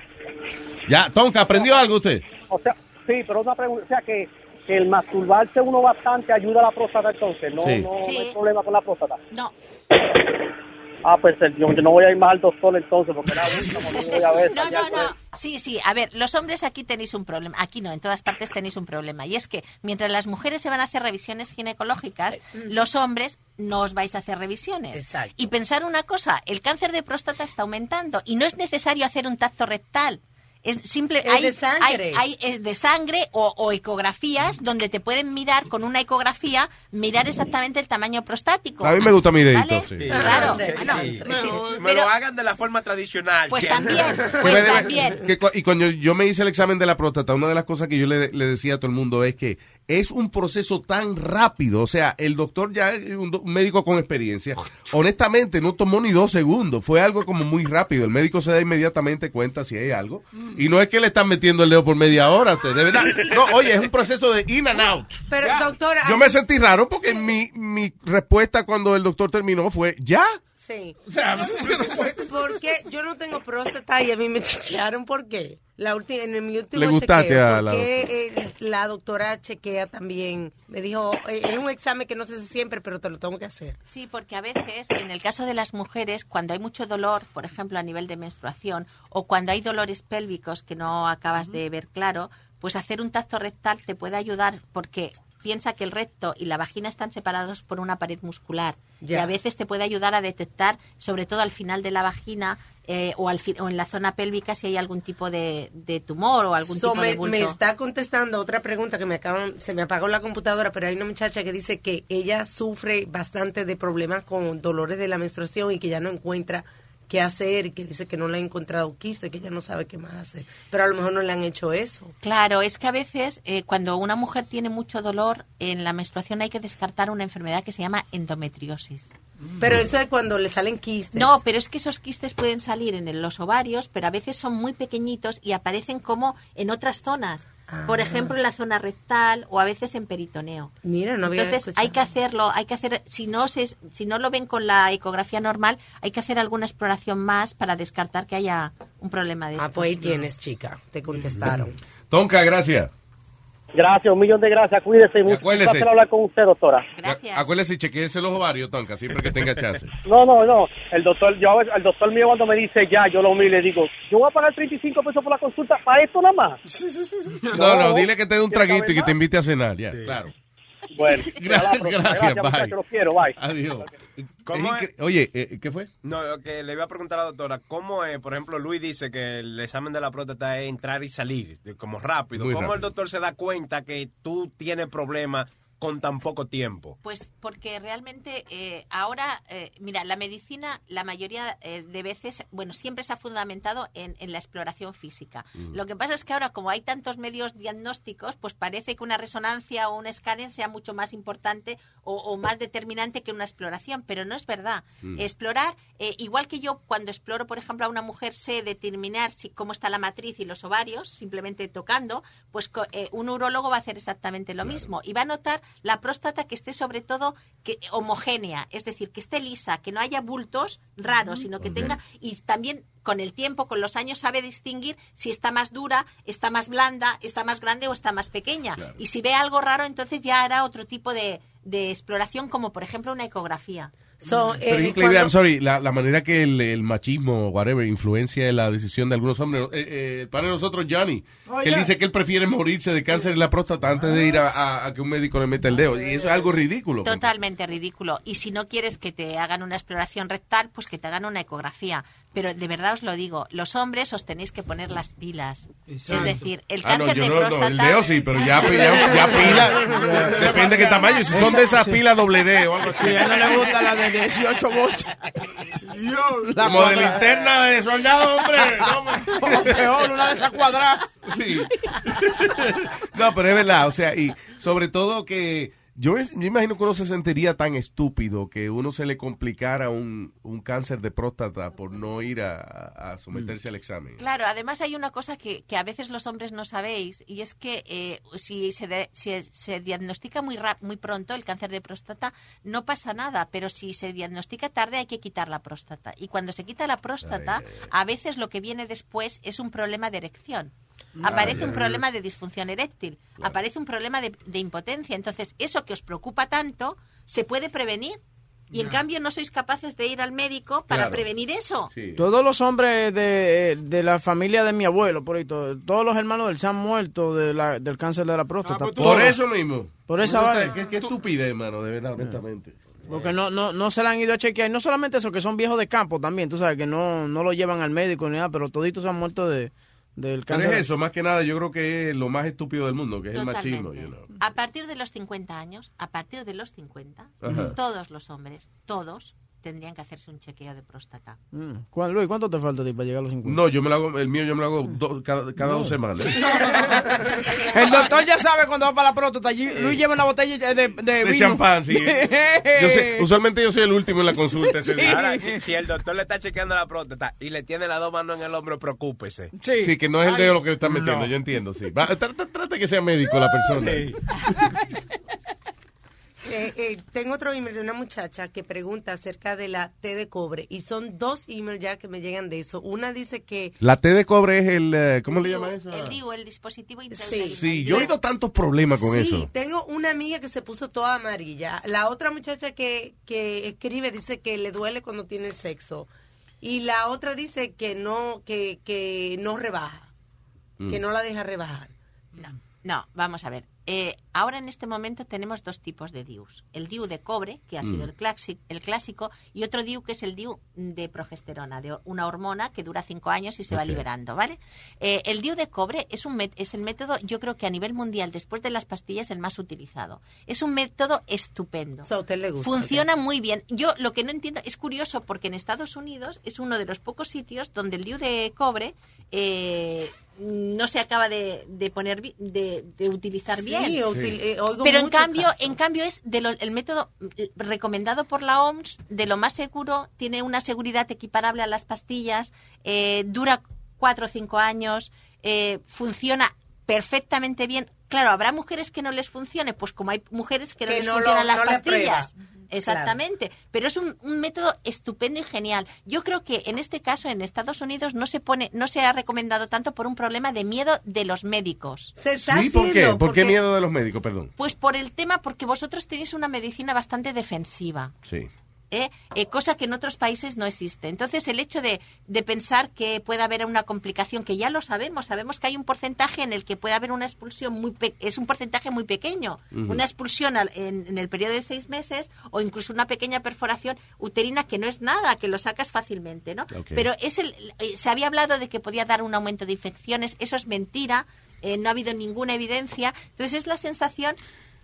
[SPEAKER 7] Ya, Tonka, ¿aprendió algo usted?
[SPEAKER 41] O sea, sí, pero una pregunta, o sea que, que el masturbarse uno bastante ayuda a la próstata entonces, no,
[SPEAKER 7] Sí.
[SPEAKER 41] no, hay problema con la próstata.
[SPEAKER 32] No.
[SPEAKER 41] Ah, pues el- yo, yo no voy a ir más al doctor entonces porque yo voy a ver.
[SPEAKER 32] No, no, no. Sí, sí. A ver, los hombres aquí tenéis un problema. Aquí no, en todas partes tenéis un problema. Y es que mientras las mujeres se van a hacer revisiones ginecológicas, los hombres no os vais a hacer revisiones. Y pensar una cosa, el cáncer de próstata está aumentando y no es necesario hacer un tacto rectal. Es simple,
[SPEAKER 9] Es
[SPEAKER 32] hay,
[SPEAKER 9] de sangre.
[SPEAKER 32] hay- hay- es de sangre o, o ecografías donde te pueden mirar con una ecografía, mirar exactamente el tamaño prostático.
[SPEAKER 7] A mí me gusta mi dedito,
[SPEAKER 32] ¿Vale?
[SPEAKER 7] sí.
[SPEAKER 32] Claro.
[SPEAKER 12] Sí,
[SPEAKER 32] bueno,
[SPEAKER 12] sí.
[SPEAKER 32] es decir,
[SPEAKER 12] Me lo hagan de la forma tradicional.
[SPEAKER 32] Pues también, pues también.
[SPEAKER 7] que y cuando yo me hice el examen de la próstata, una de las cosas que yo le, le decía a todo el mundo es que es un proceso tan rápido. O sea, el doctor ya es un, un médico con experiencia. Honestamente, no tomó ni dos segundos. Fue algo como muy rápido. El médico se da inmediatamente cuenta si hay algo. Y no es que le están metiendo el dedo por media hora, usted, de verdad. No, oye, es un proceso de in and out.
[SPEAKER 9] Pero, doctora.
[SPEAKER 7] Yo me sentí raro porque mi, mi respuesta cuando el doctor terminó fue, ¿ya?
[SPEAKER 9] Sí.
[SPEAKER 7] O sea,
[SPEAKER 9] porque yo no tengo próstata y a mí me chequearon por qué. La última, en mi último
[SPEAKER 7] Le gustaste
[SPEAKER 9] chequeo,
[SPEAKER 7] a la
[SPEAKER 9] porque, eh, la doctora chequea también. Me dijo, eh, es un examen que no sé si siempre, pero te lo tengo que hacer.
[SPEAKER 32] Sí, porque a veces, en el caso de las mujeres, cuando hay mucho dolor, por ejemplo, a nivel de menstruación, o cuando hay dolores pélvicos que no acabas de ver claro, pues hacer un tacto rectal te puede ayudar porque piensa que el recto y la vagina están separados por una pared muscular. Y a veces te puede ayudar a detectar, sobre todo al final de la vagina eh, o, al o en la zona pélvica, si hay algún tipo de, de tumor o algún
[SPEAKER 9] So,
[SPEAKER 32] tipo
[SPEAKER 9] me,
[SPEAKER 32] de bulto.
[SPEAKER 9] me está contestando otra pregunta que me acaban, se me apagó la computadora, pero hay una muchacha que dice que ella sufre bastante de problemas con dolores de la menstruación y que ya no encuentra qué hacer que dice que no le ha encontrado quiste, que ella no sabe qué más hacer. Pero a lo mejor no le han hecho eso.
[SPEAKER 32] Claro, es que a veces eh, cuando una mujer tiene mucho dolor en la menstruación hay que descartar una enfermedad que se llama endometriosis.
[SPEAKER 9] Pero eso es cuando le salen quistes.
[SPEAKER 32] No, pero es que esos quistes pueden salir en los ovarios, pero a veces son muy pequeñitos y aparecen como en otras zonas. Por
[SPEAKER 9] Ah.
[SPEAKER 32] ejemplo, en la zona rectal o a veces en peritoneo.
[SPEAKER 9] Mira, no había
[SPEAKER 32] Entonces
[SPEAKER 9] escuchado.
[SPEAKER 32] hay que hacerlo, hay que hacer, si no se, si no lo ven con la ecografía normal, hay que hacer alguna exploración más para descartar que haya un problema de
[SPEAKER 9] Ah,
[SPEAKER 32] estos.
[SPEAKER 9] pues ahí tienes, chica. Te contestaron.
[SPEAKER 7] Tonka, gracias.
[SPEAKER 41] Gracias, un millón de gracias. Cuídese mucho. Un
[SPEAKER 7] acuérdese.
[SPEAKER 41] placer hablar con usted, doctora.
[SPEAKER 7] Acuérdese, chequeese los ovarios, Tonka, siempre que tenga chance.
[SPEAKER 41] No, no, no. El doctor, yo, el doctor mío cuando me dice ya, yo lo miro y le digo, yo voy a pagar 35 pesos por la consulta, ¿para esto nada más?
[SPEAKER 7] No, no, dile que te dé un
[SPEAKER 41] ¿Quiere
[SPEAKER 7] traguito y que te invite a cenar, ya, claro.
[SPEAKER 41] Bueno,
[SPEAKER 7] Gra-
[SPEAKER 41] hasta la próxima.
[SPEAKER 7] gracias, bye.
[SPEAKER 41] los quiero, bye.
[SPEAKER 7] Adiós. Oye, eh, ¿qué fue?
[SPEAKER 12] No, que le iba a preguntar a la doctora, ¿cómo es, por ejemplo, Luis dice que el examen de la próstata es entrar y salir, de- como rápido?
[SPEAKER 7] Muy
[SPEAKER 12] ¿Cómo el doctor se da cuenta que tú tienes problemas con tan poco tiempo?
[SPEAKER 32] Pues porque realmente eh, ahora, eh, mira, la medicina la mayoría eh, de veces, bueno, siempre se ha fundamentado en, en la exploración física.
[SPEAKER 42] Mm.
[SPEAKER 32] Lo que pasa es que ahora, como hay tantos medios diagnósticos, pues parece que una resonancia o un escáner sea mucho más importante o, o más determinante que una exploración, pero no es verdad.
[SPEAKER 42] Mm.
[SPEAKER 32] Explorar, eh, igual que yo cuando exploro, por ejemplo, a una mujer, sé determinar si, cómo está la matriz y los ovarios, simplemente tocando, pues un urólogo va a hacer exactamente lo mismo y va a notar la próstata que esté sobre todo que, homogénea, es decir, que esté lisa, que no haya bultos raros, sino que tenga, y también con el tiempo, con los años, sabe distinguir si está más dura, está más blanda, está más grande o está más pequeña. Y si ve algo raro, entonces ya hará otro tipo de, de exploración, como por ejemplo una ecografía.
[SPEAKER 9] So,
[SPEAKER 7] Pero es
[SPEAKER 9] eh,
[SPEAKER 7] increíble,
[SPEAKER 9] cuando-
[SPEAKER 7] I'm sorry, la, la manera que el, el machismo, whatever, influencia en la decisión de algunos hombres. Eh, eh, para nosotros, Johnny,
[SPEAKER 32] Oh,
[SPEAKER 7] que él dice que él prefiere morirse de cáncer en la próstata antes de ir a, a- a que un médico le meta el dedo. Y eso es algo ridículo.
[SPEAKER 32] Totalmente ridículo. Y si no quieres que te hagan una exploración rectal, pues que te hagan una ecografía. Pero de verdad os lo digo, los hombres os tenéis que poner las pilas. Es decir, el
[SPEAKER 7] Ah, no,
[SPEAKER 32] cáncer
[SPEAKER 7] yo
[SPEAKER 32] de
[SPEAKER 7] no, no,
[SPEAKER 32] próstata...
[SPEAKER 7] el dedo sí, pero ya, ya, ya pila, depende de qué tamaño. Si son de esas pilas doble D o algo así.
[SPEAKER 11] Si a él no le gusta la de 18 volts.
[SPEAKER 7] Como de linterna de soldado, hombre.
[SPEAKER 11] O peor, una de esas cuadradas.
[SPEAKER 7] Sí. No, pero es verdad, o sea, y sobre todo que yo, es- yo imagino que uno se sentiría tan estúpido que uno se le complicara un, un cáncer de próstata por no ir a, a someterse al examen.
[SPEAKER 32] Claro, además hay una cosa que, que a veces los hombres no sabéis y es que eh, si, se de- si se diagnostica muy, rap- muy pronto el cáncer de próstata no pasa nada, pero si se diagnostica tarde hay que quitar la próstata. Y cuando se quita la próstata, a veces lo que viene después es un problema de erección. Aparece un problema de disfunción eréctil, aparece un problema de, de impotencia. Entonces, eso que os preocupa tanto se puede prevenir. Y en cambio no sois capaces de ir al médico para
[SPEAKER 11] Claro.
[SPEAKER 32] prevenir eso.
[SPEAKER 11] Todos los hombres de, de la familia de mi abuelo, por ahí, todo- todos los hermanos de él se han muerto de la- del cáncer de la próstata.
[SPEAKER 7] Por
[SPEAKER 11] Todos.
[SPEAKER 7] eso mismo.
[SPEAKER 11] Por esa vaina.
[SPEAKER 7] Qué, qué estupidez, mano, de verdad, honestamente.
[SPEAKER 11] Porque no, no, no se la han ido a chequear. Y no solamente eso, que son viejos de campo también. Tú sabes que no, no lo llevan al médico ni nada, pero toditos se han muerto de, del
[SPEAKER 7] Pero
[SPEAKER 11] cáncer.
[SPEAKER 7] es eso, más que nada, yo creo que es lo más estúpido del mundo, que es el machismo.
[SPEAKER 32] Totalmente.
[SPEAKER 7] you know.
[SPEAKER 32] A partir de los 50 años, a partir de los 50,
[SPEAKER 7] Ajá.
[SPEAKER 32] todos los hombres, todos, tendrían que hacerse un chequeo de próstata.
[SPEAKER 11] Mm. ¿Cuál, Luis, ¿cuánto te falta a ti para llegar a los 50?
[SPEAKER 7] No, yo me lo hago, el mío yo me lo hago do- cada, cada dos semanas.
[SPEAKER 11] El doctor ya sabe cuando va para la próstata. Luis lleva una botella de, de, de
[SPEAKER 7] De
[SPEAKER 11] vino.
[SPEAKER 7] champán, sí. Yo sé- usualmente yo soy el último en la consulta.
[SPEAKER 12] Ahora, si, si el doctor le está chequeando la próstata y le tiene las dos manos en el hombro, preocúpese.
[SPEAKER 7] Sí, que no es el dedo lo que le está metiendo, yo entiendo, sí. Va, trata, trata que sea médico la persona.
[SPEAKER 9] Eh, eh, tengo otro email de una muchacha que pregunta acerca de la T de cobre y son dos emails ya que me llegan de eso. Una dice que
[SPEAKER 7] La T de cobre es el, eh, ¿cómo le llaman eso?
[SPEAKER 32] El DIU, el dispositivo internet.
[SPEAKER 7] Sí, yo he oído tantos problemas con
[SPEAKER 9] sí,
[SPEAKER 7] eso.
[SPEAKER 9] tengo una amiga que se puso toda amarilla. La otra muchacha que, que escribe dice que le duele cuando tiene sexo. Y la otra dice que no, que, que no rebaja, que
[SPEAKER 32] Mm.
[SPEAKER 9] no la deja rebajar.
[SPEAKER 32] No, vamos a ver. Eh, ahora en este momento tenemos dos tipos de DIUs. El DIU de cobre, que ha sido
[SPEAKER 42] Mm.
[SPEAKER 32] el, clásico, el clásico, y otro DIU que es el DIU de progesterona, de una hormona que dura cinco años y se va liberando, ¿vale? Eh, el DIU de cobre es, un es el método, yo creo que a nivel mundial, después de las pastillas, el más utilizado. Es un método estupendo.
[SPEAKER 9] a usted le gusta,
[SPEAKER 32] Funciona muy bien. Yo lo que no entiendo es curioso porque en Estados Unidos es uno de los pocos sitios donde el DIU de cobre eh, no se acaba de, de poner de utilizar
[SPEAKER 9] Sí,
[SPEAKER 32] bien.
[SPEAKER 9] Eh, oigo
[SPEAKER 32] Pero en cambio,
[SPEAKER 9] casos.
[SPEAKER 32] en cambio es de lo- el método eh, recomendado por la OMS, de lo más seguro, tiene una seguridad equiparable a las pastillas, eh, dura cuatro o cinco años, eh, funciona perfectamente bien. Claro, habrá mujeres que no les funcione, pues como hay mujeres que no
[SPEAKER 9] Que
[SPEAKER 32] les
[SPEAKER 9] no lo-
[SPEAKER 32] funcionan las
[SPEAKER 9] no
[SPEAKER 32] pastillas. Exactamente, pero es un, un método estupendo y genial. Yo creo que en este caso en Estados Unidos no se pone, no se ha recomendado tanto por un problema de miedo de los médicos.
[SPEAKER 9] Se
[SPEAKER 7] Sí, ¿por qué? ¿Por qué miedo de los médicos, perdón?
[SPEAKER 32] Pues por el tema, porque vosotros tenéis una medicina bastante defensiva.
[SPEAKER 7] Sí.
[SPEAKER 32] ¿Eh? Eh, cosa que en otros países no existe. Entonces, el hecho de, de pensar que puede haber una complicación, que ya lo sabemos, sabemos que hay un porcentaje en el que puede haber una expulsión muy pe- es un porcentaje muy pequeño, una expulsión al- en, en el periodo de seis meses o incluso una pequeña perforación uterina que no es nada, que lo sacas fácilmente, ¿no? Pero es el, eh, se había hablado de que podía dar un aumento de infecciones, eso es mentira. eh, no ha habido ninguna evidencia. Entonces es la sensación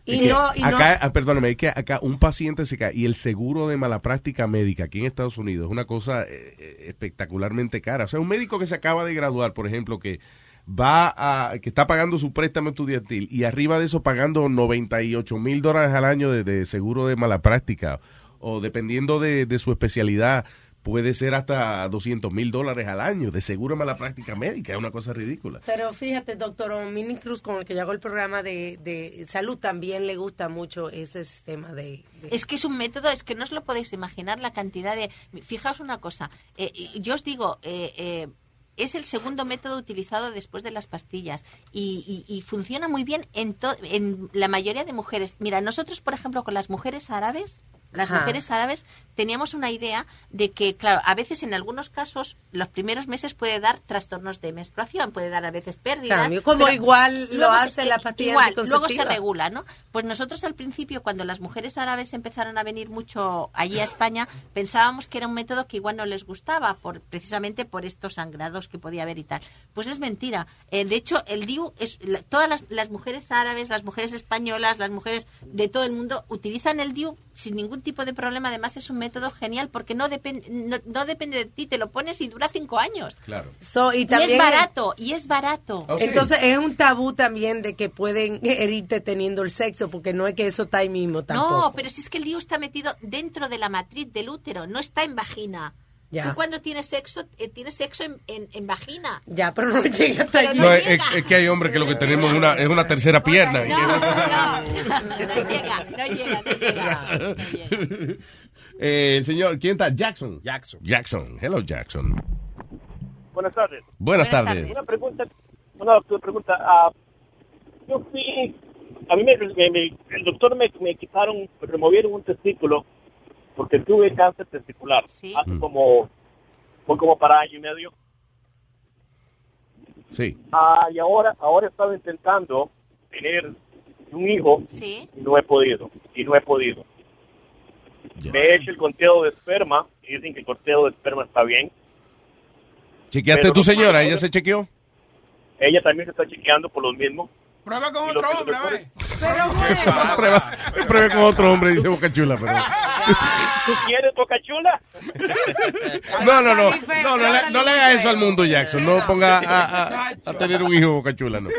[SPEAKER 7] Es que acá, ah, perdóname, es que acá un paciente se cae y el seguro de mala práctica médica aquí en Estados Unidos es una cosa eh, eh, espectacularmente cara. O sea, un médico que se acaba de graduar, por ejemplo, que va a, que está pagando su préstamo estudiantil y arriba de eso pagando 98 mil dólares al año de, de seguro de mala práctica o dependiendo de, de su especialidad puede ser hasta 200 mil dólares al año de seguro mala práctica médica. Es una cosa ridícula.
[SPEAKER 9] Pero fíjate, doctor Mini Cruz, con el que yo hago el programa de, de salud, también le gusta mucho ese sistema de... de-
[SPEAKER 32] Es que es un método, es que no os lo podéis imaginar la cantidad de... Fijaos una cosa, eh, y- yo os digo, eh, eh, es el segundo método utilizado después de las pastillas y, y- y funciona muy bien en, to- en la mayoría de mujeres. Mira, nosotros, por ejemplo, con las mujeres árabes, las
[SPEAKER 9] Ajá.
[SPEAKER 32] mujeres árabes teníamos una idea de que, claro, a veces en algunos casos los primeros meses puede dar trastornos de menstruación, puede dar a veces pérdidas.
[SPEAKER 9] Cambio, como igual lo
[SPEAKER 32] se-
[SPEAKER 9] hace la pastilla
[SPEAKER 32] Igual, luego se regula, ¿no? Pues nosotros al principio, cuando las mujeres árabes empezaron a venir mucho allí a España, pensábamos que era un método que igual no les gustaba, por, precisamente por estos sangrados que podía haber y tal. Pues es mentira. Eh, de hecho, el DIU, es, la- todas las, las mujeres árabes, las mujeres españolas, las mujeres de todo el mundo utilizan el DIU sin ningún tipo de problema. Además, es un método genial porque no, depende no, no depende de ti, te lo pones y dura cinco años.
[SPEAKER 7] Claro.
[SPEAKER 9] So, y,
[SPEAKER 32] es barato, y es barato.
[SPEAKER 9] Entonces es un tabú también de que pueden herirte teniendo el sexo, porque no es que eso está ahí mismo tampoco.
[SPEAKER 32] No, pero si es que el DIU está metido dentro de la matriz del útero, no está en vagina.
[SPEAKER 9] Ya.
[SPEAKER 32] Tú cuando tienes sexo, eh, tienes sexo en, en- en vagina.
[SPEAKER 9] Ya, pero no llega hasta allí.
[SPEAKER 7] No, es, es- es que hay hombres que lo que tenemos es una, es una tercera pierna. cosa-
[SPEAKER 32] No llega, no llega, no llega.
[SPEAKER 7] Eh, el señor, ¿quién está? Jackson.
[SPEAKER 12] Jackson.
[SPEAKER 7] Jackson. Hello, Jackson.
[SPEAKER 40] Buenas tardes.
[SPEAKER 7] Buenas tardes.
[SPEAKER 40] Una pregunta, una pregunta. ah, yo fui, a mí me, me- me- el doctor me, me quitaron, removieron un testículo porque tuve cáncer testicular. Hace como, fue como para año y medio.
[SPEAKER 7] Sí.
[SPEAKER 40] Ah, y ahora, ahora he estado intentando tener un hijo
[SPEAKER 32] Sí.
[SPEAKER 40] y no he podido, y no he podido. Me he hecho el conteo de esperma y dicen que el conteo de esperma está bien.
[SPEAKER 7] ¿Chequeaste
[SPEAKER 40] Pero
[SPEAKER 7] tu
[SPEAKER 40] no-
[SPEAKER 7] señora? ¿Ella se chequeó?
[SPEAKER 40] Ella también se está chequeando por lo mismo.
[SPEAKER 35] Prueba con otro hombre, a
[SPEAKER 40] doctores-
[SPEAKER 35] ver.
[SPEAKER 7] Prueba, prueba con otro hombre, dice Boca Chula, pero...
[SPEAKER 40] ¿Tú quieres boca chula?
[SPEAKER 7] No, no, no. No, no, le, no le hagas eso al mundo, Jackson. No ponga a, a- a tener un hijo boca chula, no.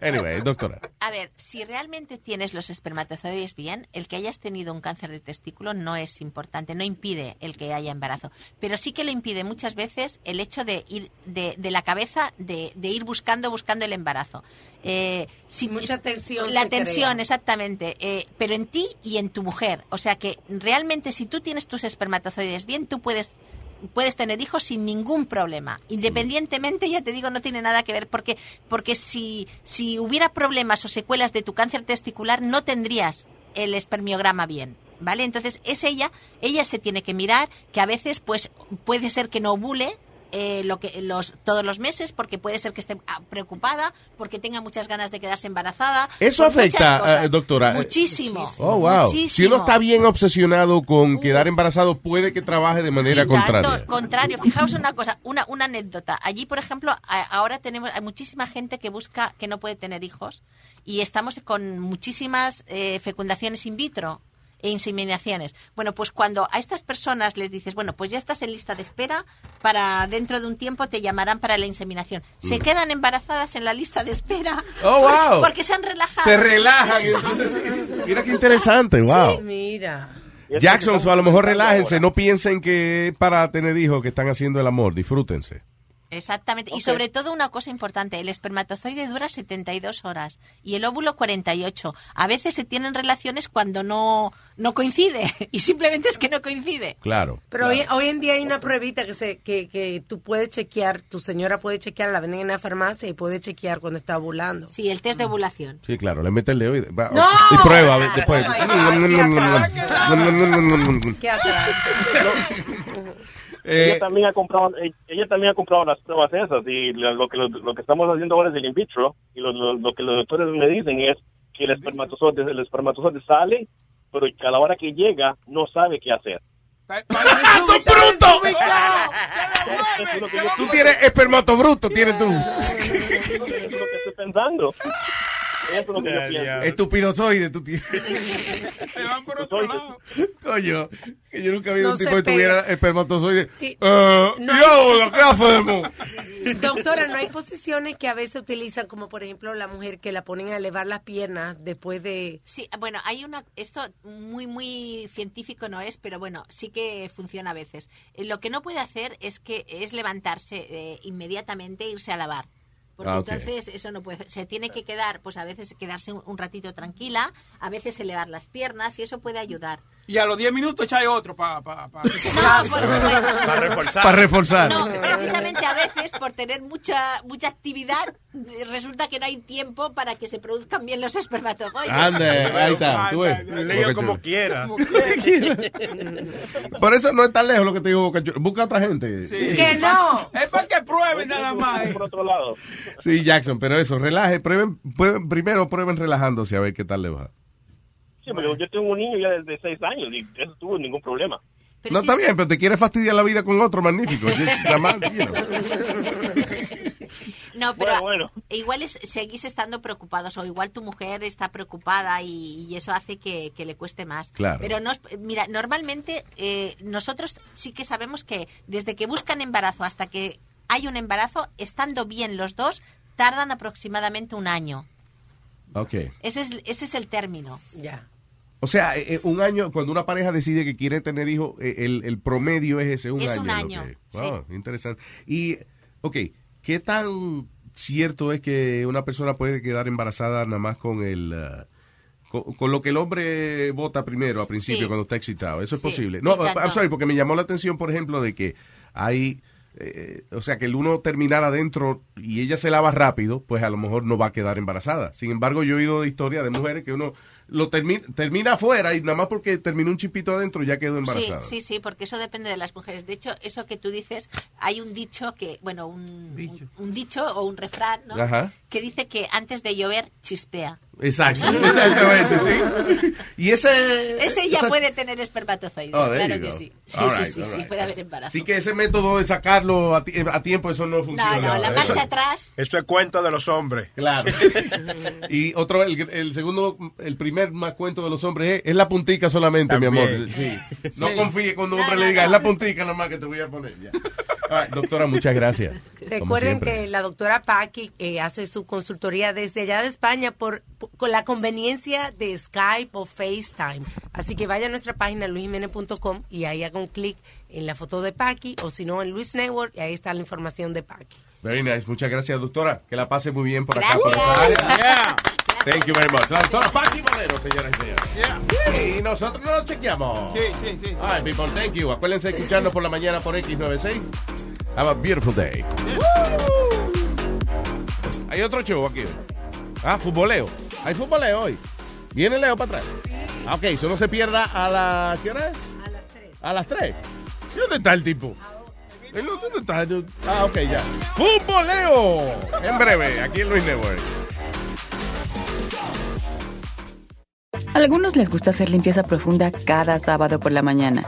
[SPEAKER 7] Anyway, doctora.
[SPEAKER 32] A ver, si realmente tienes los espermatozoides bien, el que hayas tenido un cáncer de testículo no es importante, no impide el que haya embarazo. Pero sí que lo impide muchas veces el hecho de ir de, de la cabeza, de, de ir buscando, buscando el embarazo. Eh, si,
[SPEAKER 9] Mucha tensión
[SPEAKER 32] La tensión,
[SPEAKER 9] crea.
[SPEAKER 32] exactamente. eh, pero en ti y en tu mujer. O sea que realmente si tú tienes tus espermatozoides bien, tú puedes puedes tener hijos sin ningún problema. Independientemente, ya te digo, no tiene nada que ver, porque, porque si, si hubiera problemas o secuelas de tu cáncer testicular, no tendrías el espermiograma bien. ¿Vale? Entonces es ella, ella se tiene que mirar, que a veces pues puede ser que no ovule, eh, lo que los todos los meses porque puede ser que esté ah, preocupada porque tenga muchas ganas de quedarse embarazada
[SPEAKER 7] Eso afecta,
[SPEAKER 32] cosas.
[SPEAKER 7] eh, doctora.
[SPEAKER 32] muchísimo
[SPEAKER 7] Oh, wow. Si uno está bien obsesionado con quedar embarazado, puede que trabaje de manera
[SPEAKER 32] tanto,
[SPEAKER 7] contraria.
[SPEAKER 32] contrario. Fijaos una cosa, una, una anécdota. Allí, por ejemplo, ahora tenemos hay muchísima gente que busca que no puede tener hijos y estamos con muchísimas eh, fecundaciones in vitro e inseminaciones. Bueno, pues cuando a estas personas les dices, bueno, pues ya estás en lista de espera, para dentro de un tiempo te llamarán para la inseminación. Se
[SPEAKER 7] Mm.
[SPEAKER 32] quedan embarazadas en la lista de espera
[SPEAKER 7] Oh,
[SPEAKER 32] por-
[SPEAKER 7] wow.
[SPEAKER 32] porque se han relajado.
[SPEAKER 7] Se relajan. entonces- mira qué interesante, wow.
[SPEAKER 9] Mira.
[SPEAKER 7] Jackson, so a lo mejor relájense, no piensen que para tener hijos que están haciendo el amor, disfrútense.
[SPEAKER 32] Exactamente. Y sobre todo una cosa importante, el espermatozoide dura 72 horas y el óvulo 48. A veces se tienen relaciones cuando no, no coincide y simplemente es que no coincide.
[SPEAKER 7] Claro.
[SPEAKER 9] Pero hoy, hoy en día hay una pruebita que, se, que, que tú puedes chequear, tu señora puede chequear, la venden en la farmacia y puede chequear cuando está ovulando.
[SPEAKER 32] Sí, el test de ovulación.
[SPEAKER 7] Sí, claro, le mete el dedo y, va-
[SPEAKER 9] ¡No!
[SPEAKER 7] y prueba después.
[SPEAKER 9] ¿Qué atrás?
[SPEAKER 7] Eh,
[SPEAKER 40] ella también ha comprado eh, ella también ha comprado las pruebas esas y lo, lo que lo, lo que estamos haciendo ahora es el in vitro y lo, lo- lo que los doctores me dicen es que el espermatozoide el espermatozoide sale pero a la hora que llega no sabe qué hacer
[SPEAKER 7] ¡Es un bruto! Tú tienes espermato bruto, tienes tú.
[SPEAKER 40] eso es lo que estoy pensando eso es lo que yo pienso
[SPEAKER 7] Estupidozoide, tú tienes. Coño, que yo nunca había
[SPEAKER 9] No
[SPEAKER 7] un tipo
[SPEAKER 9] se
[SPEAKER 7] que tuviera espermatozoide. Eh,
[SPEAKER 9] No
[SPEAKER 7] ¿Y
[SPEAKER 9] hay-
[SPEAKER 7] qué hacemos?
[SPEAKER 9] Doctora, no hay posiciones que a veces utilizan, como por ejemplo la mujer que la ponen a elevar las piernas después de...
[SPEAKER 32] Sí, bueno, hay una, esto muy, muy científico no es, pero bueno, sí que funciona a veces. Eh, Lo que no puede hacer es que es levantarse eh, inmediatamente e irse a lavar. Porque
[SPEAKER 7] Ah,
[SPEAKER 32] entonces eso no puede. Se tiene que quedar, pues a veces quedarse un, un ratito tranquila, a veces elevar las piernas y eso puede ayudar.
[SPEAKER 35] Y a los 10 minutos echáis otro para... Pa, pa,
[SPEAKER 12] Para reforzar.
[SPEAKER 7] Para reforzar.
[SPEAKER 32] No, precisamente a veces por tener mucha mucha actividad resulta que no hay tiempo para que se produzcan bien los espermatozoides.
[SPEAKER 7] Ande, ahí está, tú ves.
[SPEAKER 12] Leo
[SPEAKER 7] Boca
[SPEAKER 12] como quiera.
[SPEAKER 7] Por eso no es tan lejos lo que te digo. Busca a otra gente.
[SPEAKER 35] Que no. Es para que prueben nada más.
[SPEAKER 40] por otro lado
[SPEAKER 7] Sí, Jackson, pero eso, relaje, prueben, prueben- primero prueben relajándose a ver qué tal le va.
[SPEAKER 40] Sí pero yo tengo un niño ya desde 6 años y eso tuvo ningún problema
[SPEAKER 7] no está bien, pero te quieres fastidiar la vida con otro magnífico. Más, you know.
[SPEAKER 32] No, pero
[SPEAKER 40] Bueno, bueno.
[SPEAKER 32] igual es, seguís estando preocupados o igual tu mujer está preocupada y, y eso hace que, que le cueste más.
[SPEAKER 7] Claro.
[SPEAKER 32] Pero no, mira, normalmente eh, nosotros sí que sabemos que desde que buscan embarazo hasta que hay un embarazo, estando bien los dos, tardan aproximadamente un año.
[SPEAKER 7] Ok.
[SPEAKER 32] Ese es, ese es el término.
[SPEAKER 9] Ya.
[SPEAKER 7] O sea, eh, eh, un año, cuando una pareja decide que quiere tener hijos, eh, el, el promedio es ese, un
[SPEAKER 32] Es
[SPEAKER 7] año.
[SPEAKER 32] un año, sí.
[SPEAKER 7] Wow, interesante. Y, ok, ¿qué tan cierto es que una persona puede quedar embarazada nada más con el... ah, con, con lo que el hombre vota primero al principio
[SPEAKER 32] Sí.
[SPEAKER 7] cuando está excitado? ¿Eso es
[SPEAKER 32] Sí,
[SPEAKER 7] posible? No, I'm sorry, porque me llamó la atención, por ejemplo, de que hay... eh, o sea, que el uno terminara adentro y ella se lava rápido, pues a lo mejor no va a quedar embarazada. Sin embargo, yo he oído de historias de mujeres que uno lo termina, termina afuera y nada más porque terminó un chipito adentro ya quedó
[SPEAKER 32] Sí,
[SPEAKER 7] embarazada.
[SPEAKER 32] sí, sí, porque eso depende de las mujeres. De hecho, eso que tú dices, hay un dicho que, bueno, un un, un dicho o un refrán, ¿no?
[SPEAKER 7] Ajá.
[SPEAKER 32] que dice que antes de llover chispea.
[SPEAKER 7] Exacto, exactamente, sí. Y ese...
[SPEAKER 32] Ese ya
[SPEAKER 7] esa-
[SPEAKER 32] puede tener espermatozoides,
[SPEAKER 7] Oh,
[SPEAKER 32] claro
[SPEAKER 7] you
[SPEAKER 32] que sí. Sí, sí, sí, sí, puede haber embarazo.
[SPEAKER 7] Así que ese método de sacarlo a, ti- a tiempo, eso no funciona.
[SPEAKER 32] No, no, la marcha atrás.
[SPEAKER 12] Eso es cuento de los hombres.
[SPEAKER 7] Claro. y otro, el, el segundo, el primer más cuento de los hombres es, es la puntica solamente, mi amor. Sí. No
[SPEAKER 12] Sí.
[SPEAKER 7] confíe cuando un hombre le diga, es la puntica nomás que te voy a poner. Ya. All right, doctora, muchas gracias.
[SPEAKER 9] Recuerden que la doctora Paqui eh, hace su consultoría desde allá de España por, por- con la conveniencia de Skype o FaceTime. Así que vaya a nuestra página luisjimenez.com y ahí haga un clic en la foto de Paqui o si no en Luis Network y ahí está la información de Paqui.
[SPEAKER 7] Very nice. Muchas gracias, doctora. Que la pase muy bien por acá. Por esta área. Thank you very much. La doctora Paqui Valero, señoras y señores. Y nosotros nos chequeamos.
[SPEAKER 35] Sí, sí, sí. sí.
[SPEAKER 7] All right, people, thank you. Acuérdense de escucharnos por la mañana por X96. Have a beautiful day. Hay otro show aquí. Ah, futboleo. Hay futboleo hoy. Viene Leo para atrás. Ah, ok, eso no se pierda a la... ¿Qué hora es? A las 3. ¿A las 3? ¿Y dónde está el tipo? ¿Dónde está? Ah, ok, ya. ¡Futboleo! En breve, aquí en Luis Network.
[SPEAKER 42] A algunos les gusta hacer limpieza profunda cada sábado por la mañana.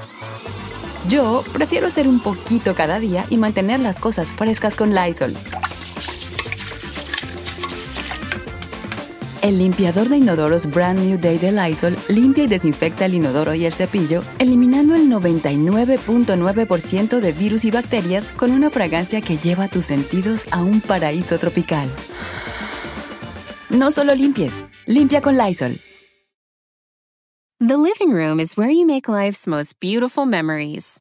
[SPEAKER 42] Yo prefiero hacer un poquito cada día y mantener las cosas frescas con Lysol. El limpiador de inodoros Brand New Day de Lysol limpia y desinfecta el inodoro y el cepillo, eliminando el 99.9% de virus y bacterias con una fragancia que lleva tus sentidos a un paraíso tropical. No solo limpies, limpia con Lysol.
[SPEAKER 43] The living room is where you make life's most beautiful memories.